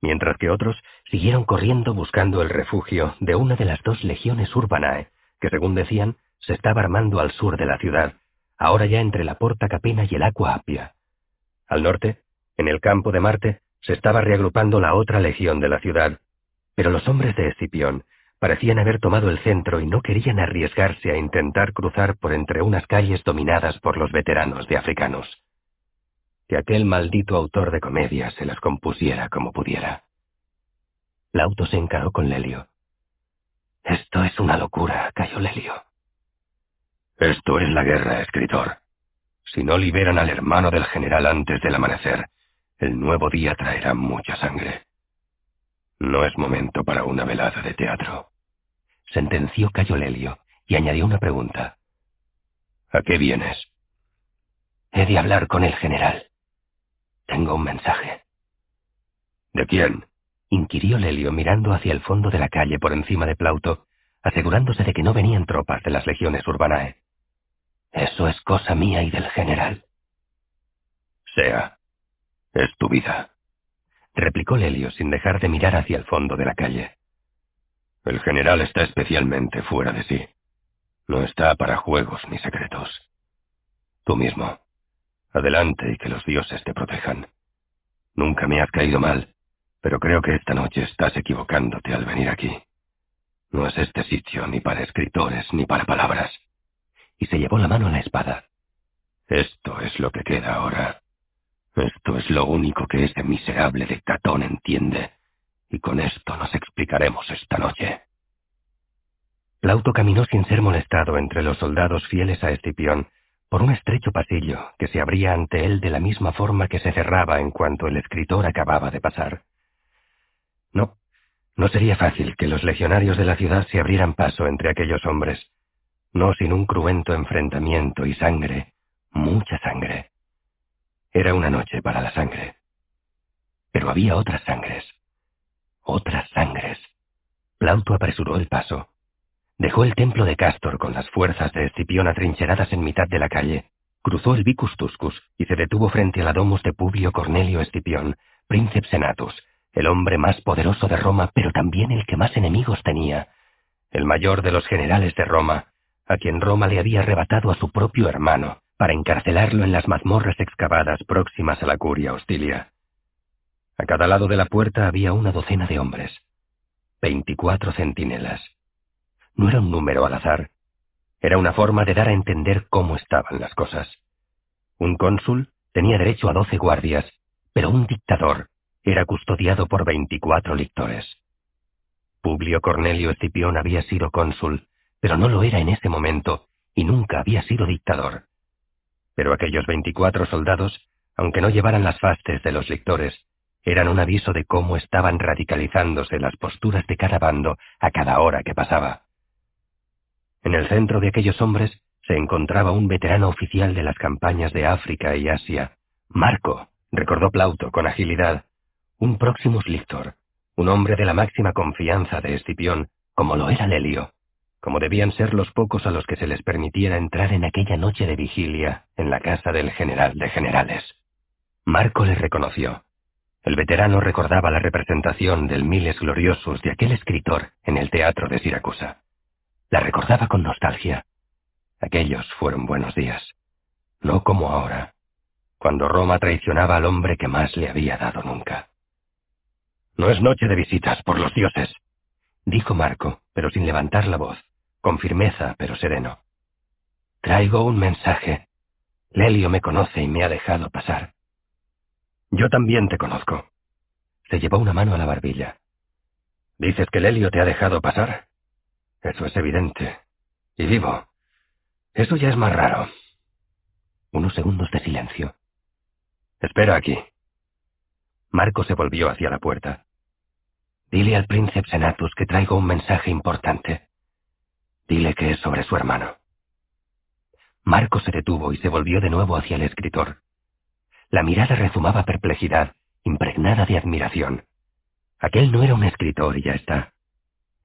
mientras que otros siguieron corriendo buscando el refugio de una de las dos legiones urbanae, que según decían, se estaba armando al sur de la ciudad, ahora ya entre la Porta Capena y el Aqua Apia. Al norte, en el campo de Marte, se estaba reagrupando la otra legión de la ciudad, pero los hombres de Escipión parecían haber tomado el centro y no querían arriesgarse a intentar cruzar por entre unas calles dominadas por los veteranos de africanos. Que aquel maldito autor de comedias se las compusiera como pudiera. Lauto se encaró con Lelio. Esto es una locura, cayó Lelio. Esto es la guerra, escritor. Si no liberan al hermano del general antes del amanecer, el nuevo día traerá mucha sangre. No es momento para una velada de teatro. Sentenció Cayo Lelio y añadió una pregunta. ¿A qué vienes? He de hablar con el general. Tengo un mensaje. ¿De quién? Inquirió Lelio mirando hacia el fondo de la calle por encima de Plauto, asegurándose de que no venían tropas de las legiones urbanae. Eso es cosa mía y del general. Sea. Es tu vida replicó Lelio sin dejar de mirar hacia el fondo de la calle. El general está especialmente fuera de sí. No está para juegos ni secretos. Tú mismo. Adelante y que los dioses te protejan. Nunca me has caído mal, pero creo que esta noche estás equivocándote al venir aquí. No es este sitio ni para escritores ni para palabras. Y se llevó la mano a la espada. Esto es lo que queda ahora. Esto es lo único que ese miserable de Catón entiende, y con esto nos explicaremos esta noche. Plauto caminó sin ser molestado entre los soldados fieles a Escipión por un estrecho pasillo que se abría ante él de la misma forma que se cerraba en cuanto el escritor acababa de pasar. No, no sería fácil que los legionarios de la ciudad se abrieran paso entre aquellos hombres, no sin un cruento enfrentamiento y sangre, mucha sangre. Era una noche para la sangre. Pero había otras sangres. Otras sangres. Plauto apresuró el paso. Dejó el templo de Castor con las fuerzas de Escipión atrincheradas en mitad de la calle. Cruzó el Vicus Tuscus y se detuvo frente a la domus de Publio Cornelio Escipión, príncipe senatus, el hombre más poderoso de Roma, pero también el que más enemigos tenía, el mayor de los generales de Roma, a quien Roma le había arrebatado a su propio hermano, para encarcelarlo en las mazmorras excavadas próximas a la curia hostilia. A cada lado de la puerta había una docena de hombres. Veinticuatro centinelas. No era un número al azar. Era una forma de dar a entender cómo estaban las cosas. Un cónsul tenía derecho a doce guardias, pero un dictador era custodiado por veinticuatro lictores. Publio Cornelio Escipión había sido cónsul, pero no lo era en ese momento, y nunca había sido dictador. Pero aquellos veinticuatro soldados, aunque no llevaran las fastes de los lectores, eran un aviso de cómo estaban radicalizándose las posturas de cada bando a cada hora que pasaba. En el centro de aquellos hombres se encontraba un veterano oficial de las campañas de África y Asia, Marco, recordó Plauto con agilidad, un próximo lictor, un hombre de la máxima confianza de Escipión, como lo era Lelio, como debían ser los pocos a los que se les permitiera entrar en aquella noche de vigilia en la casa del general de generales. Marco les reconoció. El veterano recordaba la representación del Miles Gloriosus de aquel escritor en el teatro de Siracusa. La recordaba con nostalgia. Aquellos fueron buenos días. No como ahora, cuando Roma traicionaba al hombre que más le había dado nunca. No es noche de visitas, por los dioses, dijo Marco, pero sin levantar la voz con firmeza pero sereno. Traigo un mensaje. Lelio me conoce y me ha dejado pasar. Yo también te conozco. Se llevó una mano a la barbilla. ¿Dices que Lelio te ha dejado pasar? Eso es evidente. Y vivo. Eso ya es más raro. Unos segundos de silencio. Espera aquí. Marco se volvió hacia la puerta. Dile al príncipe Senatus que traigo un mensaje importante. Dile que es sobre su hermano. Marco se detuvo y se volvió de nuevo hacia el escritor. La mirada rezumaba perplejidad, impregnada de admiración. Aquel no era un escritor y ya está.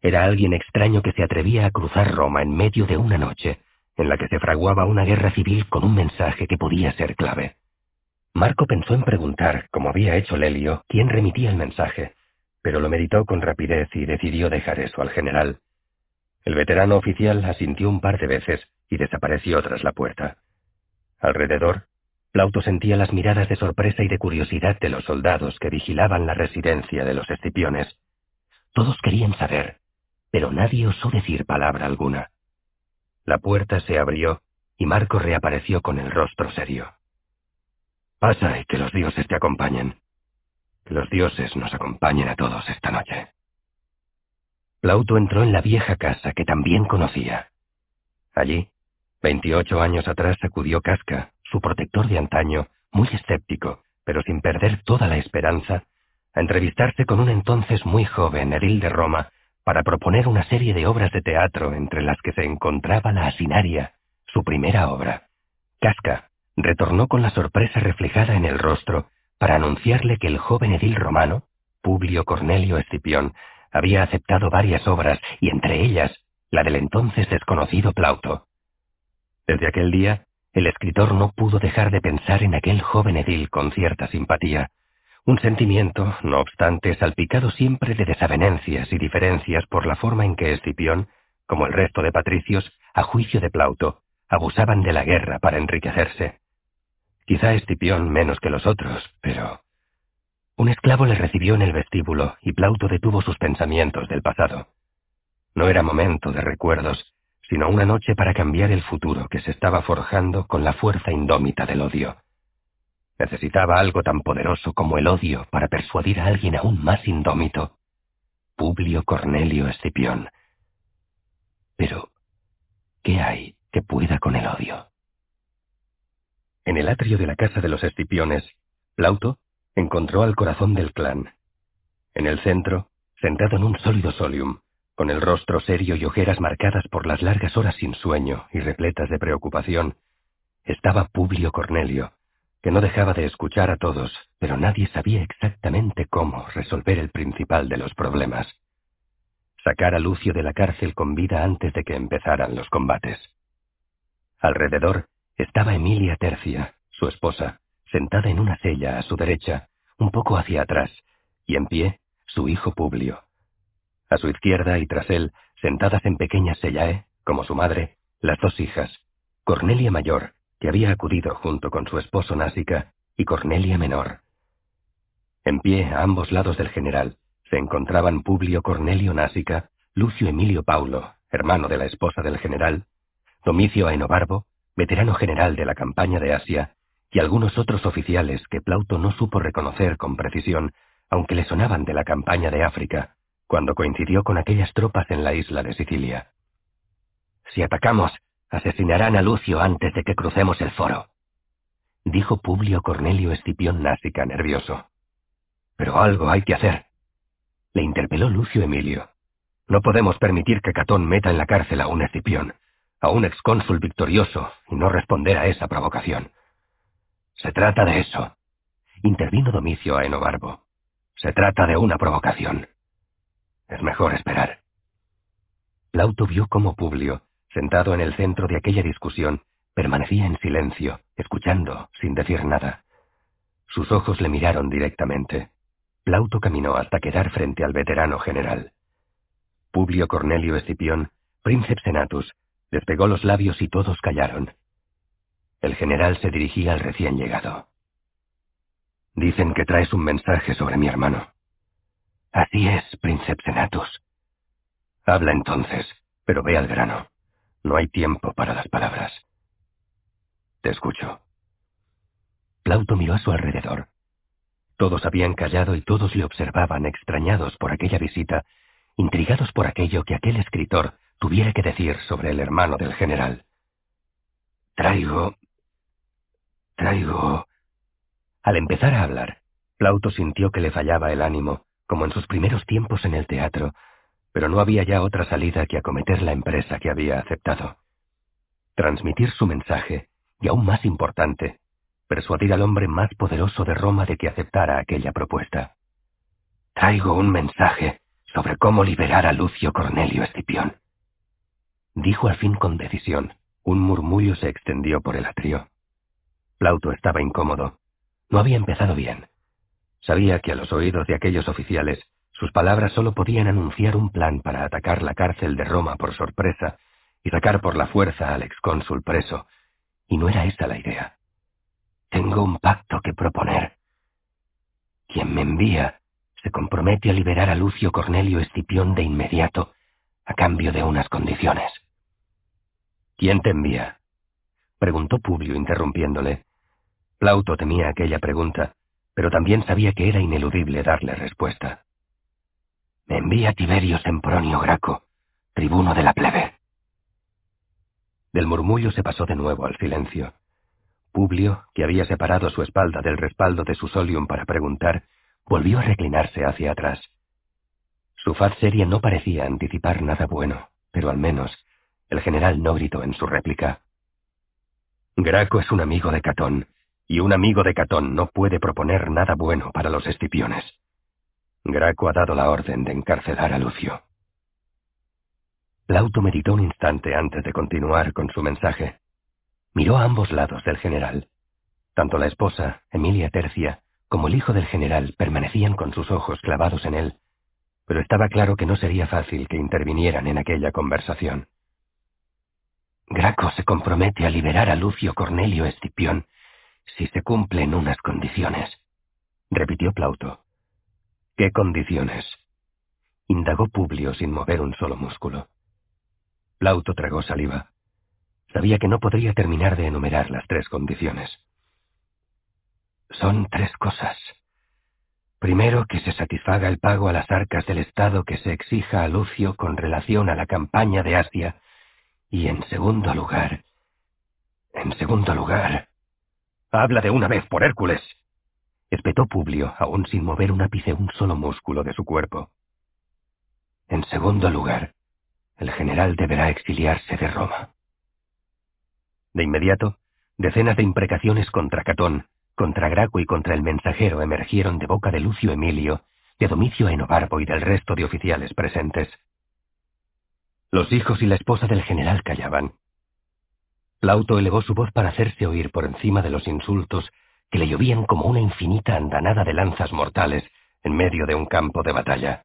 Era alguien extraño que se atrevía a cruzar Roma en medio de una noche, en la que se fraguaba una guerra civil con un mensaje que podía ser clave. Marco pensó en preguntar, como había hecho Lelio, quién remitía el mensaje, pero lo meditó con rapidez y decidió dejar eso al general. El veterano oficial asintió un par de veces y desapareció tras la puerta. Alrededor, Plauto sentía las miradas de sorpresa y de curiosidad de los soldados que vigilaban la residencia de los escipiones. Todos querían saber, pero nadie osó decir palabra alguna. La puerta se abrió y Marco reapareció con el rostro serio. Pasa y que los dioses te acompañen. Los dioses nos acompañen a todos esta noche. Plauto entró en la vieja casa que también conocía. Allí, veintiocho años atrás, acudió Casca, su protector de antaño, muy escéptico, pero sin perder toda la esperanza, a entrevistarse con un entonces muy joven edil de Roma para proponer una serie de obras de teatro entre las que se encontraba la Asinaria, su primera obra. Casca retornó con la sorpresa reflejada en el rostro para anunciarle que el joven edil romano, Publio Cornelio Escipión, había aceptado varias obras y entre ellas la del entonces desconocido Plauto. Desde aquel día, el escritor no pudo dejar de pensar en aquel joven edil con cierta simpatía, un sentimiento, no obstante, salpicado siempre de desavenencias y diferencias por la forma en que Escipión, como el resto de patricios, a juicio de Plauto, abusaban de la guerra para enriquecerse. Quizá Escipión menos que los otros, pero... Un esclavo le recibió en el vestíbulo y Plauto detuvo sus pensamientos del pasado. No era momento de recuerdos, sino una noche para cambiar el futuro que se estaba forjando con la fuerza indómita del odio. Necesitaba algo tan poderoso como el odio para persuadir a alguien aún más indómito. Publio Cornelio Escipión. Pero, ¿qué hay que pueda con el odio? En el atrio de la casa de los Escipiones, Plauto encontró al corazón del clan. En el centro, sentado en un sólido solium, con el rostro serio y ojeras marcadas por las largas horas sin sueño y repletas de preocupación, estaba Publio Cornelio, que no dejaba de escuchar a todos, pero nadie sabía exactamente cómo resolver el principal de los problemas. Sacar a Lucio de la cárcel con vida antes de que empezaran los combates. Alrededor estaba Emilia Tercia, su esposa, sentada en una sella a su derecha, un poco hacia atrás, y en pie, su hijo Publio. A su izquierda y tras él, sentadas en pequeñas sellae, como su madre, las dos hijas, Cornelia Mayor, que había acudido junto con su esposo Násica, y Cornelia Menor. En pie, a ambos lados del general, se encontraban Publio Cornelio Násica, Lucio Emilio Paulo, hermano de la esposa del general, Domicio Aenobarbo, veterano general de la campaña de Asia, y algunos otros oficiales que Plauto no supo reconocer con precisión, aunque le sonaban de la campaña de África, cuando coincidió con aquellas tropas en la isla de Sicilia. Si atacamos, Asesinarán a Lucio antes de que crucemos el foro. Dijo Publio Cornelio Escipión Násica nervioso. Pero algo hay que hacer. Le interpeló Lucio Emilio. No podemos permitir que Catón meta en la cárcel a un Escipión, a un excónsul victorioso, y no responder a esa provocación. Se trata de eso. Intervino Domicio a Enobarbo. Se trata de una provocación. Es mejor esperar. Plauto vio cómo Publio, Sentado en el centro de aquella discusión, permanecía en silencio, escuchando, sin decir nada. Sus ojos le miraron directamente. Plauto caminó hasta quedar frente al veterano general. Publio Cornelio Escipión, príncipe senatus, despegó los labios y todos callaron. El general se dirigía al recién llegado. Dicen que traes un mensaje sobre mi hermano. Así es, príncipe senatus. Habla entonces, pero ve al grano. No hay tiempo para las palabras. Te escucho. Plauto miró a su alrededor. Todos habían callado y todos le observaban extrañados por aquella visita, intrigados por aquello que aquel escritor tuviera que decir sobre el hermano del general. Traigo... Traigo... Al empezar a hablar, Plauto sintió que le fallaba el ánimo, como en sus primeros tiempos en el teatro, pero no había ya otra salida que acometer la empresa que había aceptado. Transmitir su mensaje, y aún más importante, persuadir al hombre más poderoso de Roma de que aceptara aquella propuesta. Traigo un mensaje sobre cómo liberar a Lucio Cornelio Escipión. Dijo al fin con decisión. Un murmullo se extendió por el atrio. Plauto estaba incómodo. No había empezado bien. Sabía que a los oídos de aquellos oficiales sus palabras solo podían anunciar un plan para atacar la cárcel de Roma por sorpresa y sacar por la fuerza al excónsul preso, y no era esa la idea. Tengo un pacto que proponer. Quien me envía se compromete a liberar a Lucio Cornelio Escipión de inmediato, a cambio de unas condiciones. ¿Quién te envía? preguntó Publio interrumpiéndole. Plauto temía aquella pregunta, pero también sabía que era ineludible darle respuesta. Me envía Tiberio Sempronio Graco, tribuno de la plebe. Del murmullo se pasó de nuevo al silencio. Publio, que había separado su espalda del respaldo de su solium para preguntar, volvió a reclinarse hacia atrás. Su faz seria no parecía anticipar nada bueno, pero al menos el general no gritó en su réplica. Graco es un amigo de Catón, y un amigo de Catón no puede proponer nada bueno para los estipiones. Graco ha dado la orden de encarcelar a Lucio. Plauto meditó un instante antes de continuar con su mensaje. Miró a ambos lados del general. Tanto la esposa, Emilia Tercia, como el hijo del general permanecían con sus ojos clavados en él, pero estaba claro que no sería fácil que intervinieran en aquella conversación. Graco se compromete a liberar a Lucio Cornelio Escipión si se cumplen unas condiciones, repitió Plauto. ¿Qué condiciones? indagó Publio sin mover un solo músculo. Plauto tragó saliva. Sabía que no podría terminar de enumerar las tres condiciones. Son tres cosas. Primero, que se satisfaga el pago a las arcas del Estado que se exija a Lucio con relación a la campaña de Asia. Y en segundo lugar... En segundo lugar... Habla de una vez, por Hércules. Espetó Publio, aún sin mover un ápice un solo músculo de su cuerpo. En segundo lugar, el general deberá exiliarse de Roma. De inmediato, decenas de imprecaciones contra Catón, contra Graco y contra el mensajero emergieron de boca de Lucio Emilio, de Domicio Enobarbo y del resto de oficiales presentes. Los hijos y la esposa del general callaban. Plauto elevó su voz para hacerse oír por encima de los insultos que le llovían como una infinita andanada de lanzas mortales en medio de un campo de batalla.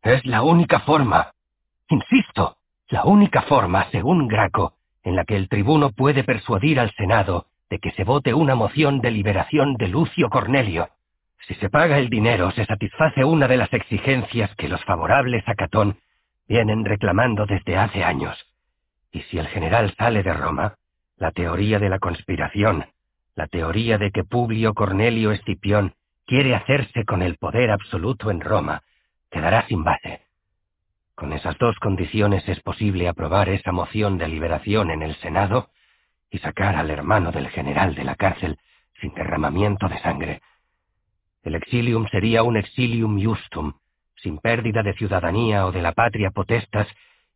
Es la única forma, Insisto, la única forma, según Graco, en la que el tribuno puede persuadir al Senado de que se vote una moción de liberación de Lucio Cornelio. Si se paga el dinero, se satisface una de las exigencias que los favorables a Catón vienen reclamando desde hace años. Y si el general sale de Roma, la teoría de la conspiración, la teoría de que Publio Cornelio Escipión quiere hacerse con el poder absoluto en Roma, quedará sin base. Con esas dos condiciones es posible aprobar esa moción de liberación en el Senado y sacar al hermano del general de la cárcel sin derramamiento de sangre. El exilium sería un exilium justum, sin pérdida de ciudadanía o de la patria potestas,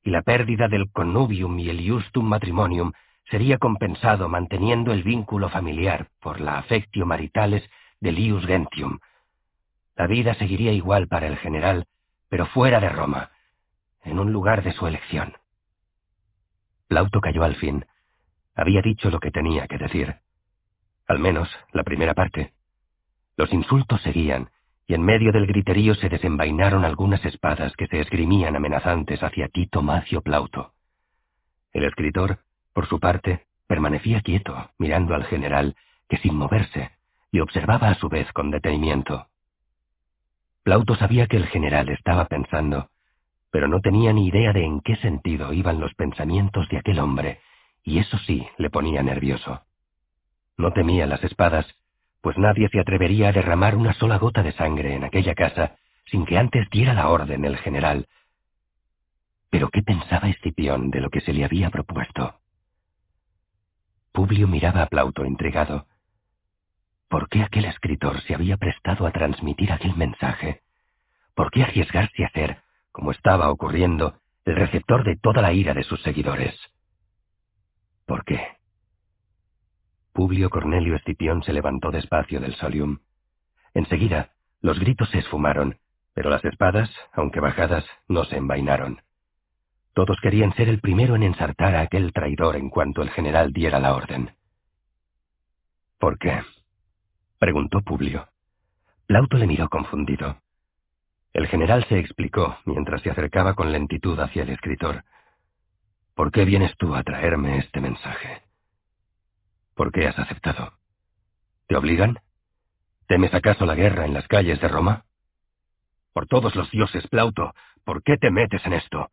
y la pérdida del connubium y el justum matrimonium sería compensado manteniendo el vínculo familiar por la affectio maritales del ius gentium. La vida seguiría igual para el general, pero fuera de Roma, en un lugar de su elección. Plauto cayó al fin. Había dicho lo que tenía que decir. Al menos la primera parte. Los insultos seguían, y en medio del griterío se desenvainaron algunas espadas que se esgrimían amenazantes hacia Tito Macio Plauto. El escritor, por su parte, permanecía quieto, mirando al general, que sin moverse, y observaba a su vez con detenimiento. Plauto sabía que el general estaba pensando, pero no tenía ni idea de en qué sentido iban los pensamientos de aquel hombre, y eso sí le ponía nervioso. No temía las espadas, pues nadie se atrevería a derramar una sola gota de sangre en aquella casa sin que antes diera la orden el general. Pero ¿qué pensaba Escipión de lo que se le había propuesto? Publio miraba a Plauto intrigado. ¿Por qué aquel escritor se había prestado a transmitir aquel mensaje? ¿Por qué arriesgarse a ser, como estaba ocurriendo, el receptor de toda la ira de sus seguidores? ¿Por qué? Publio Cornelio Escipión se levantó despacio del solium. Enseguida, los gritos se esfumaron, pero las espadas, aunque bajadas, no se envainaron. Todos querían ser el primero en ensartar a aquel traidor en cuanto el general diera la orden. ¿Por qué? preguntó Publio. Plauto le miró confundido. El general se explicó mientras se acercaba con lentitud hacia el escritor. ¿Por qué vienes tú a traerme este mensaje? ¿Por qué has aceptado? ¿Te obligan? ¿Temes acaso la guerra en las calles de Roma? Por todos los dioses, Plauto, ¿por qué te metes en esto?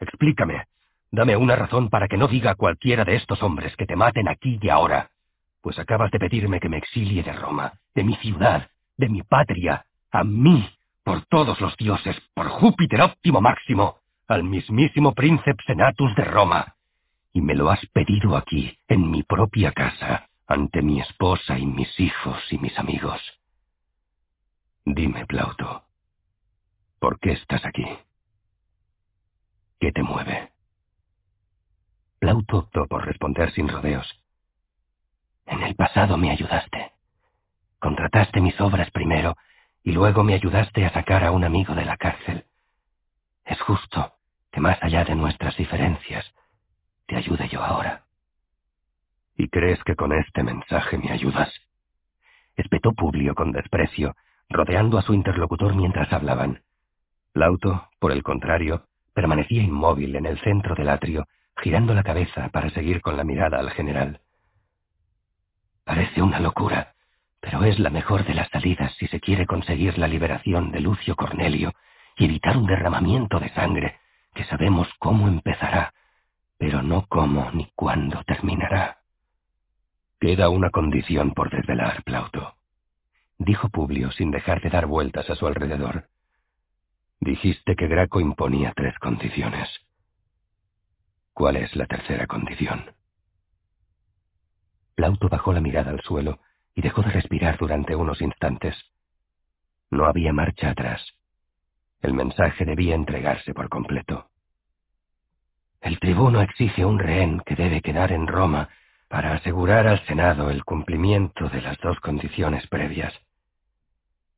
Explícame. Dame una razón para que no diga a cualquiera de estos hombres que te maten aquí y ahora. Pues acabas de pedirme que me exilie de Roma, de mi ciudad, de mi patria, a mí, por todos los dioses, por Júpiter óptimo máximo, al mismísimo príncipe Senatus de Roma. Y me lo has pedido aquí, en mi propia casa, ante mi esposa y mis hijos y mis amigos. Dime, Plauto, ¿por qué estás aquí? ¿Qué te mueve? Plauto optó por responder sin rodeos. En el pasado me ayudaste. Contrataste mis obras primero y luego me ayudaste a sacar a un amigo de la cárcel. Es justo que más allá de nuestras diferencias, te ayude yo ahora. ¿Y crees que con este mensaje me ayudas? Espetó Publio con desprecio, rodeando a su interlocutor mientras hablaban. Plauto, por el contrario, Permanecía inmóvil en el centro del atrio, girando la cabeza para seguir con la mirada al general. Parece una locura, pero es la mejor de las salidas si se quiere conseguir la liberación de Lucio Cornelio y evitar un derramamiento de sangre que sabemos cómo empezará, pero no cómo ni cuándo terminará. Queda una condición por desvelar, Plauto, dijo Publio sin dejar de dar vueltas a su alrededor. Dijiste que Graco imponía tres condiciones. ¿Cuál es la tercera condición? Plauto bajó la mirada al suelo y dejó de respirar durante unos instantes. No había marcha atrás. El mensaje debía entregarse por completo. El tribuno exige un rehén que debe quedar en Roma para asegurar al Senado el cumplimiento de las dos condiciones previas.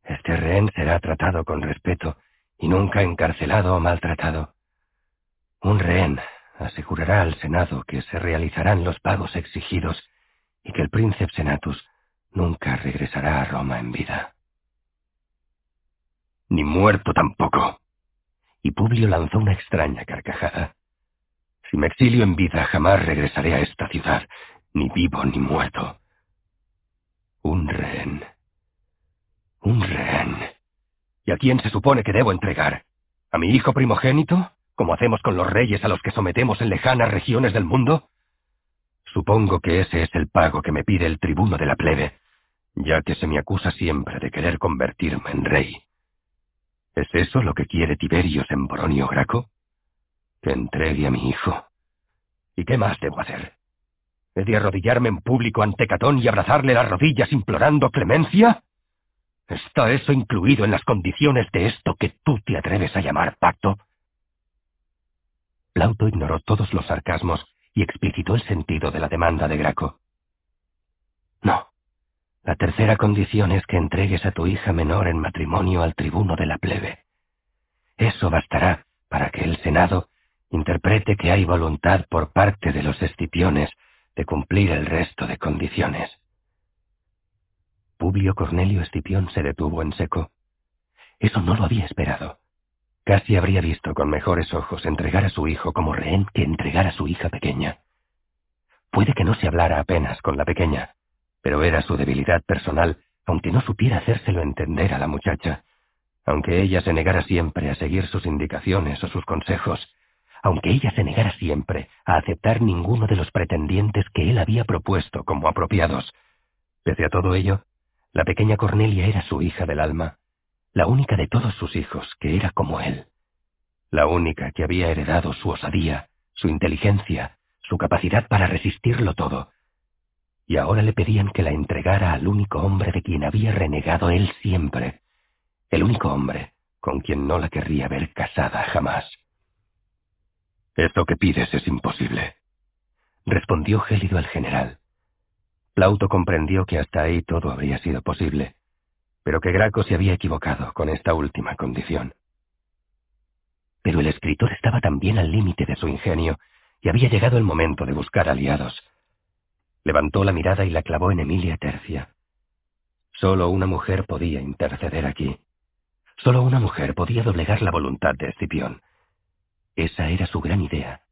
Este rehén será tratado con respeto y nunca encarcelado o maltratado. Un rehén asegurará al Senado que se realizarán los pagos exigidos y que el príncipe Senatus nunca regresará a Roma en vida. Ni muerto tampoco. Y Publio lanzó una extraña carcajada. Si me exilio en vida jamás regresaré a esta ciudad, ni vivo ni muerto. Un rehén. Un rehén. ¿Y a quién se supone que debo entregar? ¿A mi hijo primogénito? ¿Como hacemos con los reyes a los que sometemos en lejanas regiones del mundo? Supongo que ese es el pago que me pide el tribuno de la plebe, ya que se me acusa siempre de querer convertirme en rey. ¿Es eso lo que quiere Tiberios en Boronio Graco? Que entregue a mi hijo. ¿Y qué más debo hacer? ¿He de arrodillarme en público ante Catón y abrazarle las rodillas implorando clemencia? ¿Está eso incluido en las condiciones de esto que tú te atreves a llamar pacto? Plauto ignoró todos los sarcasmos y explicitó el sentido de la demanda de Graco. No. La tercera condición es que entregues a tu hija menor en matrimonio al tribuno de la plebe. Eso bastará para que el Senado interprete que hay voluntad por parte de los escipiones de cumplir el resto de condiciones. Publio Cornelio Escipión se detuvo en seco. Eso no lo había esperado. Casi habría visto con mejores ojos entregar a su hijo como rehén que entregar a su hija pequeña. Puede que no se hablara apenas con la pequeña, pero era su debilidad personal, aunque no supiera hacérselo entender a la muchacha, aunque ella se negara siempre a seguir sus indicaciones o sus consejos, aunque ella se negara siempre a aceptar ninguno de los pretendientes que él había propuesto como apropiados. Pese a todo ello, La pequeña Cornelia era su hija del alma, la única de todos sus hijos que era como él, la única que había heredado su osadía, su inteligencia, su capacidad para resistirlo todo, y ahora le pedían que la entregara al único hombre de quien había renegado él siempre, el único hombre con quien no la querría ver casada jamás. Esto que pides es imposible, respondió gélido el general. Plauto comprendió que hasta ahí todo habría sido posible, pero que Graco se había equivocado con esta última condición. Pero el escritor estaba también al límite de su ingenio y había llegado el momento de buscar aliados. Levantó la mirada y la clavó en Emilia Tercia. Solo una mujer podía interceder aquí. Solo una mujer podía doblegar la voluntad de Escipión. Esa era su gran idea.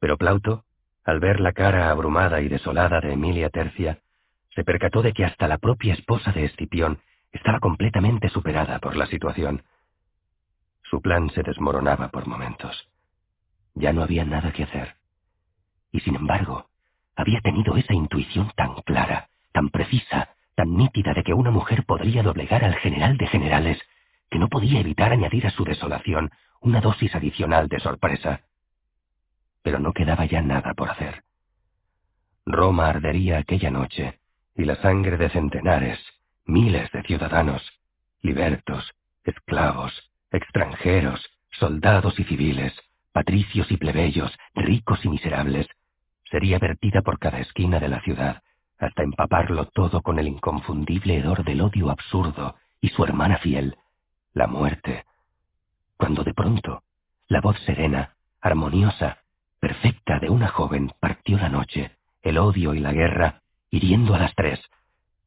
Pero Plauto, al ver la cara abrumada y desolada de Emilia Tercia, se percató de que hasta la propia esposa de Escipión estaba completamente superada por la situación. Su plan se desmoronaba por momentos. Ya no había nada que hacer. Y sin embargo, había tenido esa intuición tan clara, tan precisa, tan nítida de que una mujer podría doblegar al general de generales, que no podía evitar añadir a su desolación una dosis adicional de sorpresa. Pero no quedaba ya nada por hacer. Roma ardería aquella noche, y la sangre de centenares, miles de ciudadanos, libertos, esclavos, extranjeros, soldados y civiles, patricios y plebeyos, ricos y miserables, sería vertida por cada esquina de la ciudad, hasta empaparlo todo con el inconfundible hedor del odio absurdo y su hermana fiel, la muerte. Cuando de pronto, la voz serena, armoniosa, perfecta de una joven partió la noche, el odio y la guerra, hiriendo a las tres,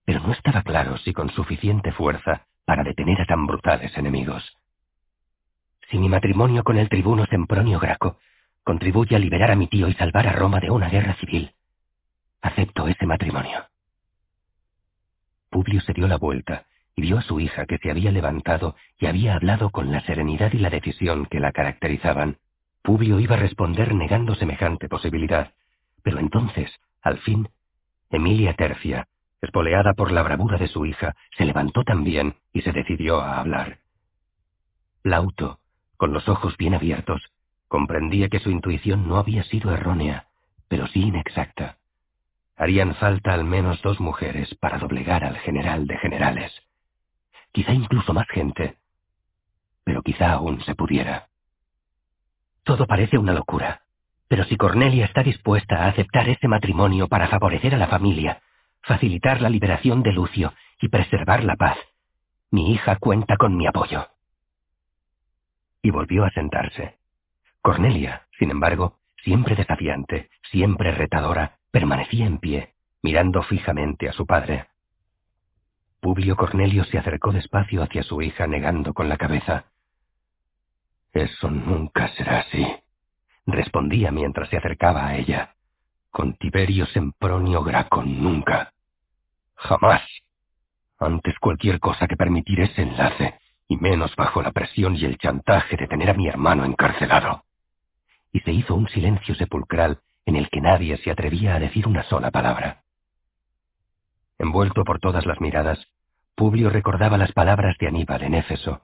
pero no estaba claro si con suficiente fuerza para detener a tan brutales enemigos. Si mi matrimonio con el tribuno Sempronio Graco contribuye a liberar a mi tío y salvar a Roma de una guerra civil. Acepto ese matrimonio. Publio se dio la vuelta vio a su hija que se había levantado y había hablado con la serenidad y la decisión que la caracterizaban. Publio iba a responder negando semejante posibilidad, pero entonces, al fin, Emilia Tercia, espoleada por la bravura de su hija, se levantó también y se decidió a hablar. Plauto, con los ojos bien abiertos, Comprendía que su intuición no había sido errónea, pero sí inexacta. Harían falta al menos dos mujeres para doblegar al general de generales. Quizá incluso más gente, pero quizá aún se pudiera. Todo parece una locura, pero si Cornelia está dispuesta a aceptar ese matrimonio para favorecer a la familia, facilitar la liberación de Lucio y preservar la paz, mi hija cuenta con mi apoyo. Y volvió a sentarse. Cornelia, sin embargo, siempre desafiante, siempre retadora, permanecía en pie, mirando fijamente a su padre. Publio Cornelio se acercó despacio hacia su hija negando con la cabeza. Eso nunca será así, respondía mientras se acercaba a ella. Con Tiberio Sempronio Graco nunca. Jamás. Antes cualquier cosa que permitir ese enlace, y menos bajo la presión y el chantaje de tener a mi hermano encarcelado y se hizo un silencio sepulcral en el que nadie se atrevía a decir una sola palabra. Envuelto por todas las miradas, Publio recordaba las palabras de Aníbal en Éfeso,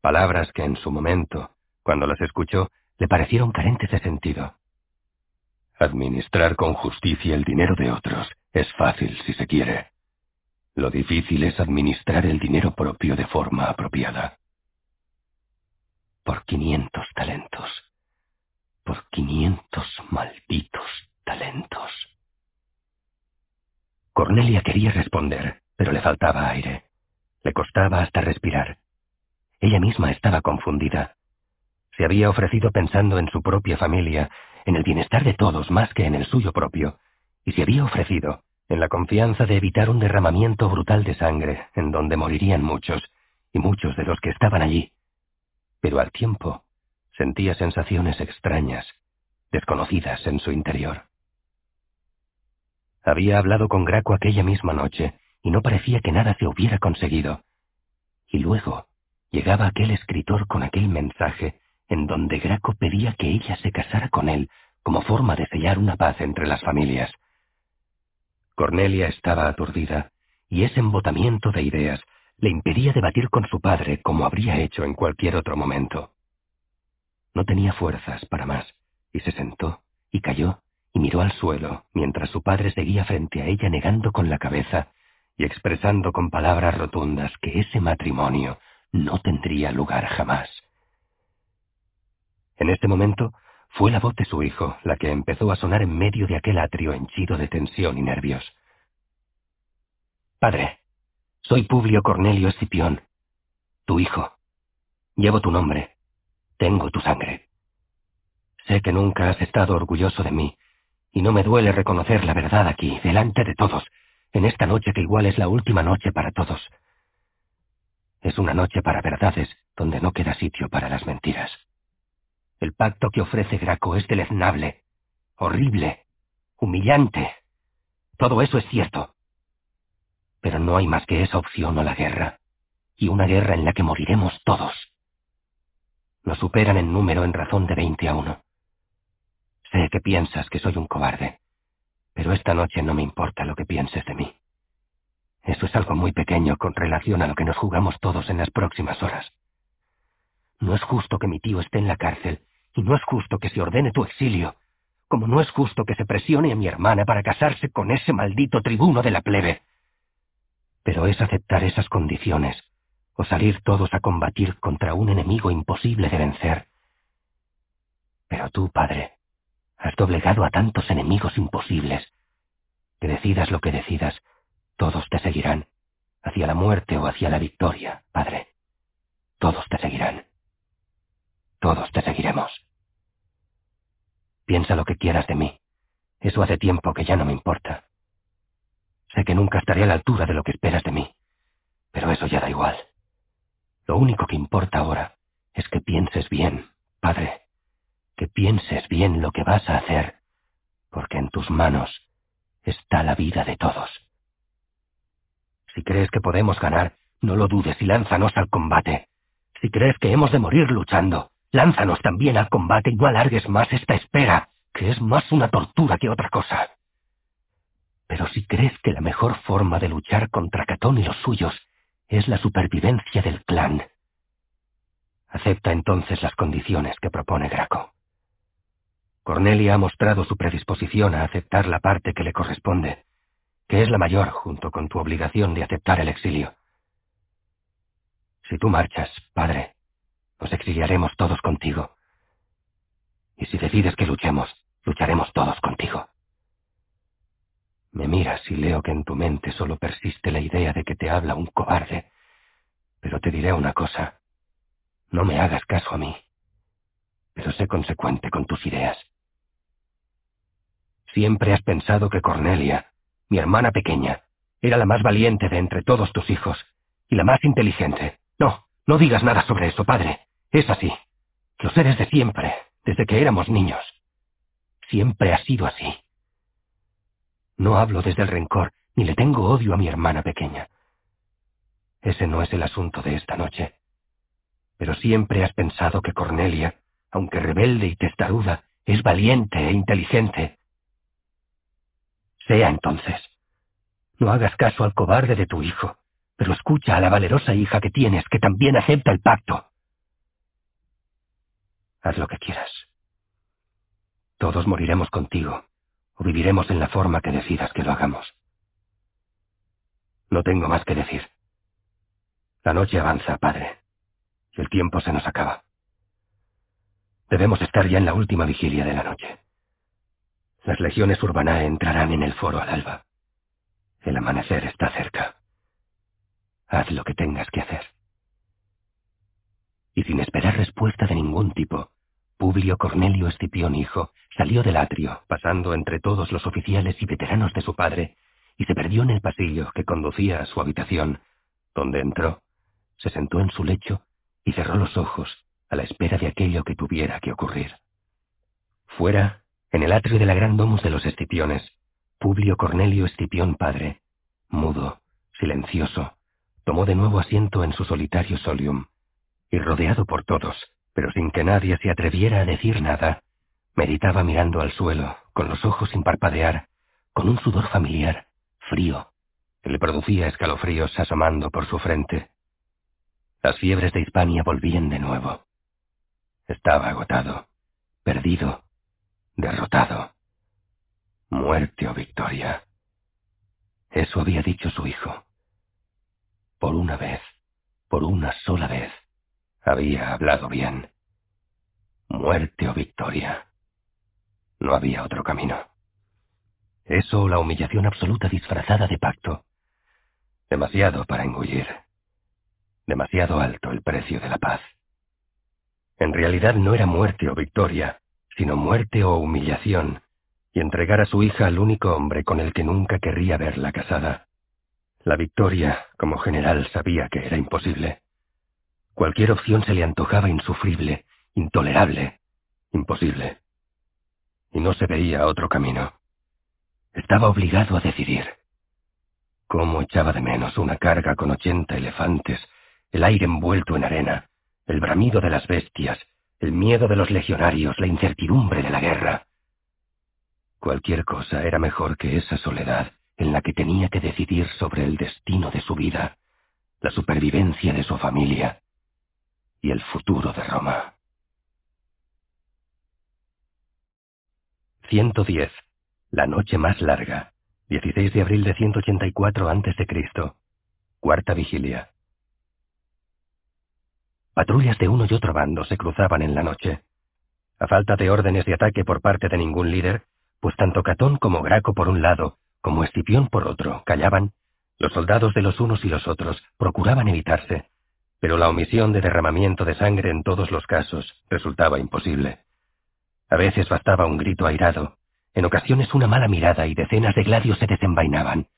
palabras que en su momento, cuando las escuchó, le parecieron carentes de sentido. Administrar con justicia el dinero de otros es fácil si se quiere. Lo difícil es administrar el dinero propio de forma apropiada. Por quinientos talentos por quinientos malditos talentos. Cornelia quería responder, pero le faltaba aire. Le costaba hasta respirar. Ella misma estaba confundida. Se había ofrecido pensando en su propia familia, en el bienestar de todos más que en el suyo propio, y se había ofrecido en la confianza de evitar un derramamiento brutal de sangre en donde morirían muchos, y muchos de los que estaban allí. Pero al tiempo Sentía sensaciones extrañas, desconocidas en su interior. Había hablado con Graco aquella misma noche y no parecía que nada se hubiera conseguido. Y luego llegaba aquel escritor con aquel mensaje en donde Graco pedía que ella se casara con él como forma de sellar una paz entre las familias. Cornelia estaba aturdida y ese embotamiento de ideas le impedía debatir con su padre como habría hecho en cualquier otro momento. No tenía fuerzas para más, y se sentó, y cayó, y miró al suelo, mientras su padre seguía frente a ella negando con la cabeza y expresando con palabras rotundas que ese matrimonio no tendría lugar jamás. En este momento fue la voz de su hijo la que empezó a sonar en medio de aquel atrio henchido de tensión y nervios. Padre, soy Publio Cornelio Escipión, tu hijo. Llevo tu nombre. Tengo tu sangre. Sé que nunca has estado orgulloso de mí, y no me duele reconocer la verdad aquí, delante de todos, en esta noche que igual es la última noche para todos. Es una noche para verdades donde no queda sitio para las mentiras. El pacto que ofrece Graco es deleznable, horrible, humillante. Todo eso es cierto. Pero no hay más que esa opción o la guerra, y una guerra en la que moriremos todos. Nos superan en número en razón de veinte a uno. Sé que piensas que soy un cobarde, pero esta noche no me importa lo que pienses de mí. Eso es algo muy pequeño con relación a lo que nos jugamos todos en las próximas horas. No es justo que mi tío esté en la cárcel, y no es justo que se ordene tu exilio, como no es justo que se presione a mi hermana para casarse con ese maldito tribuno de la plebe. Pero es aceptar esas condiciones, o salir todos a combatir contra un enemigo imposible de vencer. Pero tú, padre, has doblegado a tantos enemigos imposibles, que decidas lo que decidas, todos te seguirán, hacia la muerte o hacia la victoria, padre. Todos te seguirán. Todos te seguiremos. Piensa lo que quieras de mí. Eso hace tiempo que ya no me importa. Sé que nunca estaré a la altura de lo que esperas de mí, pero eso ya da igual. Lo único que importa ahora es que pienses bien, padre, que pienses bien lo que vas a hacer, porque en tus manos está la vida de todos. Si crees que podemos ganar, no lo dudes y lánzanos al combate. Si crees que hemos de morir luchando, lánzanos también al combate y no alargues más esta espera, que es más una tortura que otra cosa. Pero si crees que la mejor forma de luchar contra Catón y los suyos es la supervivencia del clan, acepta entonces las condiciones que propone Graco. Cornelia ha mostrado su predisposición a aceptar la parte que le corresponde, que es la mayor junto con tu obligación de aceptar el exilio. Si tú marchas, padre, nos exiliaremos todos contigo. Y si decides que luchemos, lucharemos todos contigo. Me miras y leo que en tu mente solo persiste la idea de que te habla un cobarde. Pero te diré una cosa. No me hagas caso a mí. Pero sé consecuente con tus ideas. Siempre has pensado que Cornelia, mi hermana pequeña, era la más valiente de entre todos tus hijos, y la más inteligente. No, no digas nada sobre eso, padre. Es así. Los eres de siempre, desde que éramos niños. Siempre ha sido así. No hablo desde el rencor, ni le tengo odio a mi hermana pequeña. Ese no es el asunto de esta noche. Pero siempre has pensado que Cornelia, aunque rebelde y testaruda, es valiente e inteligente. Sea entonces. No hagas caso al cobarde de tu hijo, pero escucha a la valerosa hija que tienes, que también acepta el pacto. Haz lo que quieras. Todos moriremos contigo, o viviremos en la forma que decidas que lo hagamos. No tengo más que decir. La noche avanza, padre, y el tiempo se nos acaba. Debemos estar ya en la última vigilia de la noche. Las legiones urbanae entrarán en el foro al alba. El amanecer está cerca. Haz lo que tengas que hacer. Y sin esperar respuesta de ningún tipo, Publio Cornelio Escipión hijo salió del atrio, pasando entre todos los oficiales y veteranos de su padre, y se perdió en el pasillo que conducía a su habitación, donde entró, se sentó en su lecho y cerró los ojos a la espera de aquello que tuviera que ocurrir. Fuera, en el atrio de la gran domus de los Escipiones, Publio Cornelio Escipión padre, mudo, silencioso, tomó de nuevo asiento en su solitario solium, y rodeado por todos, pero sin que nadie se atreviera a decir nada, meditaba mirando al suelo, con los ojos sin parpadear, con un sudor familiar, frío, que le producía escalofríos asomando por su frente. Las fiebres de Hispania volvían de nuevo. Estaba agotado, perdido, derrotado. Muerte o victoria. Eso había dicho su hijo. Por una vez, por una sola vez, había hablado bien. Muerte o victoria. No había otro camino. Eso o la humillación absoluta disfrazada de pacto. Demasiado para engullir. Demasiado alto el precio de la paz. En realidad no era muerte o victoria, sino muerte o humillación, y entregar a su hija al único hombre con el que nunca querría verla casada. La victoria, como general, sabía que era imposible. Cualquier opción se le antojaba insufrible, intolerable, imposible. Y no se veía otro camino. Estaba obligado a decidir. ¿Cómo echaba de menos una carga con ochenta elefantes, el aire envuelto en arena, el bramido de las bestias, el miedo de los legionarios, la incertidumbre de la guerra? Cualquier cosa era mejor que esa soledad en la que tenía que decidir sobre el destino de su vida, la supervivencia de su familia y el futuro de Roma. 110. La noche más larga. 16 de abril de 184 a.C. Cuarta vigilia. Patrullas de uno y otro bando se cruzaban en la noche. A falta de órdenes de ataque por parte de ningún líder, pues tanto Catón como Graco por un lado, como Escipión por otro, callaban, los soldados de los unos y los otros procuraban evitarse, pero la omisión de derramamiento de sangre en todos los casos resultaba imposible. A veces bastaba un grito airado, en ocasiones una mala mirada y decenas de gladios se desenvainaban.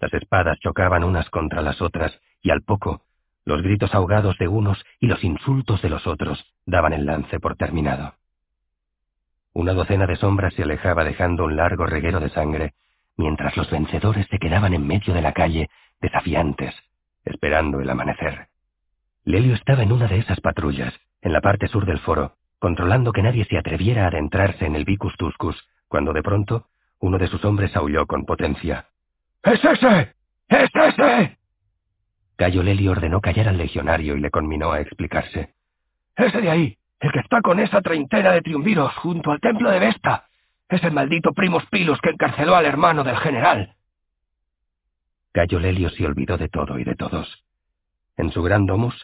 Las espadas chocaban unas contra las otras y al poco, los gritos ahogados de unos y los insultos de los otros daban el lance por terminado. Una docena de sombras se alejaba dejando un largo reguero de sangre, mientras los vencedores se quedaban en medio de la calle, desafiantes, esperando el amanecer. Lelio estaba en una de esas patrullas, en la parte sur del foro, controlando que nadie se atreviera a adentrarse en el Vicus Tuscus, cuando de pronto uno de sus hombres aulló con potencia. ¡Es ese! ¡Es ese! Cayo Leli ordenó callar al legionario y le conminó a explicarse. Ese de ahí, el que está con esa treintena de triunviros junto al templo de Vesta, es el maldito Primus Pilus que encarceló al hermano del general. Cayo Lelio se olvidó de todo y de todos. En su gran domus,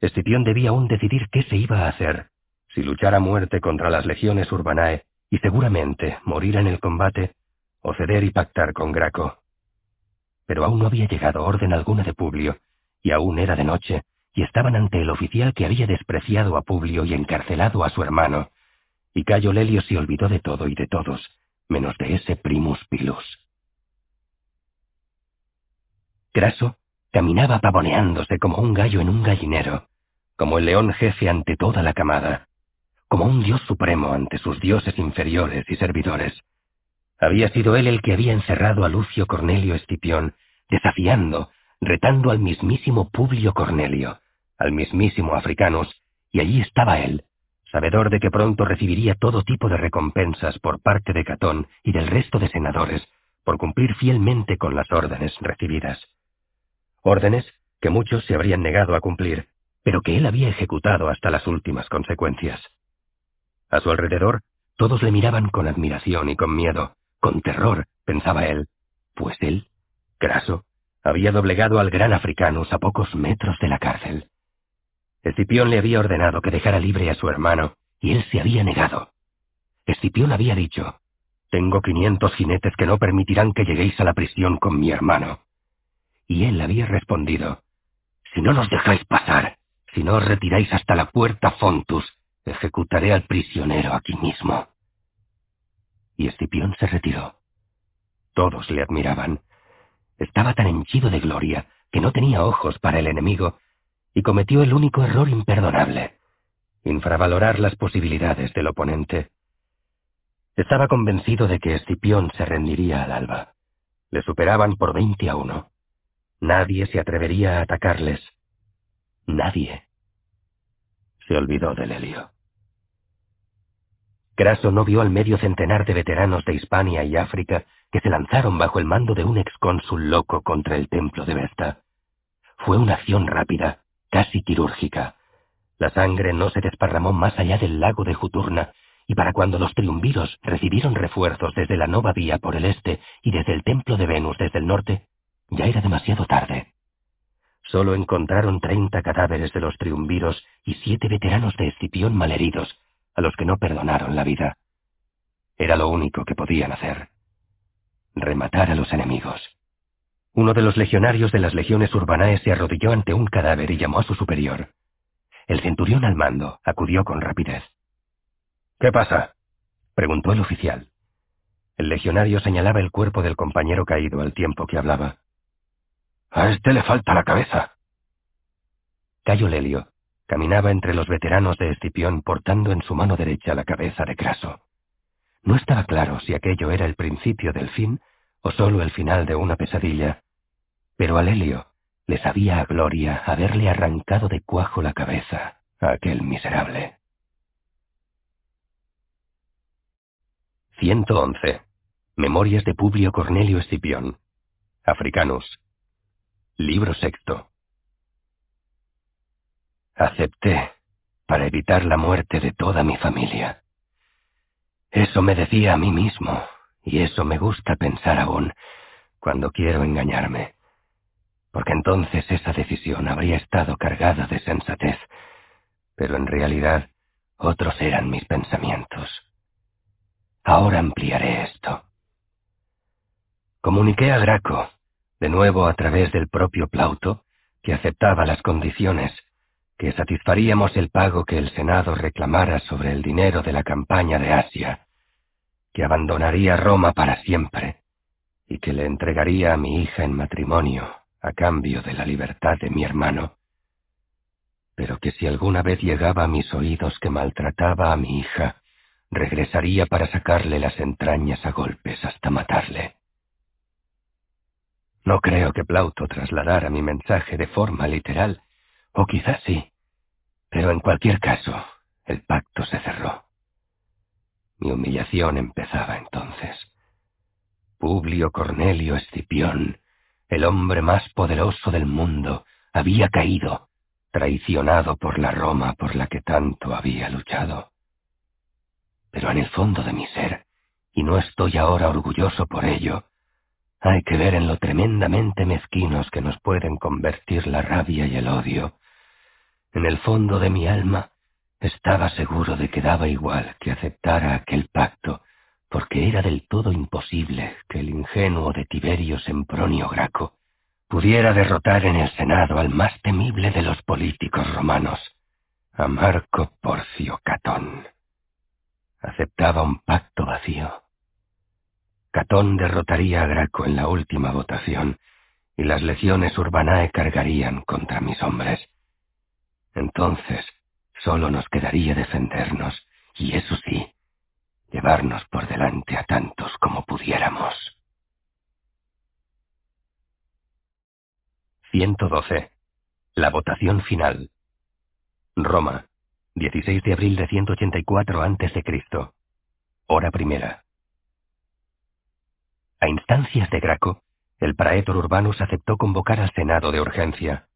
Escipión debía aún decidir qué se iba a hacer, si luchar a muerte contra las legiones urbanae y seguramente morir en el combate, o ceder y pactar con Graco. Pero aún no había llegado orden alguna de Publio, y aún era de noche, y estaban ante el oficial que había despreciado a Publio y encarcelado a su hermano, y Cayo Lelio se olvidó de todo y de todos, menos de ese primus pilus. Craso caminaba pavoneándose como un gallo en un gallinero, como el león jefe ante toda la camada, como un dios supremo ante sus dioses inferiores y servidores. Había sido él el que había encerrado a Lucio Cornelio Escipión, desafiando, retando al mismísimo Publio Cornelio, al mismísimo Africanus, y allí estaba él, sabedor de que pronto recibiría todo tipo de recompensas por parte de Catón y del resto de senadores, por cumplir fielmente con las órdenes recibidas. Órdenes que muchos se habrían negado a cumplir, pero que él había ejecutado hasta las últimas consecuencias. A su alrededor, todos le miraban con admiración y con miedo, con terror, pensaba él, pues él, Craso, había doblegado al gran Africanus a pocos metros de la cárcel. Escipión le había ordenado que dejara libre a su hermano, y él se había negado. Escipión había dicho, tengo quinientos jinetes que no permitirán que lleguéis a la prisión con mi hermano. Y él había respondido, si no nos dejáis pasar, si no os retiráis hasta la puerta Fontus, Ejecutaré al prisionero aquí mismo. Y Escipión se retiró. Todos le admiraban. Estaba tan henchido de gloria que no tenía ojos para el enemigo y cometió el único error imperdonable, infravalorar las posibilidades del oponente. Estaba convencido de que Escipión se rendiría al alba. Le superaban por veinte a uno. Nadie se atrevería a atacarles. Nadie se olvidó de Lelio. Craso no vio al medio centenar de veteranos de Hispania y África que se lanzaron bajo el mando de un excónsul loco contra el templo de Vesta. Fue una acción rápida, casi quirúrgica. La sangre no se desparramó más allá del lago de Juturna, y para cuando los triunviros recibieron refuerzos desde la Nova Vía por el este y desde el templo de Venus desde el norte, ya era demasiado tarde. Solo encontraron treinta cadáveres de los triunviros y siete veteranos de Escipión malheridos, a los que no perdonaron la vida. Era lo único que podían hacer. Rematar a los enemigos. Uno de los legionarios de las legiones urbanae se arrodilló ante un cadáver y llamó a su superior. El centurión al mando acudió con rapidez. ¿Qué pasa? preguntó el oficial. El legionario señalaba el cuerpo del compañero caído al tiempo que hablaba. A este le falta la cabeza. Cayo Lelio Caminaba entre los veteranos de Escipión portando en su mano derecha la cabeza de Craso. No estaba claro si aquello era el principio del fin o sólo el final de una pesadilla, pero a Lelio le sabía a gloria haberle arrancado de cuajo la cabeza a aquel miserable. 111. Memorias de Publio Cornelio Escipión. Africanus. Libro sexto. Acepté para evitar la muerte de toda mi familia. Eso me decía a mí mismo, y eso me gusta pensar aún cuando quiero engañarme, porque entonces esa decisión habría estado cargada de sensatez, pero en realidad otros eran mis pensamientos. Ahora ampliaré esto. Comuniqué a Graco, de nuevo a través del propio Plauto, que aceptaba las condiciones, que satisfaríamos el pago que el Senado reclamara sobre el dinero de la campaña de Asia, que abandonaría Roma para siempre y que le entregaría a mi hija en matrimonio a cambio de la libertad de mi hermano, pero que si alguna vez llegaba a mis oídos que maltrataba a mi hija, regresaría para sacarle las entrañas a golpes hasta matarle. No creo que Plauto trasladara mi mensaje de forma literal, o quizás sí, pero en cualquier caso, el pacto se cerró. Mi humillación empezaba entonces. Publio Cornelio Escipión, el hombre más poderoso del mundo, había caído, traicionado por la Roma por la que tanto había luchado. Pero en el fondo de mi ser, y no estoy ahora orgulloso por ello, hay que ver en lo tremendamente mezquinos que nos pueden convertir la rabia y el odio, en el fondo de mi alma estaba seguro de que daba igual que aceptara aquel pacto, porque era del todo imposible que el ingenuo de Tiberio Sempronio Graco pudiera derrotar en el Senado al más temible de los políticos romanos, a Marco Porcio Catón. Aceptaba un pacto vacío. Catón derrotaría a Graco en la última votación, y las legiones urbanae cargarían contra mis hombres. Entonces, solo nos quedaría defendernos, y eso sí, llevarnos por delante a tantos como pudiéramos. 112. La votación final. Roma, 16 de abril de 184 a.C. Hora primera. A instancias de Graco, el praetor Urbanus aceptó convocar al Senado de urgencia.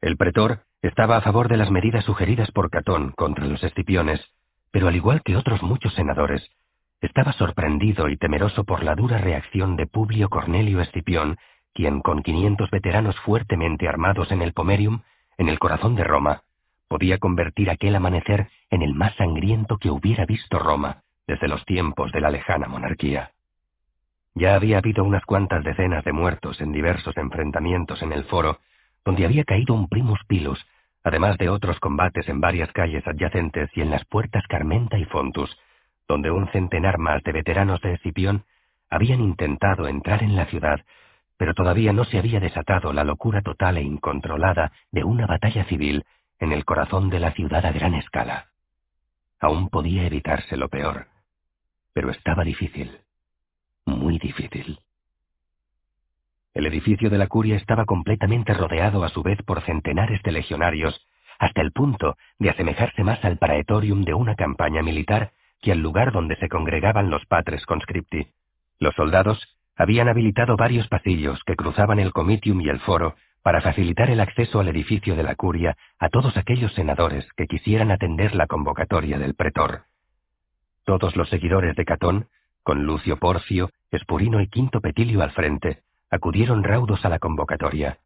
El pretor estaba a favor de las medidas sugeridas por Catón contra los escipiones, pero al igual que otros muchos senadores, estaba sorprendido y temeroso por la dura reacción de Publio Cornelio Escipión, quien, con quinientos veteranos fuertemente armados en el Pomerium, en el corazón de Roma, podía convertir aquel amanecer en el más sangriento que hubiera visto Roma desde los tiempos de la lejana monarquía. Ya había habido unas cuantas decenas de muertos en diversos enfrentamientos en el foro, donde había caído un primus pilus, además de otros combates en varias calles adyacentes y en las puertas Carmenta y Fontus, donde un centenar más de veteranos de Escipión habían intentado entrar en la ciudad, pero todavía no se había desatado la locura total e incontrolada de una batalla civil en el corazón de la ciudad a gran escala. Aún podía evitarse lo peor, pero estaba difícil, muy difícil. El edificio de la curia estaba completamente rodeado a su vez por centenares de legionarios, hasta el punto de asemejarse más al praetorium de una campaña militar que al lugar donde se congregaban los patres conscripti. Los soldados habían habilitado varios pasillos que cruzaban el comitium y el foro para facilitar el acceso al edificio de la curia a todos aquellos senadores que quisieran atender la convocatoria del pretor. Todos los seguidores de Catón, con Lucio Porcio, Espurino y Quinto Petilio al frente, acudieron raudos a la convocatoria.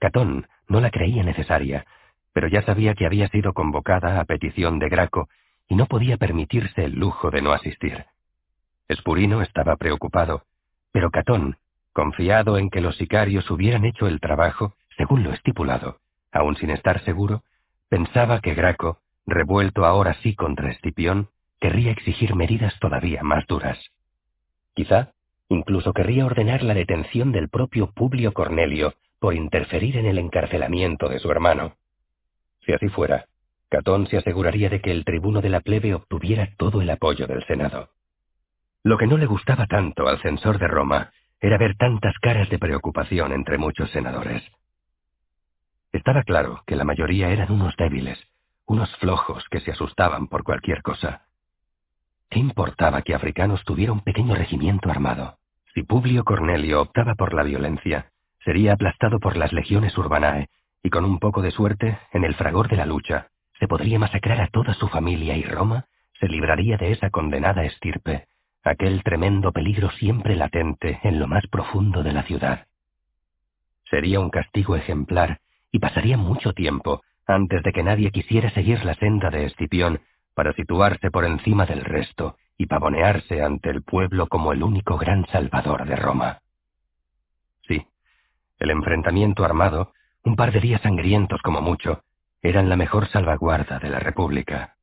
Catón no la creía necesaria, pero ya sabía que había sido convocada a petición de Graco y no podía permitirse el lujo de no asistir. Espurino estaba preocupado, pero Catón, confiado en que los sicarios hubieran hecho el trabajo según lo estipulado, aun sin estar seguro, pensaba que Graco, revuelto ahora sí contra Escipión, querría exigir medidas todavía más duras. Quizá incluso querría ordenar la detención del propio Publio Cornelio por interferir en el encarcelamiento de su hermano. Si así fuera, Catón se aseguraría de que el tribuno de la plebe obtuviera todo el apoyo del Senado. Lo que no le gustaba tanto al censor de Roma era ver tantas caras de preocupación entre muchos senadores. Estaba claro que la mayoría eran unos débiles, unos flojos que se asustaban por cualquier cosa. ¿Qué importaba que Africanos tuviera un pequeño regimiento armado? Si Publio Cornelio optaba por la violencia, sería aplastado por las legiones urbanae, y con un poco de suerte, en el fragor de la lucha, se podría masacrar a toda su familia y Roma se libraría de esa condenada estirpe, aquel tremendo peligro siempre latente en lo más profundo de la ciudad. Sería un castigo ejemplar, y pasaría mucho tiempo antes de que nadie quisiera seguir la senda de Escipión para situarse por encima del resto y pavonearse ante el pueblo como el único gran salvador de Roma. Sí, el enfrentamiento armado, un par de días sangrientos como mucho, eran la mejor salvaguarda de la República.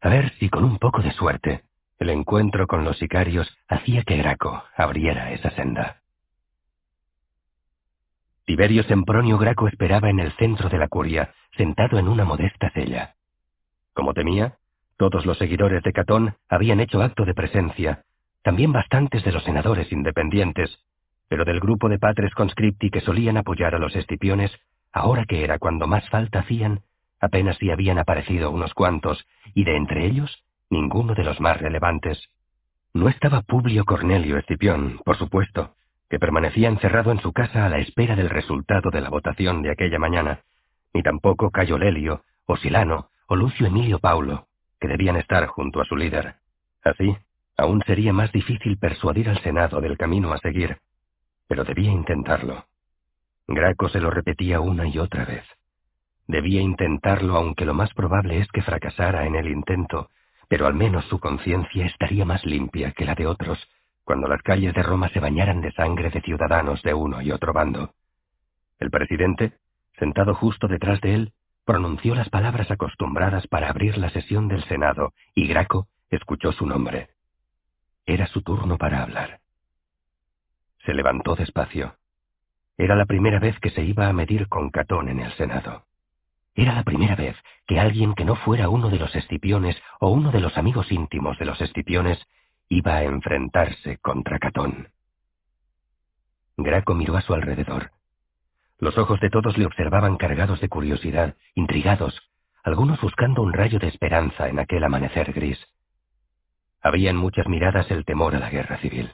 A ver si con un poco de suerte, el encuentro con los sicarios hacía que Graco abriera esa senda. Tiberio Sempronio Graco esperaba en el centro de la curia, sentado en una modesta cella. Como temía, todos los seguidores de Catón habían hecho acto de presencia, también bastantes de los senadores independientes, pero del grupo de patres conscripti que solían apoyar a los escipiones, ahora que era cuando más falta hacían, apenas si habían aparecido unos cuantos, y de entre ellos, ninguno de los más relevantes. No estaba Publio Cornelio Escipión, por supuesto, que permanecía encerrado en su casa a la espera del resultado de la votación de aquella mañana, ni tampoco Cayo Lelio, o Silano, o Lucio Emilio Paulo, que debían estar junto a su líder. Así, aún sería más difícil persuadir al Senado del camino a seguir, pero debía intentarlo. Graco se lo repetía una y otra vez. Debía intentarlo aunque lo más probable es que fracasara en el intento, pero al menos su conciencia estaría más limpia que la de otros cuando las calles de Roma se bañaran de sangre de ciudadanos de uno y otro bando. El presidente, sentado justo detrás de él, pronunció las palabras acostumbradas para abrir la sesión del Senado, y Graco escuchó su nombre. Era su turno para hablar. Se levantó despacio. Era la primera vez que se iba a medir con Catón en el Senado. Era la primera vez que alguien que no fuera uno de los escipiones o uno de los amigos íntimos de los escipiones iba a enfrentarse contra Catón. Graco miró a su alrededor. Los ojos de todos le observaban cargados de curiosidad, intrigados, algunos buscando un rayo de esperanza en aquel amanecer gris. Había en muchas miradas el temor a la guerra civil.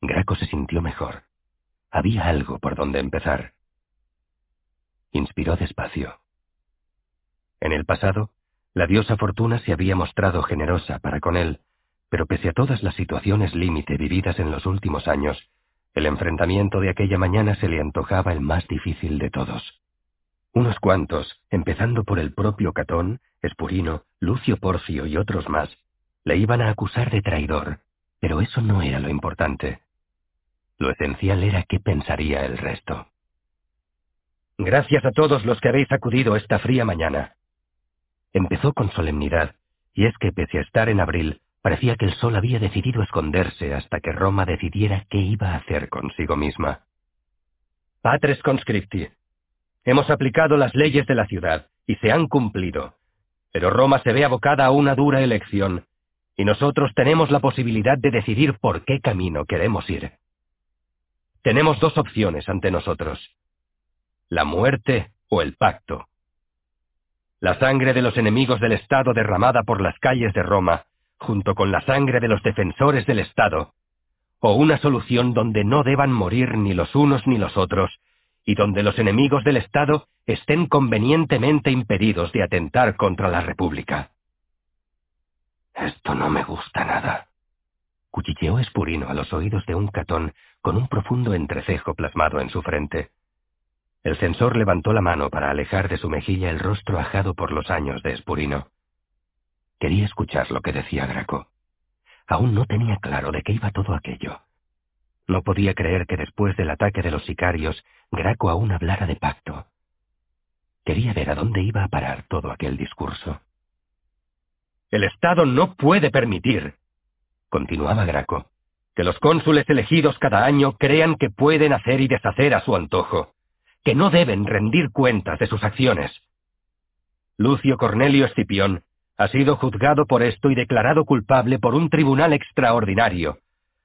Graco se sintió mejor. Había algo por donde empezar. Inspiró despacio. En el pasado, la diosa Fortuna se había mostrado generosa para con él, pero pese a todas las situaciones límite vividas en los últimos años, el enfrentamiento de aquella mañana se le antojaba el más difícil de todos. Unos cuantos, empezando por el propio Catón, Espurino, Lucio Porcio y otros más, le iban a acusar de traidor, pero eso no era lo importante. Lo esencial era qué pensaría el resto. Gracias a todos los que habéis acudido esta fría mañana. Empezó con solemnidad, y es que pese a estar en abril, Parecía que el sol había decidido esconderse hasta que Roma decidiera qué iba a hacer consigo misma. Patres conscripti. Hemos aplicado las leyes de la ciudad y se han cumplido, pero Roma se ve abocada a una dura elección y nosotros tenemos la posibilidad de decidir por qué camino queremos ir. Tenemos dos opciones ante nosotros. La muerte o el pacto. la sangre de los enemigos del Estado derramada por las calles de Roma, junto con la sangre de los defensores del Estado, o una solución donde no deban morir ni los unos ni los otros, y donde los enemigos del Estado estén convenientemente impedidos de atentar contra la República. Esto no me gusta nada. Cuchicheó Espurino a los oídos de un catón con un profundo entrecejo plasmado en su frente. El censor levantó la mano para alejar de su mejilla el rostro ajado por los años de Espurino. Quería escuchar lo que decía Graco. Aún no tenía claro de qué iba todo aquello. No podía creer que después del ataque de los sicarios, Graco aún hablara de pacto. Quería ver a dónde iba a parar todo aquel discurso. El Estado no puede permitir, continuaba Graco, que los cónsules elegidos cada año crean que pueden hacer y deshacer a su antojo, que no deben rendir cuentas de sus acciones. Lucio Cornelio Escipión ha sido juzgado por esto y declarado culpable por un tribunal extraordinario.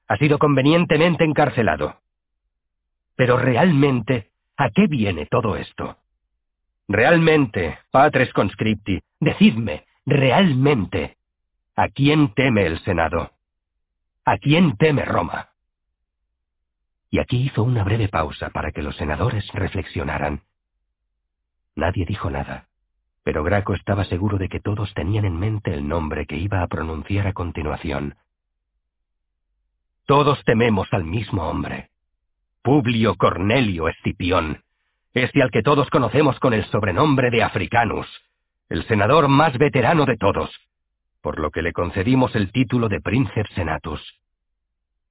Ha sido convenientemente encarcelado. Pero realmente, ¿a qué viene todo esto? Realmente, patres conscripti, decidme, realmente, ¿a quién teme el Senado? ¿A quién teme Roma? Y aquí hizo una breve pausa para que los senadores reflexionaran. Nadie dijo nada pero Graco estaba seguro de que todos tenían en mente el nombre que iba a pronunciar a continuación. Todos tememos al mismo hombre. Publio Cornelio Escipión, este al que todos conocemos con el sobrenombre de Africanus, el senador más veterano de todos, por lo que le concedimos el título de Princeps Senatus.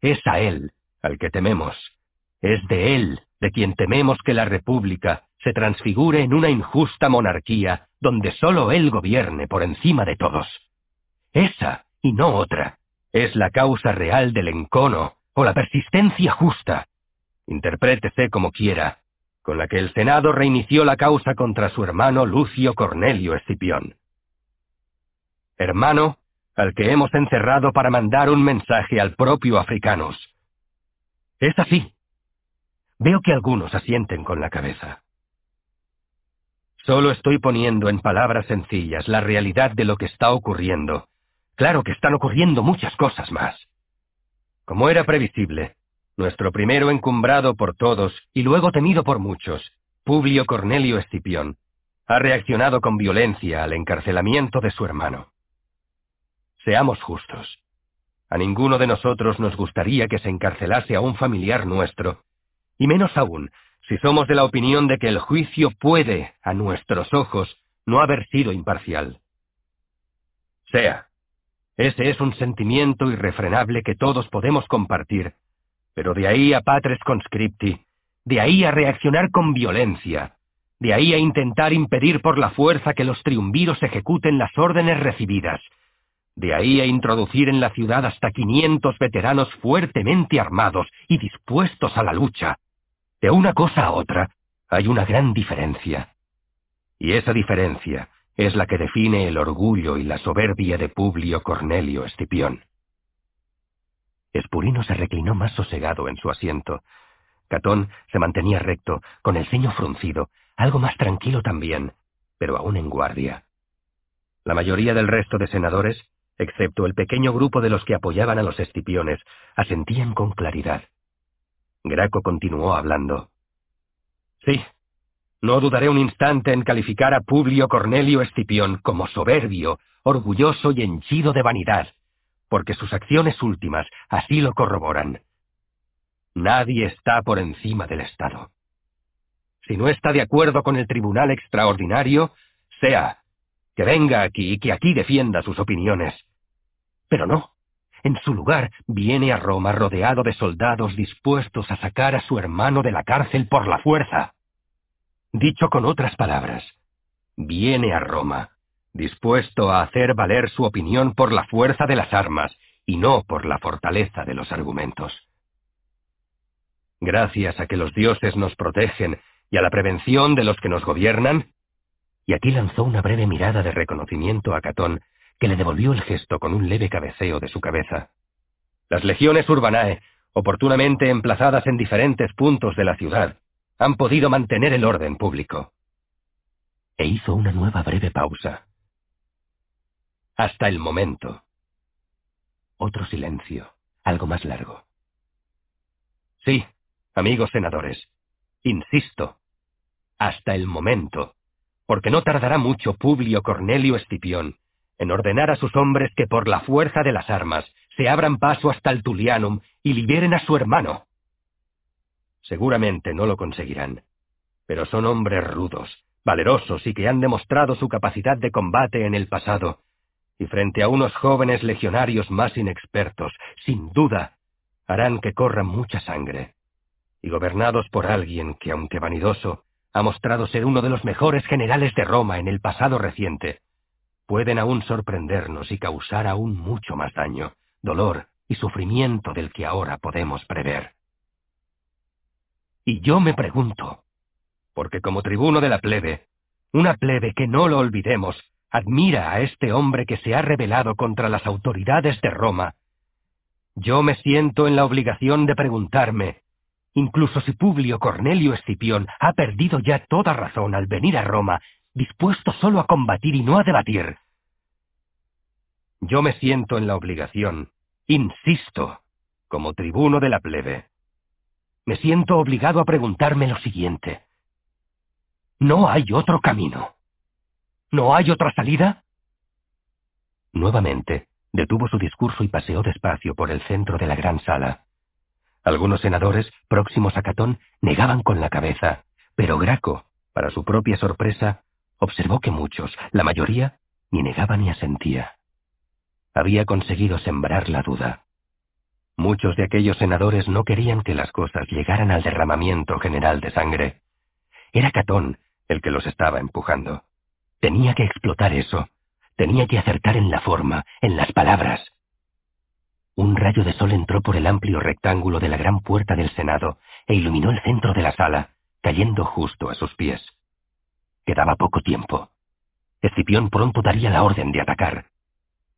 Es a él al que tememos, es de él de quien tememos que la República se transfigure en una injusta monarquía donde sólo él gobierne por encima de todos. Esa, y no otra, es la causa real del encono o la persistencia justa, interprétese como quiera, con la que el Senado reinició la causa contra su hermano Lucio Cornelio Escipión. Hermano, al que hemos encerrado para mandar un mensaje al propio Africanos. Es así. Veo que algunos asienten con la cabeza. Solo estoy poniendo en palabras sencillas la realidad de lo que está ocurriendo. Claro que están ocurriendo muchas cosas más. Como era previsible, nuestro primero encumbrado por todos y luego temido por muchos, Publio Cornelio Escipión, ha reaccionado con violencia al encarcelamiento de su hermano. Seamos justos. A ninguno de nosotros nos gustaría que se encarcelase a un familiar nuestro, y menos aún si somos de la opinión de que el juicio puede, a nuestros ojos, no haber sido imparcial. Sea. Ese es un sentimiento irrefrenable que todos podemos compartir, pero de ahí a patres conscripti, de ahí a reaccionar con violencia, de ahí a intentar impedir por la fuerza que los triunviros ejecuten las órdenes recibidas, de ahí a introducir en la ciudad hasta 500 veteranos fuertemente armados y dispuestos a la lucha, de una cosa a otra hay una gran diferencia. Y esa diferencia es la que define el orgullo y la soberbia de Publio Cornelio Escipión. Espurino se reclinó más sosegado en su asiento. Catón se mantenía recto, con el ceño fruncido, algo más tranquilo también, pero aún en guardia. La mayoría del resto de senadores, excepto el pequeño grupo de los que apoyaban a los escipiones, asentían con claridad. Graco continuó hablando. Sí, no dudaré un instante en calificar a Publio Cornelio Escipión como soberbio, orgulloso y henchido de vanidad, porque sus acciones últimas así lo corroboran. Nadie está por encima del Estado. Si no está de acuerdo con el Tribunal Extraordinario, sea, que venga aquí y que aquí defienda sus opiniones. Pero no, en su lugar, viene a Roma rodeado de soldados dispuestos a sacar a su hermano de la cárcel por la fuerza. Dicho con otras palabras, viene a Roma, dispuesto a hacer valer su opinión por la fuerza de las armas y no por la fortaleza de los argumentos. Gracias a que los dioses nos protegen y a la prevención de los que nos gobiernan, y aquí lanzó una breve mirada de reconocimiento a Catón, que le devolvió el gesto con un leve cabeceo de su cabeza. Las legiones urbanae, oportunamente emplazadas en diferentes puntos de la ciudad, han podido mantener el orden público. e hizo una nueva breve pausa. Hasta el momento. Otro silencio, algo más largo. Sí, amigos senadores, insisto, hasta el momento, porque no tardará mucho Publio Cornelio Escipión en ordenar a sus hombres que por la fuerza de las armas se abran paso hasta el Tulianum y liberen a su hermano. Seguramente no lo conseguirán, pero son hombres rudos, valerosos y que han demostrado su capacidad de combate en el pasado, y frente a unos jóvenes legionarios más inexpertos, sin duda, harán que corra mucha sangre, y gobernados por alguien que, aunque vanidoso, ha mostrado ser uno de los mejores generales de Roma en el pasado reciente, pueden aún sorprendernos y causar aún mucho más daño, dolor y sufrimiento del que ahora podemos prever. Y yo me pregunto, porque como tribuno de la plebe, una plebe que no lo olvidemos, admira a este hombre que se ha rebelado contra las autoridades de Roma, yo me siento en la obligación de preguntarme, incluso si Publio Cornelio Escipión ha perdido ya toda razón al venir a Roma, dispuesto solo a combatir y no a debatir. Yo me siento en la obligación, insisto, como tribuno de la plebe. Me siento obligado a preguntarme lo siguiente. No hay otro camino. ¿No hay otra salida? Nuevamente, detuvo su discurso y paseó despacio por el centro de la gran sala. Algunos senadores, próximos a Catón, negaban con la cabeza, pero Graco, para su propia sorpresa, observó que muchos, la mayoría, ni negaba ni asentía. Había conseguido sembrar la duda. Muchos de aquellos senadores no querían que las cosas llegaran al derramamiento general de sangre. Era Catón el que los estaba empujando. Tenía que explotar eso. Tenía que acertar en la forma, en las palabras. Un rayo de sol entró por el amplio rectángulo de la gran puerta del Senado e iluminó el centro de la sala, cayendo justo a sus pies. Quedaba poco tiempo. Escipión pronto daría la orden de atacar.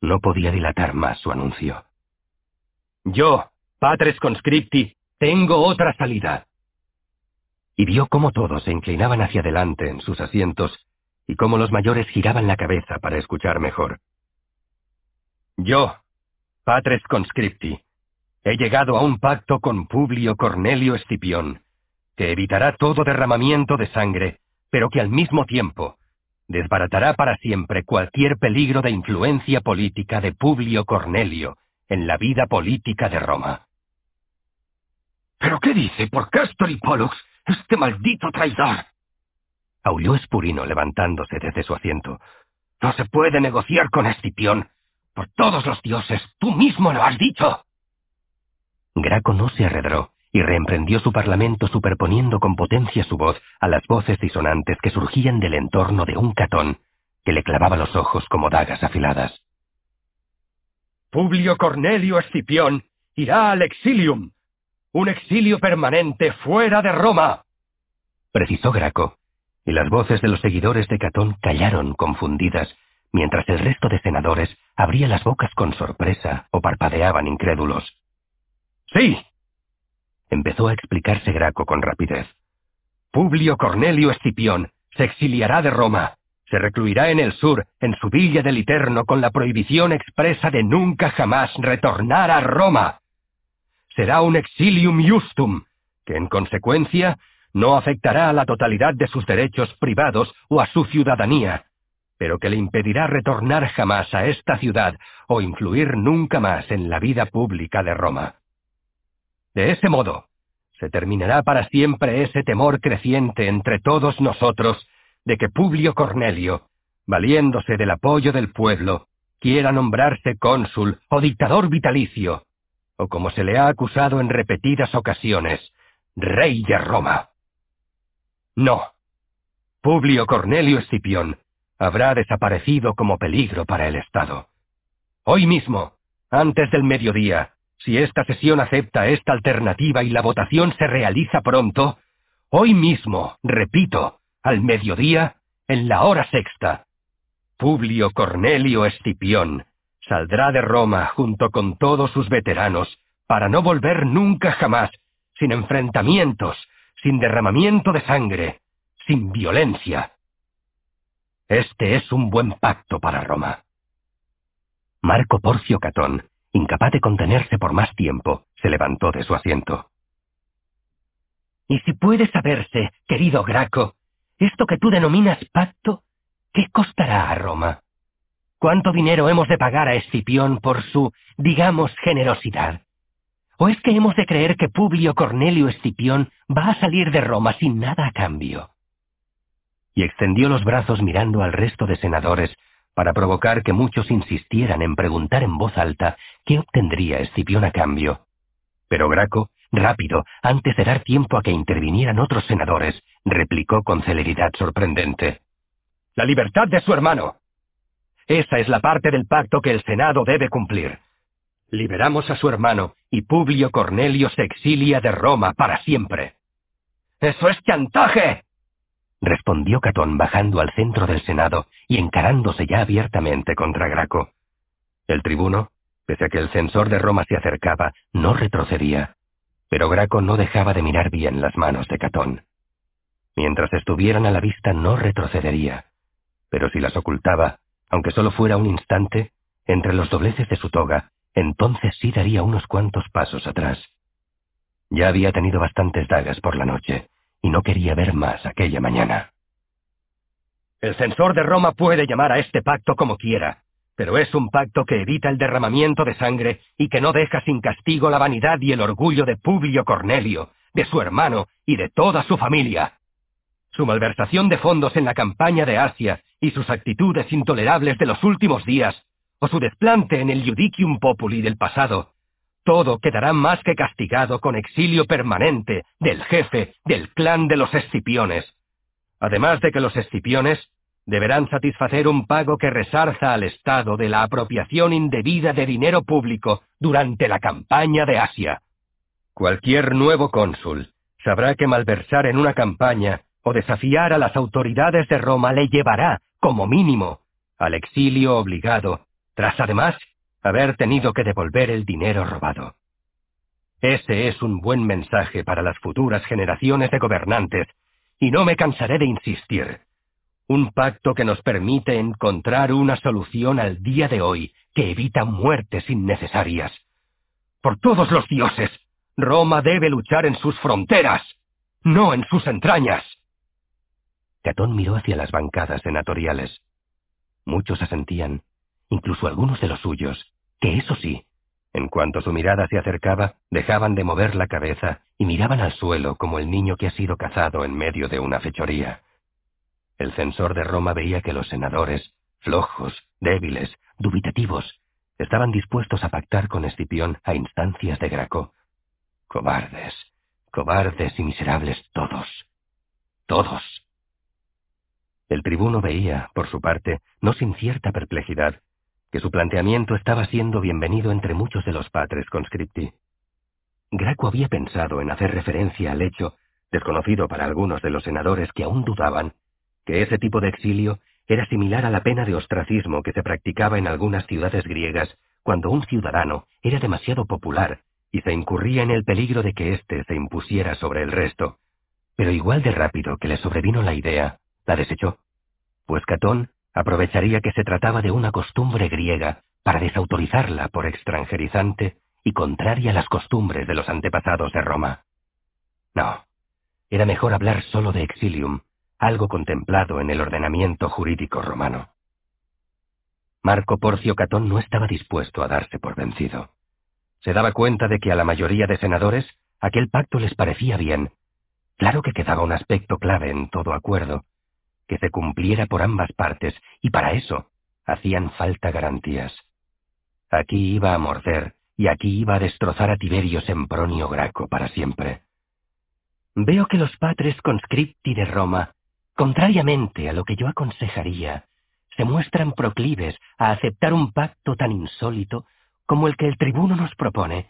No podía dilatar más su anuncio. Yo, Patres Conscripti, tengo otra salida y vio cómo todos se inclinaban hacia adelante en sus asientos y cómo los mayores giraban la cabeza para escuchar mejor. Yo, Patres Conscripti, he llegado a un pacto con Publio Cornelio Escipión, que evitará todo derramamiento de sangre, pero que al mismo tiempo desbaratará para siempre cualquier peligro de influencia política de Publio Cornelio en la vida política de Roma. ¿Pero qué dice por Castor y Pollux ¡Este maldito traidor! aulló Espurino levantándose desde su asiento. No se puede negociar con Escipión. Por todos los dioses, tú mismo lo has dicho. Graco no se arredró y reemprendió su parlamento superponiendo con potencia su voz a las voces disonantes que surgían del entorno de un catón que le clavaba los ojos como dagas afiladas. Publio Cornelio Escipión irá al exilium, un exilio permanente fuera de Roma. Precisó Graco, y las voces de los seguidores de Catón callaron confundidas, mientras el resto de senadores abría las bocas con sorpresa o parpadeaban incrédulos. Sí. Empezó a explicarse Graco con rapidez. Publio Cornelio Escipión se exiliará de Roma, se recluirá en el sur, en su villa del Iterno, con la prohibición expresa de nunca jamás retornar a Roma será un exilium justum, que en consecuencia no afectará a la totalidad de sus derechos privados o a su ciudadanía, pero que le impedirá retornar jamás a esta ciudad o influir nunca más en la vida pública de Roma. De ese modo, se terminará para siempre ese temor creciente entre todos nosotros de que Publio Cornelio, valiéndose del apoyo del pueblo, quiera nombrarse cónsul o dictador vitalicio, o como se le ha acusado en repetidas ocasiones, rey de Roma. No. Publio Cornelio Escipión habrá desaparecido como peligro para el Estado. Hoy mismo, antes del mediodía, si esta sesión acepta esta alternativa y la votación se realiza pronto, hoy mismo, repito, al mediodía, en la hora sexta, Publio Cornelio Escipión saldrá de Roma junto con todos sus veteranos para no volver nunca jamás, sin enfrentamientos, sin derramamiento de sangre, sin violencia. Este es un buen pacto para Roma. Marco Porcio Catón, incapaz de contenerse por más tiempo, se levantó de su asiento. Y si puede saberse, querido Graco, esto que tú denominas pacto, ¿qué costará a Roma? ¿Cuánto dinero hemos de pagar a Escipión por su, digamos, generosidad? ¿O es que hemos de creer que Publio Cornelio Escipión va a salir de Roma sin nada a cambio? Y extendió los brazos mirando al resto de senadores para provocar que muchos insistieran en preguntar en voz alta qué obtendría Escipión a cambio. Pero Graco, rápido, antes de dar tiempo a que intervinieran otros senadores, replicó con celeridad sorprendente. La libertad de su hermano. Esa es la parte del pacto que el Senado debe cumplir. Liberamos a su hermano y Publio Cornelio se exilia de Roma para siempre. ¡Eso es chantaje! Respondió Catón bajando al centro del Senado y encarándose ya abiertamente contra Graco. El tribuno, pese a que el censor de Roma se acercaba, no retrocedía, pero Graco no dejaba de mirar bien las manos de Catón. Mientras estuvieran a la vista no retrocedería, pero si las ocultaba, aunque solo fuera un instante, entre los dobleces de su toga, entonces sí daría unos cuantos pasos atrás. Ya había tenido bastantes dagas por la noche, y no quería ver más aquella mañana. El censor de Roma puede llamar a este pacto como quiera, pero es un pacto que evita el derramamiento de sangre y que no deja sin castigo la vanidad y el orgullo de Publio Cornelio, de su hermano y de toda su familia. Su malversación de fondos en la campaña de Asia y sus actitudes intolerables de los últimos días o su desplante en el Judicium Populi del pasado, todo quedará más que castigado con exilio permanente del jefe del clan de los Escipiones. Además de que los Escipiones deberán satisfacer un pago que resarza al Estado de la apropiación indebida de dinero público durante la campaña de Asia. Cualquier nuevo cónsul sabrá que malversar en una campaña o desafiar a las autoridades de Roma le llevará, como mínimo, al exilio obligado tras además haber tenido que devolver el dinero robado. Ese es un buen mensaje para las futuras generaciones de gobernantes, y no me cansaré de insistir. Un pacto que nos permite encontrar una solución al día de hoy que evita muertes innecesarias. Por todos los dioses, Roma debe luchar en sus fronteras, no en sus entrañas. Catón miró hacia las bancadas senatoriales. Muchos asentían, incluso algunos de los suyos, que eso sí, en cuanto su mirada se acercaba, dejaban de mover la cabeza y miraban al suelo como el niño que ha sido cazado en medio de una fechoría. El censor de Roma veía que los senadores, flojos, débiles, dubitativos, estaban dispuestos a pactar con Escipión a instancias de Graco. Cobardes, cobardes y miserables todos. Todos. El tribuno veía, por su parte, no sin cierta perplejidad, que su planteamiento estaba siendo bienvenido entre muchos de los patres conscripti. Graco había pensado en hacer referencia al hecho, desconocido para algunos de los senadores que aún dudaban, que ese tipo de exilio era similar a la pena de ostracismo que se practicaba en algunas ciudades griegas cuando un ciudadano era demasiado popular y se incurría en el peligro de que éste se impusiera sobre el resto. Pero igual de rápido que le sobrevino la idea, la desechó, pues Catón aprovecharía que se trataba de una costumbre griega para desautorizarla por extranjerizante y contraria a las costumbres de los antepasados de Roma. No, era mejor hablar solo de exilium, algo contemplado en el ordenamiento jurídico romano. Marco Porcio Catón no estaba dispuesto a darse por vencido. Se daba cuenta de que a la mayoría de senadores aquel pacto les parecía bien. Claro que quedaba un aspecto clave en todo acuerdo, que se cumpliera por ambas partes, y para eso hacían falta garantías. Aquí iba a morder, y aquí iba a destrozar a Tiberio Sempronio Graco para siempre. Veo que los patres conscripti de Roma, contrariamente a lo que yo aconsejaría, se muestran proclives a aceptar un pacto tan insólito como el que el tribuno nos propone.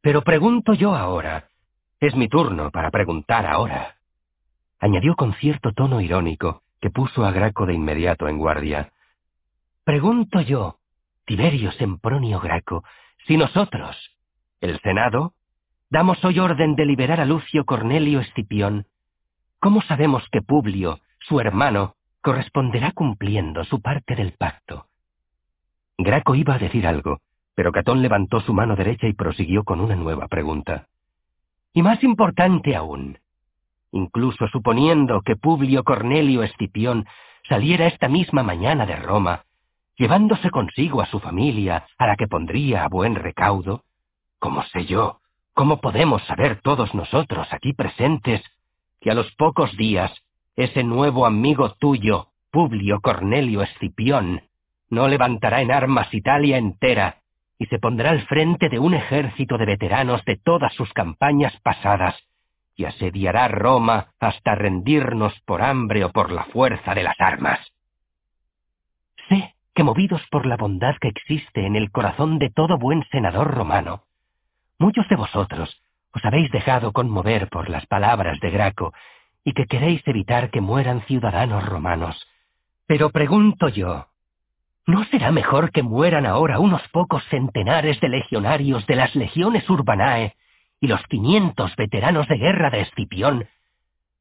Pero pregunto yo ahora. Es mi turno para preguntar ahora añadió con cierto tono irónico que puso a Graco de inmediato en guardia. Pregunto yo, Tiberio Sempronio Graco, si nosotros, el Senado, damos hoy orden de liberar a Lucio Cornelio Escipión, ¿cómo sabemos que Publio, su hermano, corresponderá cumpliendo su parte del pacto. Graco iba a decir algo, pero Catón levantó su mano derecha y prosiguió con una nueva pregunta. Y más importante aún, incluso suponiendo que Publio Cornelio Escipión saliera esta misma mañana de Roma, llevándose consigo a su familia, a la que pondría a buen recaudo, ¿cómo sé yo? ¿Cómo podemos saber todos nosotros aquí presentes que a los pocos días ese nuevo amigo tuyo, Publio Cornelio Escipión, no levantará en armas Italia entera y se pondrá al frente de un ejército de veteranos de todas sus campañas pasadas y asediará Roma hasta rendirnos por hambre o por la fuerza de las armas. Sé que movidos por la bondad que existe en el corazón de todo buen senador romano, muchos de vosotros os habéis dejado conmover por las palabras de Graco y que queréis evitar que mueran ciudadanos romanos. Pero pregunto yo, ¿no será mejor que mueran ahora unos pocos centenares de legionarios de las legiones urbanae y los quinientos veteranos de guerra de Escipión,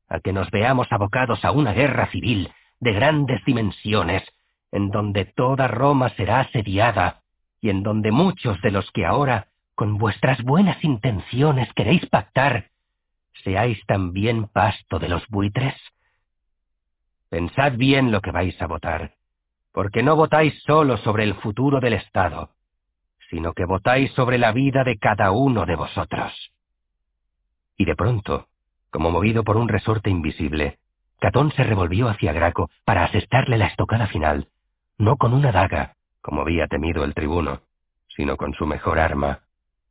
a que nos veamos abocados a una guerra civil de grandes dimensiones, en donde toda Roma será asediada y en donde muchos de los que ahora, con vuestras buenas intenciones, queréis pactar, seáis también pasto de los buitres? Pensad bien lo que vais a votar, porque no votáis solo sobre el futuro del Estado, sino que votáis sobre la vida de cada uno de vosotros. Y de pronto, como movido por un resorte invisible, Catón se revolvió hacia Graco para asestarle la estocada final, no con una daga, como había temido el tribuno, sino con su mejor arma,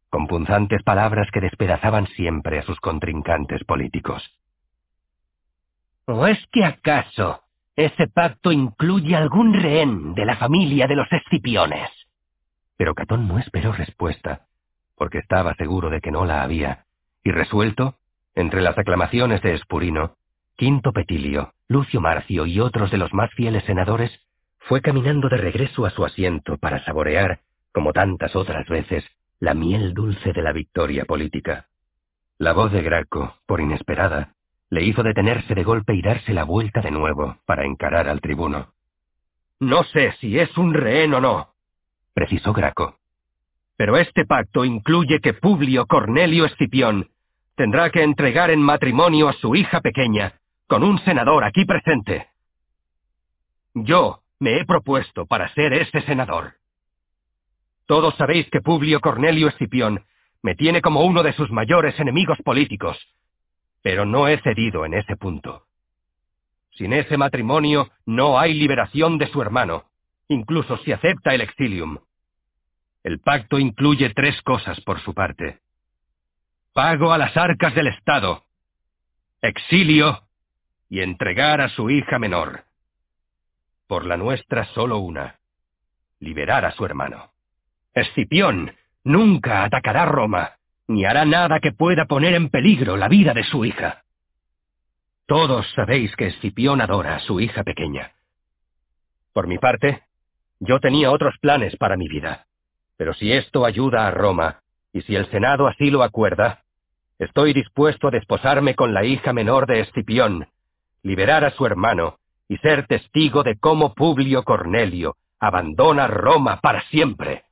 con punzantes palabras que despedazaban siempre a sus contrincantes políticos. ¿O es que acaso ese pacto incluye algún rehén de la familia de los Escipiones? Pero Catón no esperó respuesta, porque estaba seguro de que no la había, y resuelto, entre las aclamaciones de Espurino, Quinto Petilio, Lucio Marcio y otros de los más fieles senadores, fue caminando de regreso a su asiento para saborear, como tantas otras veces, la miel dulce de la victoria política. La voz de Graco, por inesperada, le hizo detenerse de golpe y darse la vuelta de nuevo para encarar al tribuno. No sé si es un rehén o no, precisó Graco. Pero este pacto incluye que Publio Cornelio Escipión tendrá que entregar en matrimonio a su hija pequeña, con un senador aquí presente. Yo me he propuesto para ser ese senador. Todos sabéis que Publio Cornelio Escipión me tiene como uno de sus mayores enemigos políticos, pero no he cedido en ese punto. Sin ese matrimonio no hay liberación de su hermano, incluso si acepta el exilium. El pacto incluye tres cosas por su parte. Pago a las arcas del Estado, exilio y entregar a su hija menor. Por la nuestra solo una, liberar a su hermano. Escipión nunca atacará Roma, ni hará nada que pueda poner en peligro la vida de su hija. Todos sabéis que Escipión adora a su hija pequeña. Por mi parte, yo tenía otros planes para mi vida, pero si esto ayuda a Roma, y si el Senado así lo acuerda, estoy dispuesto a desposarme con la hija menor de Escipión, liberar a su hermano y ser testigo de cómo Publio Cornelio abandona Roma para siempre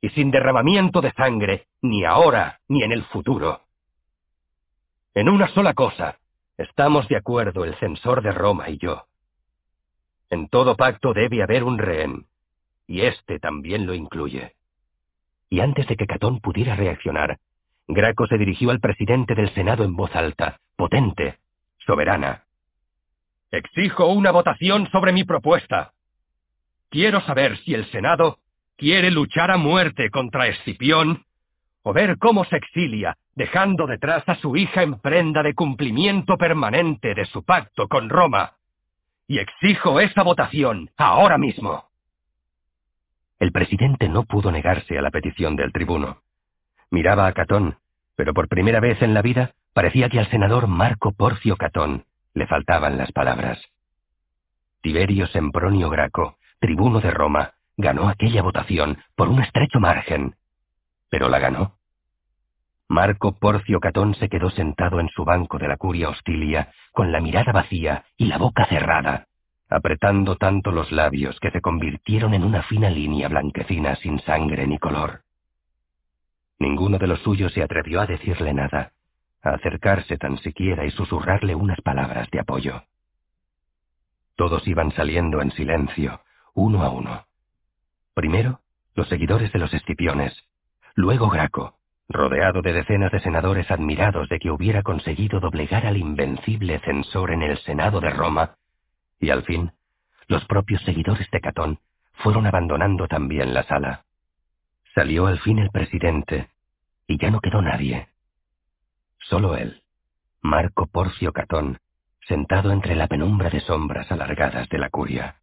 y sin derramamiento de sangre, ni ahora ni en el futuro. En una sola cosa, estamos de acuerdo el censor de Roma y yo. En todo pacto debe haber un rehén, y este también lo incluye. Y antes de que Catón pudiera reaccionar, Graco se dirigió al presidente del Senado en voz alta, potente, soberana. Exijo una votación sobre mi propuesta. Quiero saber si el Senado quiere luchar a muerte contra Escipión, o ver cómo se exilia, dejando detrás a su hija en prenda de cumplimiento permanente de su pacto con Roma. Y exijo esa votación ahora mismo. El presidente no pudo negarse a la petición del tribuno. Miraba a Catón, pero por primera vez en la vida parecía que al senador Marco Porcio Catón le faltaban las palabras. Tiberio Sempronio Graco, tribuno de Roma, ganó aquella votación por un estrecho margen, pero la ganó. Marco Porcio Catón se quedó sentado en su banco de la curia hostilia, con la mirada vacía y la boca cerrada, apretando tanto los labios que se convirtieron en una fina línea blanquecina sin sangre ni color. Ninguno de los suyos se atrevió a decirle nada, a acercarse tan siquiera y susurrarle unas palabras de apoyo. Todos iban saliendo en silencio, uno a uno. Primero, los seguidores de los Escipiones, luego Graco, rodeado de decenas de senadores admirados de que hubiera conseguido doblegar al invencible censor en el Senado de Roma, y al fin, los propios seguidores de Catón fueron abandonando también la sala. Salió al fin el presidente, y ya no quedó nadie. Solo él, Marco Porcio Catón, sentado entre la penumbra de sombras alargadas de la curia.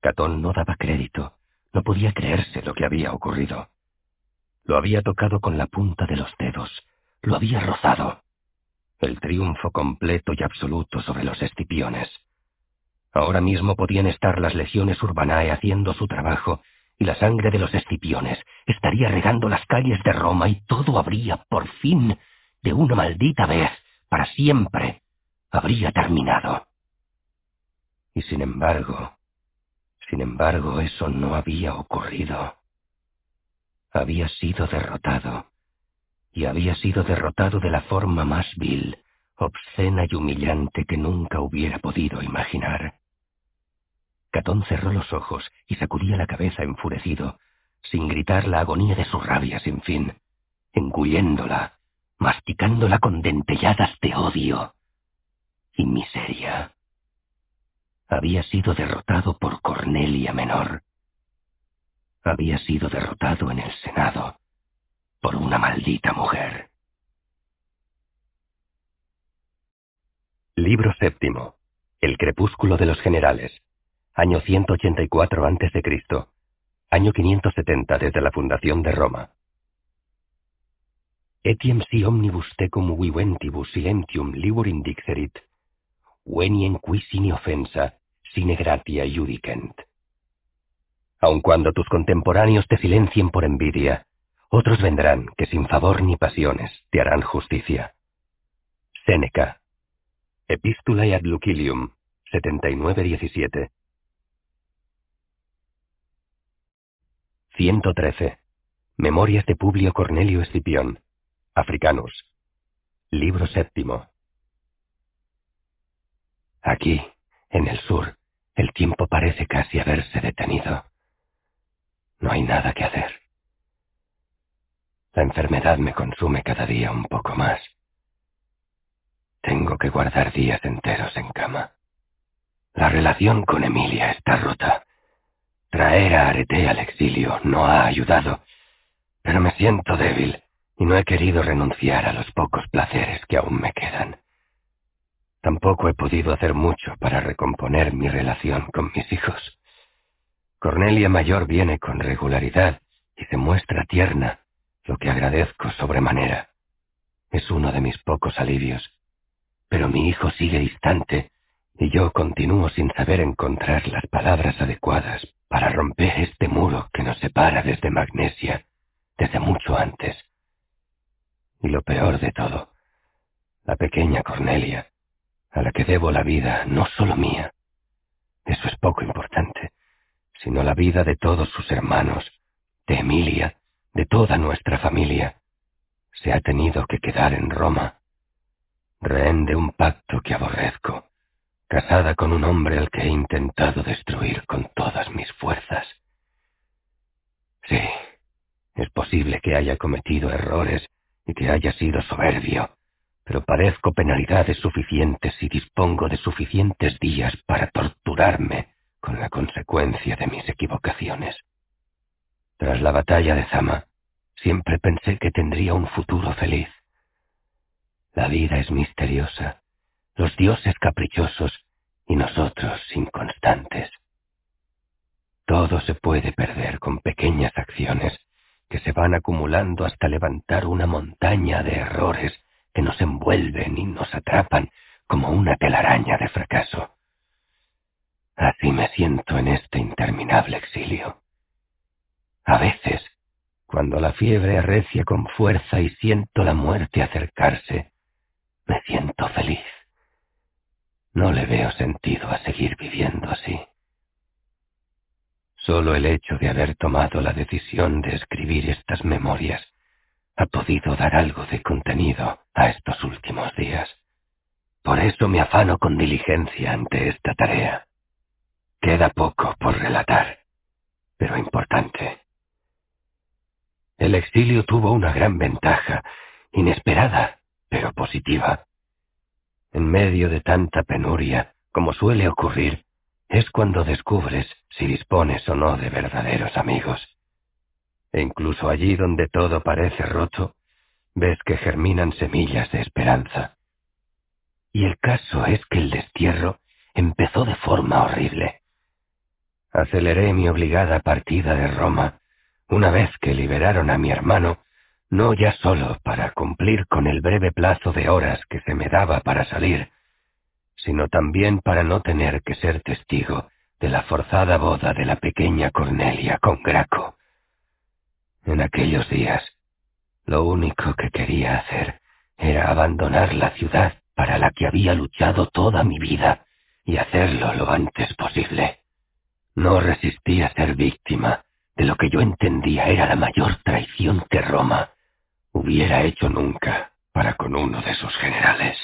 Catón no daba crédito, no podía creerse lo que había ocurrido. Lo había tocado con la punta de los dedos, lo había rozado. El triunfo completo y absoluto sobre los escipiones. Ahora mismo podían estar las legiones urbanae haciendo su trabajo, y la sangre de los escipiones estaría regando las calles de Roma y todo habría, por fin, de una maldita vez, para siempre, habría terminado. Y sin embargo, sin embargo, eso no había ocurrido. Había sido derrotado, y había sido derrotado de la forma más vil, obscena y humillante que nunca hubiera podido imaginar. Catón cerró los ojos y sacudía la cabeza enfurecido, sin gritar la agonía de su rabia sin fin, engulléndola, masticándola con dentelladas de odio y miseria. Había sido derrotado por Cornelia Menor. Había sido derrotado en el Senado por una maldita mujer. Libro séptimo. El crepúsculo de los generales año 184 a.C., año 570 desde la fundación de Roma. Etiam si omnibus tecum viventibus silentium libur indixerit, venien qui sine offensa, sine gratia judicent. Aun cuando tus contemporáneos te silencien por envidia, otros vendrán que sin favor ni pasiones te harán justicia. Séneca. Epistulae ad Lucilium, 79-17. 113. Memorias de Publio Cornelio Escipión. Africanus. Libro séptimo. Aquí, en el sur, el tiempo parece casi haberse detenido. No hay nada que hacer. La enfermedad me consume cada día un poco más. Tengo que guardar días enteros en cama. La relación con Emilia está rota. Traer a Arete al exilio no ha ayudado, pero me siento débil y no he querido renunciar a los pocos placeres que aún me quedan. Tampoco he podido hacer mucho para recomponer mi relación con mis hijos. Cornelia Mayor viene con regularidad y se muestra tierna, lo que agradezco sobremanera. Es uno de mis pocos alivios. Pero mi hijo sigue distante y yo continúo sin saber encontrar las palabras adecuadas para romper este muro que nos separa desde Magnesia, desde mucho antes. Y lo peor de todo, la pequeña Cornelia, a la que debo la vida no solo mía, eso es poco importante, sino la vida de todos sus hermanos, de Emilia, de toda nuestra familia, se ha tenido que quedar en Roma, rehén de un pacto que aborrezco casada con un hombre al que he intentado destruir con todas mis fuerzas. Sí, es posible que haya cometido errores y que haya sido soberbio, pero padezco penalidades suficientes y dispongo de suficientes días para torturarme con la consecuencia de mis equivocaciones. Tras la batalla de Zama, siempre pensé que tendría un futuro feliz. La vida es misteriosa los dioses caprichosos y nosotros inconstantes. Todo se puede perder con pequeñas acciones que se van acumulando hasta levantar una montaña de errores que nos envuelven y nos atrapan como una telaraña de fracaso. Así me siento en este interminable exilio. A veces, cuando la fiebre arrecia con fuerza y siento la muerte acercarse, me siento feliz No le veo sentido a seguir viviendo así. Solo el hecho de haber tomado la decisión de escribir estas memorias ha podido dar algo de contenido a estos últimos días. Por eso me afano con diligencia ante esta tarea. Queda poco por relatar, pero importante. El exilio tuvo una gran ventaja, inesperada, pero positiva. En medio de tanta penuria, como suele ocurrir, es cuando descubres si dispones o no de verdaderos amigos. E incluso allí donde todo parece roto, ves que germinan semillas de esperanza. Y el caso es que el destierro empezó de forma horrible. Aceleré mi obligada partida de Roma una vez que liberaron a mi hermano, no ya solo para cumplir con el breve plazo de horas que se me daba para salir, sino también para no tener que ser testigo de la forzada boda de la pequeña Cornelia con Graco. En aquellos días, lo único que quería hacer era abandonar la ciudad para la que había luchado toda mi vida y hacerlo lo antes posible. No resistí a ser víctima de lo que yo entendía era la mayor traición que Roma hubiera hecho nunca para con uno de sus generales.